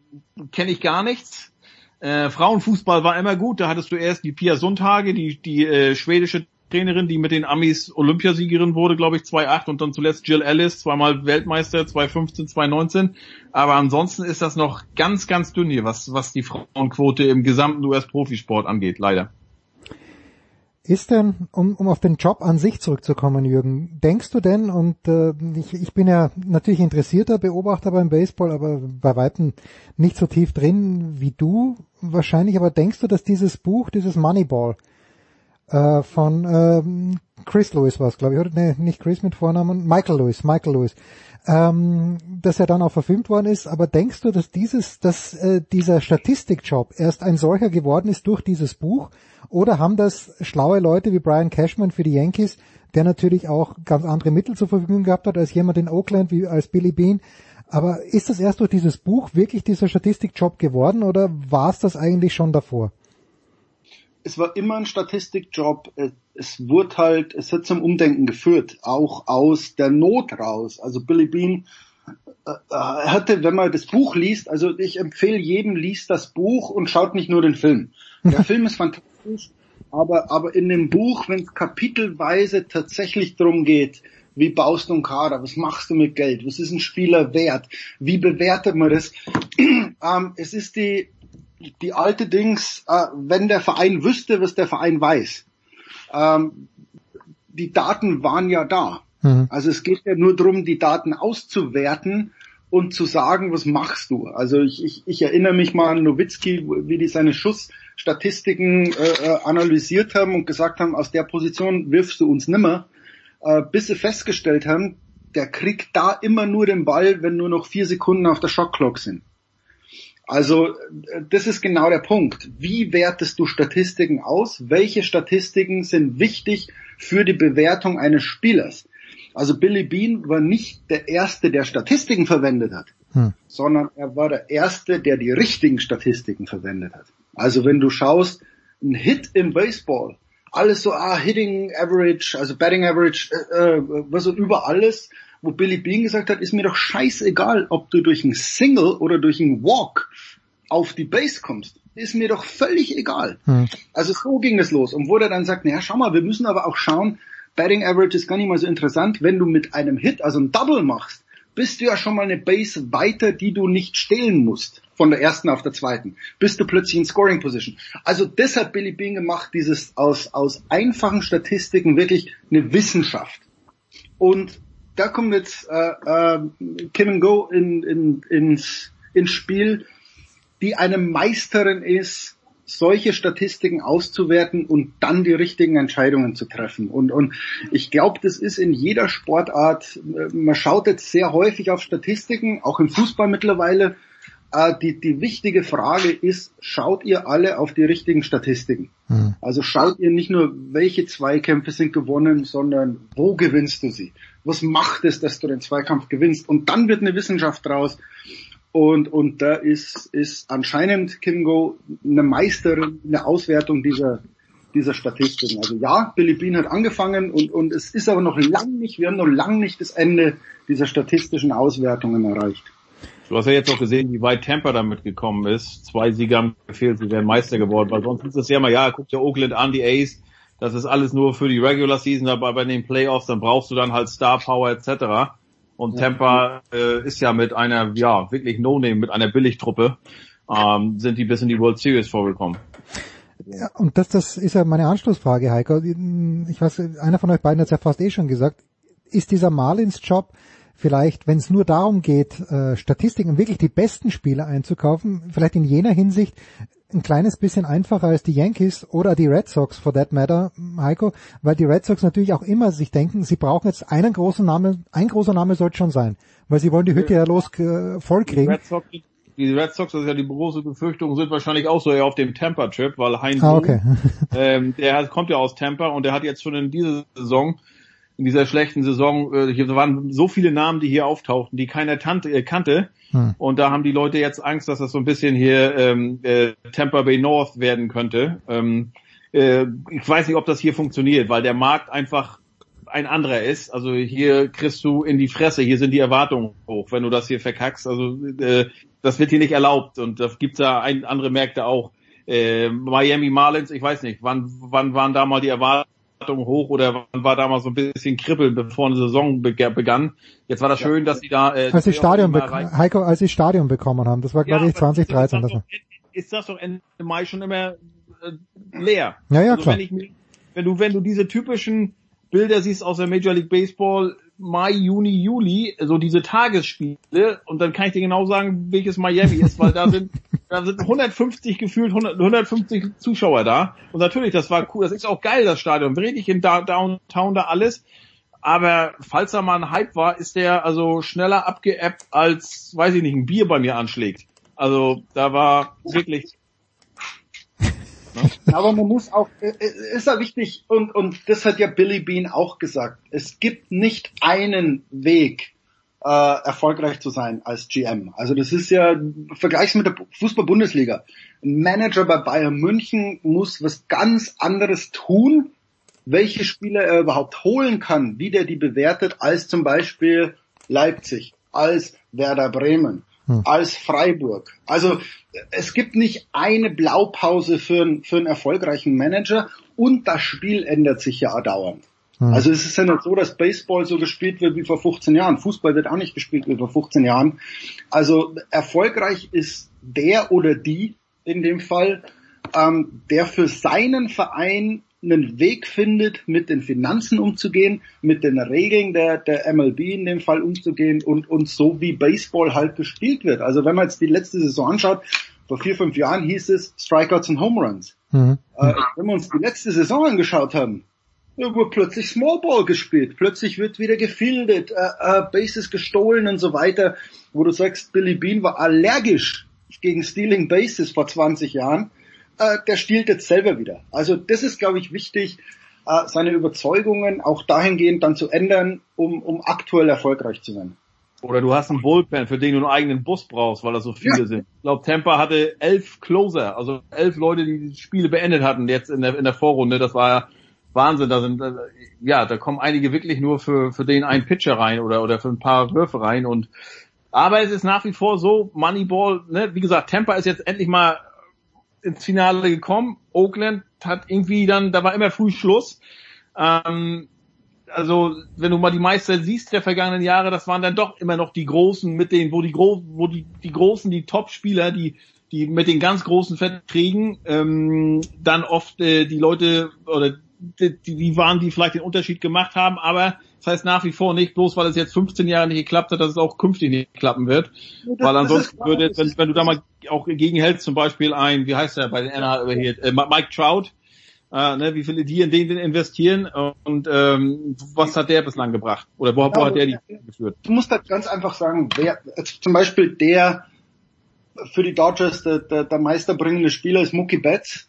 kenne ich gar nichts. Äh, Frauenfußball war immer gut. Da hattest du erst die Pia Sundhage, die die äh, schwedische Trainerin, die mit den Amis Olympiasiegerin wurde, glaube ich, 2008 und dann zuletzt Jill Ellis, zweimal Weltmeister, 2015, 2019. Aber ansonsten ist das noch ganz, ganz dünn hier, was, was die Frauenquote im gesamten US-Profisport angeht, leider. Ist denn, um, um auf den Job an sich zurückzukommen, Jürgen, denkst du denn, und äh, ich, ich bin ja natürlich interessierter Beobachter beim Baseball, aber bei weitem nicht so tief drin wie du wahrscheinlich, aber denkst du, dass dieses Buch, dieses Moneyball, äh, von ähm, Chris Lewis war es, glaube ich, oder? Nee, nicht Chris mit Vornamen, Michael Lewis, Michael Lewis. Ähm, dass er dann auch verfilmt worden ist, aber denkst du, dass dieses, dass äh, dieser Statistikjob erst ein solcher geworden ist durch dieses Buch? Oder haben das schlaue Leute wie Brian Cashman für die Yankees, der natürlich auch ganz andere Mittel zur Verfügung gehabt hat als jemand in Oakland wie als Billy Bean? Aber ist das erst durch dieses Buch wirklich dieser Statistikjob geworden oder war es das eigentlich schon davor? es war immer ein Statistikjob. Es wurde halt, es hat zum Umdenken geführt, auch aus der Not raus. Also Billy Bean äh, äh, hatte, wenn man das Buch liest, also ich empfehle jedem, liest das Buch und schaut nicht nur den Film. Der Film ist fantastisch, aber, aber in dem Buch, wenn es kapitelweise tatsächlich darum geht, wie baust du einen Kader, was machst du mit Geld, was ist ein Spieler wert, wie bewertet man das, ähm, es ist die, die alte Dings, äh, wenn der Verein wüsste, was der Verein weiß. Ähm, die Daten waren ja da. Mhm. Also es geht ja nur darum, die Daten auszuwerten und zu sagen, was machst du. Also ich, ich, ich erinnere mich mal an Nowitzki, wie die seine Schussstatistiken äh, äh, analysiert haben und gesagt haben, aus der Position wirfst du uns nimmer, äh, bis sie festgestellt haben, der kriegt da immer nur den Ball, wenn nur noch vier Sekunden auf der Shotclock sind. Also das ist genau der Punkt. Wie wertest du Statistiken aus? Welche Statistiken sind wichtig für die Bewertung eines Spielers? Also Billy Bean war nicht der Erste, der Statistiken verwendet hat, hm. sondern er war der Erste, der die richtigen Statistiken verwendet hat. Also wenn du schaust, ein Hit im Baseball, alles so, ah, Hitting Average, also Batting Average, äh, äh was so über alles, wo Billy Bean gesagt hat, ist mir doch scheißegal, ob du durch ein Single oder durch ein Walk auf die Base kommst. Ist mir doch völlig egal. Hm. Also so ging es los. Und wo der dann sagt, naja, schau mal, wir müssen aber auch schauen, Batting Average ist gar nicht mal so interessant, wenn du mit einem Hit, also ein Double machst, bist du ja schon mal eine Base weiter, die du nicht stehlen musst. Von der ersten auf der zweiten. Bist du plötzlich in Scoring Position. Also deshalb Billy Bean gemacht, dieses aus, aus einfachen Statistiken wirklich eine Wissenschaft. Und da kommt jetzt äh, äh, Kim and Go in, in, ins, ins Spiel, die eine Meisterin ist, solche Statistiken auszuwerten und dann die richtigen Entscheidungen zu treffen. Und, und ich glaube, das ist in jeder Sportart, äh, man schaut jetzt sehr häufig auf Statistiken, auch im Fußball mittlerweile. Äh, die, die wichtige Frage ist, schaut ihr alle auf die richtigen Statistiken? Hm. Also schaut ihr nicht nur, welche Zweikämpfe sind gewonnen, sondern wo gewinnst du sie? Was macht es, dass du den Zweikampf gewinnst? Und dann wird eine Wissenschaft draus. Und, und da ist, ist anscheinend Kingo eine Meisterin in der Auswertung dieser, dieser Statistiken. Also ja, Billy Bean hat angefangen und, und es ist aber noch lang nicht, wir haben noch lang nicht das Ende dieser statistischen Auswertungen erreicht. Du hast ja jetzt auch gesehen, wie weit Tampa damit gekommen ist. Zwei Sieger haben gefehlt, sie wären Meister geworden, weil sonst ist es ja mal, ja, guck dir Oakland an, die Ace, das ist alles nur für die Regular Season, aber bei den Playoffs, dann brauchst du dann halt Star Power etc. Und Tampa äh, ist ja mit einer, ja, wirklich No-Name, mit einer Billigtruppe, ähm, sind die bis in die World Series vorgekommen. Ja, und das, das ist ja meine Anschlussfrage, Heiko. Ich weiß, einer von euch beiden hat es ja fast eh schon gesagt. Ist dieser Marlins-Job vielleicht, wenn es nur darum geht, äh, Statistiken, wirklich die besten Spieler einzukaufen, vielleicht in jener Hinsicht ein kleines bisschen einfacher als die Yankees oder die Red Sox for that matter, Heiko, weil die Red Sox natürlich auch immer sich denken, sie brauchen jetzt einen großen Namen, ein großer Name sollte schon sein, weil sie wollen die Hütte ja los äh, vollkriegen. Die Red, Sox, die Red Sox, das ist ja die große Befürchtung, sind wahrscheinlich auch so eher auf dem Tampa-Trip, weil Heinz, ah, okay. ähm, der kommt ja aus Tampa und der hat jetzt schon in dieser Saison in dieser schlechten Saison, äh, hier waren so viele Namen, die hier auftauchten, die keiner tante, äh, kannte. Hm. Und da haben die Leute jetzt Angst, dass das so ein bisschen hier ähm, äh, Tampa Bay North werden könnte. Ähm, äh, ich weiß nicht, ob das hier funktioniert, weil der Markt einfach ein anderer ist. Also hier kriegst du in die Fresse, hier sind die Erwartungen hoch, wenn du das hier verkackst. Also äh, das wird hier nicht erlaubt und da gibt's ja ein, andere Märkte auch. Äh, Miami Marlins, ich weiß nicht, wann, wann waren da mal die Erwartungen hoch oder wann war da mal so ein bisschen Kribbeln, bevor eine Saison begann. Jetzt war das schön, dass sie da äh, als sie Stadion Heiko, als sie Stadion bekommen haben, das war glaube ja, ich 2013. Ist das, ist das doch Ende Mai schon immer äh, leer. Ja, ja, also klar. Wenn, ich, wenn du wenn du diese typischen Bilder siehst aus der Major League Baseball, Mai, Juni, Juli, so diese Tagesspiele. Und dann kann ich dir genau sagen, welches Miami ist, weil da sind, da sind 150 gefühlt, 100, 150 Zuschauer da. Und natürlich, das war cool, das ist auch geil, das Stadion, richtig in Downtown da alles, aber falls da mal ein Hype war, ist der also schneller abgeappt als, weiß ich nicht, ein Bier bei mir anschlägt. Also da war wirklich Aber man muss auch, äh, äh, ist ja wichtig, und, und das hat ja Billy Bean auch gesagt, es gibt nicht einen Weg, äh, erfolgreich zu sein als GM. Also das ist ja, vergleichs mit der Fußball-Bundesliga. Ein Manager bei Bayern München muss was ganz anderes tun, welche Spieler er überhaupt holen kann, wie der die bewertet, als zum Beispiel Leipzig, als Werder Bremen hm. als Freiburg. Also es gibt nicht eine Blaupause für, einen für einen erfolgreichen Manager und das Spiel ändert sich ja dauernd. Hm. Also es ist ja nicht so, dass Baseball so gespielt wird wie vor 15 Jahren. Fußball wird auch nicht gespielt wie vor 15 Jahren. Also erfolgreich ist der oder die in dem Fall, ähm, der für seinen Verein einen Weg findet, mit den Finanzen umzugehen, mit den Regeln der, der MLB in dem Fall umzugehen und, und so wie Baseball halt gespielt wird. Also wenn man jetzt die letzte Saison anschaut, vor vier, fünf Jahren hieß es Strikeouts und Home Runs. Mhm. Äh, wenn wir uns die letzte Saison angeschaut haben, wurde plötzlich Small Ball gespielt, plötzlich wird wieder gefildet, äh, äh, Bases gestohlen und so weiter, wo du sagst, Billy Bean war allergisch gegen Stealing Bases vor 20 Jahren äh, der stiehlt jetzt selber wieder. Also das ist, glaube ich, wichtig, äh, seine Überzeugungen auch dahingehend dann zu ändern, um, um aktuell erfolgreich zu sein. Oder du hast einen Bullpen, für den du einen eigenen Bus brauchst, weil das so viele ja. sind. Ich glaube, Tampa hatte elf Closer, also elf Leute, die die Spiele beendet hatten jetzt in der, in der Vorrunde. Das war ja Wahnsinn. Da sind, äh, ja, da kommen einige wirklich nur für, für den einen Pitcher rein oder, oder für ein paar Würfe rein und aber es ist nach wie vor so, Moneyball, ne, wie gesagt, Tampa ist jetzt endlich mal ins Finale gekommen. Oakland hat irgendwie dann, da war immer früh Schluss. Ähm, also wenn du mal die Meister siehst der vergangenen Jahre, das waren dann doch immer noch die Großen mit denen, wo die Gro wo die die Großen, die Top-Spieler, die die mit den ganz großen Verträgen ähm, dann oft äh, die Leute oder die, die waren, die vielleicht den Unterschied gemacht haben, aber das heißt nach wie vor nicht, bloß weil es jetzt 15 Jahre nicht geklappt hat, dass es auch künftig nicht klappen wird. Das, weil ansonsten würde, wenn, wenn du da mal auch gegenhältst, zum Beispiel ein, wie heißt der bei den NHL hier, äh, Mike Trout, äh, ne, wie viele die in den investieren und ähm, was hat der bislang gebracht? Oder wo, wo hat der die geführt? Du musst halt ganz einfach sagen, wer zum Beispiel der für die Dodgers der, der, der meisterbringende Spieler ist Mookie Betts.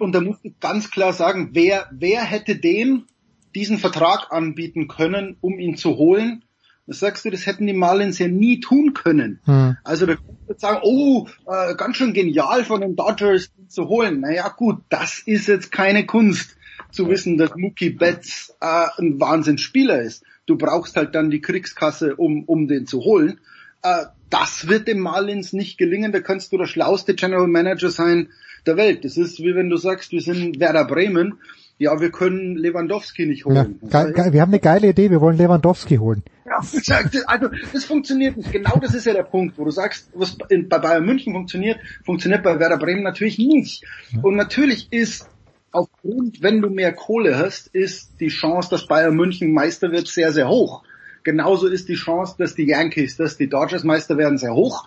Und da musst du ganz klar sagen, wer, wer hätte den diesen Vertrag anbieten können, um ihn zu holen. Das sagst du, das hätten die Marlins ja nie tun können. Hm. Also da kannst du sagen, oh, äh, ganz schön genial von den Dodgers ihn zu holen. Naja gut, das ist jetzt keine Kunst zu wissen, dass Mookie Betts äh, ein Wahnsinnsspieler ist. Du brauchst halt dann die Kriegskasse, um, um den zu holen. Äh, das wird dem Marlins nicht gelingen. Da kannst du der schlauste General Manager sein der Welt. Das ist wie wenn du sagst, wir sind Werder Bremen ja, wir können Lewandowski nicht holen. Ja, wir haben eine geile Idee, wir wollen Lewandowski holen. Ja, also das funktioniert nicht. Genau das ist ja der Punkt, wo du sagst, was bei Bayern München funktioniert, funktioniert bei Werder Bremen natürlich nicht. Und natürlich ist aufgrund, wenn du mehr Kohle hast, ist die Chance, dass Bayern München Meister wird, sehr, sehr hoch. Genauso ist die Chance, dass die Yankees, dass die Dodgers Meister werden, sehr hoch.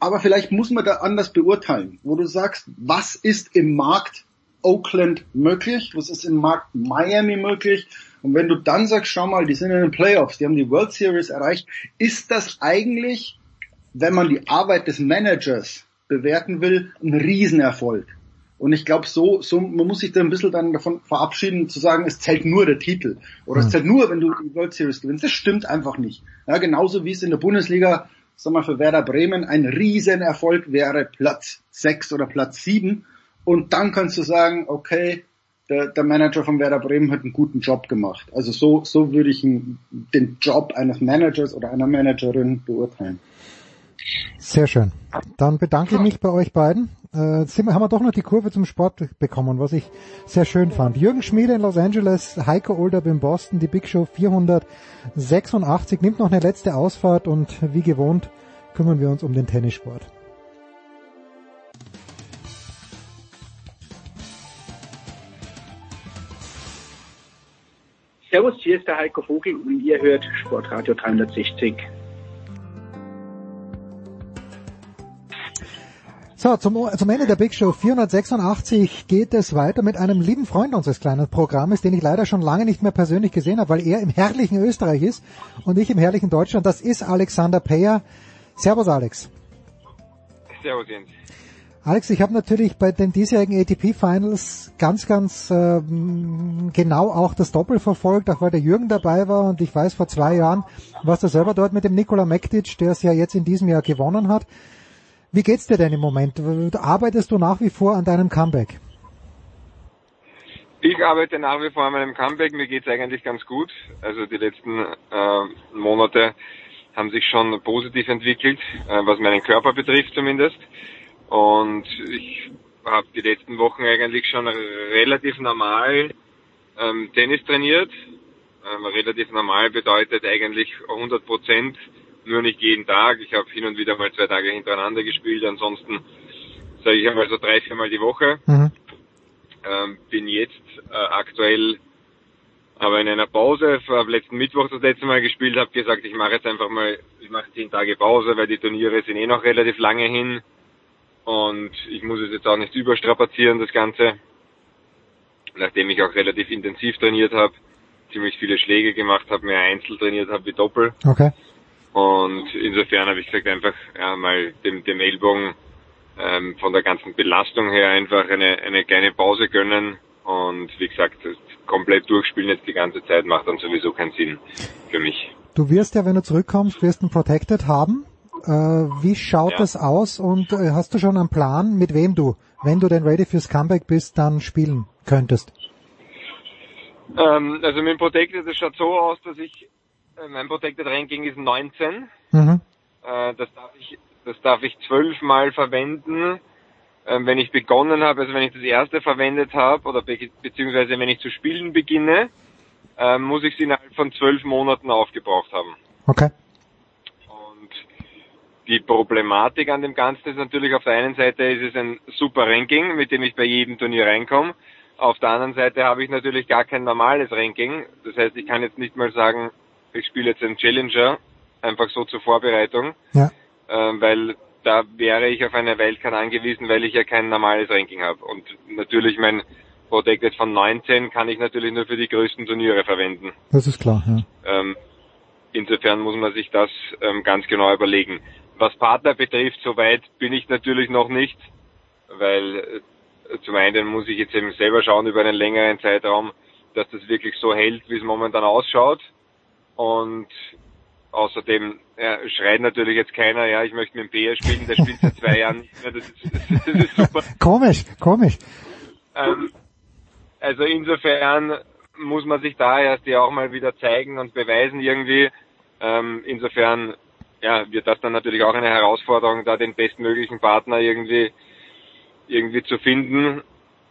Aber vielleicht muss man da anders beurteilen, wo du sagst, was ist im Markt Oakland möglich, was ist im Markt Miami möglich. Und wenn du dann sagst, schau mal, die sind in den Playoffs, die haben die World Series erreicht, ist das eigentlich, wenn man die Arbeit des Managers bewerten will, ein Riesenerfolg. Und ich glaube, so, so, man muss sich da ein bisschen dann davon verabschieden, zu sagen, es zählt nur der Titel. Oder mhm. es zählt nur, wenn du die World Series gewinnst. Das stimmt einfach nicht. Ja, genauso wie es in der Bundesliga, sag mal, für Werder Bremen ein Riesenerfolg wäre, Platz sechs oder Platz sieben. Und dann kannst du sagen, okay, der, der Manager von Werder Bremen hat einen guten Job gemacht. Also so, so würde ich den Job eines Managers oder einer Managerin beurteilen. Sehr schön. Dann bedanke ich mich bei euch beiden. Äh, sind wir, haben wir doch noch die Kurve zum Sport bekommen, was ich sehr schön fand. Jürgen Schmiede in Los Angeles, Heiko Olderb in Boston, die Big Show 486 nimmt noch eine letzte Ausfahrt und wie gewohnt kümmern wir uns um den Tennissport. Servus, hier ist der Heiko Vogel und ihr hört Sportradio 360. So, zum, zum Ende der Big Show 486 geht es weiter mit einem lieben Freund unseres kleinen Programmes, den ich leider schon lange nicht mehr persönlich gesehen habe, weil er im herrlichen Österreich ist und ich im herrlichen Deutschland. Das ist Alexander Peyer. Servus Alex. Servus Jens. Alex, ich habe natürlich bei den diesjährigen ATP Finals ganz, ganz ähm, genau auch das Doppel verfolgt, auch weil der Jürgen dabei war und ich weiß, vor zwei Jahren warst du selber dort mit dem Nikola Mektic, der es ja jetzt in diesem Jahr gewonnen hat. Wie geht's dir denn im Moment? Arbeitest du nach wie vor an deinem Comeback? Ich arbeite nach wie vor an meinem Comeback. Mir geht's eigentlich ganz gut. Also die letzten äh, Monate haben sich schon positiv entwickelt, äh, was meinen Körper betrifft zumindest. Und ich habe die letzten Wochen eigentlich schon relativ normal ähm, Tennis trainiert. Ähm, relativ normal bedeutet eigentlich 100 Prozent nur nicht jeden Tag. Ich habe hin und wieder mal zwei Tage hintereinander gespielt, ansonsten sage ich einmal so drei, viermal die Woche. Mhm. Ähm, bin jetzt äh, aktuell aber in einer Pause, habe letzten Mittwoch das letzte Mal gespielt, habe gesagt, ich mache jetzt einfach mal, ich mache zehn Tage Pause, weil die Turniere sind eh noch relativ lange hin und ich muss es jetzt auch nicht überstrapazieren, das Ganze. Nachdem ich auch relativ intensiv trainiert habe, ziemlich viele Schläge gemacht habe, mehr Einzel trainiert habe wie Doppel. Okay. Und insofern habe ich gesagt, einfach ja, mal dem, dem Ellbogen ähm, von der ganzen Belastung her einfach eine, eine kleine Pause gönnen. Und wie gesagt, komplett durchspielen jetzt die ganze Zeit macht dann sowieso keinen Sinn für mich. Du wirst ja, wenn du zurückkommst, wirst einen Protected haben. Äh, wie schaut ja. das aus und äh, hast du schon einen Plan, mit wem du, wenn du denn ready fürs Comeback bist, dann spielen könntest? Ähm, also mit dem Protected, das schaut so aus, dass ich äh, mein Protected Ranking ist 19. Mhm. Äh, das darf ich, das darf ich zwölfmal verwenden. Ähm, wenn ich begonnen habe, also wenn ich das erste verwendet habe oder be beziehungsweise wenn ich zu spielen beginne, äh, muss ich es innerhalb von zwölf Monaten aufgebraucht haben. Okay. Die Problematik an dem Ganzen ist natürlich auf der einen Seite ist es ein super Ranking, mit dem ich bei jedem Turnier reinkomme. Auf der anderen Seite habe ich natürlich gar kein normales Ranking. Das heißt, ich kann jetzt nicht mal sagen, ich spiele jetzt einen Challenger, einfach so zur Vorbereitung, ja. äh, weil da wäre ich auf eine Wildcard angewiesen, weil ich ja kein normales Ranking habe. Und natürlich mein Protected von 19 kann ich natürlich nur für die größten Turniere verwenden. Das ist klar, ja. Ähm, insofern muss man sich das ähm, ganz genau überlegen. Was Partner betrifft, soweit bin ich natürlich noch nicht, weil äh, zum einen muss ich jetzt eben selber schauen über einen längeren Zeitraum, dass das wirklich so hält, wie es momentan ausschaut. Und außerdem ja, schreit natürlich jetzt keiner, ja, ich möchte mit dem Peer spielen, der spielt seit zwei Jahren nicht mehr, das ist, das ist super. Komisch, komisch. Ähm, also insofern muss man sich da erst ja auch mal wieder zeigen und beweisen irgendwie. Ähm, insofern ja, wird das dann natürlich auch eine Herausforderung, da den bestmöglichen Partner irgendwie irgendwie zu finden.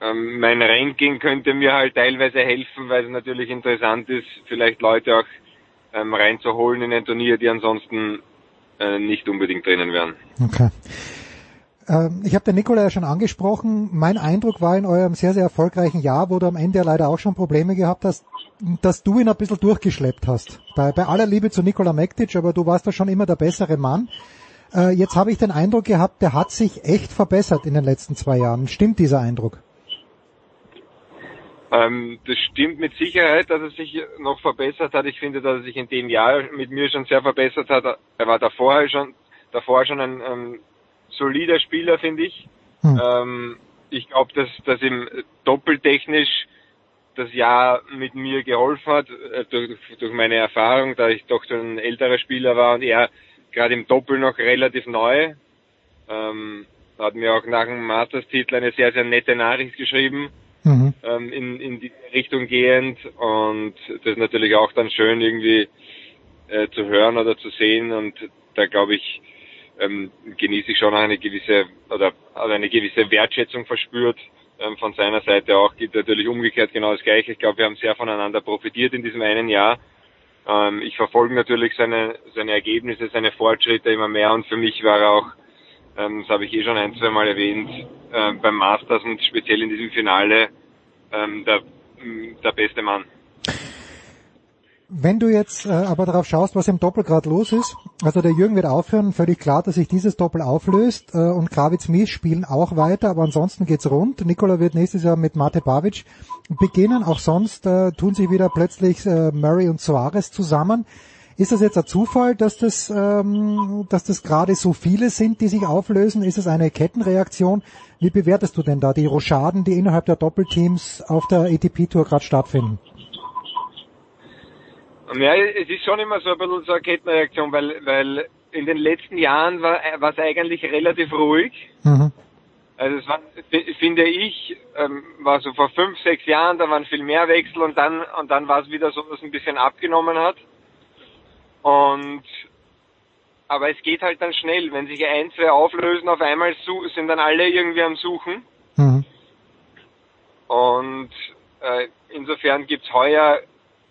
Ähm, mein Ranking könnte mir halt teilweise helfen, weil es natürlich interessant ist, vielleicht Leute auch ähm, reinzuholen in ein Turnier, die ansonsten äh, nicht unbedingt drinnen wären. Okay. Ähm, ich habe den Nikola ja schon angesprochen. Mein Eindruck war in eurem sehr, sehr erfolgreichen Jahr, wo du am Ende ja leider auch schon Probleme gehabt hast, dass du ihn ein bisschen durchgeschleppt hast. Bei, bei aller Liebe zu Nikola Mektic, aber du warst da schon immer der bessere Mann. Äh, jetzt habe ich den Eindruck gehabt, der hat sich echt verbessert in den letzten zwei Jahren. Stimmt dieser Eindruck? Ähm, das stimmt mit Sicherheit, dass er sich noch verbessert hat. Ich finde, dass er sich in dem Jahr mit mir schon sehr verbessert hat. Er war davor schon, davor schon ein ähm, solider Spieler, finde ich. Hm. Ähm, ich glaube, dass, dass ihm doppeltechnisch das Jahr mit mir geholfen hat, äh, durch, durch meine Erfahrung, da ich doch ein älterer Spieler war und er gerade im Doppel noch relativ neu. Ähm, hat mir auch nach dem Masters-Titel eine sehr, sehr nette Nachricht geschrieben mhm. ähm, in, in die Richtung gehend und das ist natürlich auch dann schön irgendwie äh, zu hören oder zu sehen und da glaube ich, ähm, genieße ich schon eine gewisse oder eine gewisse Wertschätzung verspürt ähm, von seiner Seite auch. Gibt natürlich umgekehrt genau das Gleiche. Ich glaube, wir haben sehr voneinander profitiert in diesem einen Jahr. Ähm, ich verfolge natürlich seine, seine Ergebnisse, seine Fortschritte immer mehr und für mich war er auch ähm, das habe ich eh schon ein, zwei Mal erwähnt, äh, beim Masters und speziell in diesem Finale ähm, der, der beste Mann. Wenn du jetzt äh, aber darauf schaust, was im Doppel gerade los ist, also der Jürgen wird aufhören, völlig klar, dass sich dieses Doppel auflöst äh, und Kravitz Mies spielen auch weiter, aber ansonsten geht's rund. Nikola wird nächstes Jahr mit Mate Babic beginnen, auch sonst äh, tun sich wieder plötzlich äh, Murray und Suarez zusammen. Ist das jetzt ein Zufall, dass das, ähm, dass das gerade so viele sind, die sich auflösen? Ist es eine Kettenreaktion? Wie bewertest du denn da die Rochaden, die innerhalb der Doppelteams auf der ATP-Tour gerade stattfinden? Ja, es ist schon immer so ein bisschen so eine Kettenreaktion, weil, weil in den letzten Jahren war, es eigentlich relativ ruhig. Mhm. Also es war, finde ich, ähm, war so vor fünf, sechs Jahren, da waren viel mehr Wechsel und dann und dann war es wieder so, dass es ein bisschen abgenommen hat. Und aber es geht halt dann schnell, wenn sich ein, zwei auflösen, auf einmal sind dann alle irgendwie am Suchen. Mhm. Und äh, insofern gibt's heuer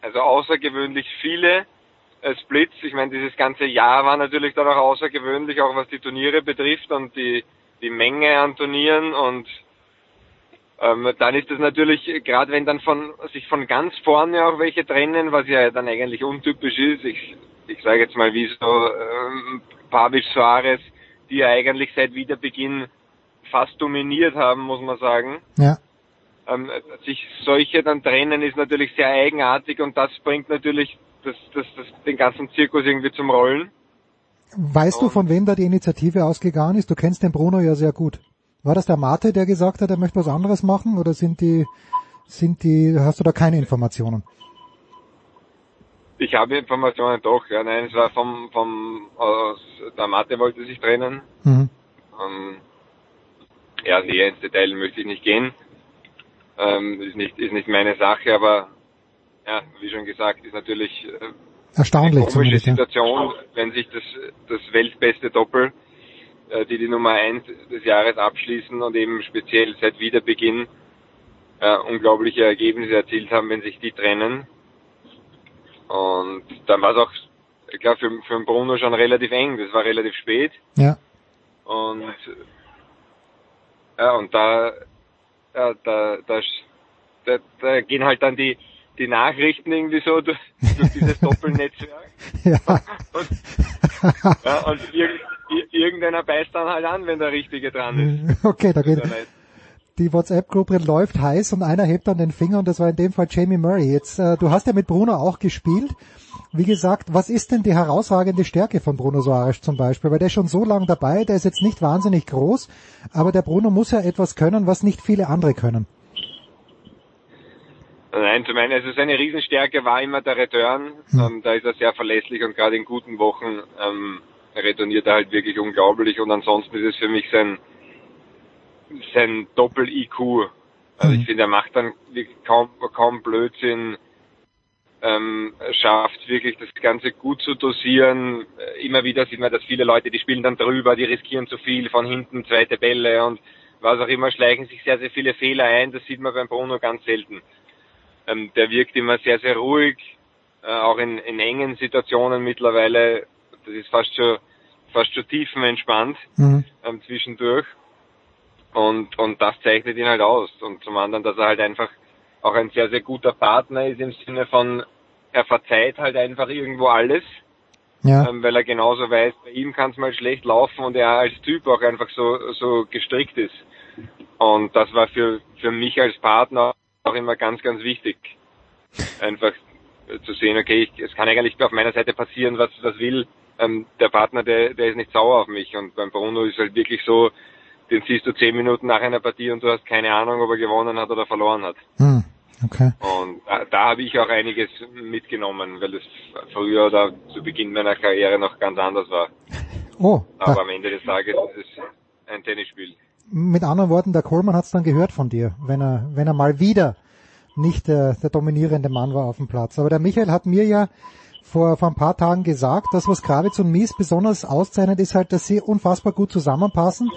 also außergewöhnlich viele äh, Splits. Ich meine, dieses ganze Jahr war natürlich dann auch außergewöhnlich, auch was die Turniere betrifft und die, die Menge an Turnieren und ähm, dann ist es natürlich, gerade wenn dann von sich von ganz vorne auch welche trennen, was ja dann eigentlich untypisch ist, ich, ich sage jetzt mal wie so ähm, Pavic Suarez, die ja eigentlich seit Wiederbeginn fast dominiert haben, muss man sagen. Ja ähm, sich solche dann trennen, ist natürlich sehr eigenartig und das bringt natürlich das, das, das, den ganzen Zirkus irgendwie zum Rollen. Weißt und du, von wem da die Initiative ausgegangen ist? Du kennst den Bruno ja sehr gut. War das der Mate, der gesagt hat, er möchte was anderes machen oder sind die, sind die, hast du da keine Informationen? Ich habe Informationen doch, ja, nein, es war vom, vom, aus, der Mate wollte sich trennen. Mhm. Ähm, ja, näher ins Detail möchte ich nicht gehen. Ähm, ist nicht ist nicht meine Sache, aber ja, wie schon gesagt, ist natürlich äh, Erstaunlich eine komische Situation, ja. wenn sich das das weltbeste Doppel, äh, die die Nummer eins des Jahres abschließen und eben speziell seit Wiederbeginn äh, unglaubliche Ergebnisse erzielt haben, wenn sich die trennen. Und dann war es auch, ich glaube, für, für Bruno schon relativ eng. Das war relativ spät. Ja. Und ja, und da ja, da, da, da, da gehen halt dann die, die Nachrichten irgendwie so durch, durch dieses Doppelnetzwerk. ja. Und, ja, und irg, irgendeiner beißt dann halt an, wenn der Richtige dran ist. Okay, da geht die WhatsApp-Gruppe läuft heiß und einer hebt dann den Finger und das war in dem Fall Jamie Murray. Jetzt, äh, du hast ja mit Bruno auch gespielt. Wie gesagt, was ist denn die herausragende Stärke von Bruno Soares zum Beispiel? Weil der ist schon so lange dabei, der ist jetzt nicht wahnsinnig groß, aber der Bruno muss ja etwas können, was nicht viele andere können. Nein, zu meinen, also seine Riesenstärke war immer der Return. Hm. Ähm, da ist er sehr verlässlich und gerade in guten Wochen ähm, retourniert er halt wirklich unglaublich und ansonsten ist es für mich sein, sein Doppel-IQ. Also hm. ich finde, er macht dann kaum, kaum Blödsinn, ähm, schafft, wirklich das Ganze gut zu dosieren. Äh, immer wieder sieht man, dass viele Leute, die spielen dann drüber, die riskieren zu viel, von hinten zweite Bälle und was auch immer, schleichen sich sehr, sehr viele Fehler ein. Das sieht man beim Bruno ganz selten. Ähm, der wirkt immer sehr, sehr ruhig, äh, auch in, in engen Situationen mittlerweile. Das ist fast schon, fast schon tiefenentspannt mhm. ähm, zwischendurch. Und, und das zeichnet ihn halt aus. Und zum anderen, dass er halt einfach auch ein sehr, sehr guter Partner ist im Sinne von, er verzeiht halt einfach irgendwo alles. Ja. Ähm, weil er genauso weiß, bei ihm kann es mal schlecht laufen und er als Typ auch einfach so, so gestrickt ist. Und das war für, für mich als Partner auch immer ganz, ganz wichtig. Einfach zu sehen, okay, ich, es kann eigentlich auf meiner Seite passieren, was, was will. Ähm, der Partner, der, der ist nicht sauer auf mich. Und beim Bruno ist halt wirklich so, den siehst du zehn Minuten nach einer Partie und du hast keine Ahnung, ob er gewonnen hat oder verloren hat. Hm, okay. Und da, da habe ich auch einiges mitgenommen, weil es früher oder zu Beginn meiner Karriere noch ganz anders war. Oh. Aber am Ende des Tages ist es ein Tennisspiel. Mit anderen Worten, der Coleman hat es dann gehört von dir, wenn er, wenn er mal wieder nicht der, der dominierende Mann war auf dem Platz. Aber der Michael hat mir ja vor, vor ein paar Tagen gesagt, das was Kravitz und Mies besonders auszeichnet, ist halt, dass sie unfassbar gut zusammenpassen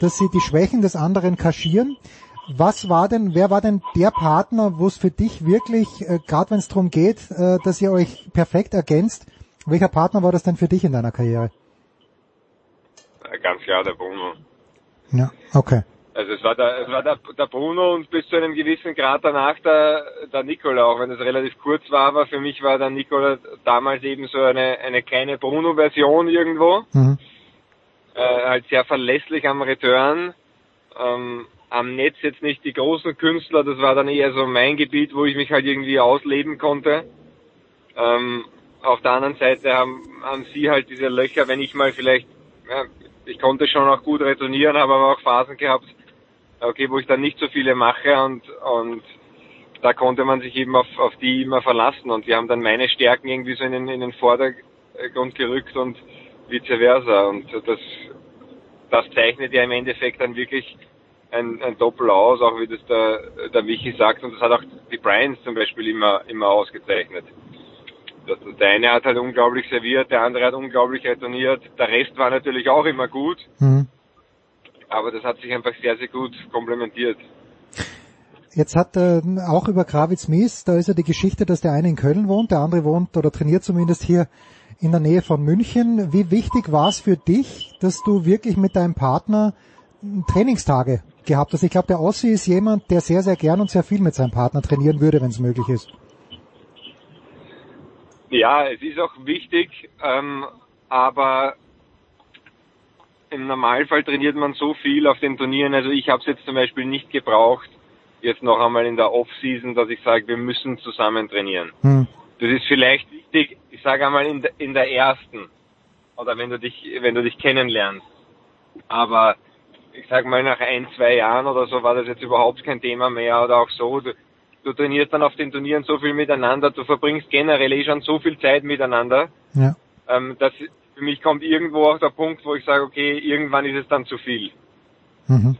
dass sie die Schwächen des anderen kaschieren. Was war denn, wer war denn der Partner, wo es für dich wirklich, äh, gerade wenn es darum geht, äh, dass ihr euch perfekt ergänzt, welcher Partner war das denn für dich in deiner Karriere? Ganz klar der Bruno. Ja, okay. Also es war der, es war der, der Bruno und bis zu einem gewissen Grad danach der, der Nikola, auch wenn es relativ kurz war, aber für mich war der Nikola damals eben so eine, eine kleine Bruno-Version irgendwo. Mhm. Äh, halt sehr verlässlich am Return. Ähm, am Netz jetzt nicht die großen Künstler, das war dann eher so mein Gebiet, wo ich mich halt irgendwie ausleben konnte. Ähm, auf der anderen Seite haben, haben sie halt diese Löcher, wenn ich mal vielleicht, ja, ich konnte schon auch gut retournieren, habe aber auch Phasen gehabt, okay, wo ich dann nicht so viele mache und, und da konnte man sich eben auf, auf die immer verlassen und die haben dann meine Stärken irgendwie so in den, in den Vordergrund gerückt und vice versa und das, das zeichnet ja im Endeffekt dann wirklich ein, ein Doppel aus, auch wie das der, der Michi sagt und das hat auch die Bryans zum Beispiel immer, immer ausgezeichnet. Das, der eine hat halt unglaublich serviert, der andere hat unglaublich retourniert, der Rest war natürlich auch immer gut, Mhm. aber das hat sich einfach sehr, sehr gut komplementiert. Jetzt hat äh, auch über Kravitz Mies, da ist ja die Geschichte, dass der eine in Köln wohnt, der andere wohnt oder trainiert zumindest hier in der Nähe von München. Wie wichtig war es für dich, dass du wirklich mit deinem Partner Trainingstage gehabt hast? Ich glaube, der Ossi ist jemand, der sehr, sehr gern und sehr viel mit seinem Partner trainieren würde, wenn es möglich ist. Ja, es ist auch wichtig, ähm, aber im Normalfall trainiert man so viel auf den Turnieren. Also ich habe es jetzt zum Beispiel nicht gebraucht, jetzt noch einmal in der Off-Season, dass ich sage, wir müssen zusammen trainieren. Hm. Das ist vielleicht wichtig, ich sage einmal in der, in der ersten oder wenn du dich, wenn du dich kennenlernst. Aber ich sag mal nach ein, zwei Jahren oder so war das jetzt überhaupt kein Thema mehr oder auch so. Du, du trainierst dann auf den Turnieren so viel miteinander, du verbringst generell eh schon so viel Zeit miteinander. Ja. Ähm, dass für mich kommt irgendwo auch der Punkt, wo ich sage, okay, irgendwann ist es dann zu viel. Mhm.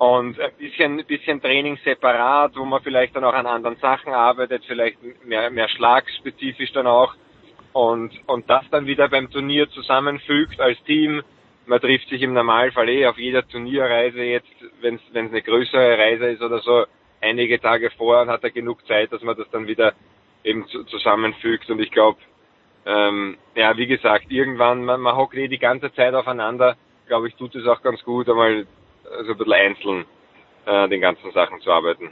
Und ein bisschen, bisschen Training separat, wo man vielleicht dann auch an anderen Sachen arbeitet, vielleicht mehr, mehr schlagspezifisch dann auch. Und, und das dann wieder beim Turnier zusammenfügt als Team. Man trifft sich im Normalfall eh auf jeder Turnierreise jetzt, wenn es eine größere Reise ist oder so, einige Tage vor und hat er genug Zeit, dass man das dann wieder eben zu, zusammenfügt. Und ich glaube, ähm, ja, wie gesagt, irgendwann, man, man hockt eh die ganze Zeit aufeinander, glaube ich, tut es auch ganz gut, einmal so ein bisschen einzeln äh, den ganzen Sachen zu arbeiten.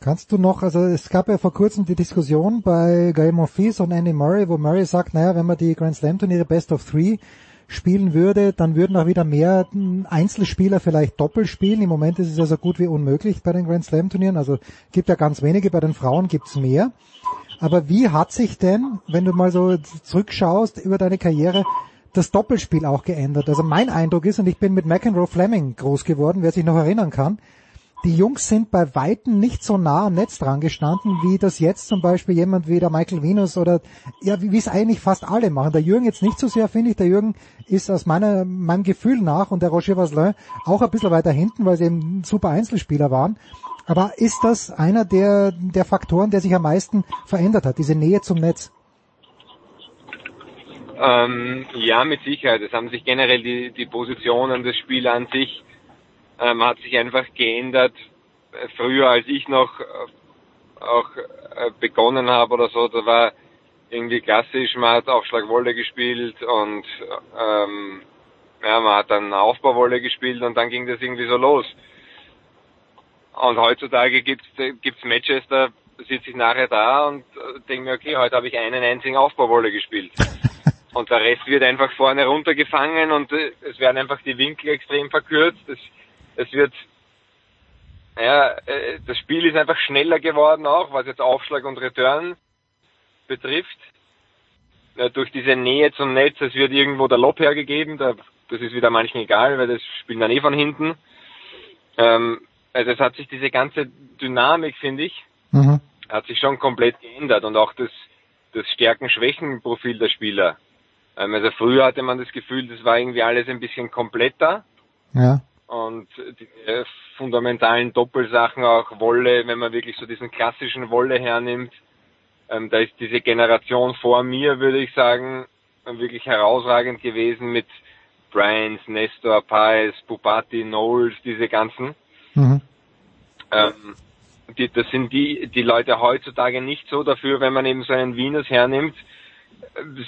Kannst du noch, also es gab ja vor kurzem die Diskussion bei Gael Monfils und Andy Murray, wo Murray sagt, naja, wenn man die Grand Slam Turniere Best of Three spielen würde, dann würden auch wieder mehr Einzelspieler vielleicht doppelt spielen. Im Moment ist es ja so gut wie unmöglich bei den Grand Slam Turnieren. Also gibt ja ganz wenige, bei den Frauen gibt's mehr. Aber wie hat sich denn, wenn du mal so zurückschaust über deine Karriere, das Doppelspiel auch geändert? Also mein Eindruck ist, und ich bin mit McEnroe Fleming groß geworden, wer sich noch erinnern kann, die Jungs sind bei Weitem nicht so nah am Netz dran gestanden, wie das jetzt zum Beispiel jemand wie der Michael Venus oder ja, wie es eigentlich fast alle machen. Der Jürgen jetzt nicht so sehr, finde ich. Der Jürgen ist aus meiner, meinem Gefühl nach und der Roger Vasselin auch ein bisschen weiter hinten, weil sie eben super Einzelspieler waren. Aber ist das einer der, der Faktoren, der sich am meisten verändert hat, diese Nähe zum Netz? Ähm, ja, mit Sicherheit. Es haben sich generell die, die Positionen des Spiels an sich ähm, hat sich einfach geändert. Äh, Früher, als ich noch äh, auch äh, begonnen habe oder so, da war irgendwie klassisch, man hat Aufschlagwolle gespielt und ähm, ja, man hat dann Aufbauwolle gespielt und dann ging das irgendwie so los. Und heutzutage gibt's gibt's Matches, da sitze ich nachher da und äh, denke mir, okay, heute habe ich einen einzigen Aufbauwolle gespielt. Und der Rest wird einfach vorne runtergefangen und äh, es werden einfach die Winkel extrem verkürzt. Es, es wird, ja, äh, das Spiel ist einfach schneller geworden auch, was jetzt Aufschlag und Return betrifft. Ja, durch diese Nähe zum Netz, es wird irgendwo der Lob hergegeben, da, das ist wieder manchen egal, weil das spielen dann eh von hinten. Ähm, also es hat sich diese ganze Dynamik, finde ich, Mhm. hat sich schon komplett geändert und auch das, das Stärken-Schwächen-Profil der Spieler. Ähm, also früher hatte man das Gefühl, das war irgendwie alles ein bisschen kompletter Ja. und die äh, fundamentalen Doppelsachen auch Wolle, wenn man wirklich so diesen klassischen Wolle hernimmt, ähm, da ist diese Generation vor mir, würde ich sagen, wirklich herausragend gewesen mit Bryans, Nestor, Paes, Bubati, Knowles, diese ganzen. Mhm. Ähm, die, das sind die, die Leute heutzutage nicht so dafür, wenn man eben so einen Venus hernimmt,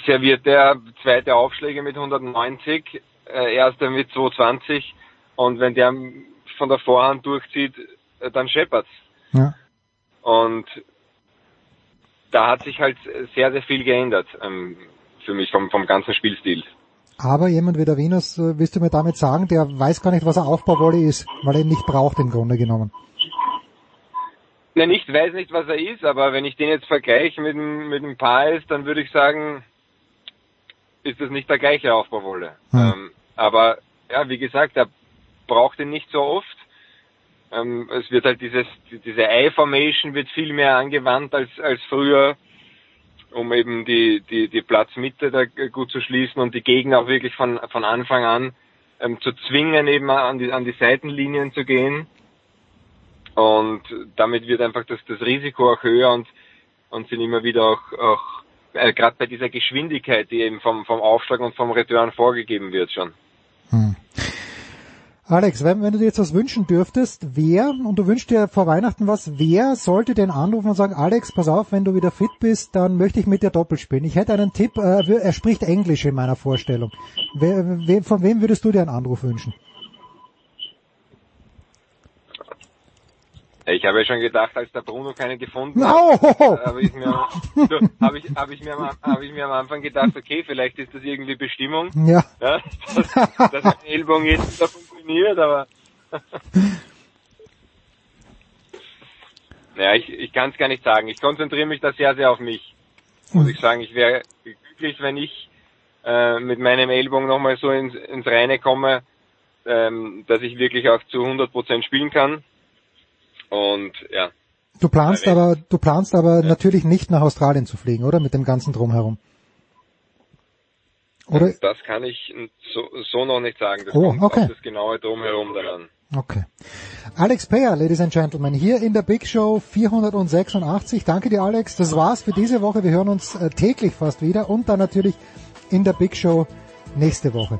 serviert der zweite Aufschläge mit 190, äh, erster mit 220 und wenn der von der Vorhand durchzieht, äh, dann scheppert's. Ja. Und da hat sich halt sehr, sehr viel geändert ähm, für mich vom, vom ganzen Spielstil. Aber jemand wie der Venus, äh, willst du mir damit sagen, der weiß gar nicht, was ein Aufbauvolley ist, weil er ihn nicht braucht im Grunde genommen. Ne, nicht weiß nicht, was er ist, aber wenn ich den jetzt vergleiche mit dem, mit dem Pais, dann würde ich sagen, ist das nicht der gleiche Aufbauwolle. Hm. Ähm, aber ja, wie gesagt, er braucht ihn nicht so oft. Ähm, es wird halt dieses, diese I-Formation wird viel mehr angewandt als, als früher, um eben die, die, die Platzmitte da gut zu schließen und die Gegner auch wirklich von, von Anfang an ähm, zu zwingen, eben an die, an die Seitenlinien zu gehen. Und damit wird einfach das, das Risiko auch höher und, und sind immer wieder auch, auch äh, gerade bei dieser Geschwindigkeit, die eben vom, vom Aufschlag und vom Return vorgegeben wird schon. Hm. Alex, wenn, wenn du dir jetzt was wünschen dürftest, wer, und du wünschst dir vor Weihnachten was, wer sollte den anrufen und sagen, Alex, pass auf, wenn du wieder fit bist, dann möchte ich mit dir doppelt spielen. Ich hätte einen Tipp, äh, er spricht Englisch in meiner Vorstellung. Wer, wer, von wem würdest du dir einen Anruf wünschen? Ich habe ja schon gedacht, als der Bruno keinen gefunden No! hat, habe ich mir, so, habe ich, habe ich mir, am- habe ich mir am Anfang gedacht, okay, vielleicht ist das irgendwie Bestimmung, Ja. ja dass, dass mein Ellbogen jetzt wieder funktioniert, aber ja, ich, ich kann es gar nicht sagen. Ich konzentriere mich da sehr, sehr auf mich. Muss ich sagen, ich wäre glücklich, wenn ich äh, mit meinem Ellbogen nochmal so ins, ins Reine komme, ähm, dass ich wirklich auch zu 100% spielen kann. Und ja, Du planst aber, du planst aber natürlich nicht nach Australien zu fliegen, oder? Mit dem ganzen Drumherum. Oder? das kann ich so, so noch nicht sagen. Das Oh, okay. das genaue Drumherum dann an. Okay. Alex Payer, Ladies and Gentlemen, hier in der Big Show 486. Danke dir, Alex. Das war's für diese Woche. Wir hören uns äh, täglich fast wieder und dann natürlich in der Big Show nächste Woche.